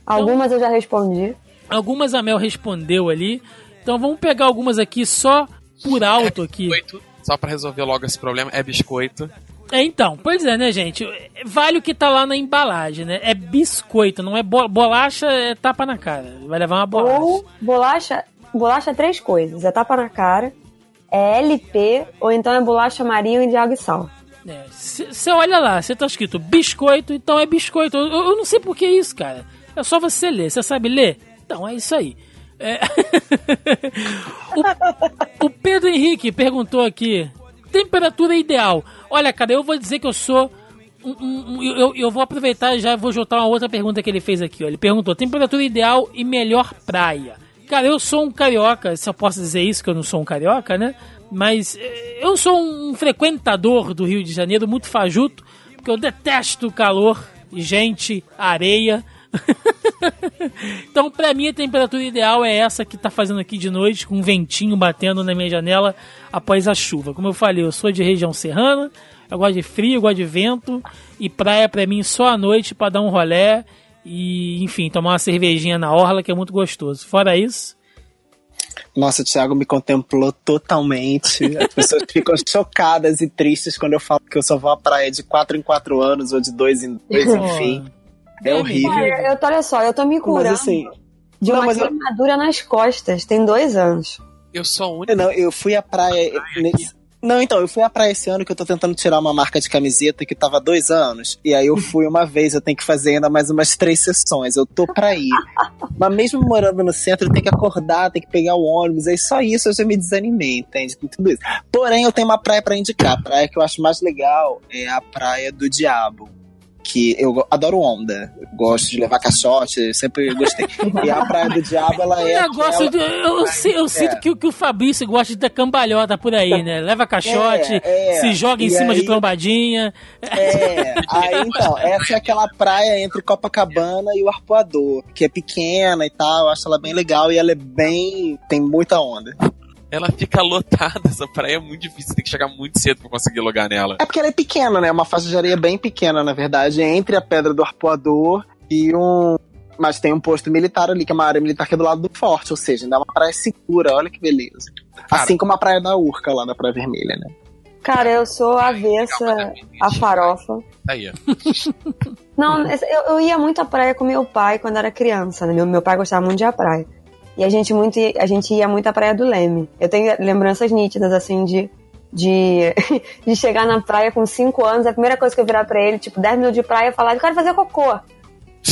Speaker 1: Algumas eu já respondi.
Speaker 3: Algumas a Mel respondeu ali. Então vamos pegar algumas aqui só por alto aqui.
Speaker 9: Biscoito, só pra resolver logo esse problema, é biscoito.
Speaker 3: É, então, pois é, né, gente? Vale o que tá lá na embalagem, né? É biscoito, não é bo- bolacha, é tapa na cara. Vai levar uma bolacha.
Speaker 1: Ou bolacha, bolacha é três coisas. É tapa na cara, é LP, ou então é bolacha marinho de água e sal.
Speaker 3: Você olha lá, você tá escrito biscoito, então é biscoito. Eu, eu não sei por que isso, cara. É só você ler. Você sabe ler? Então é isso aí. É. o, o Pedro Henrique perguntou aqui: temperatura ideal. Olha, cara, eu vou dizer que eu sou. um- um- um- eu, eu vou aproveitar e já vou juntar uma outra pergunta que ele fez aqui. Ó. Ele perguntou: temperatura ideal e melhor praia. Cara, eu sou um carioca, se eu posso dizer isso, que eu não sou um carioca, né? Mas eh, eu sou um frequentador do Rio de Janeiro, muito fajuto, porque eu detesto calor, gente, areia. então, pra mim, a temperatura ideal é essa que tá fazendo aqui de noite, com um ventinho batendo na minha janela após a chuva. Como eu falei, eu sou de região serrana, eu gosto de frio, eu gosto de vento, e praia pra mim só à noite pra dar um rolé e, enfim, tomar uma cervejinha na orla, que é muito gostoso. Fora isso,
Speaker 4: Nossa, o Thiago me contemplou totalmente. As pessoas ficam chocadas e tristes quando eu falo que eu só vou à praia de 4 em 4 anos ou de 2 em 2, enfim. É horrível.
Speaker 1: Olha, eu, olha só, eu tô me curando
Speaker 4: Mas assim.
Speaker 1: de
Speaker 4: não,
Speaker 1: uma
Speaker 4: mas eu-
Speaker 1: queimadura nas costas. Tem dois anos.
Speaker 9: Eu sou a única.
Speaker 4: Não, eu fui à praia. nesse- Não, então, eu fui à praia esse ano que eu tô tentando tirar uma marca de camiseta que tava há dois anos. E aí eu fui uma vez, eu tenho que fazer ainda mais umas três sessões. Eu tô pra ir. Mas mesmo morando no centro, eu tenho que acordar, tenho que pegar o ônibus. Aí só isso eu já me desanimei, entende? Com tudo isso. Porém, eu tenho uma praia pra indicar. A praia que eu acho mais legal é a Praia do Diabo. Que eu adoro onda. Eu gosto de levar caixote, sempre gostei. E a Praia do Diabo, ela é.
Speaker 3: negócio
Speaker 4: aquela-
Speaker 3: de- eu, eu sinto
Speaker 4: É.
Speaker 3: que, o- que o Fabrício gosta de ter cambalhota por aí, né? Leva caixote,
Speaker 4: É, é.
Speaker 3: se joga em
Speaker 4: E
Speaker 3: cima de
Speaker 4: aí-
Speaker 3: trombadinha.
Speaker 4: É, aí então, essa é aquela praia entre Copacabana e o Arpoador, que é pequena e tal, eu acho ela bem legal e ela é bem. tem muita onda.
Speaker 9: Ela fica lotada, essa praia é muito difícil, tem que chegar muito cedo pra conseguir logar nela.
Speaker 4: É porque ela é pequena, né? Uma faixa de areia bem pequena, na verdade, entre a Pedra do Arpoador e um. Mas tem um posto militar ali, que é uma área militar que é do lado do forte, ou seja, ainda é uma praia segura, olha que beleza. Assim como a praia da Urca lá na Praia Vermelha, né?
Speaker 1: Cara, eu sou avessa a farofa.
Speaker 9: Tá aí, ó.
Speaker 1: Não, eu, eu ia muito à praia com meu pai quando era criança, né? Meu, meu pai gostava muito de ir à praia. E a gente, muito, ia- a gente ia muito à praia do Leme. Eu tenho lembranças nítidas, assim, de, de, de chegar na praia com 5 anos, a primeira coisa que eu virar pra ele, tipo, 10 minutos de praia, falar, eu quero fazer cocô.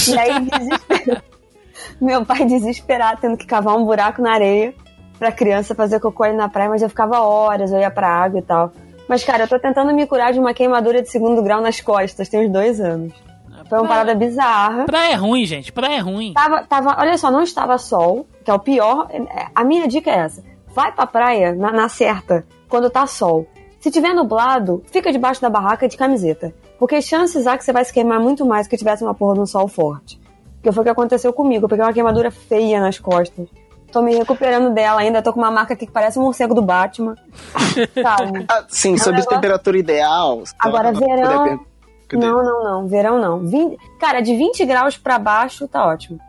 Speaker 1: E aí, meu pai desesperado, tendo que cavar um buraco na areia pra criança fazer cocô ali na praia, mas eu ficava horas, eu ia pra água e tal. Mas, cara, eu tô tentando me curar de uma queimadura de segundo grau nas costas, tem uns dois anos. Foi uma parada bizarra.
Speaker 3: Praia é ruim, gente. Praia é ruim.
Speaker 1: Tava, tava, olha só, não estava sol, que é o pior. A minha dica é essa: vai pra praia na, na certa, quando tá sol. Se tiver nublado, fica debaixo da barraca de camiseta. Porque chances há que você vai se queimar muito mais que tivesse uma porra de um sol forte. Que foi o que aconteceu comigo. Eu peguei uma queimadura feia nas costas. Tô me recuperando dela ainda, tô com uma marca aqui que parece um morcego do Batman. Sabe?
Speaker 4: Ah, sim,
Speaker 1: É um
Speaker 4: sobre
Speaker 1: negócio-
Speaker 4: temperatura ideal.
Speaker 1: Agora,
Speaker 4: Poder
Speaker 1: verão.
Speaker 4: Cadê?
Speaker 1: Não, não, não. Verão não. Vin- Cara, de 20 graus pra baixo tá ótimo.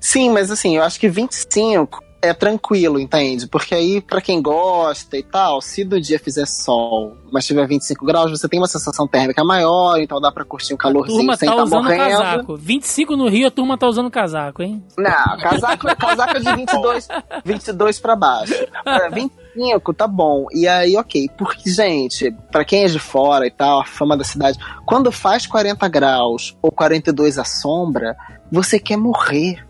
Speaker 4: Sim, mas assim, eu acho que 25 é tranquilo, entende? Porque aí, pra quem gosta e tal, se do dia fizer sol, mas tiver 25 graus, você tem uma sensação térmica maior, então dá pra curtir um
Speaker 3: A
Speaker 4: calorzinho
Speaker 3: turma
Speaker 4: sem
Speaker 3: tá
Speaker 4: tá
Speaker 3: usando
Speaker 4: morrendo.
Speaker 3: casaco. 25 no Rio, a turma tá usando casaco, hein?
Speaker 4: Não, casaco, casaco é de 22, 22 pra baixo. Pra 25 tá bom. E aí, ok. Porque, gente, pra quem é de fora e tal, a fama da cidade, quando faz 40 graus ou 42 à sombra, você quer morrer.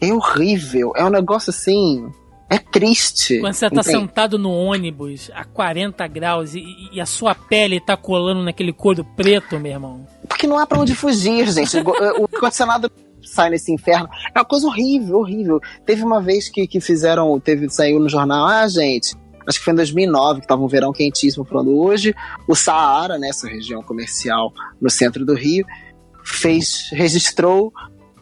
Speaker 4: É horrível. É um negócio assim. É triste.
Speaker 3: Quando você tá
Speaker 4: entende?
Speaker 3: sentado no ônibus a 40 graus e, e a sua pele tá colando naquele couro preto, meu irmão.
Speaker 4: Porque não há pra onde fugir, gente. O o condicionado sai nesse inferno. É uma coisa horrível, horrível. Teve uma vez que, que fizeram, teve, saiu no jornal, ah, gente, acho que foi em 2009, que tava um verão quentíssimo falando hoje, o Saara, né, essa região comercial no centro do Rio, fez, registrou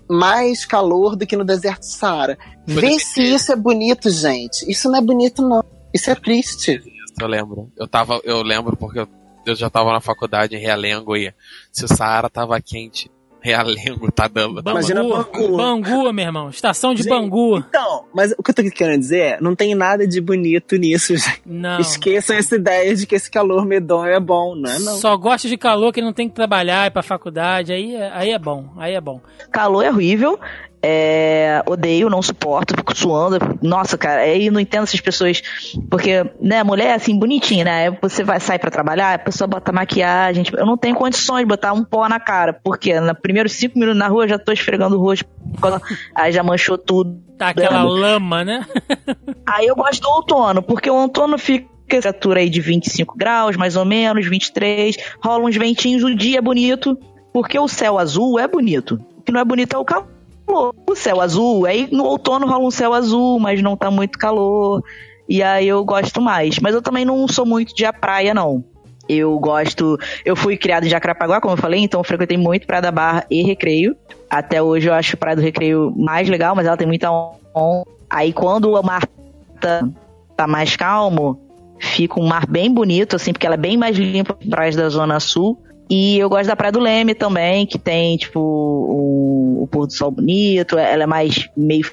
Speaker 4: mais calor do que no deserto do Saara. Vê se isso é bonito, gente. Isso não é bonito, não. Isso é triste.
Speaker 9: Eu lembro. Eu tava, eu lembro porque eu, eu já tava na faculdade em Realengo e se o Saara tava quente, Realengo tá dando.
Speaker 3: Bangu,
Speaker 4: Imagina Bangu.
Speaker 3: Bangu, meu irmão. Estação de
Speaker 4: Gente,
Speaker 3: Bangu.
Speaker 4: Então, mas o que eu tô querendo dizer é, não tem nada de bonito nisso, gente.
Speaker 3: Não.
Speaker 4: Esqueçam essa ideia de que esse calor medonho é bom, não é não.
Speaker 3: Só gosta de calor que não tem que trabalhar, ir pra faculdade. Aí, é- aí é bom, aí é bom.
Speaker 2: Calor é horrível. É, odeio, não suporto, fico suando. Nossa, cara, aí eu não entendo essas pessoas. Porque, né, mulher é assim, bonitinha, né? Você vai sair pra trabalhar, a pessoa bota maquiagem. tipo, eu não tenho condições de botar um pó na cara. Porque nos primeiros cinco minutos na rua eu já tô esfregando o rosto. Aí já manchou tudo.
Speaker 3: Tá aquela
Speaker 2: Dando.
Speaker 3: lama, né?
Speaker 2: Aí eu gosto do outono, porque o outono fica temperatura aí de 25 graus, mais ou menos, 23, rola uns ventinhos, o dia é bonito, porque o céu azul é bonito. O que não é bonito é o calor. O céu azul, aí no outono rola um céu azul, mas não tá muito calor. E aí eu gosto mais. Mas eu também não sou muito de à praia, não. Eu gosto. Eu fui criado em Jacarapaguá, como eu falei, então eu frequentei muito Praia da Barra e Recreio. Até hoje eu acho Praia do Recreio mais legal, mas ela tem muita onda. Aí quando o mar tá, tá mais calmo, fica um mar bem bonito, assim, porque ela é bem mais limpa que praias da Zona Sul. E eu gosto da Praia do Leme também, que tem, tipo, o, o pôr do sol bonito, ela é mais meio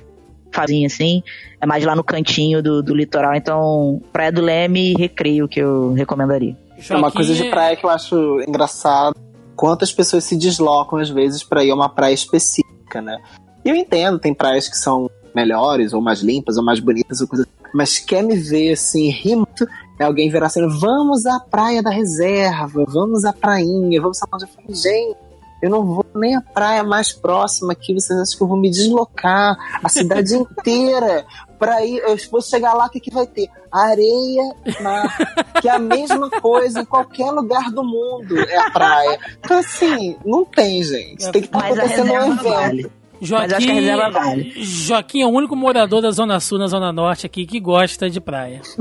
Speaker 2: fazinha, assim, é mais lá no cantinho do, do litoral. Então, Praia do Leme e Recreio que eu recomendaria.
Speaker 4: É uma coisa de praia que eu acho engraçado. Quantas pessoas se deslocam às vezes pra ir a uma praia específica, né? E eu entendo, tem praias que são melhores, ou mais limpas, ou mais bonitas, ou coisa. Mas quer me ver assim, rir muito, é alguém virar assim, vamos à praia da reserva, vamos à prainha, vamos a onde eu falo, gente, eu não vou nem à praia mais próxima aqui, vocês acham que eu vou me deslocar a cidade inteira pra ir, eu vou chegar lá, o que, que vai ter? Areia e mar, que é a mesma coisa em qualquer lugar do mundo, é a praia. Então assim, não tem, gente, tem que estar
Speaker 2: a
Speaker 4: acontecendo um evento.
Speaker 2: vale. Mas acho que a reserva vale.
Speaker 3: Joaquim é o único morador da Zona Sul, na Zona Norte aqui, que gosta de praia.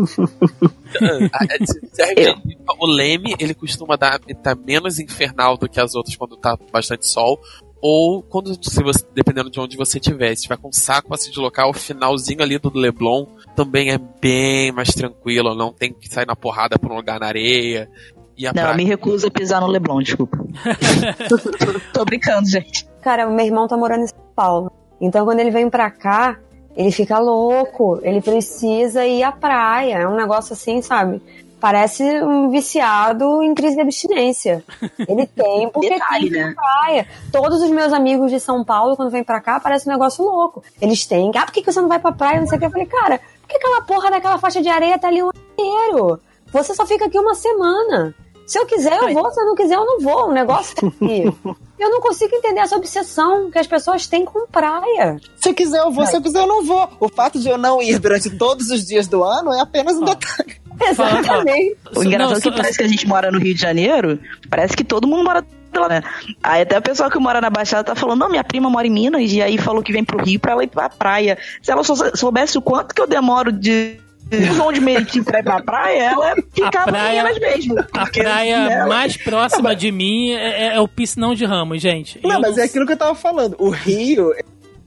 Speaker 9: É, se arrepende. O Leme, ele costuma dar tá menos infernal do que as outras quando tá bastante sol. Ou quando, se você, dependendo de onde você estiver, se tiver com saco pra se deslocar, o finalzinho ali do Leblon também é bem mais tranquilo. Não tem que sair na porrada pra um lugar na areia. E a
Speaker 2: Não, eu
Speaker 9: praia-
Speaker 2: me recuso a pisar no Leblon, desculpa. Tô brincando, gente.
Speaker 1: Cara, meu irmão tá morando em São Paulo. Então, quando ele vem pra cá, ele fica louco. Ele precisa ir à praia. É um negócio assim, sabe? Parece um viciado em crise de abstinência. Ele tem porque
Speaker 2: Detalhe,
Speaker 1: tem
Speaker 2: né?
Speaker 1: praia. Todos os meus amigos de São Paulo, quando vêm pra cá, parece um negócio louco. Eles têm. Ah, por que que você não vai pra praia? Não sei o que. Eu falei, cara, por que aquela porra daquela faixa de areia tá ali o ano inteiro? Você só fica aqui uma semana. Se eu quiser, eu vou. Se eu não quiser, eu não vou. O negócio tá aqui. Eu não consigo entender essa obsessão que as pessoas têm com praia.
Speaker 4: Se eu quiser, eu vou. Se eu quiser, eu não vou. O fato de eu não ir durante todos os dias do ano é apenas um detalhe.
Speaker 1: Exatamente.
Speaker 2: O engraçado
Speaker 3: Não,
Speaker 2: é que
Speaker 3: só-
Speaker 2: parece que a gente mora no Rio de Janeiro, parece que todo mundo mora lá, né? Aí até o pessoal que mora na Baixada tá falando, não, minha prima mora em Minas, e aí falou que vem pro Rio pra ela ir pra praia. Se ela só soubesse o quanto que eu demoro de de João de Meriti pra ir pra praia, ela ficava
Speaker 3: praia-
Speaker 2: em Minas mesmo.
Speaker 3: A praia
Speaker 2: ela-
Speaker 3: mais próxima de mim é, é- é o Piscinão de Ramos, gente.
Speaker 4: Não,
Speaker 3: Eu
Speaker 4: mas é aquilo que eu tava falando. O Rio,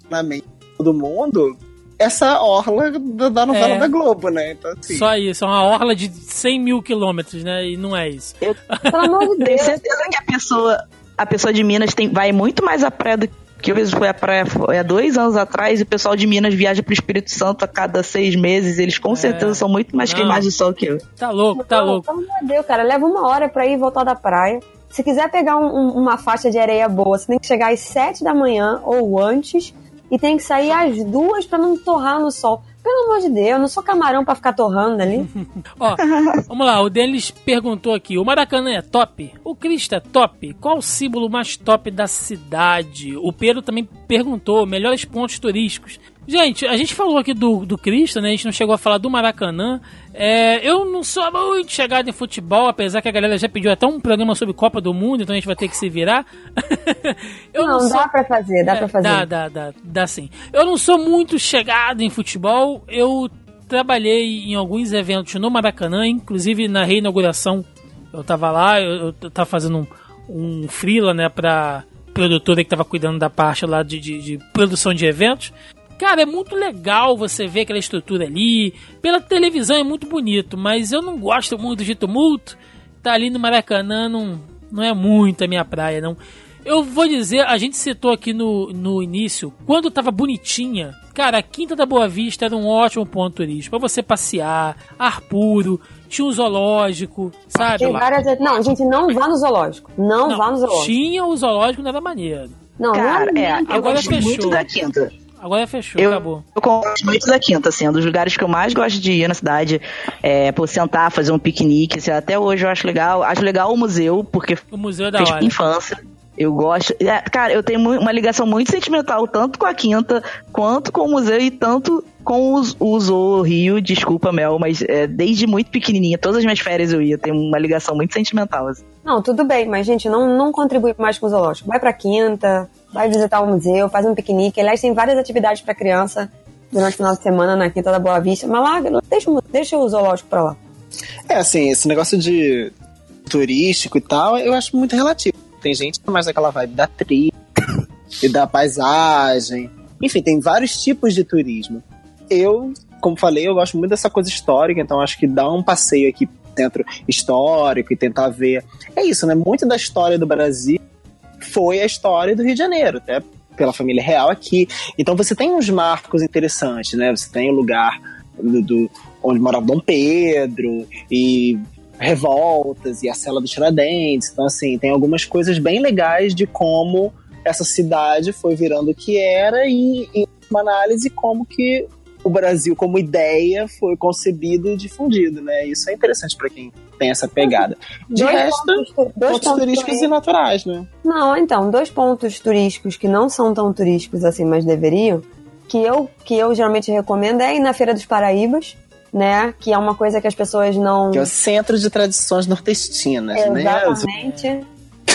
Speaker 4: na mente de todo mundo, essa orla da, da novela
Speaker 3: É.
Speaker 4: da Globo, né? Então, assim,
Speaker 3: Só isso, é uma orla de 100 mil quilômetros, né? E não é isso.
Speaker 1: Pelo amor de
Speaker 2: Tenho
Speaker 1: Deus.
Speaker 2: certeza que a pessoa, a pessoa de Minas tem, vai muito mais à praia do que eu mesmo fui à praia foi há dois anos atrás e o pessoal de Minas viaja pro Espírito Santo a cada seis meses. Eles com certeza são muito mais queimados de sol que eu.
Speaker 3: Tá louco, tá
Speaker 1: Não,
Speaker 3: louco.
Speaker 1: Pelo amor de Deus, cara. Leva uma hora pra ir e voltar da praia. Se quiser pegar um- um- uma faixa de areia boa, você tem que chegar às sete da manhã ou antes e tem que sair às duas pra não torrar no sol. Pelo amor de Deus, eu não sou camarão pra ficar torrando ali.
Speaker 3: Ó, vamos lá, o Denis perguntou aqui: o Maracanã é top? O Cristo é top? Qual o símbolo mais top da cidade? O Pedro também perguntou: melhores pontos turísticos. Gente, a gente falou aqui do, do Cristo, né? A gente não chegou a falar do Maracanã. É, eu não sou muito chegado em futebol, apesar que a galera já pediu até um programa sobre Copa do Mundo, então a gente vai ter que se virar. eu
Speaker 1: não, dá pra fazer, dá
Speaker 3: é,
Speaker 1: pra fazer.
Speaker 3: Dá, dá, dá, dá sim. Eu não sou muito chegado em futebol. Eu trabalhei em alguns eventos no Maracanã, inclusive na reinauguração. Eu tava lá, eu, eu tava fazendo um, um freela, né, pra produtora que tava cuidando da parte lá de, de, de produção de eventos. Cara, é muito legal você ver aquela estrutura ali. Pela televisão é muito bonito, mas eu não gosto muito de tumulto. Tá ali no Maracanã não, não é muito a minha praia, não. Eu vou dizer, a gente citou aqui no, no início, quando tava bonitinha, cara, a Quinta da Boa Vista era um ótimo ponto turístico pra você passear, ar puro, tinha um zoológico, sabe?
Speaker 1: Tem várias... Não, gente, não vá no zoológico. Não,
Speaker 3: Não,
Speaker 1: vá no zoológico.
Speaker 3: Tinha o zoológico, não era maneiro.
Speaker 1: Não,
Speaker 2: Cara,
Speaker 1: não
Speaker 2: é, eu
Speaker 3: Agora
Speaker 2: gosto
Speaker 3: fechou.
Speaker 2: muito da quinta.
Speaker 3: Agora fechou,
Speaker 2: Eu,
Speaker 3: acabou.
Speaker 2: eu gosto muito da quinta, assim, é um dos lugares que eu mais gosto de ir na cidade. É, por sentar, fazer um piquenique. Assim, até hoje eu acho legal. Acho legal o museu, porque
Speaker 3: O museu é da
Speaker 2: fez
Speaker 3: hora.
Speaker 2: minha infância. Eu gosto. é, cara, eu tenho uma ligação muito sentimental, tanto com a Quinta, quanto com o museu e tanto com os, o Zoo Rio. Desculpa, Mel, mas é, desde muito pequenininha, todas as minhas férias eu ia. Tenho uma ligação muito sentimental. Assim.
Speaker 1: Não, tudo bem, mas, gente, não, não contribui mais com o zoológico. Vai pra quinta, vai visitar o museu, faz um piquenique. Aliás, tem várias atividades pra criança durante o final de semana na Quinta da Boa Vista. Mas lá, não- deixa, o- deixa o zoológico pra lá.
Speaker 4: É, assim, esse negócio de turístico e tal, eu acho muito relativo. Tem gente que é mais daquela vibe da trilha e da paisagem. Enfim, tem vários tipos de turismo. Eu, como falei, eu gosto muito dessa coisa histórica, então acho que dar um passeio aqui dentro histórico e tentar ver. É isso, né? Muito da história do Brasil foi a história do Rio de Janeiro, até pela família real aqui. Então você tem uns marcos interessantes, né? Você tem o lugar do, do- onde morava Dom Pedro e revoltas e a cela dos Tiradentes. Então assim, tem algumas coisas bem legais de como essa cidade foi virando o que era e, e uma análise como que o Brasil como ideia foi concebido e difundido, né? Isso é interessante para quem tem essa pegada. De
Speaker 1: Dois
Speaker 4: resto,
Speaker 1: pontos- dois
Speaker 4: pontos turísticos e
Speaker 1: turísticos.
Speaker 4: naturais, né?
Speaker 1: Não, então, dois pontos turísticos que não são tão turísticos assim, mas deveriam, que eu, que eu geralmente recomendo é ir na Feira dos Paraíbas, né? Que é uma coisa que as pessoas não.
Speaker 4: Que é o centro de tradições nordestinas, né?
Speaker 1: Exatamente.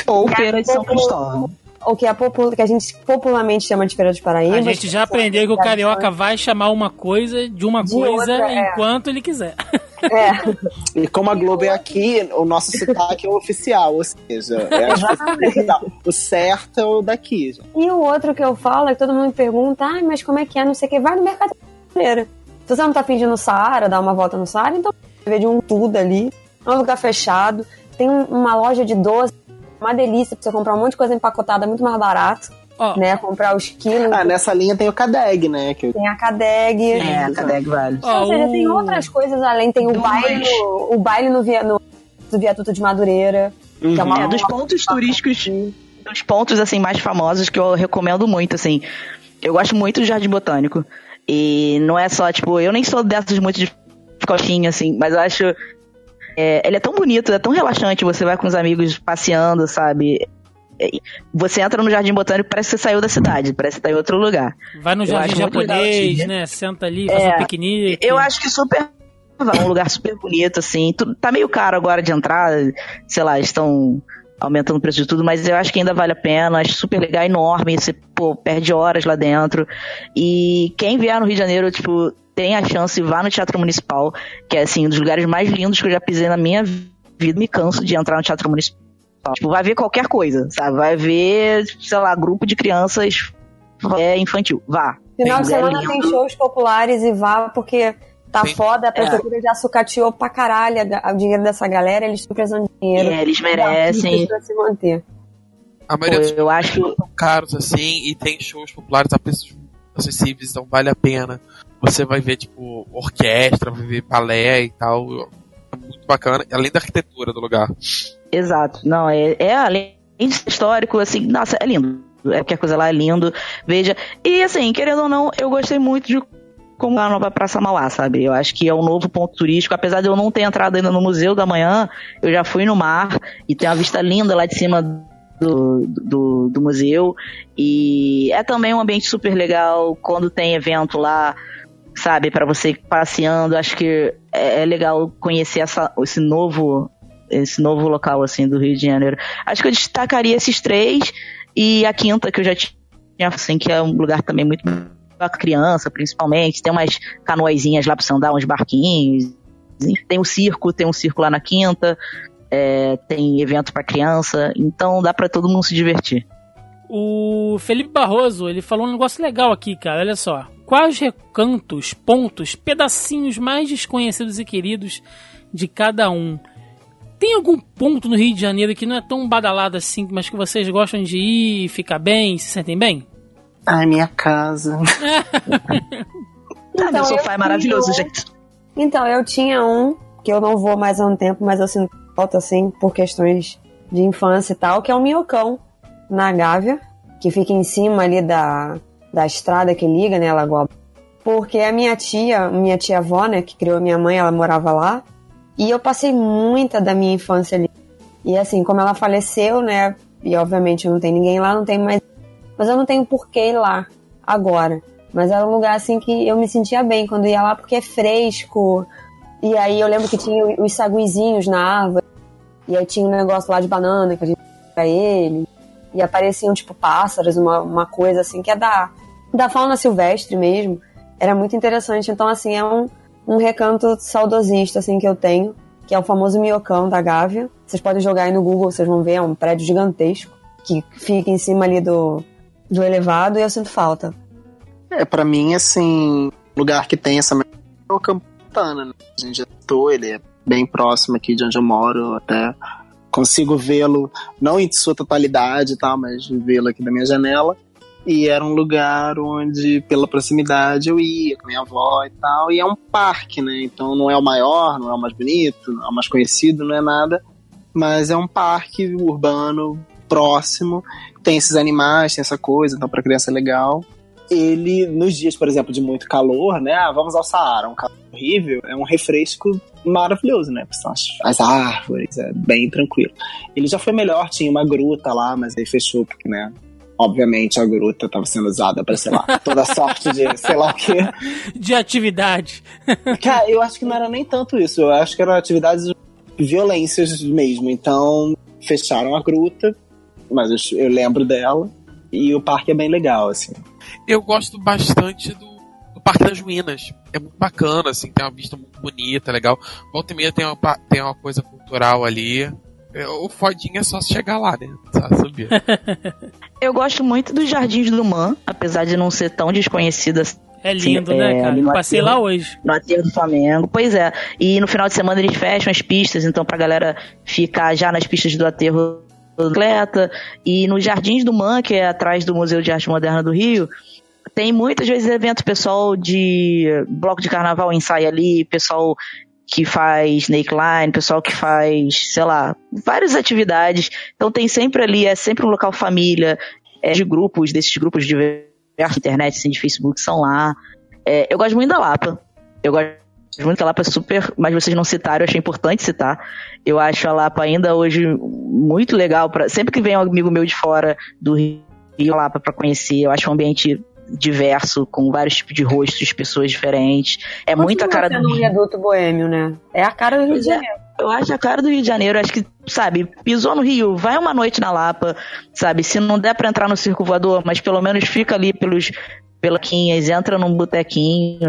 Speaker 2: Ou
Speaker 1: Que
Speaker 2: Feira
Speaker 1: é
Speaker 2: de São Cristóvão.
Speaker 1: Ou que, é popul- que a gente popularmente chama de Feira dos Paraíbas.
Speaker 3: A gente já aprendeu que o carioca vai chamar uma coisa de uma
Speaker 1: De
Speaker 3: coisa
Speaker 1: outra, é.
Speaker 3: enquanto ele quiser.
Speaker 1: É.
Speaker 4: E como a Globo é aqui, o nosso sotaque é o oficial, ou seja, é a o certo é o daqui. já.
Speaker 1: E o outro que eu falo é que todo mundo me pergunta, ai, mas como é que é, não sei o que, vai no mercado brasileiro. Se você não tá pedindo no Saara, dar uma volta no Saara, então ver de um tudo ali. É um lugar fechado. Tem um- uma loja de doce, uma delícia pra você comprar um monte de coisa empacotada, muito mais barato. né? Comprar os quilos.
Speaker 4: Ah, nessa linha tem o Cadeg, né? Que.
Speaker 1: Tem a Cadeg.
Speaker 2: É, a Cadeg vale.
Speaker 1: Ou seja, tem outras coisas além. Tem o baile, o baile no, via, no do Viaduto de Madureira. Que é, uma,
Speaker 2: É, dos pontos turísticos, dos pontos assim mais famosos que eu recomendo muito, assim. Eu gosto muito do Jardim Botânico. E não é só, tipo, eu nem sou dessas muito de coxinha, assim, mas eu acho. é, ele é tão bonito, é tão relaxante, você vai com os amigos passeando, sabe? É, Você entra no Jardim Botânico, parece que você saiu da cidade, parece que tá em outro lugar.
Speaker 3: Vai no
Speaker 2: Eu
Speaker 3: jardim
Speaker 2: legal,
Speaker 3: japonês, né? Senta ali, faz
Speaker 2: É,
Speaker 3: um piquenique.
Speaker 2: Eu acho que super. É um lugar super bonito, assim. Tá meio caro agora de entrar, sei lá, estão aumentando o preço de tudo, mas eu acho que ainda vale a pena. Acho super legal, enorme. Você, pô, perde horas lá dentro. E quem vier no Rio de Janeiro, tipo, tem a chance, vá no Teatro Municipal, que é, assim, um dos lugares mais lindos que eu já pisei na minha vida. Me canso de entrar no Teatro Municipal. Tipo, vai ver qualquer coisa, sabe? Vai ver, sei lá, grupo de crianças é, infantil. Vá.
Speaker 1: Final de
Speaker 2: É
Speaker 1: semana
Speaker 2: lindo.
Speaker 1: tem shows populares e vá, porque tá foda, a prefeitura já sucateou pra caralho o dinheiro dessa galera, eles estão precisando de dinheiro.
Speaker 2: É, eles
Speaker 1: de
Speaker 2: merecem.
Speaker 1: Pra se manter.
Speaker 9: A maioria dos
Speaker 2: eu acho
Speaker 9: são caros assim e tem shows populares a preços acessíveis, então vale a pena. Você vai ver, tipo, orquestra, vai ver balé e tal. É muito bacana, além da arquitetura do lugar.
Speaker 2: Exato. Não, é, é além de ser histórico, assim, nossa, é lindo. É, qualquer coisa lá é lindo. Veja. E assim, querendo ou não, eu gostei muito de como a nova Praça Mauá, sabe? Eu acho que é um novo ponto turístico. Apesar de eu não ter entrado ainda no Museu da Manhã, eu já fui no mar e tem uma vista linda lá de cima do, do, do museu. E é também um ambiente super legal quando tem evento lá, sabe? Para você passeando. Acho que é, é legal conhecer essa, esse novo esse novo local assim do Rio de Janeiro. Acho que eu destacaria esses três e a quinta que eu já tinha assim que é um lugar também muito para criança, principalmente. Tem umas canoazinhas lá você andar, uns barquinhos. Tem o circo, tem um circo lá na quinta. é, tem evento para criança, então dá para todo mundo se divertir.
Speaker 3: O Felipe Barroso, ele falou um negócio legal aqui, cara. Olha só. Quais recantos, pontos, pedacinhos mais desconhecidos e queridos de cada um? Tem algum ponto no Rio de Janeiro que não é tão badalado assim, mas que vocês gostam de ir, ficar bem, se sentem bem?
Speaker 4: Ai, minha casa.
Speaker 2: ah, meu sofá é maravilhoso, gente.
Speaker 1: Então, eu tinha um que eu não vou mais há um tempo, mas eu sinto falta, assim, por questões de infância e tal, que é um minhocão na Gávea, que fica em cima ali da, da estrada que liga, né, Lagoa. Porque a minha tia, minha tia avó, né, que criou minha mãe, ela morava lá, e eu passei muita da minha infância ali. E assim, como ela faleceu, né, e obviamente não tem ninguém lá, não tem mais. Mas eu não tenho porquê ir lá agora. Mas era um lugar assim que eu me sentia bem quando ia lá, porque é fresco. E aí eu lembro que tinha os saguizinhos na árvore. E aí tinha um negócio lá de banana que a gente pra ele. E apareciam, tipo, pássaros, uma, uma coisa assim, que é da, da fauna silvestre mesmo. Era muito interessante. Então, assim, é um, um recanto saudosista, assim, que eu tenho. Que é o famoso miocão da Gávea. Vocês podem jogar aí no Google, vocês vão ver. É um prédio gigantesco. Que fica em cima ali do, do elevado. E eu sinto falta.
Speaker 4: É, para mim, assim, lugar que tem essa é o Campana, né? A gente já tô, ele é bem próximo aqui de onde eu moro, até consigo vê-lo, não em sua totalidade e tal, mas vê-lo aqui da minha janela. E era um lugar onde, pela proximidade, eu ia com minha avó e tal. E é um parque, né? Então não é o maior, não é o mais bonito, não é o mais conhecido, não é nada. Mas é um parque urbano próximo. Tem esses animais, tem essa coisa, então pra criança é legal ele, nos dias, por exemplo, de muito calor, né? Ah, vamos ao Saara, um calor horrível, é um refresco maravilhoso, né? São as, as árvores, é bem tranquilo. Ele já foi melhor, tinha uma gruta lá, mas aí fechou, porque, né? Obviamente a gruta estava sendo usada para, sei lá, toda sorte de sei lá o quê.
Speaker 3: De atividade.
Speaker 4: Cara, eu acho que não era nem tanto isso. Eu acho que eram atividades de violências mesmo. Então, fecharam a gruta, mas eu, eu lembro dela. E o parque é bem legal, assim.
Speaker 9: Eu gosto bastante do, do Parque das Ruínas. É muito bacana, assim, tem uma vista muito bonita, legal. Volta e meia tem uma, tem uma coisa cultural ali. É, o fodinho é só chegar lá, né? Só subir.
Speaker 2: Eu gosto muito dos Jardins do Man, apesar de não ser tão desconhecida
Speaker 3: é lindo, né, é, cara? Eu passei
Speaker 2: aterro,
Speaker 3: lá hoje.
Speaker 2: No aterro do Flamengo. Pois é. E no final de semana eles fecham as pistas, então pra galera ficar já nas pistas do aterro bicicleta. E nos Jardins do Man, que é atrás do Museu de Arte Moderna do Rio, tem muitas vezes evento pessoal de bloco de carnaval ensaia ali, pessoal que faz snake line, pessoal que faz, sei lá, várias atividades. Então tem sempre ali, é sempre um local família, é, de grupos, desses grupos de internet, assim, de Facebook, são lá. É, eu gosto muito da Lapa. Eu gosto da Lapa, super, mas vocês não citaram, eu achei importante citar. Eu acho a Lapa ainda hoje muito legal. Pra, sempre que vem um amigo meu de fora do Rio, Lapa para conhecer, eu acho um ambiente diverso, com vários tipos de rostos, pessoas diferentes. É Continua muito a cara
Speaker 1: do. Rio. reduto boêmio, né? É a cara do Rio de é. Janeiro.
Speaker 2: Eu acho a cara do Rio de Janeiro, acho que, sabe, pisou no Rio, vai uma noite na Lapa, sabe, se não der para entrar no circo voador, mas pelo menos fica ali pelos pelaquinhas, entra num botequinho,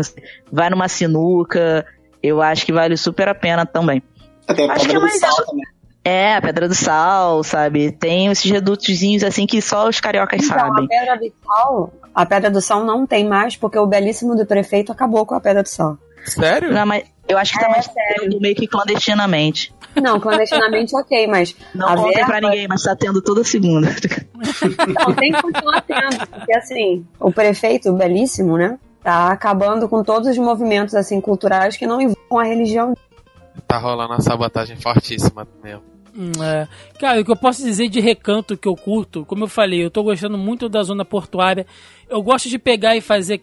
Speaker 2: vai numa sinuca, eu acho que vale super a pena também.
Speaker 4: Até a
Speaker 2: acho
Speaker 4: que é mais sal também.
Speaker 2: É, a Pedra do Sal, sabe? Tem esses redutozinhos assim que só os cariocas
Speaker 1: então,
Speaker 2: sabem.
Speaker 1: A Pedra do Sal, a Pedra do Sal não tem mais porque o belíssimo do prefeito acabou com a Pedra do Sal.
Speaker 9: Sério?
Speaker 2: Não, mas eu acho que tá é, mais sério. meio que clandestinamente.
Speaker 1: Não, clandestinamente ok, mas.
Speaker 2: Não contem verba... pra ninguém, mas tá tendo toda segunda.
Speaker 1: Não, tem que continuar tendo, porque assim, o prefeito, belíssimo, né? Tá acabando com todos os movimentos assim culturais que não envolvam a religião.
Speaker 9: Tá rolando uma sabotagem fortíssima mesmo.
Speaker 3: Hum, é. Cara, o que eu posso dizer de recanto que eu curto, como eu falei, eu tô gostando muito da zona portuária. Eu gosto de pegar e fazer.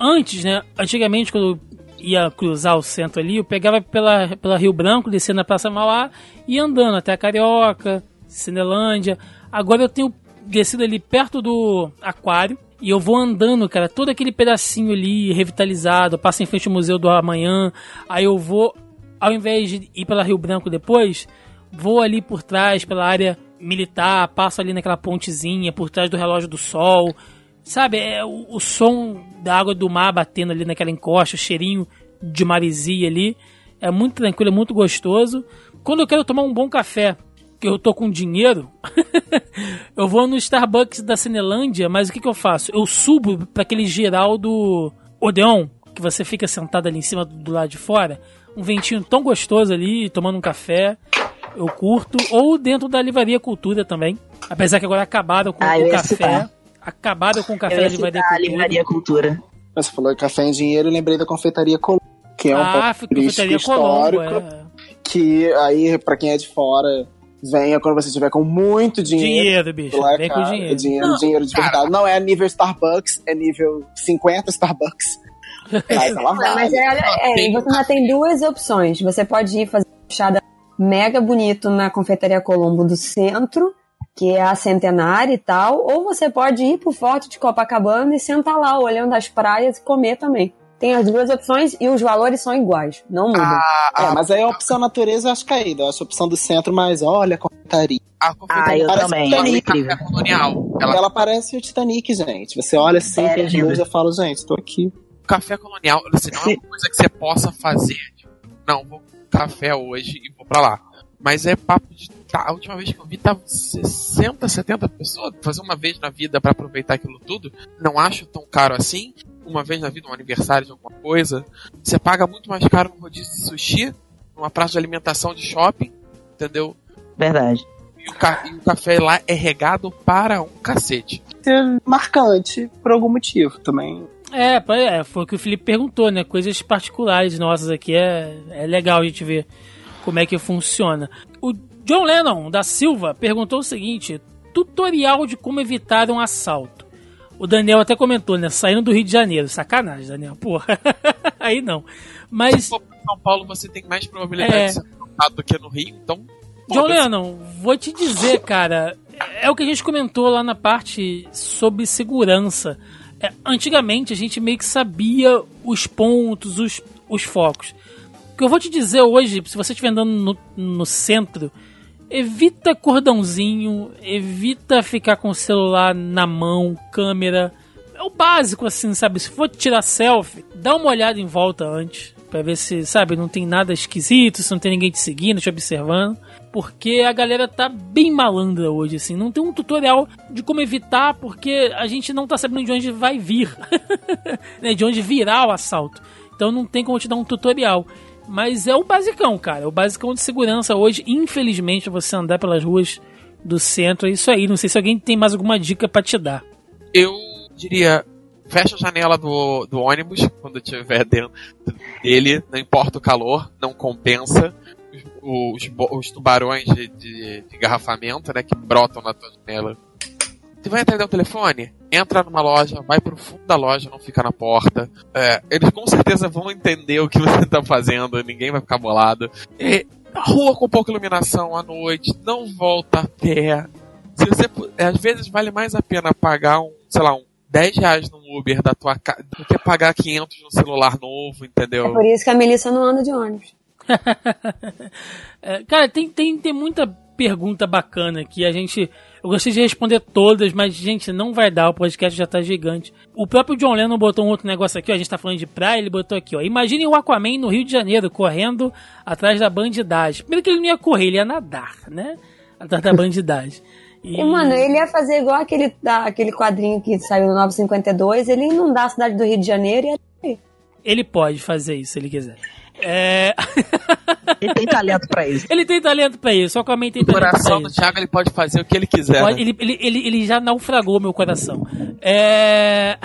Speaker 3: Antes, né? Antigamente, quando ia cruzar o centro ali, eu pegava pela, pela Rio Branco, descendo na Praça Mauá e andando até a Carioca, Cinelândia. Agora eu tenho descido ali perto do aquário e eu vou andando, cara, todo aquele pedacinho ali revitalizado, passo em frente ao Museu do Amanhã, aí eu vou, ao invés de ir pela Rio Branco depois, vou ali por trás, pela área militar, passo ali naquela pontezinha, por trás do relógio do sol, Sabe, é o, o, som da água do mar batendo ali naquela encosta, o cheirinho de marisia ali. É muito tranquilo, é muito gostoso. Quando eu quero tomar um bom café, que eu tô com dinheiro, eu vou no Starbucks da Cinelândia, mas o que, que eu faço? Eu subo para aquele geral do Odeon, que você fica sentado ali em cima do lado de fora. Um ventinho tão gostoso ali, tomando um café. Eu curto. Ou dentro da Livraria Cultura também. Apesar que agora acabaram com
Speaker 2: Ah,
Speaker 3: o café.
Speaker 2: citar.
Speaker 3: Acabaram com o café
Speaker 2: Eu
Speaker 3: da
Speaker 2: ia
Speaker 3: Livraria Cultura.
Speaker 2: Livraria Cultura.
Speaker 4: Você falou de café em dinheiro e lembrei da confeitaria Colombo, que é um
Speaker 3: Ah,
Speaker 4: ponto turístico
Speaker 3: Confeitaria Colombo.
Speaker 4: histórico.
Speaker 3: É.
Speaker 4: Que aí, pra quem é de fora, venha quando você tiver com muito dinheiro.
Speaker 3: Dinheiro, bicho.
Speaker 4: Lá é
Speaker 3: Vem com
Speaker 4: caro,
Speaker 3: dinheiro.
Speaker 4: é dinheiro,
Speaker 9: Não,
Speaker 4: dinheiro de
Speaker 9: cara.
Speaker 4: verdade. Não é nível Starbucks, é nível 50 Starbucks. Mas ela
Speaker 1: Não, mas
Speaker 4: vale.
Speaker 1: é, é,
Speaker 9: Tem-
Speaker 1: você tem duas opções. Você pode ir fazer uma puxada mega bonito na Confeitaria Colombo do centro, que é a centenária e tal, ou você pode ir pro Forte de Copacabana e sentar lá olhando as praias e comer também. Tem as duas opções e os valores são iguais, não mudam.
Speaker 9: A,
Speaker 4: É,
Speaker 9: a,
Speaker 4: mas aí a opção natureza eu acho caída. Eu acho a opção do centro, mas olha, a confeitaria.
Speaker 9: a
Speaker 2: Ah,
Speaker 9: confeitaria
Speaker 2: eu
Speaker 4: Parece
Speaker 2: também. É
Speaker 4: tem
Speaker 2: incrível.
Speaker 9: café colonial. Ela,
Speaker 4: Ela parece o Titanic, gente. Você olha assim,
Speaker 2: É,
Speaker 4: eu falo, gente, tô aqui.
Speaker 9: café colonial, assim, não é uma coisa que você possa fazer. Tipo, não, vou com café hoje e vou pra lá. Mas é papo de. Tá, a última vez que eu vi tava 60, 70 pessoas. Fazer uma vez na vida pra aproveitar aquilo tudo. Não acho tão caro assim. Uma vez na vida, um aniversário de alguma coisa. Você paga muito mais caro num rodízio de sushi, numa praça de alimentação de shopping, entendeu?
Speaker 2: Verdade.
Speaker 9: E o, ca- e o café lá é regado para um cacete.
Speaker 4: Ser marcante por algum motivo também.
Speaker 3: É, é, foi o que o Felipe perguntou, né? Coisas particulares nossas aqui. É, é legal a gente ver como é que funciona. O John Lennon da Silva perguntou o seguinte: tutorial de como evitar um assalto. O Daniel até comentou, né? Saindo do Rio de Janeiro. Sacanagem, Daniel. Porra. Aí não. Mas,
Speaker 9: Se for pra São Paulo, você tem mais probabilidade
Speaker 3: É.
Speaker 9: de ser assaltado do que no Rio, então.
Speaker 3: John. Lennon, vou te dizer, cara. É o que a gente comentou lá na parte sobre segurança. É, antigamente a gente meio que sabia os pontos, os, os focos. O que eu vou te dizer hoje, se você estiver andando no, no centro, evita cordãozinho, evita ficar com o celular na mão, câmera. É o básico, assim, sabe? Se for tirar selfie, dá uma olhada em volta antes. Pra ver se, sabe, não tem nada esquisito, se não tem ninguém te seguindo, te observando. Porque a galera tá bem malandra hoje, assim. Não tem um tutorial de como evitar, porque a gente não tá sabendo de onde vai vir. né? De onde virá o assalto. Então não tem como te dar um tutorial. Mas é o basicão, cara. O basicão de segurança hoje, infelizmente, você andar pelas ruas do centro, é isso aí. Não sei se alguém tem mais alguma dica pra te dar.
Speaker 9: Eu diria. Fecha a janela do, do ônibus quando estiver dentro dele, não importa o calor, não compensa. Os, os, os tubarões de, de, de engarrafamento, né, que brotam na tua janela. Você vai atender o telefone? Entra numa loja, vai pro fundo da loja, não fica na porta. É, eles com certeza vão entender o que você tá fazendo, ninguém vai ficar bolado. E rua com pouca iluminação à noite, não volta a pé. Se você, pu- às vezes vale mais a pena pagar um, sei lá, um 10 reais no Uber da tua casa do que pagar 500 no celular novo, entendeu?
Speaker 1: É por isso que a Melissa não anda de ônibus.
Speaker 3: É, cara, tem, tem, tem muita pergunta bacana aqui. A gente. Eu gostei de responder todas, mas, gente, não vai dar. O podcast já tá gigante. O próprio John Lennon botou um outro negócio aqui, ó. A gente tá falando de praia, ele botou aqui, ó. Imagine o Aquaman no Rio de Janeiro, correndo atrás da bandidagem. Primeiro que ele não ia correr, ele ia nadar, né? Atrás da bandidagem. E,
Speaker 1: mano, ele ia fazer igual aquele, aquele quadrinho que saiu no 952, ele ia inundar a cidade do Rio de Janeiro e ia
Speaker 3: Ele pode fazer isso se ele quiser. É...
Speaker 2: Ele tem talento pra isso.
Speaker 3: ele tem talento pra isso, o Aquaman tem
Speaker 9: O
Speaker 3: talento
Speaker 9: coração
Speaker 3: pra
Speaker 9: do. Thiago ele pode fazer o que ele quiser.
Speaker 3: Pode-
Speaker 9: né?
Speaker 3: ele, ele, ele, ele já naufragou meu coração. É...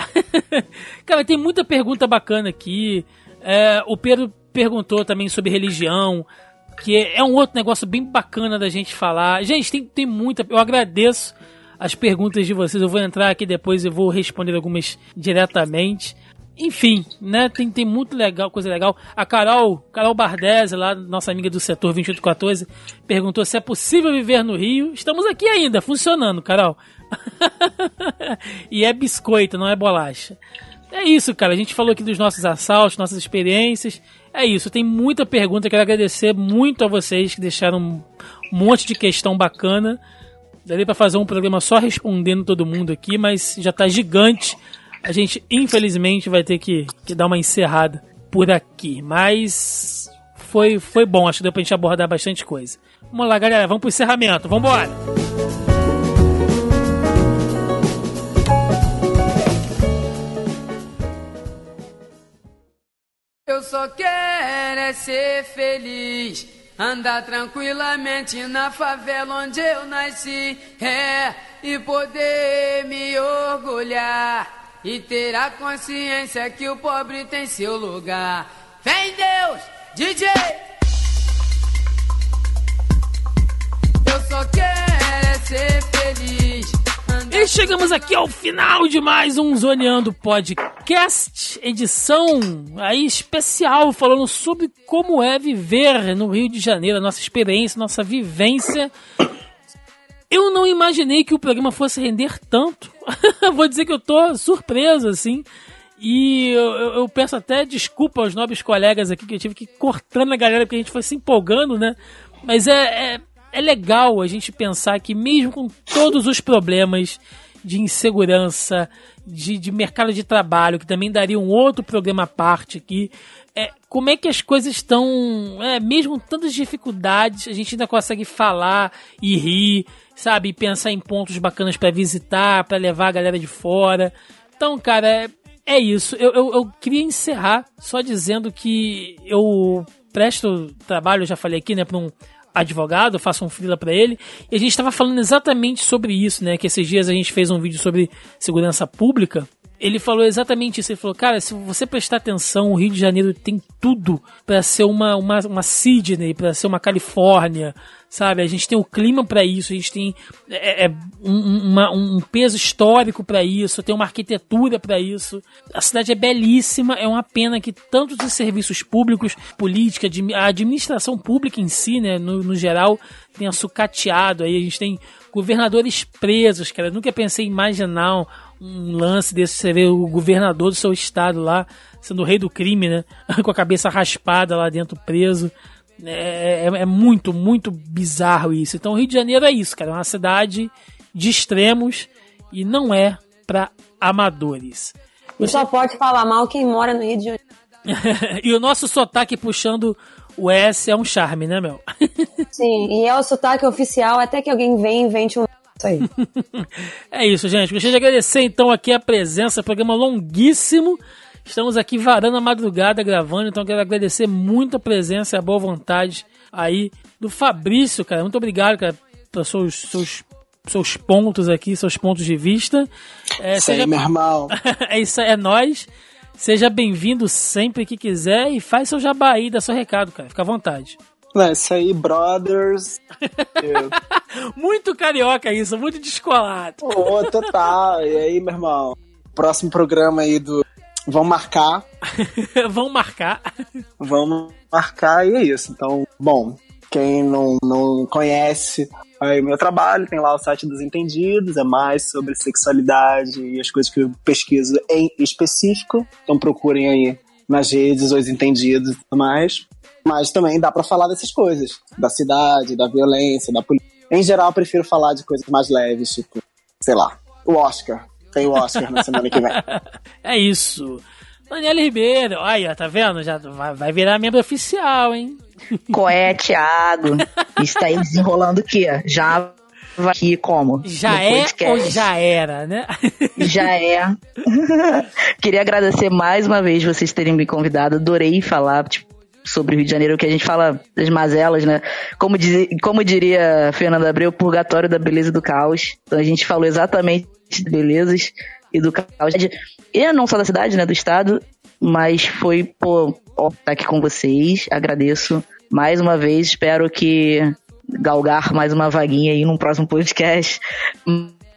Speaker 3: Cara, tem muita pergunta bacana aqui. É, o Pedro perguntou também sobre religião, que é um outro negócio bem bacana da gente falar. Gente, tem, tem muita. Eu agradeço as perguntas de vocês. Eu vou entrar aqui depois e vou responder algumas diretamente. Enfim, né? Tem, tem muito legal, coisa legal. A Carol, Carol Bardese, lá, nossa amiga do setor 2814, perguntou se é possível viver no Rio. Estamos aqui ainda, funcionando, Carol. e é biscoito, não é bolacha. É isso, cara. A gente falou aqui dos nossos assaltos, nossas experiências. É isso. Tem muita pergunta. Quero agradecer muito a vocês que deixaram um monte de questão bacana. Daria pra fazer um programa só respondendo todo mundo aqui, mas já tá gigante. A gente, infelizmente, vai ter que, que dar uma encerrada por aqui. Mas foi, foi bom. Acho que deu pra gente abordar bastante coisa. Vamos lá, galera. Vamos pro encerramento. Vambora!
Speaker 13: Eu só quero é ser feliz.
Speaker 10: Andar tranquilamente na favela onde eu nasci, é, e poder me orgulhar e ter a consciência que o pobre tem seu lugar. Vem Deus, DJ! Eu só quero é ser feliz.
Speaker 3: E chegamos aqui ao final de mais um Zoneando Podcast, edição aí especial falando sobre como é viver no Rio de Janeiro, a nossa experiência, nossa vivência. Eu não imaginei que o programa fosse render tanto. Vou dizer que eu tô surpreso, assim. E eu, eu, peço até desculpa aos nobres colegas aqui que eu tive que ir cortando a galera porque a gente foi se empolgando, né? Mas é, é, é legal a gente pensar que mesmo com todos os problemas de insegurança, de, de mercado de trabalho, que também daria um outro programa à parte aqui, é, como é que as coisas estão, é, mesmo tantas dificuldades, a gente ainda consegue falar e rir, sabe? Pensar em pontos bacanas para visitar, para levar a galera de fora. Então, cara, é, é isso. Eu, eu, eu, queria encerrar só dizendo que eu presto trabalho, eu já falei aqui, né, para um advogado, faço um freela para ele, e a gente estava falando exatamente sobre isso, né, que esses dias a gente fez um vídeo sobre segurança pública, ele falou exatamente isso. Ele falou, cara, se você prestar atenção, o Rio de Janeiro tem tudo para ser uma, uma, uma Sydney, para ser uma Califórnia, sabe? A gente tem o clima para isso, a gente tem é, é, um, uma, um peso histórico para isso, tem uma arquitetura para isso. A cidade é belíssima, é uma pena que tantos os serviços públicos, política, a administração pública em si, né, no, no geral, tenha sucateado aí. A gente tem governadores presos, cara. Eu nunca pensei em imaginar um lance desse, você vê o governador do seu estado lá, sendo o rei do crime, né? Com a cabeça raspada lá dentro, preso. É, é, é, muito, muito bizarro isso. Então, o Rio de Janeiro é isso, cara. É uma cidade de extremos e não é para amadores.
Speaker 1: E só pode falar mal quem mora no Rio de Janeiro.
Speaker 3: e o nosso sotaque puxando o S é um charme, né, Mel?
Speaker 1: Sim, e é o sotaque oficial até que alguém venha e invente um isso aí.
Speaker 3: é isso, gente. Gostaria de agradecer então aqui a presença, programa longuíssimo. Estamos aqui varando a madrugada gravando, então quero agradecer muito a presença e a boa vontade aí do Fabrício, cara. Muito obrigado, cara, pelos seus, seus, seus pontos aqui, seus pontos de vista.
Speaker 4: É, isso seja... aí, meu irmão.
Speaker 3: é isso aí, é nóis. Seja bem-vindo sempre que quiser e faz seu jabá aí, dá seu recado, cara. Fica à vontade.
Speaker 4: É, isso aí, brothers.
Speaker 3: muito carioca isso, muito descolado.
Speaker 4: Ô, total. E aí, meu irmão? Próximo programa aí do Vão marcar.
Speaker 3: Vão marcar.
Speaker 4: Vamos marcar e é isso. Então, bom, quem não, não conhece aí o meu trabalho, tem lá o site dos entendidos, é mais sobre sexualidade e as coisas que eu pesquiso em específico. Então procurem aí nas redes os entendidos e tudo mais. Mas também dá para falar dessas coisas, da cidade, da violência, da polícia. Em geral, eu prefiro falar de coisas mais leves, tipo, sei lá, o Oscar. Tem o Oscar na semana que vem.
Speaker 3: é isso. Daniela Ribeiro, olha, tá vendo? Já vai, vai virar membro oficial, hein?
Speaker 2: Coé, Thiago. Está aí desenrolando o quê? Já aqui como?
Speaker 3: Já é ou já era, né?
Speaker 2: Já é. Queria agradecer mais uma vez vocês terem me convidado. Adorei falar, tipo, sobre o Rio de Janeiro, que a gente fala das mazelas, né? Como, diz, como diria Fernando Abreu, purgatório da beleza e do caos. Então a gente falou exatamente belezas e do caos. E não só da cidade, né? Do estado, mas foi, pô, ó, estar tá aqui com vocês. Agradeço mais uma vez. Espero que galgar mais uma vaguinha aí num próximo podcast.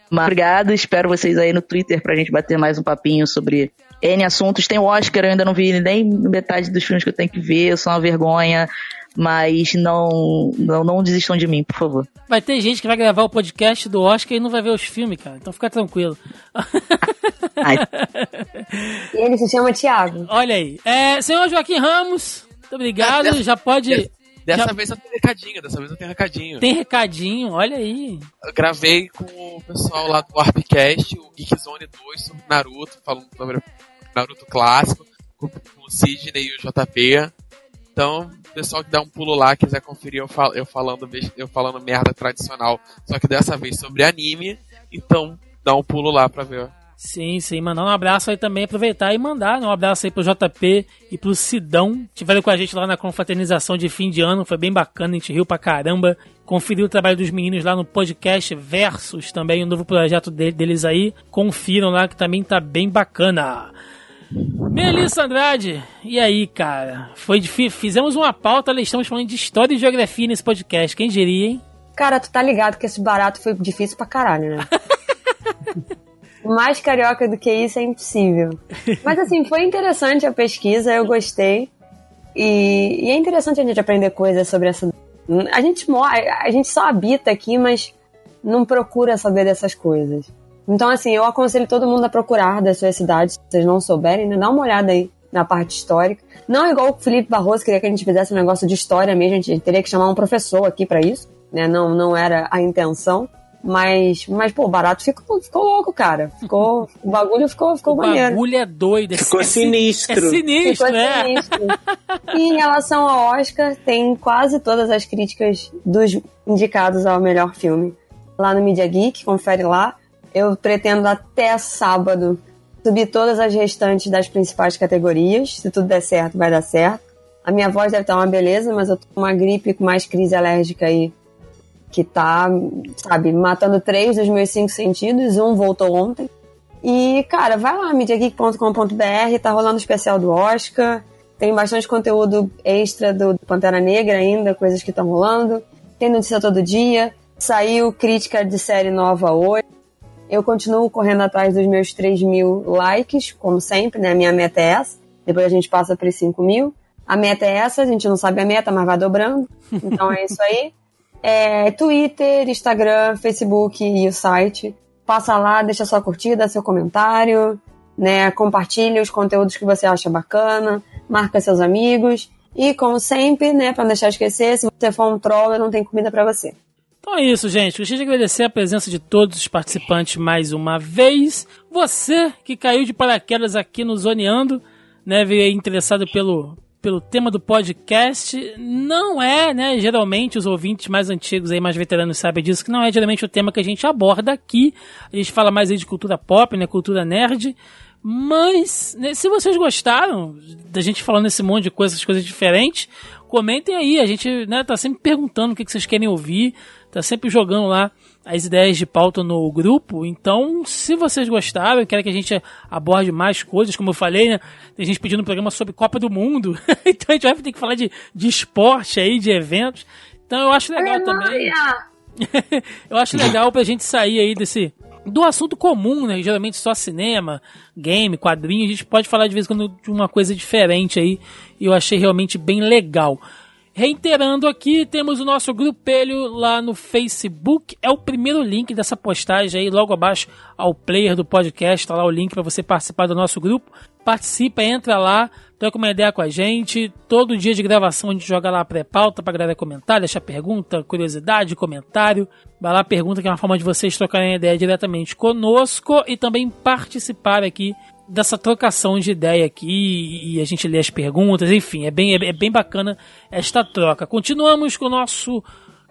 Speaker 2: Mas, obrigado, espero vocês aí no Twitter pra gente bater mais um papinho sobre N assuntos. Tem o Oscar, eu ainda não vi nem metade dos filmes que eu tenho que ver, eu sou uma vergonha. Mas não, não, não desistam de mim, por favor.
Speaker 3: Vai ter gente que vai gravar o podcast do Oscar e não vai ver os filmes, cara. Então fica tranquilo.
Speaker 1: e ele se chama Thiago.
Speaker 3: Olha aí. É, senhor Joaquim Ramos, muito obrigado. Dessa, já pode.
Speaker 9: Dessa
Speaker 3: já...
Speaker 9: vez eu tenho recadinho, dessa vez eu tenho recadinho.
Speaker 3: Tem recadinho, olha aí.
Speaker 9: Eu gravei com o pessoal lá do Warpcast, o Geekzone 2 sobre Naruto, falando sobre Naruto clássico, com o Sidney e o JP. Então, pessoal que dá um pulo lá, quiser conferir eu, fal eu, falando, eu falando merda tradicional, só que dessa vez sobre anime, então dá um pulo lá pra ver
Speaker 3: Sim, sim, mandar um abraço aí também, aproveitar e mandar né, um abraço aí pro JP e pro Sidão. Tiveram com a gente lá na confraternização de fim de ano, foi bem bacana, a gente riu pra caramba. Conferiu o trabalho dos meninos lá no podcast Versus também, o um novo projeto deles aí. Confiram lá que também tá bem bacana. Melissa Andrade, e aí, cara? Foi difícil. Fizemos uma pauta, estamos falando de história e geografia nesse podcast. Quem diria, hein?
Speaker 1: Cara, tu tá ligado que esse barato foi difícil pra caralho, né? Mais carioca do que isso é impossível. Mas assim, foi interessante a pesquisa, eu gostei. E, e é interessante a gente aprender coisas sobre essa. A gente mora, a gente só habita aqui, mas não procura saber dessas coisas. Então, assim, eu aconselho todo mundo a procurar das suas cidades, se vocês não souberem, né? Dá uma olhada aí na parte histórica. Não igual o Felipe Barroso queria que a gente fizesse um negócio de história mesmo, a gente teria que chamar um professor aqui para isso, né? Não, não era a intenção. Mas, mas pô, o barato ficou, ficou louco, cara. Ficou, o bagulho ficou, ficou
Speaker 3: o
Speaker 1: maneiro.
Speaker 3: O bagulho é doido.
Speaker 4: Ficou
Speaker 3: é,
Speaker 4: sinistro.
Speaker 3: É sinistro,
Speaker 1: ficou
Speaker 3: né?
Speaker 1: Sinistro. e em relação ao Oscar, tem quase todas as críticas dos indicados ao melhor filme. Lá no Media Geek, confere lá. Eu pretendo até sábado subir todas as restantes das principais categorias. Se tudo der certo, vai dar certo. A minha voz deve estar uma beleza, mas eu tô com uma gripe com mais crise alérgica aí. Que tá, sabe, matando três dos meus cinco sentidos. Um voltou ontem. E, cara, vai lá, mediageek.com.br, tá rolando o especial do Oscar. Tem bastante conteúdo extra do Pantera Negra ainda, coisas que estão rolando. Tem notícia todo dia. Saiu crítica de série nova hoje. Eu continuo correndo atrás dos meus 3 mil likes, como sempre, né? A minha meta é essa. Depois a gente passa para os 5 mil. A meta é essa, a gente não sabe a meta, mas vai dobrando. Então é isso aí. É, Twitter, Instagram, Facebook e o site. Passa lá, deixa sua curtida, seu comentário, né? Compartilha os conteúdos que você acha bacana, marca seus amigos. E como sempre, né, para não deixar de esquecer, se você for um troll, eu não tenho comida para você.
Speaker 3: Então é isso, gente. Gostaria de agradecer a presença de todos os participantes mais uma vez. Você que caiu de paraquedas aqui no Zoneando, né, veio interessado pelo, pelo tema do podcast. Não é, né, geralmente os ouvintes mais antigos aí, mais veteranos sabem disso, que não é geralmente o tema que a gente aborda aqui. A gente fala mais aí de cultura pop, né, cultura nerd. Mas, né, se vocês gostaram da gente falando esse monte de coisas, coisas diferentes, comentem aí. A gente né, tá sempre perguntando o que, que vocês querem ouvir tá sempre jogando lá as ideias de pauta no grupo. Então, se vocês gostaram, querem que a gente aborde mais coisas, como eu falei, né? Tem gente pedindo um programa sobre Copa do Mundo. então a gente vai ter que falar de, de esporte aí, de eventos. Então eu acho legal também. eu acho legal pra gente sair aí desse. Do assunto comum, né? Geralmente só cinema, game, quadrinho. A gente pode falar de vez em quando de uma coisa diferente aí. E eu achei realmente bem legal. Reiterando aqui, temos o nosso grupelho lá no Facebook. É o primeiro link dessa postagem aí, logo abaixo ao player do podcast. Está lá o link para você participar do nosso grupo. Participa, entra lá, troca uma ideia com a gente. Todo dia de gravação a gente joga lá a pré-pauta para galera comentar, deixar pergunta, curiosidade, comentário. Vai lá, pergunta, que é uma forma de vocês trocarem ideia diretamente conosco e também participar aqui dessa trocação de ideia aqui e a gente lê as perguntas, enfim, é bem, é bem bacana esta troca. Continuamos com o nosso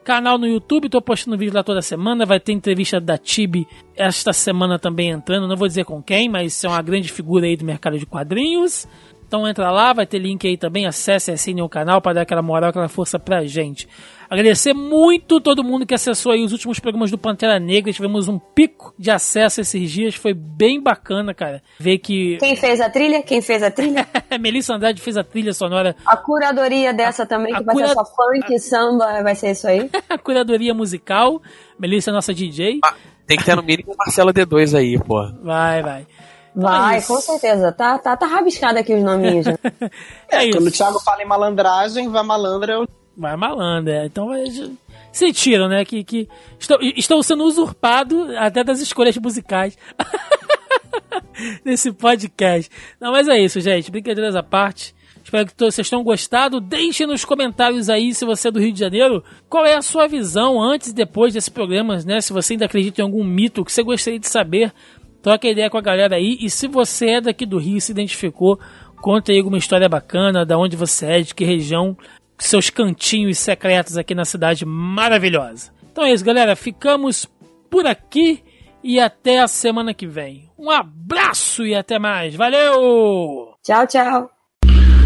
Speaker 3: canal no YouTube, estou postando vídeo lá toda semana, vai ter entrevista da Tibi esta semana também entrando, não vou dizer com quem, mas é uma grande figura aí do mercado de quadrinhos. Então entra lá, vai ter link aí também, acesse e assine o canal para dar aquela moral, aquela força pra gente. Agradecer muito todo mundo que acessou aí os últimos programas do Pantera Negra. Tivemos um pico de acesso esses dias. Foi bem bacana, cara. Ver que.
Speaker 1: Quem fez a trilha? Quem fez a trilha?
Speaker 3: Melissa Andrade fez a trilha sonora.
Speaker 1: A curadoria dessa a, também, que vai cura... ser só funk, a... samba, vai ser isso aí.
Speaker 3: a curadoria musical. Melissa é nossa DJ.
Speaker 9: Ah, tem que ter no mínimo Marcela D2 aí, pô.
Speaker 3: Vai, vai.
Speaker 1: Vai, é com certeza. Tá, tá, tá rabiscado aqui os nominhos já.
Speaker 4: é, é quando o Thiago fala em malandragem, vai malandra, eu
Speaker 3: Vai malandro, é. Então vai. Sentiram, né? Que, que estão, estão sendo usurpados até das escolhas musicais nesse podcast. Não, mas é isso, gente. Brincadeiras à parte. Espero que todos vocês tenham gostado. Deixe nos comentários aí, se você é do Rio de Janeiro, qual é a sua visão antes e depois desse programa, né? Se você ainda acredita em algum mito que você gostaria de saber, troca ideia com a galera aí. E se você é daqui do Rio e se identificou, conta aí alguma história bacana, da onde você é, de que região seus cantinhos secretos aqui na cidade maravilhosa. Então é isso, galera. Ficamos por aqui e até a semana que vem. Um abraço e até mais. Valeu!
Speaker 1: Tchau, tchau.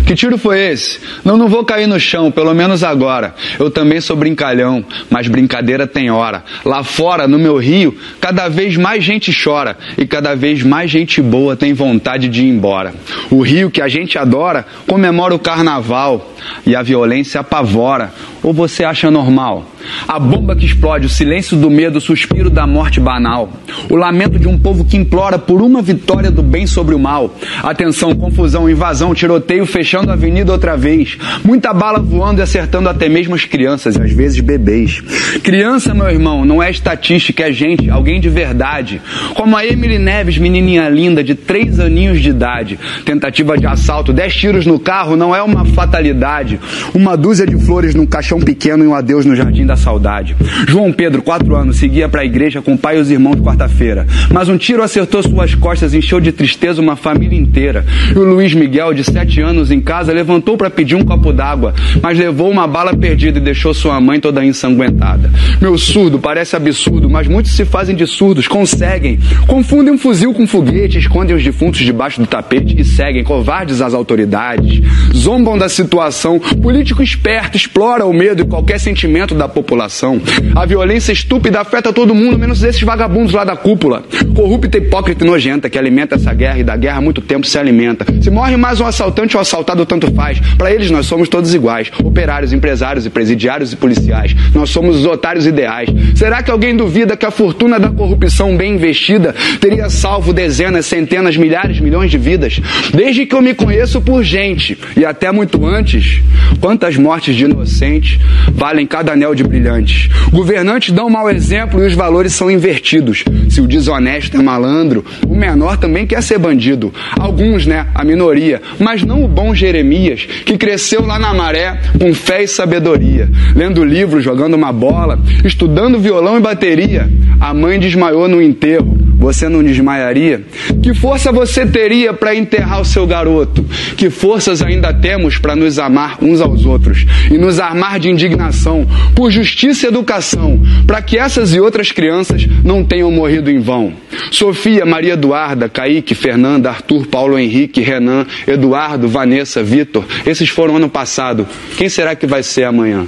Speaker 13: Que tiro foi esse? Não, não vou cair no chão, pelo menos agora. Eu também sou brincalhão, mas brincadeira tem hora. Lá fora, no meu rio, cada vez mais gente chora e cada vez mais gente boa tem vontade de ir embora. O rio que a gente adora comemora o carnaval e a violência apavora. Ou você acha normal? A bomba que explode, o silêncio do medo, o suspiro da morte banal. O lamento de um povo que implora por uma vitória do bem sobre o mal. Atenção, confusão, invasão, tiroteio fechando a avenida outra vez. Muita bala voando e acertando até mesmo as crianças e às vezes bebês. Criança, meu irmão, não é estatística, é gente, alguém de verdade. Como a Emily Neves, menininha linda, de três aninhos de idade. Tentativa de assalto, dez tiros no carro, não é uma fatalidade. Uma dúzia de flores num caixão pequeno e um adeus no jardim da saudade. João Pedro, quatro anos, seguia para a igreja com o pai e os irmãos quarta-feira. Mas um tiro acertou suas costas, encheu de tristeza uma família inteira. E o Luiz Miguel, de sete anos, em casa, levantou para pedir um copo d'água, mas levou uma bala perdida e deixou sua mãe toda ensanguentada. Meu surdo parece absurdo, mas muitos se fazem de surdos, conseguem. Confundem um fuzil com foguete, escondem os defuntos debaixo do tapete e seguem, covardes às autoridades. Zombam da situação. Político esperto explora o medo e qualquer sentimento da população. A violência estúpida afeta todo mundo, menos esses vagabundos lá da cúpula. Corrupta, hipócrita e nojenta que alimenta essa guerra e da guerra há muito tempo se alimenta. Se morre mais um assaltante ou assaltado, tanto faz. Para eles nós somos todos iguais. Operários, empresários e presidiários e policiais. Nós somos os otários ideais. Será que alguém duvida que a fortuna da corrupção bem investida teria salvo dezenas, centenas, milhares, milhões de vidas? Desde que eu me conheço por gente e até muito antes, quantas mortes de inocentes valem cada anel de brilhantes? Governantes dão mau exemplo e os valores são invertidos. Se o desonesto é malandro, o menor também quer ser bandido. Alguns, né? A minoria. Mas não o bom Jeremias, que cresceu lá na maré com fé e sabedoria, lendo livros, jogando uma bola, estudando violão e bateria. A mãe desmaiou no enterro. Você não desmaiaria? Que força você teria para enterrar o seu garoto? Que forças ainda temos para nos amar uns aos outros e nos armar de indignação por justiça e educação, para que essas e outras crianças não tenham morrido em vão? Sofia, Maria Eduarda, Kaique, Fernanda, Arthur, Paulo Henrique, Renan, Eduardo, Vanessa, Vitor, esses foram ano passado. Quem será que vai ser amanhã?